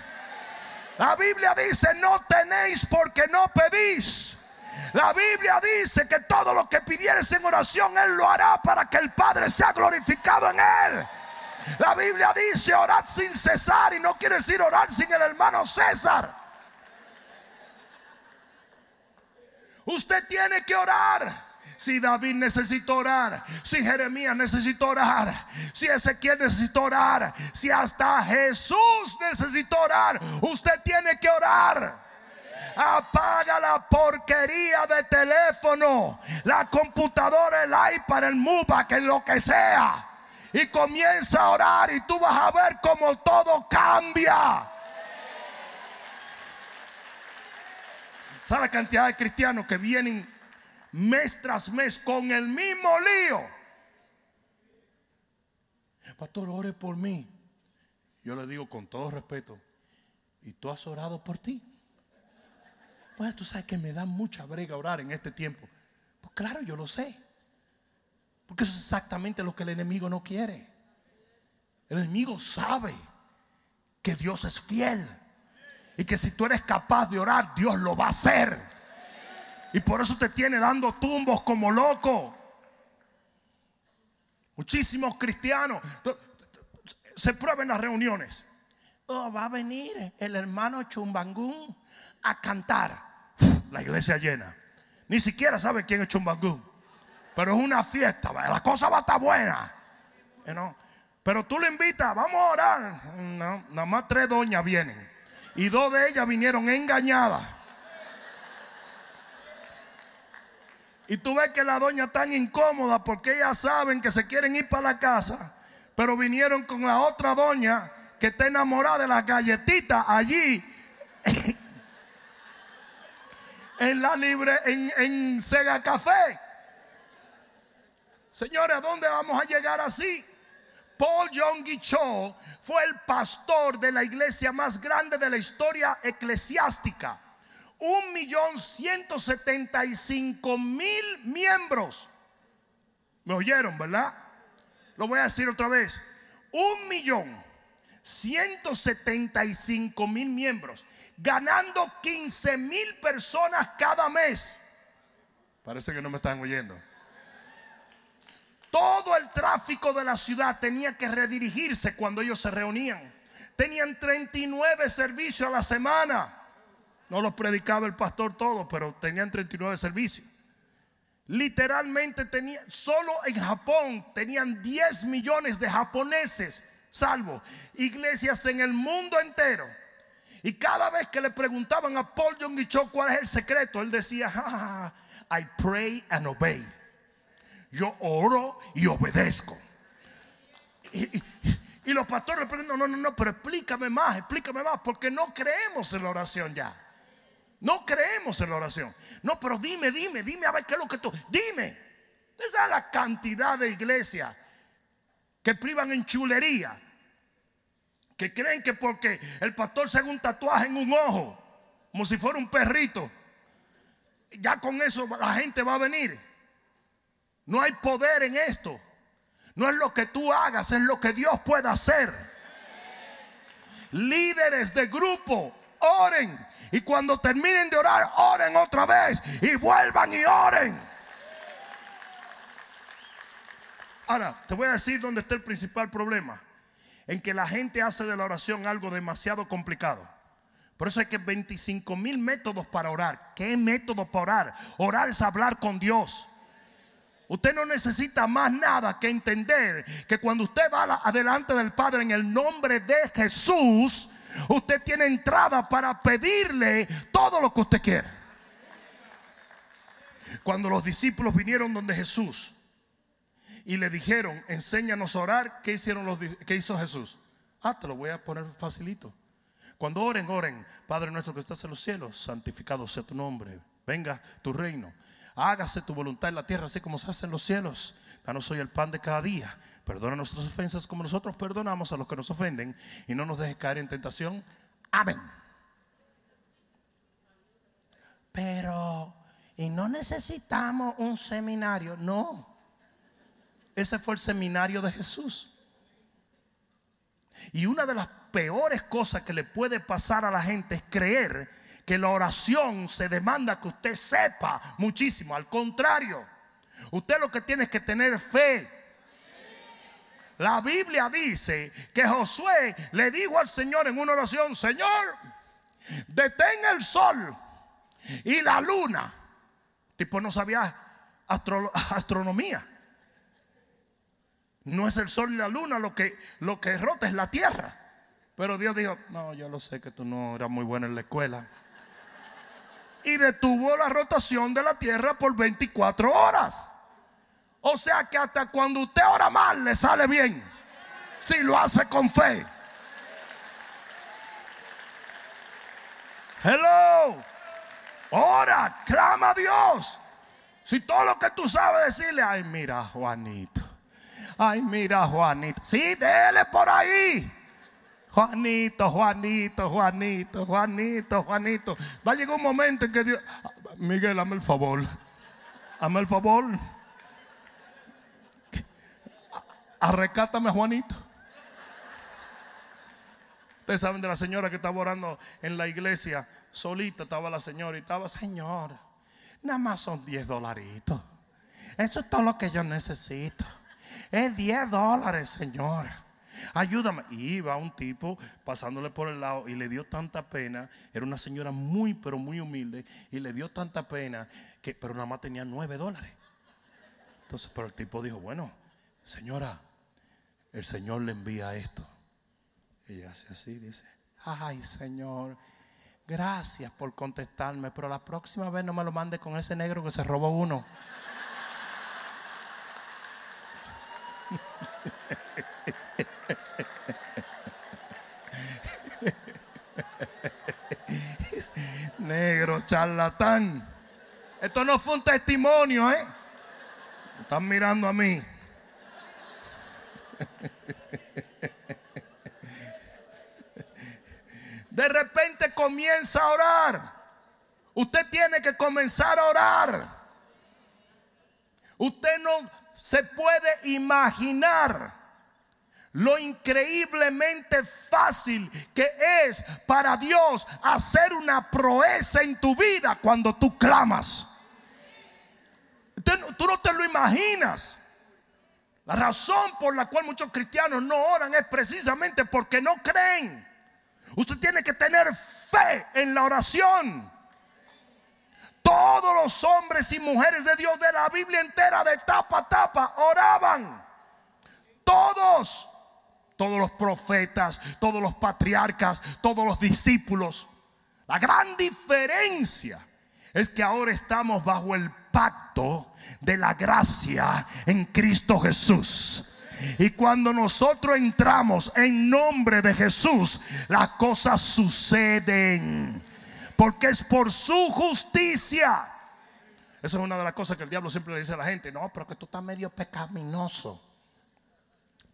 La Biblia dice, no tenéis porque no pedís. La Biblia dice que todo lo que pidieres en oración, Él lo hará para que el Padre sea glorificado en Él. La Biblia dice orar sin cesar y no quiere decir orar sin el hermano César. Usted tiene que orar. Si David necesitó orar, si Jeremías necesitó orar, si Ezequiel necesitó orar, si hasta Jesús necesitó orar, usted tiene que orar. Apaga la porquería de teléfono, la computadora, el iPad, el MUBA, que lo que sea. Y comienza a orar y tú vas a ver cómo todo cambia. ¿Sabe la cantidad de cristianos que vienen mes tras mes con el mismo lío? Pastor, ore por mí. Yo le digo con todo respeto, ¿y tú has orado por ti? Pues tú sabes que me da mucha brega orar en este tiempo. Pues claro, yo lo sé. Porque eso es exactamente lo que el enemigo no quiere. El enemigo sabe que Dios es fiel. Y que si tú eres capaz de orar, Dios lo va a hacer. Y por eso te tiene dando tumbos como loco. Muchísimos cristianos se prueban en las reuniones. Oh, va a venir el hermano Chumbangún a cantar. La iglesia llena. Ni siquiera sabe quién es Chumbangún. Pero es una fiesta. La cosa va a estar buena. Pero tú le invitas, vamos a orar. No, nada más tres doñas vienen. Y dos de ellas vinieron engañadas. Y tú ves que la doña están incómoda porque ellas saben que se quieren ir para la casa. Pero vinieron con la otra doña que está enamorada de las galletitas allí. en la libre, en, en Sega Café. Señores, ¿a dónde vamos a llegar así? Paul Yonggi Cho fue el pastor de la iglesia más grande de la historia eclesiástica. Un millón ciento setenta y cinco mil miembros. ¿Me oyeron, verdad? Lo voy a decir otra vez. Un millón ciento setenta y cinco mil miembros. Ganando 15 mil personas cada mes. Parece que no me están oyendo. Todo el tráfico de la ciudad tenía que redirigirse cuando ellos se reunían. Tenían 39 servicios a la semana. No los predicaba el pastor todo, pero tenían 39 servicios. Literalmente solo en Japón tenían 10 millones de japoneses, salvo iglesias en el mundo entero. Y cada vez que le preguntaban a Paul Jong Cho cuál es el secreto, él decía, I pray and obey. Yo oro y obedezco. Y, y, y los pastores le preguntan, no, no, no, pero explícame más, explícame más, porque no creemos en la oración ya. No creemos en la oración. No, pero dime, dime, dime, a ver qué es lo que tú. Dime. Esa es la cantidad de iglesias que privan en chulería. Que creen que porque el pastor se haga un tatuaje en un ojo, como si fuera un perrito, ya con eso la gente va a venir. No hay poder en esto. No es lo que tú hagas, es lo que Dios puede hacer. Líderes de grupo, oren. Y cuando terminen de orar, oren otra vez. Y vuelvan y oren. Ahora, te voy a decir dónde está el principal problema. En que la gente hace de la oración algo demasiado complicado. Por eso hay que 25 mil métodos para orar. ¿Qué método para orar? Orar es hablar con Dios. Usted no necesita más nada que entender que cuando usted va adelante del Padre en el nombre de Jesús, usted tiene entrada para pedirle todo lo que usted quiera. Cuando los discípulos vinieron donde Jesús y le dijeron, enséñanos a orar, ¿qué, hicieron los, qué hizo Jesús? Ah, te lo voy a poner facilito. Cuando oren, oren, Padre nuestro que estás en los cielos, santificado sea tu nombre, venga tu reino hágase tu voluntad en la tierra, así como se hace en los cielos. Danos hoy el pan de cada día. Perdona nuestras ofensas como nosotros perdonamos a los que nos ofenden. Y no nos dejes caer en tentación. Amén. Pero, y no necesitamos un seminario. No. Ese fue el seminario de Jesús. Y una de las peores cosas que le puede pasar a la gente es creer que la oración se demanda que usted sepa muchísimo. Al contrario, usted lo que tiene es que tener fe. La Biblia dice que Josué le dijo al Señor en una oración, Señor, detén el sol y la luna. Tipo no sabía astro- astronomía. No es el sol y la luna lo que, lo que rota, es la tierra. Pero Dios dijo, no, yo lo sé que tú no eras muy bueno en la escuela. Y detuvo la rotación de la tierra por 24 horas. O sea que hasta cuando usted ora mal le sale bien. Si lo hace con fe. Hello. Ora, clama a Dios. Si todo lo que tú sabes decirle, ay, mira, Juanito. Ay, mira, Juanito. Sí, dele por ahí. Juanito, Juanito, Juanito, Juanito, Juanito. Va a llegar un momento en que Dios. Miguel, hazme el favor. Hazme el favor. Arrecátame, Juanito. Ustedes saben de la señora que estaba orando en la iglesia. Solita estaba la señora y estaba, señora, nada más son 10 dolaritos. Eso es todo lo que yo necesito. Es 10 dólares, señora. Ayúdame. Y iba un tipo pasándole por el lado y le dio tanta pena. Era una señora muy, pero muy humilde. Y le dio tanta pena que, pero nada más tenía 9 dólares. Entonces, pero el tipo dijo, bueno, señora, el Señor le envía esto. Y ella hace así, dice, ay Señor, gracias por contestarme, pero la próxima vez no me lo mande con ese negro que se robó uno. negro charlatán. Esto no fue un testimonio, ¿eh? Están mirando a mí. De repente comienza a orar. Usted tiene que comenzar a orar. Usted no se puede imaginar lo increíblemente fácil que es para Dios hacer una proeza en tu vida cuando tú clamas. Tú no te lo imaginas. La razón por la cual muchos cristianos no oran es precisamente porque no creen. Usted tiene que tener fe en la oración. Todos los hombres y mujeres de Dios de la Biblia entera, de tapa a tapa, oraban. Todos. Todos los profetas, todos los patriarcas, todos los discípulos. La gran diferencia es que ahora estamos bajo el pacto de la gracia en Cristo Jesús. Y cuando nosotros entramos en nombre de Jesús, las cosas suceden. Porque es por su justicia. Esa es una de las cosas que el diablo siempre le dice a la gente. No, pero que tú estás medio pecaminoso.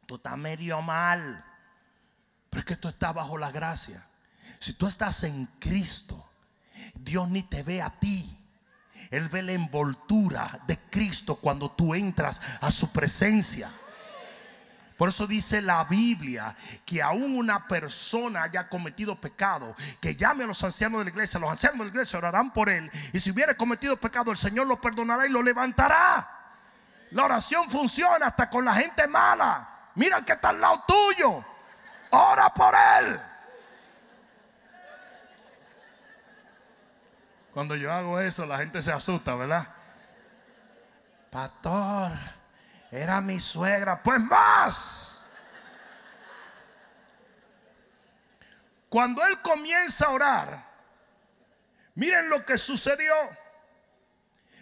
Tú estás medio mal. Pero es que tú estás bajo la gracia. Si tú estás en Cristo, Dios ni te ve a ti. Él ve la envoltura de Cristo cuando tú entras a su presencia. Por eso dice la Biblia que aún una persona haya cometido pecado, que llame a los ancianos de la iglesia, los ancianos de la iglesia orarán por él. Y si hubiera cometido pecado, el Señor lo perdonará y lo levantará. La oración funciona hasta con la gente mala. Mira que está al lado tuyo. Ora por él. Cuando yo hago eso, la gente se asusta, ¿verdad? Pastor, era mi suegra. Pues más. Cuando él comienza a orar, miren lo que sucedió.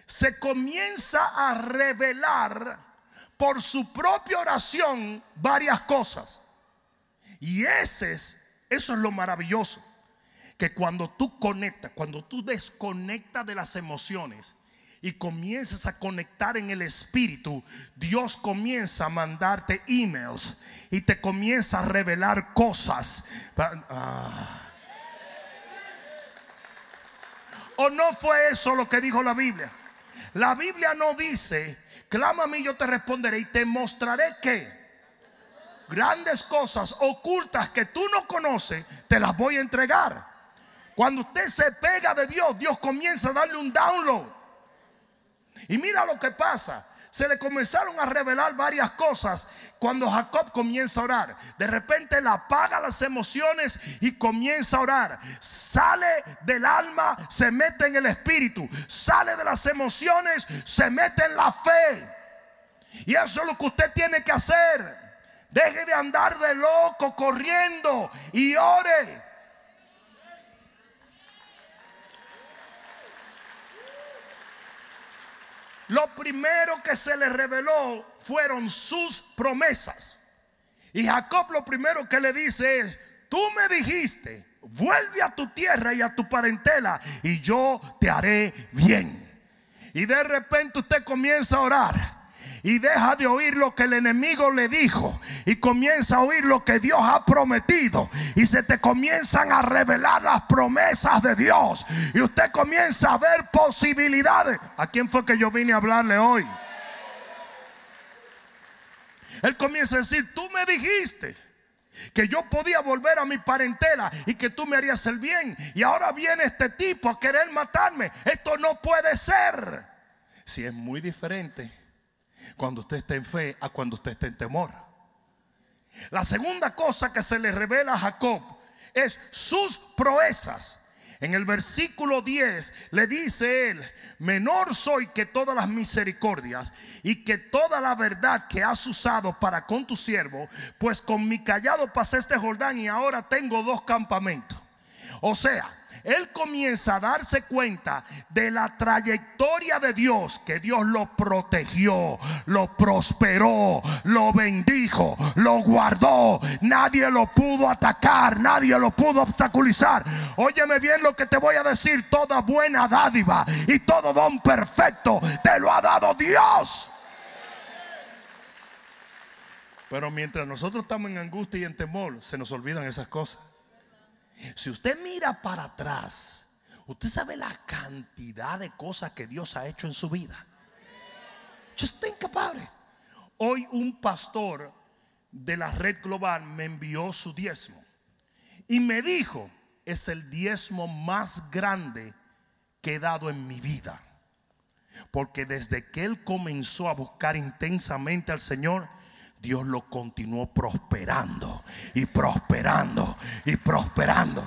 Se comienza a revelar por su propia oración varias cosas. Y ese es, eso es lo maravilloso. Que cuando tú conectas, cuando tú desconectas de las emociones y comienzas a conectar en el espíritu, Dios comienza a mandarte emails y te comienza a revelar cosas. Ah. ¿O no fue eso lo que dijo la Biblia? La Biblia no dice, clama a mí, yo te responderé y te mostraré que grandes cosas ocultas que tú no conoces, te las voy a entregar. Cuando usted se pega de Dios, Dios comienza a darle un download. Y mira lo que pasa. Se le comenzaron a revelar varias cosas cuando Jacob comienza a orar. De repente le apaga las emociones y comienza a orar. Sale del alma, se mete en el espíritu. Sale de las emociones, se mete en la fe. Y eso es lo que usted tiene que hacer. Deje de andar de loco corriendo y ore. Lo primero que se le reveló fueron sus promesas. Y Jacob lo primero que le dice es, tú me dijiste, vuelve a tu tierra y a tu parentela y yo te haré bien. Y de repente usted comienza a orar y deja de oír lo que el enemigo le dijo y comienza a oír lo que Dios ha prometido y se te comienzan a revelar las promesas de Dios y usted comienza a ver posibilidades. ¿A quién fue que yo vine a hablarle hoy? Él comienza a decir, tú me dijiste que yo podía volver a mi parentela y que tú me harías el bien. Y ahora viene este tipo a querer matarme. Esto no puede ser. Si es muy diferente cuando usted está en fe a cuando usted está en temor. La segunda cosa que se le revela a Jacob es sus proezas. En el versículo 10 le dice él, menor soy que todas las misericordias y que toda la verdad que has usado para con tu siervo, pues con mi callado pasé este Jordán y ahora tengo dos campamentos. O sea, él comienza a darse cuenta de la trayectoria de Dios, que Dios lo protegió, lo prosperó, lo bendijo, lo guardó. Nadie lo pudo atacar, nadie lo pudo obstaculizar. Óyeme bien lo que te voy a decir, toda buena dádiva y todo don perfecto te lo ha dado Dios. Pero mientras nosotros estamos en angustia y en temor, se nos olvidan esas cosas. Si usted mira para atrás, usted sabe la cantidad de cosas que Dios ha hecho en su vida. Just think about. Hoy un pastor de la red global me envió su diezmo y me dijo, es el diezmo más grande que he dado en mi vida. Porque desde que él comenzó a buscar intensamente al Señor, Dios lo continuó prosperando y prosperando y prosperando.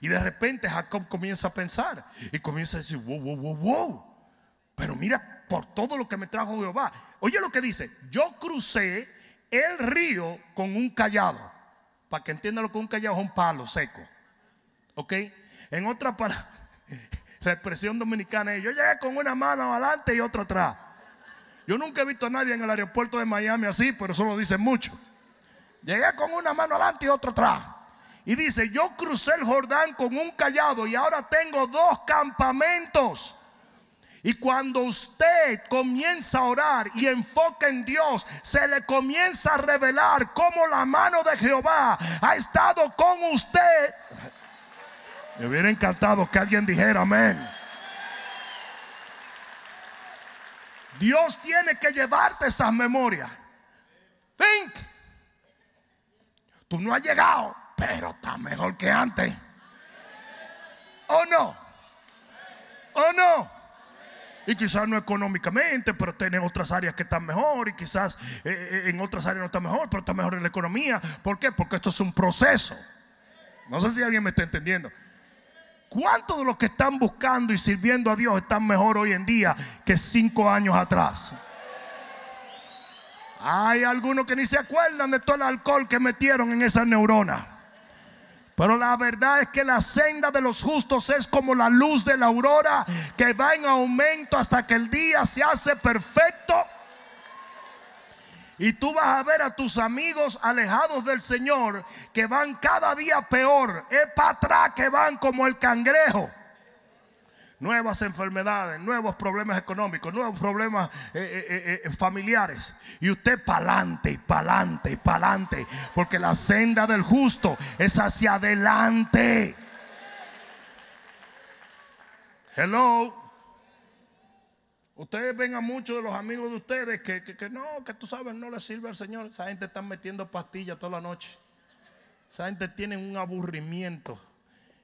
Y de repente Jacob comienza a pensar y comienza a decir, wow, wow, wow, wow. Pero mira por todo lo que me trajo Jehová. Oye lo que dice, yo crucé el río con un callado. Para que entiendan lo que un callado es un palo seco. ¿Ok? En otra palabra, la expresión dominicana es, yo llegué con una mano adelante y otra atrás. Yo nunca he visto a nadie en el aeropuerto de Miami así, pero eso lo dicen mucho. Llegué con una mano adelante y otra atrás. Y dice, yo crucé el Jordán con un callado y ahora tengo dos campamentos. Y cuando usted comienza a orar y enfoca en Dios, se le comienza a revelar cómo la mano de Jehová ha estado con usted. Me hubiera encantado que alguien dijera amén. Dios tiene que llevarte esas memorias. Think. Tú no has llegado, pero está mejor que antes. ¿O no? ¿O no? Y quizás no económicamente, pero tiene otras áreas que están mejor. Y quizás eh, eh, en otras áreas no está mejor, pero está mejor en la economía. ¿Por qué? Porque esto es un proceso. No sé si alguien me está entendiendo. ¿Cuántos de los que están buscando y sirviendo a Dios están mejor hoy en día que cinco años atrás? Hay algunos que ni se acuerdan de todo el alcohol que metieron en esas neuronas. Pero la verdad es que la senda de los justos es como la luz de la aurora que va en aumento hasta que el día se hace perfecto. Y tú vas a ver a tus amigos alejados del Señor que van cada día peor. Es para atrás que van como el cangrejo. Nuevas enfermedades, nuevos problemas económicos, nuevos problemas eh, eh, eh, familiares. Y usted para adelante, y para adelante, y para adelante. Porque la senda del justo es hacia adelante. Hello. Ustedes ven a muchos de los amigos de ustedes que, que, que no, que tú sabes, no le sirve al Señor. Esa gente está metiendo pastillas toda la noche. Esa gente tiene un aburrimiento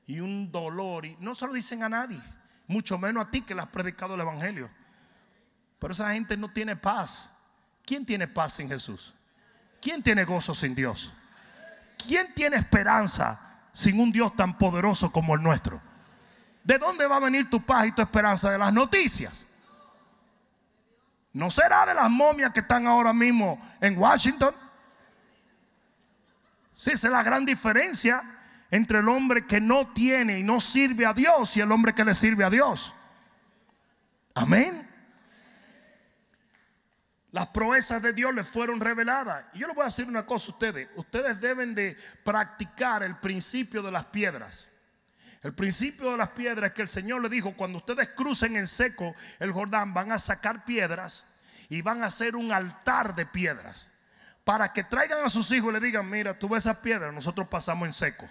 y un dolor y no se lo dicen a nadie, mucho menos a ti que le has predicado el Evangelio. Pero esa gente no tiene paz. ¿Quién tiene paz sin Jesús? ¿Quién tiene gozo sin Dios? ¿Quién tiene esperanza sin un Dios tan poderoso como el nuestro? ¿De dónde va a venir tu paz y tu esperanza? De las noticias. ¿No será de las momias que están ahora mismo en Washington? Sí, esa es la gran diferencia entre el hombre que no tiene y no sirve a Dios y el hombre que le sirve a Dios. Amén. Las proezas de Dios les fueron reveladas. Y yo les voy a decir una cosa a ustedes. Ustedes deben de practicar el principio de las piedras. El principio de las piedras es que el Señor le dijo, cuando ustedes crucen en seco el Jordán, van a sacar piedras y van a hacer un altar de piedras. Para que traigan a sus hijos y le digan, mira, tú ves esas piedras, nosotros pasamos en seco.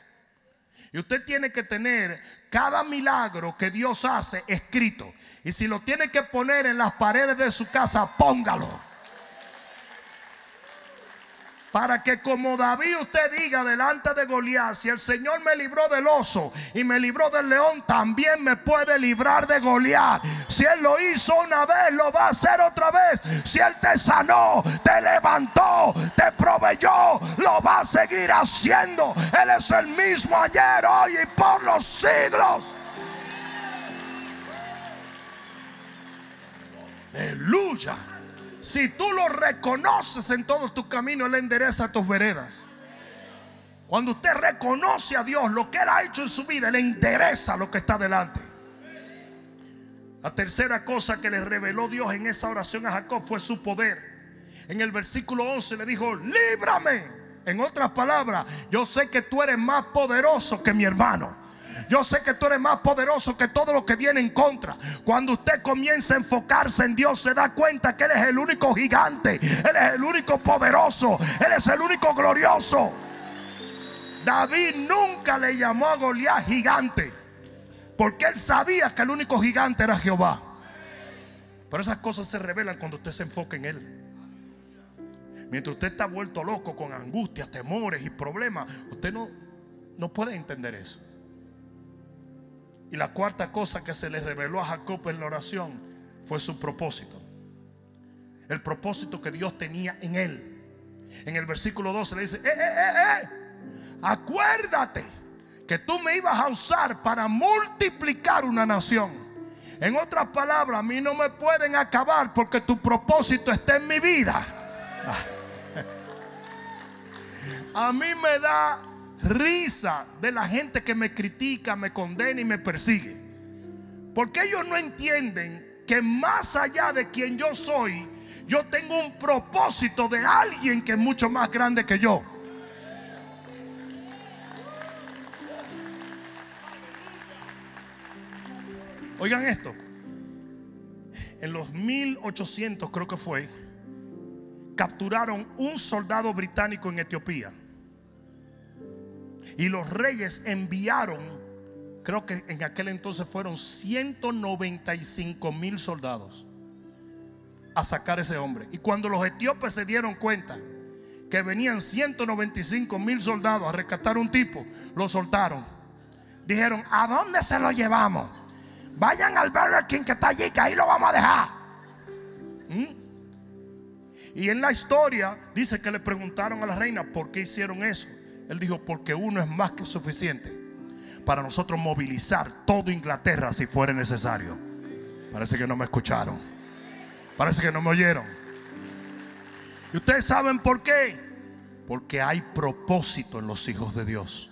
Y usted tiene que tener cada milagro que Dios hace escrito. Y si lo tiene que poner en las paredes de su casa, póngalo. Para que como David usted diga delante de Goliat, si el Señor me libró del oso y me libró del león, también me puede librar de Goliat. Si Él lo hizo una vez, lo va a hacer otra vez. Si Él te sanó, te levantó, te proveyó, lo va a seguir haciendo. Él es el mismo ayer, hoy y por los siglos. Aleluya. Si tú lo reconoces en todo tu camino, Él endereza tus veredas. Cuando usted reconoce a Dios lo que Él ha hecho en su vida, le interesa lo que está delante. La tercera cosa que le reveló Dios en esa oración a Jacob fue su poder. En el versículo 11 le dijo, líbrame. En otras palabras, yo sé que tú eres más poderoso que mi hermano. Yo sé que tú eres más poderoso que todo lo que viene en contra. Cuando usted comienza a enfocarse en Dios, se da cuenta que Él es el único gigante. Él es el único poderoso. Él es el único glorioso. David nunca le llamó a Goliat gigante. Porque él sabía que el único gigante era Jehová. Pero esas cosas se revelan cuando usted se enfoca en Él. Mientras usted está vuelto loco con angustias, temores y problemas, usted no, no puede entender eso. Y la cuarta cosa que se le reveló a Jacob en la oración fue su propósito. El propósito que Dios tenía en él. En el versículo 12 le dice, eh, eh, eh, eh, acuérdate que tú me ibas a usar para multiplicar una nación. En otras palabras, a mí no me pueden acabar porque tu propósito está en mi vida. A mí me da risa de la gente que me critica, me condena y me persigue. Porque ellos no entienden que más allá de quien yo soy, yo tengo un propósito de alguien que es mucho más grande que yo. Oigan esto. En los 1800 creo que fue, capturaron un soldado británico en Etiopía. Y los reyes enviaron, creo que en aquel entonces fueron 195 mil soldados a sacar ese hombre. Y cuando los etíopes se dieron cuenta que venían 195 mil soldados a rescatar un tipo, lo soltaron. Dijeron, ¿a dónde se lo llevamos? Vayan al Burger King que está allí, que ahí lo vamos a dejar. ¿Mm? Y en la historia dice que le preguntaron a la reina por qué hicieron eso. Él dijo, porque uno es más que suficiente para nosotros movilizar todo Inglaterra si fuera necesario. Parece que no me escucharon. Parece que no me oyeron. ¿Y ustedes saben por qué? Porque hay propósito en los hijos de Dios.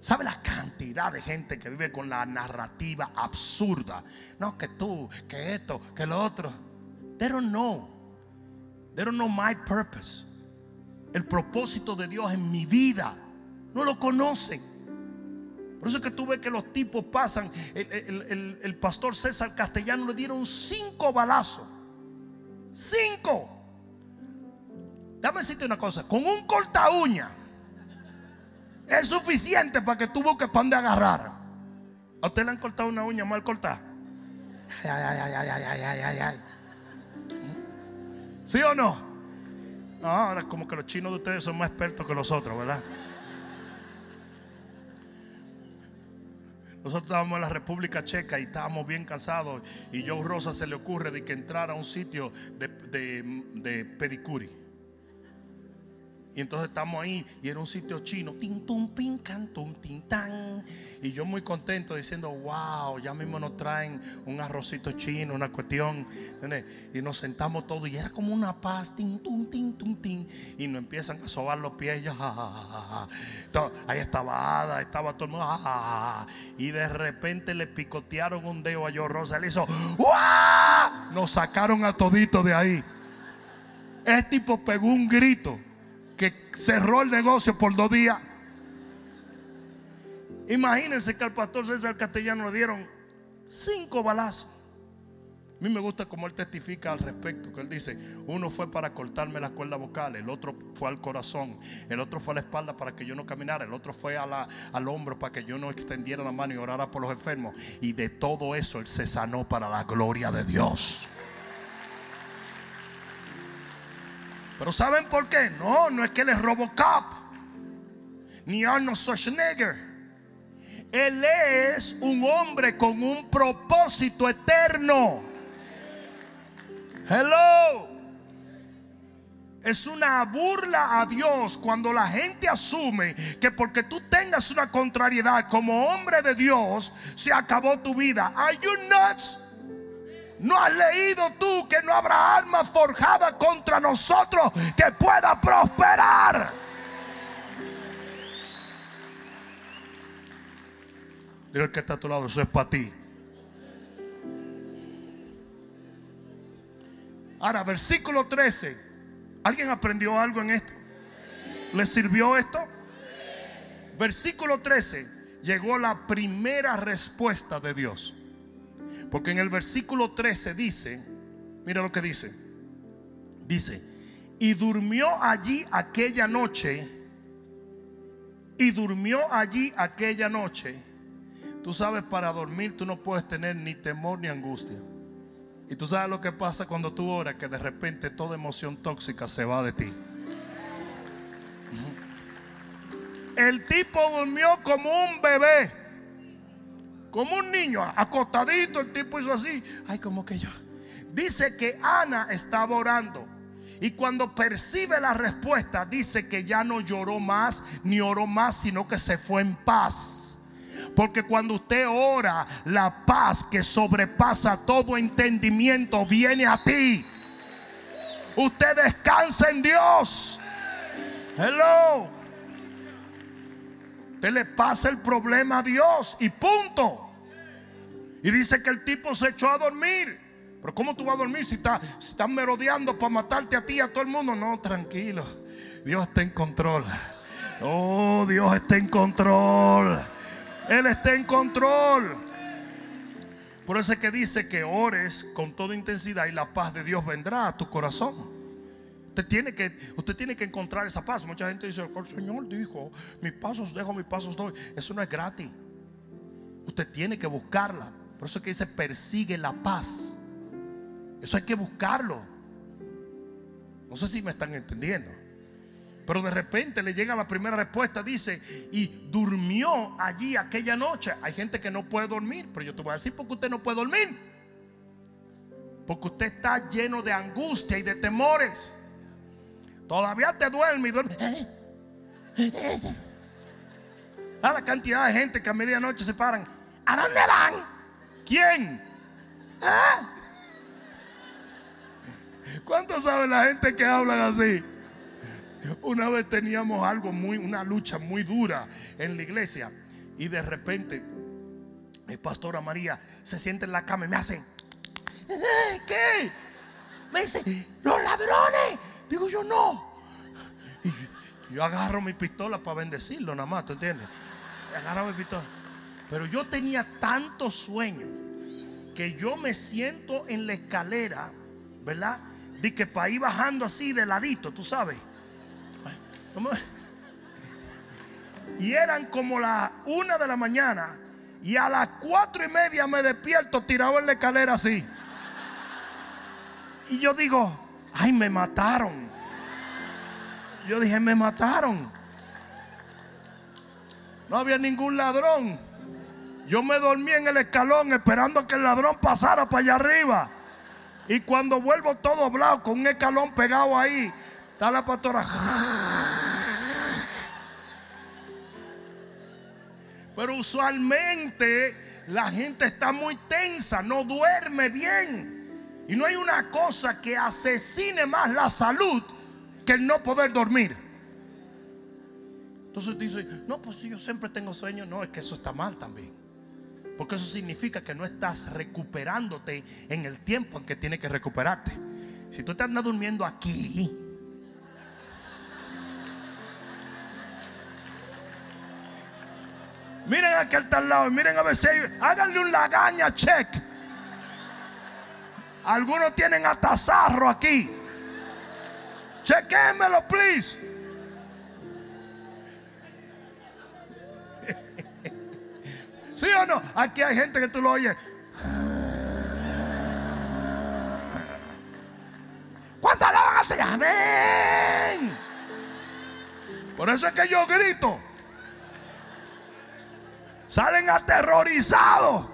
¿Sabe la cantidad de gente que vive con la narrativa absurda? No, que tú, que esto, que lo otro. They don't know. They don't know my purpose el propósito de Dios en mi vida. No lo conocen. Por eso es que tú ves que los tipos pasan. El, pastor César Castellano le dieron cinco balazos. Cinco. Dame decirte una cosa. Con un corta uña es suficiente para que tú busques pan de agarrar. ¿A usted le han cortado una uña mal cortada? ¿Sí o no? No, ahora como que los chinos de ustedes son más expertos que los otros, ¿verdad? Nosotros estábamos en la República Checa y estábamos bien cansados. Y Joe Rosa se le ocurre de que entrara a un sitio de, de, de pedicuri. Y entonces estamos ahí y era un sitio chino, tin tum pin can tum tin tan. Y yo muy contento diciendo, wow, ya mismo nos traen un arrocito chino, una cuestión. ¿entendés? Y nos sentamos todos y era como una paz, tin tum tin tum tin. Y nos empiezan a sobar los pies. Y, yo, ja, ja, ja, ahí estaba Ada, estaba todo el mundo. Y de repente le picotearon un dedo a yo Rosa. Le hizo, ¡Wow! Nos sacaron a todito de ahí. Este tipo pegó un grito que cerró el negocio por dos días. Imagínense que al pastor César Castellano le dieron cinco balazos. A mí me gusta como él testifica al respecto, que él dice, uno fue para cortarme las cuerdas vocales, el otro fue al corazón, el otro fue a la espalda para que yo no caminara, el otro fue al hombro para que yo no extendiera la mano y orara por los enfermos. Y de todo eso él se sanó para la gloria de Dios. Pero ¿saben por qué? No, no es que él es Robocop. Ni Arnold Schwarzenegger. Él es un hombre con un propósito eterno. Hello. Es una burla a Dios cuando la gente asume que porque tú tengas una contrariedad como hombre de Dios, se acabó tu vida. Are you nuts? ¿No has leído tú que no habrá arma forjada contra nosotros que pueda prosperar? Dile que está a tu lado, eso es para ti. Ahora, versículo 13. ¿Alguien aprendió algo en esto? ¿Le sirvió esto? Versículo 13. Llegó la primera respuesta de Dios. Porque en el versículo 13 dice, mira lo que dice. Dice, y durmió allí aquella noche, y durmió allí aquella noche. Tú sabes, para dormir tú no puedes tener ni temor ni angustia. Y tú sabes lo que pasa cuando tú oras, que de repente toda emoción tóxica se va de ti. El tipo durmió como un bebé. Como un niño, acostadito, el tipo hizo así. Ay, como que yo. Dice que Ana estaba orando. Y cuando percibe la respuesta, dice que ya no lloró más, ni oró más, sino que se fue en paz. Porque cuando usted ora, la paz que sobrepasa todo entendimiento viene a ti. Usted descansa en Dios. Hello. Usted le pasa el problema a Dios y punto. Y dice que el tipo se echó a dormir. Pero ¿cómo tú vas a dormir si estás si estás merodeando para matarte a ti y a todo el mundo? No, tranquilo. Dios está en control. Oh, Dios está en control. Él está en control. Por eso es que dice que ores con toda intensidad y la paz de Dios vendrá a tu corazón. Usted tiene que, usted tiene que encontrar esa paz. Mucha gente dice, el Señor dijo, mis pasos dejo, mis pasos doy. Eso no es gratis. Usted tiene que buscarla. Por eso es que dice, persigue la paz. Eso hay que buscarlo. No sé si me están entendiendo. Pero de repente le llega la primera respuesta, dice, y durmió allí aquella noche. Hay gente que no puede dormir, pero yo te voy a decir por qué usted no puede dormir. Porque usted está lleno de angustia y de temores. Todavía te duerme y duerme. A la cantidad de gente que a medianoche se paran. ¿A dónde van? ¿Quién? ¿Ah? ¿Cuántos saben la gente que hablan así? Una vez teníamos algo muy, una lucha muy dura en la iglesia y de repente el pastora María se siente en la cama y me hace, "Eh, ¿qué? Me dice, los ladrones. Digo yo no. Y yo agarro mi pistola para bendecirlo nada más, ¿tú entiendes? Agarro mi pistola. Pero yo tenía tanto sueño que yo me siento en la escalera, ¿verdad? De que para ir bajando así de ladito, tú sabes. Y eran como las una de la mañana. Y a las cuatro y media me despierto tirado en la escalera así. Y yo digo, ay, me mataron. Yo dije, me mataron. No había ningún ladrón. Yo me dormí en el escalón esperando que el ladrón pasara para allá arriba. Y cuando vuelvo todo doblado con un escalón pegado ahí, está la pastora. Pero usualmente la gente está muy tensa, no duerme bien. Y no hay una cosa que asesine más la salud que el no poder dormir. Entonces dice, no, pues si yo siempre tengo sueño, no, es que eso está mal también. Porque eso significa que no estás recuperándote en el tiempo en que tienes que recuperarte. Si tú te andas durmiendo aquí, miren aquel está al lado miren a ver si hay- háganle un lagaña check. Algunos tienen hasta zarro aquí. Chequémelo, please. ¿Sí o no? Aquí hay gente que tú lo oyes. ¿Cuántos alaban al Señor? Amén. Por eso es que yo grito. Salen aterrorizados.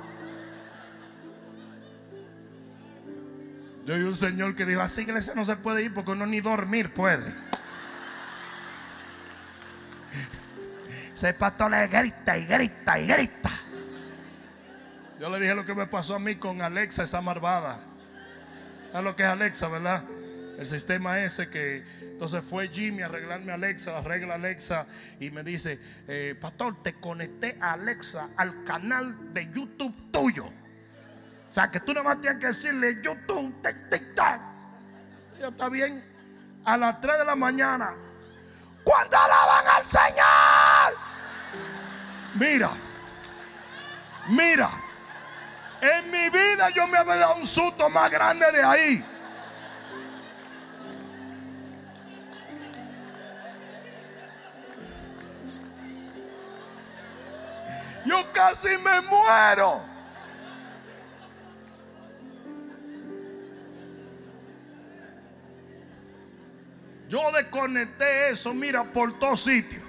Yo vi un señor que dijo, así iglesia no se puede ir porque uno ni dormir puede. Ese pastor le grita y grita y grita. Yo le dije lo que me pasó a mí con Alexa, esa malvada. ¿Sabes lo que es Alexa, verdad? El sistema ese que entonces fue Jimmy a arreglarme Alexa, arregla Alexa y me dice, eh, pastor, te conecté a Alexa al canal de YouTube tuyo. O sea, que tú nada más tienes que decirle YouTube, tic, tic, tac. Y yo, está bien. A las 3 de la mañana. ¿Cuándo alaban al Señor? Mira, mira. En mi vida yo me había dado un susto más grande de ahí. Yo casi me muero. Yo desconecté eso, mira, por todos sitios.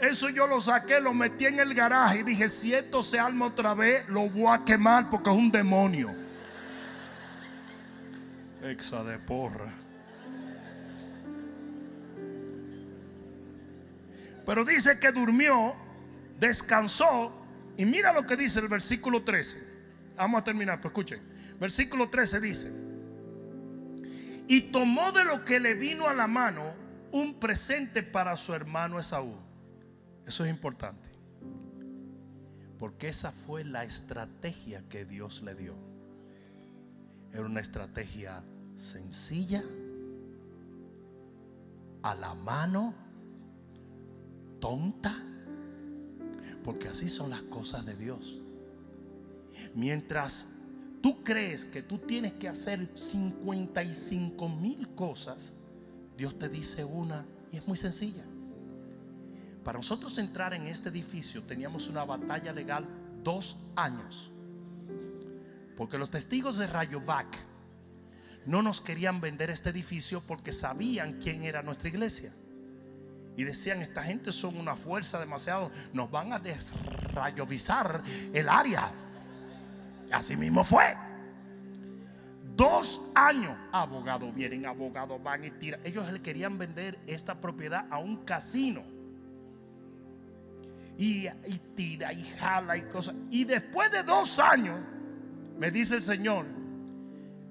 Eso yo lo saqué, lo metí en el garaje y dije, si esto se arma otra vez, lo voy a quemar porque es un demonio. Exa de porra. Pero dice que durmió, descansó y mira lo que dice el versículo 13. Vamos a terminar, pero escuchen. Versículo 13 dice, y tomó de lo que le vino a la mano un presente para su hermano Esaú. Eso es importante. Porque esa fue la estrategia que Dios le dio. Era una estrategia sencilla, a la mano, tonta, porque así son las cosas de Dios. Mientras tú crees que tú tienes que hacer 55 mil cosas, Dios te dice una y es muy sencilla. Para nosotros entrar en este edificio teníamos una batalla legal dos años. Porque los testigos de Rayovac no nos querían vender este edificio porque sabían quién era nuestra iglesia. Y decían, esta gente son una fuerza demasiado, nos van a desrayovizar el área. Así mismo fue. Dos años, abogados vienen, abogados van y tiran. Ellos le querían vender esta propiedad a un casino. Y, y tira y jala y cosas. Y después de dos años, me dice el Señor,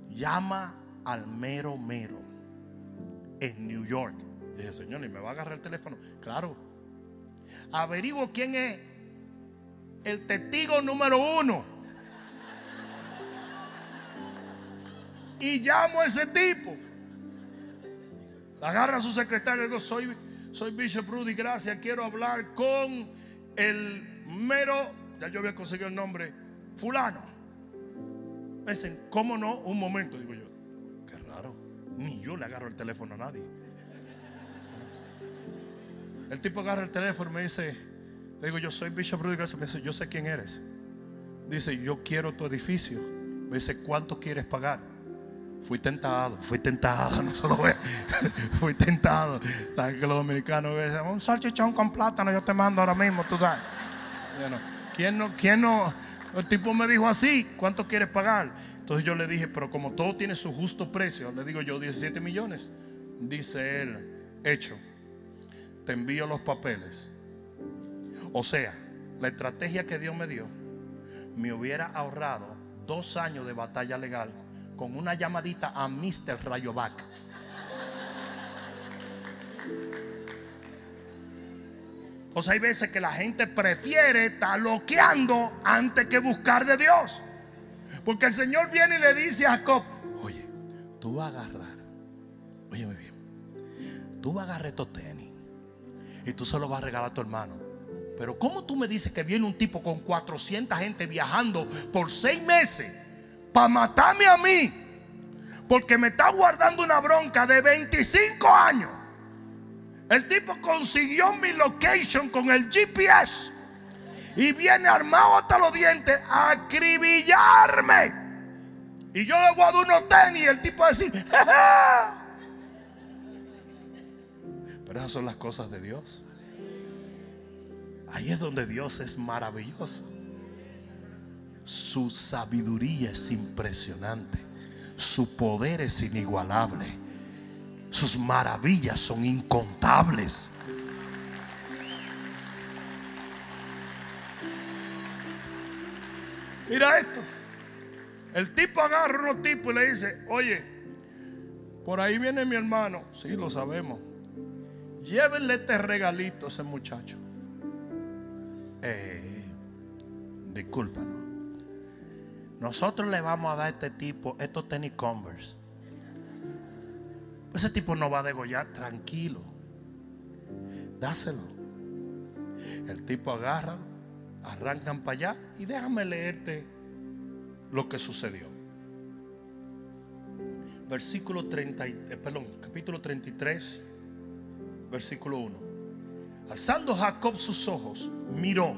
llama al mero mero en New York. Dije, Señor, ¿y me va a agarrar el teléfono? Claro. Averiguo quién es el testigo número uno. Y llamo a ese tipo. Agarra a su secretario y digo, soy, soy Bishop Rudy, gracias. Quiero hablar con el mero, ya yo había conseguido el nombre, fulano. Me dicen, ¿cómo no? Un momento, digo yo. Qué raro. Ni yo le agarro el teléfono a nadie. El tipo agarra el teléfono y me dice, le digo, yo soy Bishop Rudy, gracias. Me dice, yo sé quién eres. Dice, yo quiero tu edificio. Me dice, ¿cuánto quieres pagar? Fui tentado, fui tentado, no solo ve, fui tentado. ¿Sabes que los dominicanos dicen, un salchichón con plátano, yo te mando ahora mismo, tú sabes? ¿quién no, quién no? El tipo me dijo así, ¿cuánto quieres pagar? Entonces yo le dije, pero como todo tiene su justo precio, le digo yo 17 millones. Dice él, hecho, te envío los papeles. O sea, la estrategia que Dios me dio me hubiera ahorrado dos años de batalla legal con una llamadita a Mr. Rayovac. O sea, hay veces que la gente prefiere estar loqueando antes que buscar de Dios. Porque el Señor viene y le dice a Jacob, oye, tú vas a agarrar, oye muy bien, tú vas a agarrar estos tenis y tú se los vas a regalar a tu hermano. Pero ¿cómo tú me dices que viene un tipo con 400 gente viajando por seis meses para matarme a mí? Porque me está guardando una bronca de 25 años. El tipo consiguió mi location con el GPS y viene armado hasta los dientes a acribillarme. Y yo le voy a dar unos tenis y el tipo va a decir, "Ja, ja". Pero esas son las cosas de Dios. Ahí es donde Dios es maravilloso. Su sabiduría es impresionante. Su poder es inigualable. Sus maravillas son incontables. Mira esto. El tipo agarra unos tipos y le dice, oye, por ahí viene mi hermano. Sí, lo sabemos. Llévenle este regalito a ese muchacho. Eh. Nosotros le vamos a dar a este tipo estos tenis Converse. Ese tipo no va a degollar, tranquilo. Dáselo. El tipo agarra, arrancan para allá y déjame leerte lo que sucedió. Versículo 30, y- eh, perdón, capítulo 33, versículo 1. Alzando Jacob sus ojos, miró.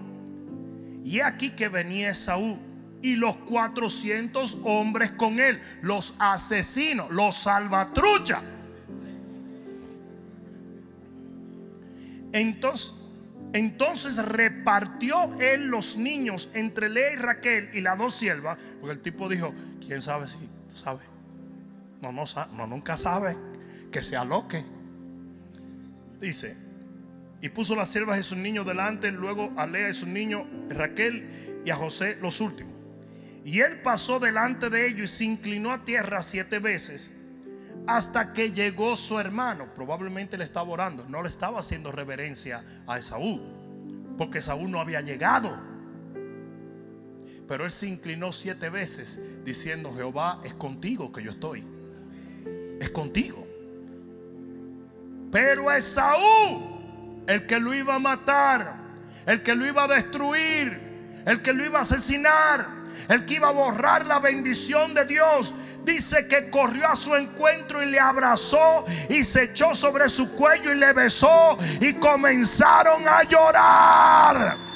Y aquí que venía Esaú y los 400 hombres con él, los asesinos, los salvatruchas. Entonces, entonces repartió él los niños entre Lea y Raquel y las dos siervas, porque el tipo dijo, ¿quién sabe si tú sabes? No, no, nunca sabe que se aloque. Dice, y puso las siervas y sus niños delante, luego a Lea y sus niños, Raquel y a José los últimos. Y él pasó delante de ellos y se inclinó a tierra siete veces hasta que llegó su hermano. Probablemente le estaba orando, no le estaba haciendo reverencia a Esaú, porque Esaú no había llegado. Pero él se inclinó siete veces diciendo, Jehová es contigo que yo estoy. Es contigo. Pero Esaú, el que lo iba a matar, el que lo iba a destruir, el que lo iba a asesinar, el que iba a borrar la bendición de Dios, dice que corrió a su encuentro y le abrazó y se echó sobre su cuello y le besó y comenzaron a llorar.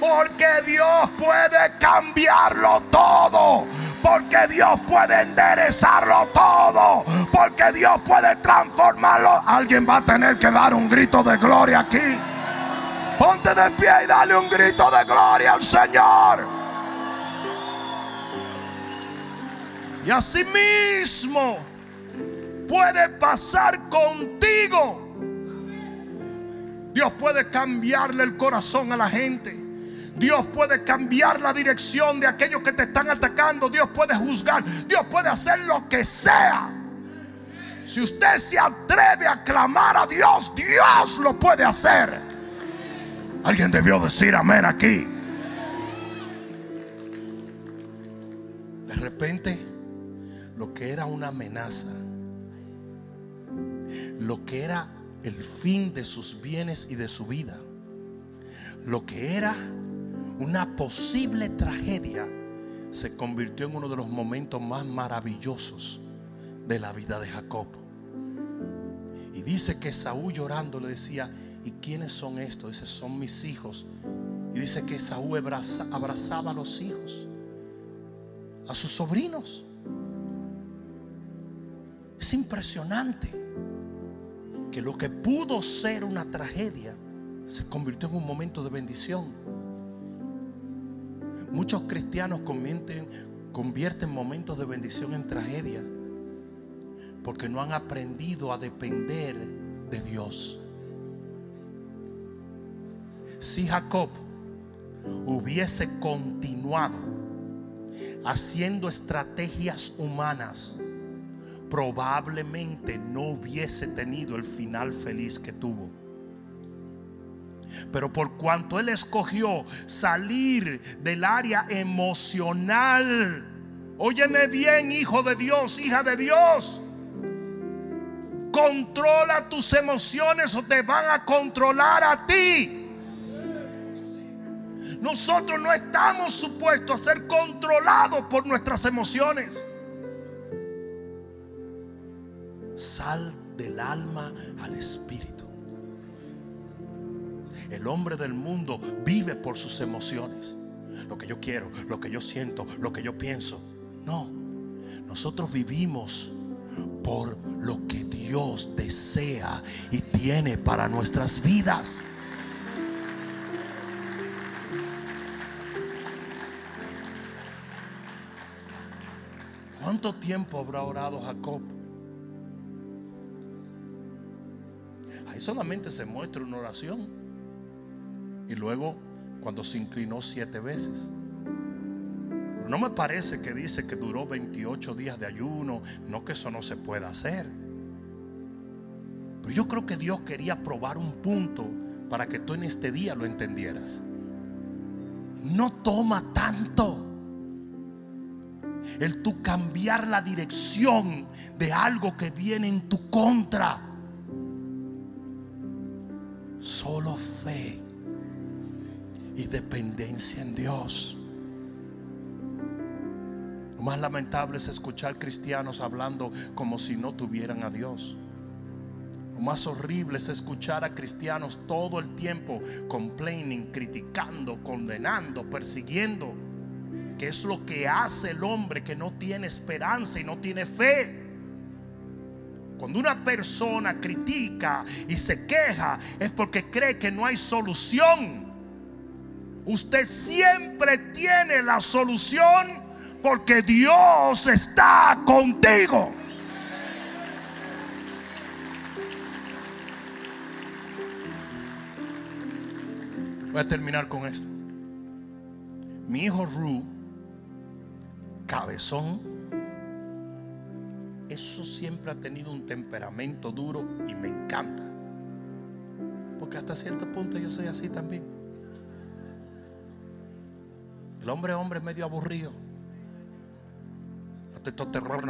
Porque Dios puede cambiarlo todo. Porque Dios puede enderezarlo todo. Porque Dios puede transformarlo. Alguien va a tener que dar un grito de gloria aquí. Ponte de pie y dale un grito de gloria al Señor. Y asimismo puede pasar contigo. Dios puede cambiarle el corazón a la gente. Dios puede cambiar la dirección de aquellos que te están atacando. Dios puede juzgar. Dios puede hacer lo que sea. Si usted se atreve a clamar a Dios, Dios lo puede hacer. Alguien debió decir amén aquí. De repente, lo que era una amenaza, lo que era el fin de sus bienes y de su vida, lo que era una posible tragedia, se convirtió en uno de los momentos más maravillosos de la vida de Jacob. Y dice que Saúl llorando le decía, ¿y quiénes son estos? Dice, son mis hijos. Y dice que Saúl abraza- abrazaba a los hijos. a sus sobrinos. Es impresionante que lo que pudo ser una tragedia se convirtió en un momento de bendición. Muchos cristianos convierten momentos de bendición en tragedia porque no han aprendido a depender de Dios. Si Jacob hubiese continuado haciendo estrategias humanas, probablemente no hubiese tenido el final feliz que tuvo. Pero por cuanto él escogió salir del área emocional, óyeme bien, hijo de Dios, hija de Dios, controla tus emociones o te van a controlar a ti. Nosotros no estamos supuestos a ser controlados por nuestras emociones. Sal del alma al espíritu. El hombre del mundo vive por sus emociones. Lo que yo quiero, lo que yo siento, lo que yo pienso. No, nosotros vivimos por lo que Dios desea y tiene para nuestras vidas. ¿Cuánto tiempo habrá orado Jacob? Ahí solamente se muestra una oración. Y luego cuando se inclinó siete veces. No me parece que dice que duró 28 días de ayuno. No que eso no se pueda hacer. Pero yo creo que Dios quería probar un punto para que tú en este día lo entendieras. No toma tanto el tú cambiar la dirección de algo que viene en tu contra. Solo fe y dependencia en Dios. Lo más lamentable es escuchar cristianos hablando como si no tuvieran a Dios. Lo más horrible es escuchar a cristianos todo el tiempo complaining, criticando, condenando, persiguiendo es lo que hace el hombre que no tiene esperanza y no tiene fe. Cuando una persona critica y se queja es porque cree que no hay solución. Usted siempre tiene la solución porque Dios está contigo. Voy a terminar con esto. Mi hijo Ru cabezón. Eso siempre ha tenido un temperamento duro y me encanta. Porque hasta cierto punto yo soy así también. El hombre hombre es medio aburrido. Hasta terror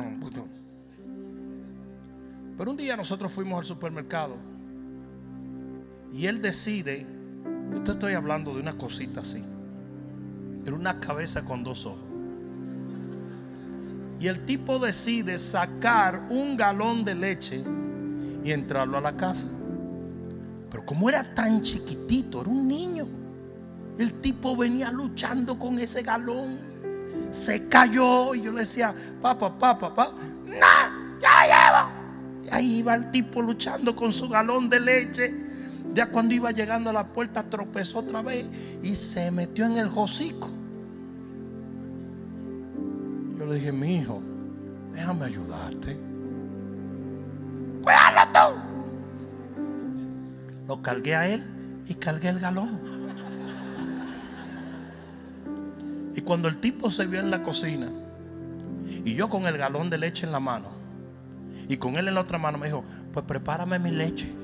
Pero un día nosotros fuimos al supermercado y él decide, yo te estoy hablando de una cosita así, era una cabeza con dos ojos. Y el tipo decide sacar un galón de leche y entrarlo a la casa. Pero como era tan chiquitito, era un niño, el tipo venía luchando con ese galón. Se cayó y yo le decía, papá, papá, papá, no, ya llevo. Y ahí iba el tipo luchando con su galón de leche. Ya cuando iba llegando a la puerta tropezó otra vez y se metió en el hocico. Yo le dije, mi hijo, déjame ayudarte. Cuídalo tú. Lo cargué a él y cargué el galón. Y cuando el tipo se vio en la cocina y yo con el galón de leche en la mano y con él en la otra mano me dijo, pues prepárame mi leche.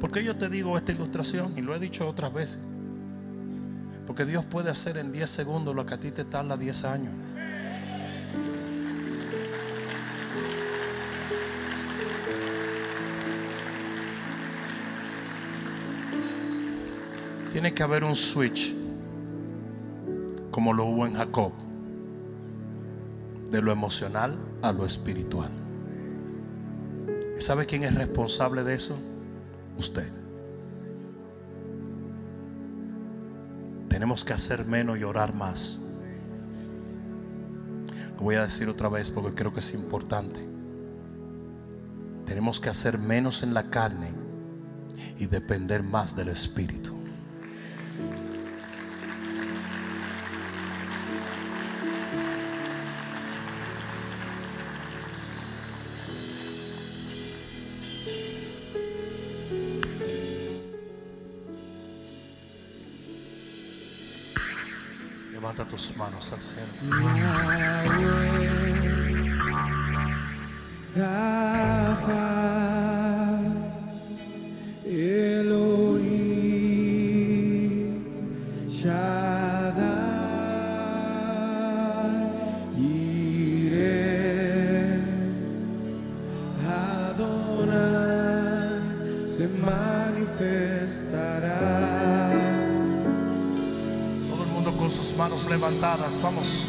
¿Por qué yo te digo esta ilustración? Y lo he dicho otras veces. Porque Dios puede hacer en 10 segundos lo que a ti te tarda 10 años. Tiene que haber un switch, como lo hubo en Jacob, de lo emocional a lo espiritual. ¿Y sabe quién es responsable de eso? Usted. Tenemos que hacer menos y orar más. Lo voy a decir otra vez porque creo que es importante. Tenemos que hacer menos en la carne y depender más del Espíritu. tus manos al cielo. com a mão.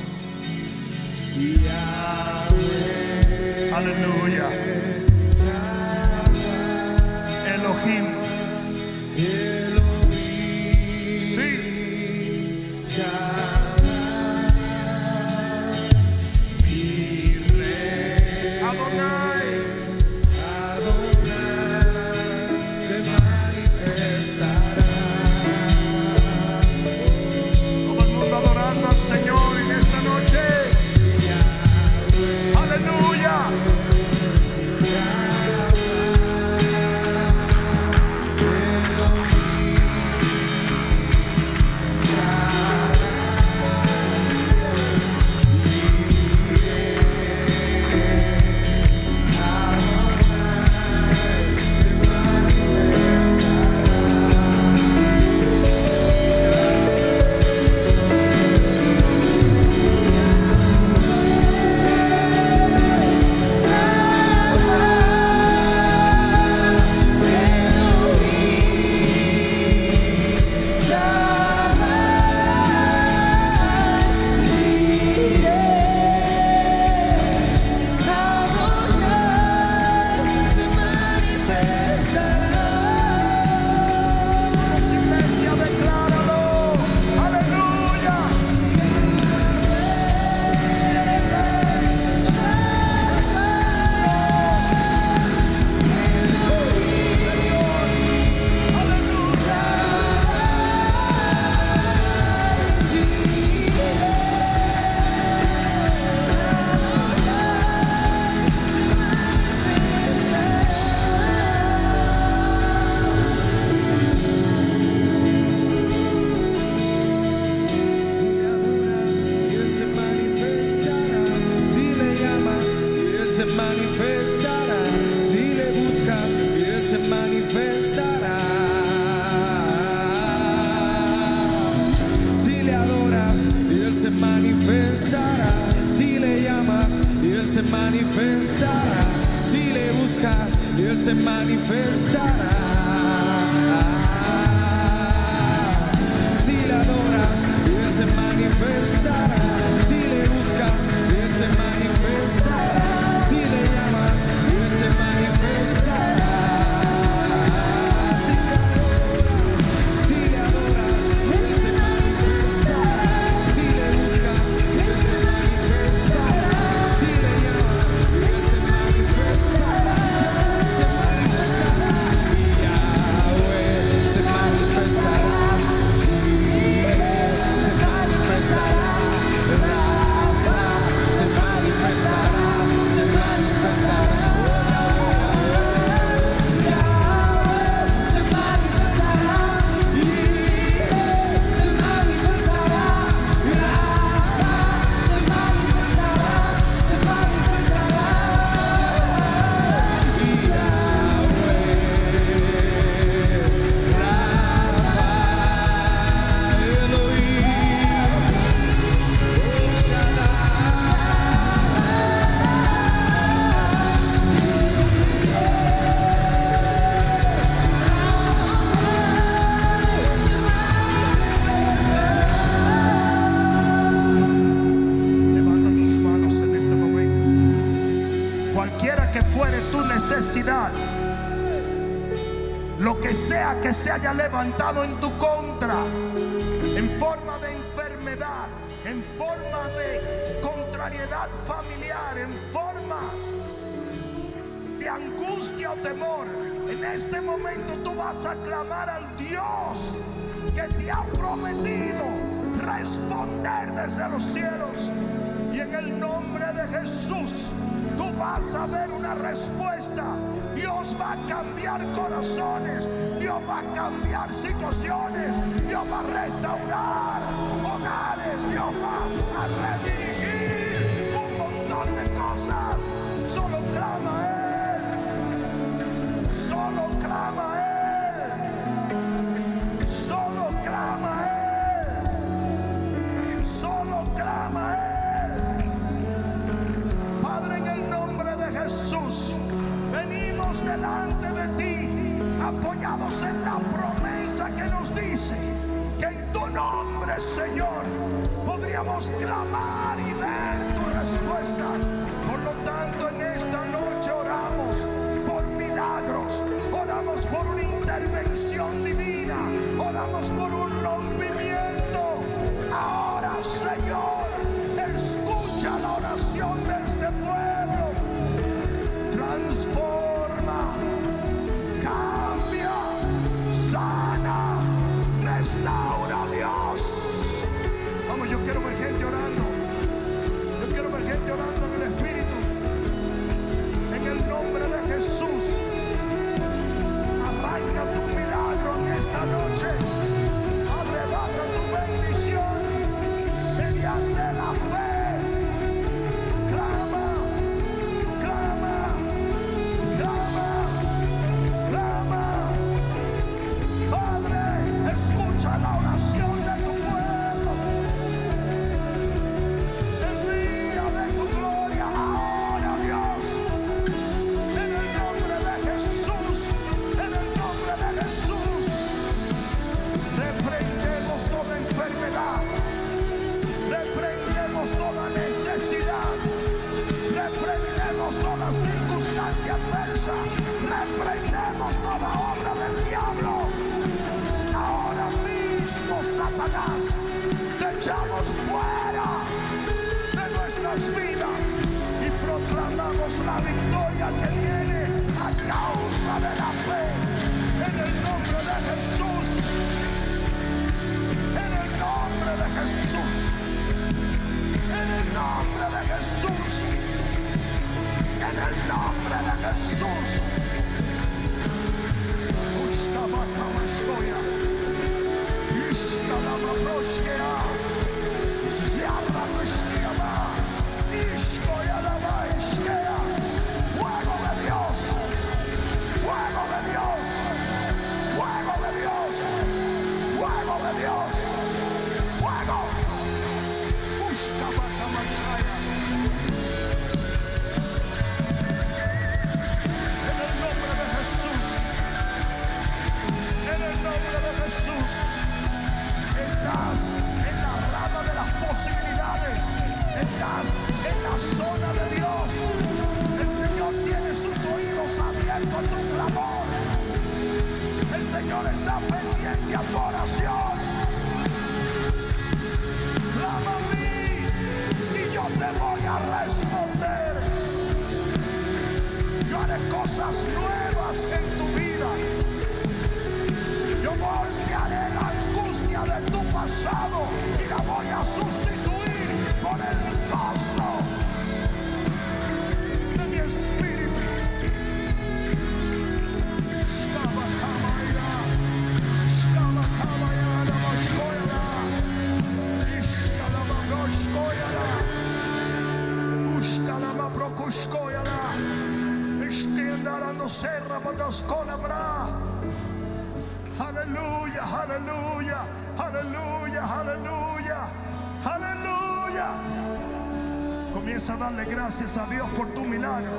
darle gracias a Dios por tu milagro.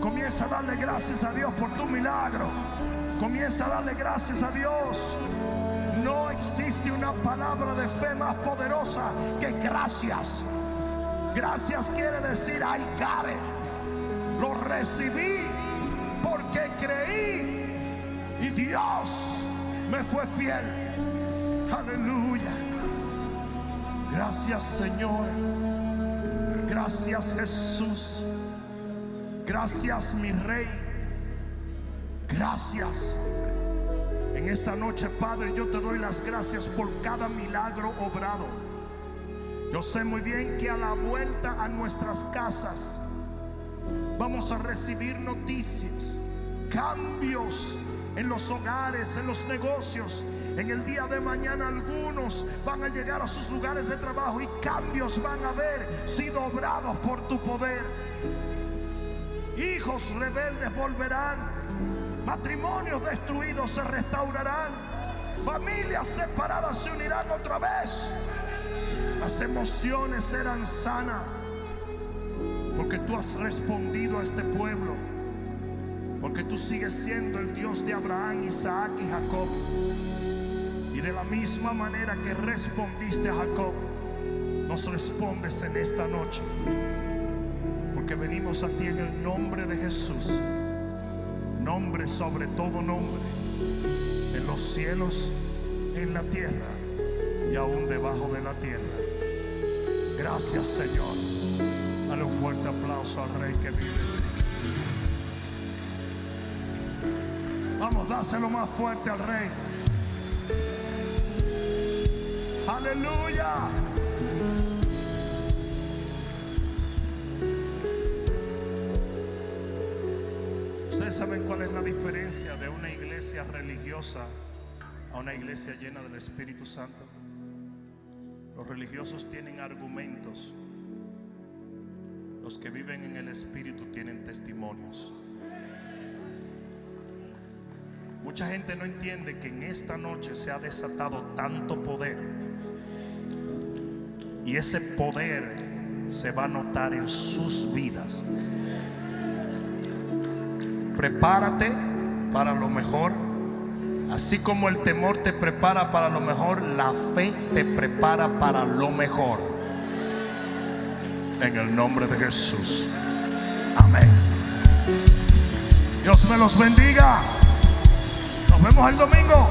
Comienza a darle gracias a Dios por tu milagro. Comienza a darle gracias a Dios. No existe una palabra de fe más poderosa que gracias. Gracias quiere decir, ay, care. Lo recibí porque creí y Dios me fue fiel. Aleluya. Gracias Señor. Gracias Jesús. Gracias mi Rey. Gracias. En esta noche, Padre, yo te doy las gracias por cada milagro obrado. Yo sé muy bien que a la vuelta a nuestras casas vamos a recibir noticias, cambios en los hogares, en los negocios. En el día de mañana algunos van a llegar a sus lugares de trabajo y cambios van a haber sido obrados por tu poder. Hijos rebeldes volverán, matrimonios destruidos se restaurarán, familias separadas se unirán otra vez. Las emociones serán sanas porque tú has respondido a este pueblo. Porque tú sigues siendo el Dios de Abraham, Isaac y Jacob. Y de la misma manera que respondiste a Jacob, nos respondes en esta noche. Porque venimos a ti en el nombre de Jesús. Nombre sobre todo nombre. En los cielos, en la tierra y aún debajo de la tierra. Gracias Señor. Dale un fuerte aplauso al Rey que vive. Vamos, dáselo más fuerte al Rey. Aleluya. Ustedes saben cuál es la diferencia de una iglesia religiosa a una iglesia llena del Espíritu Santo. Los religiosos tienen argumentos. Los que viven en el Espíritu tienen testimonios. Mucha gente no entiende que en esta noche se ha desatado tanto poder. Y ese poder se va a notar en sus vidas. Prepárate para lo mejor. Así como el temor te prepara para lo mejor, la fe te prepara para lo mejor. En el nombre de Jesús. Amén. Dios me los bendiga. Nos vemos el domingo.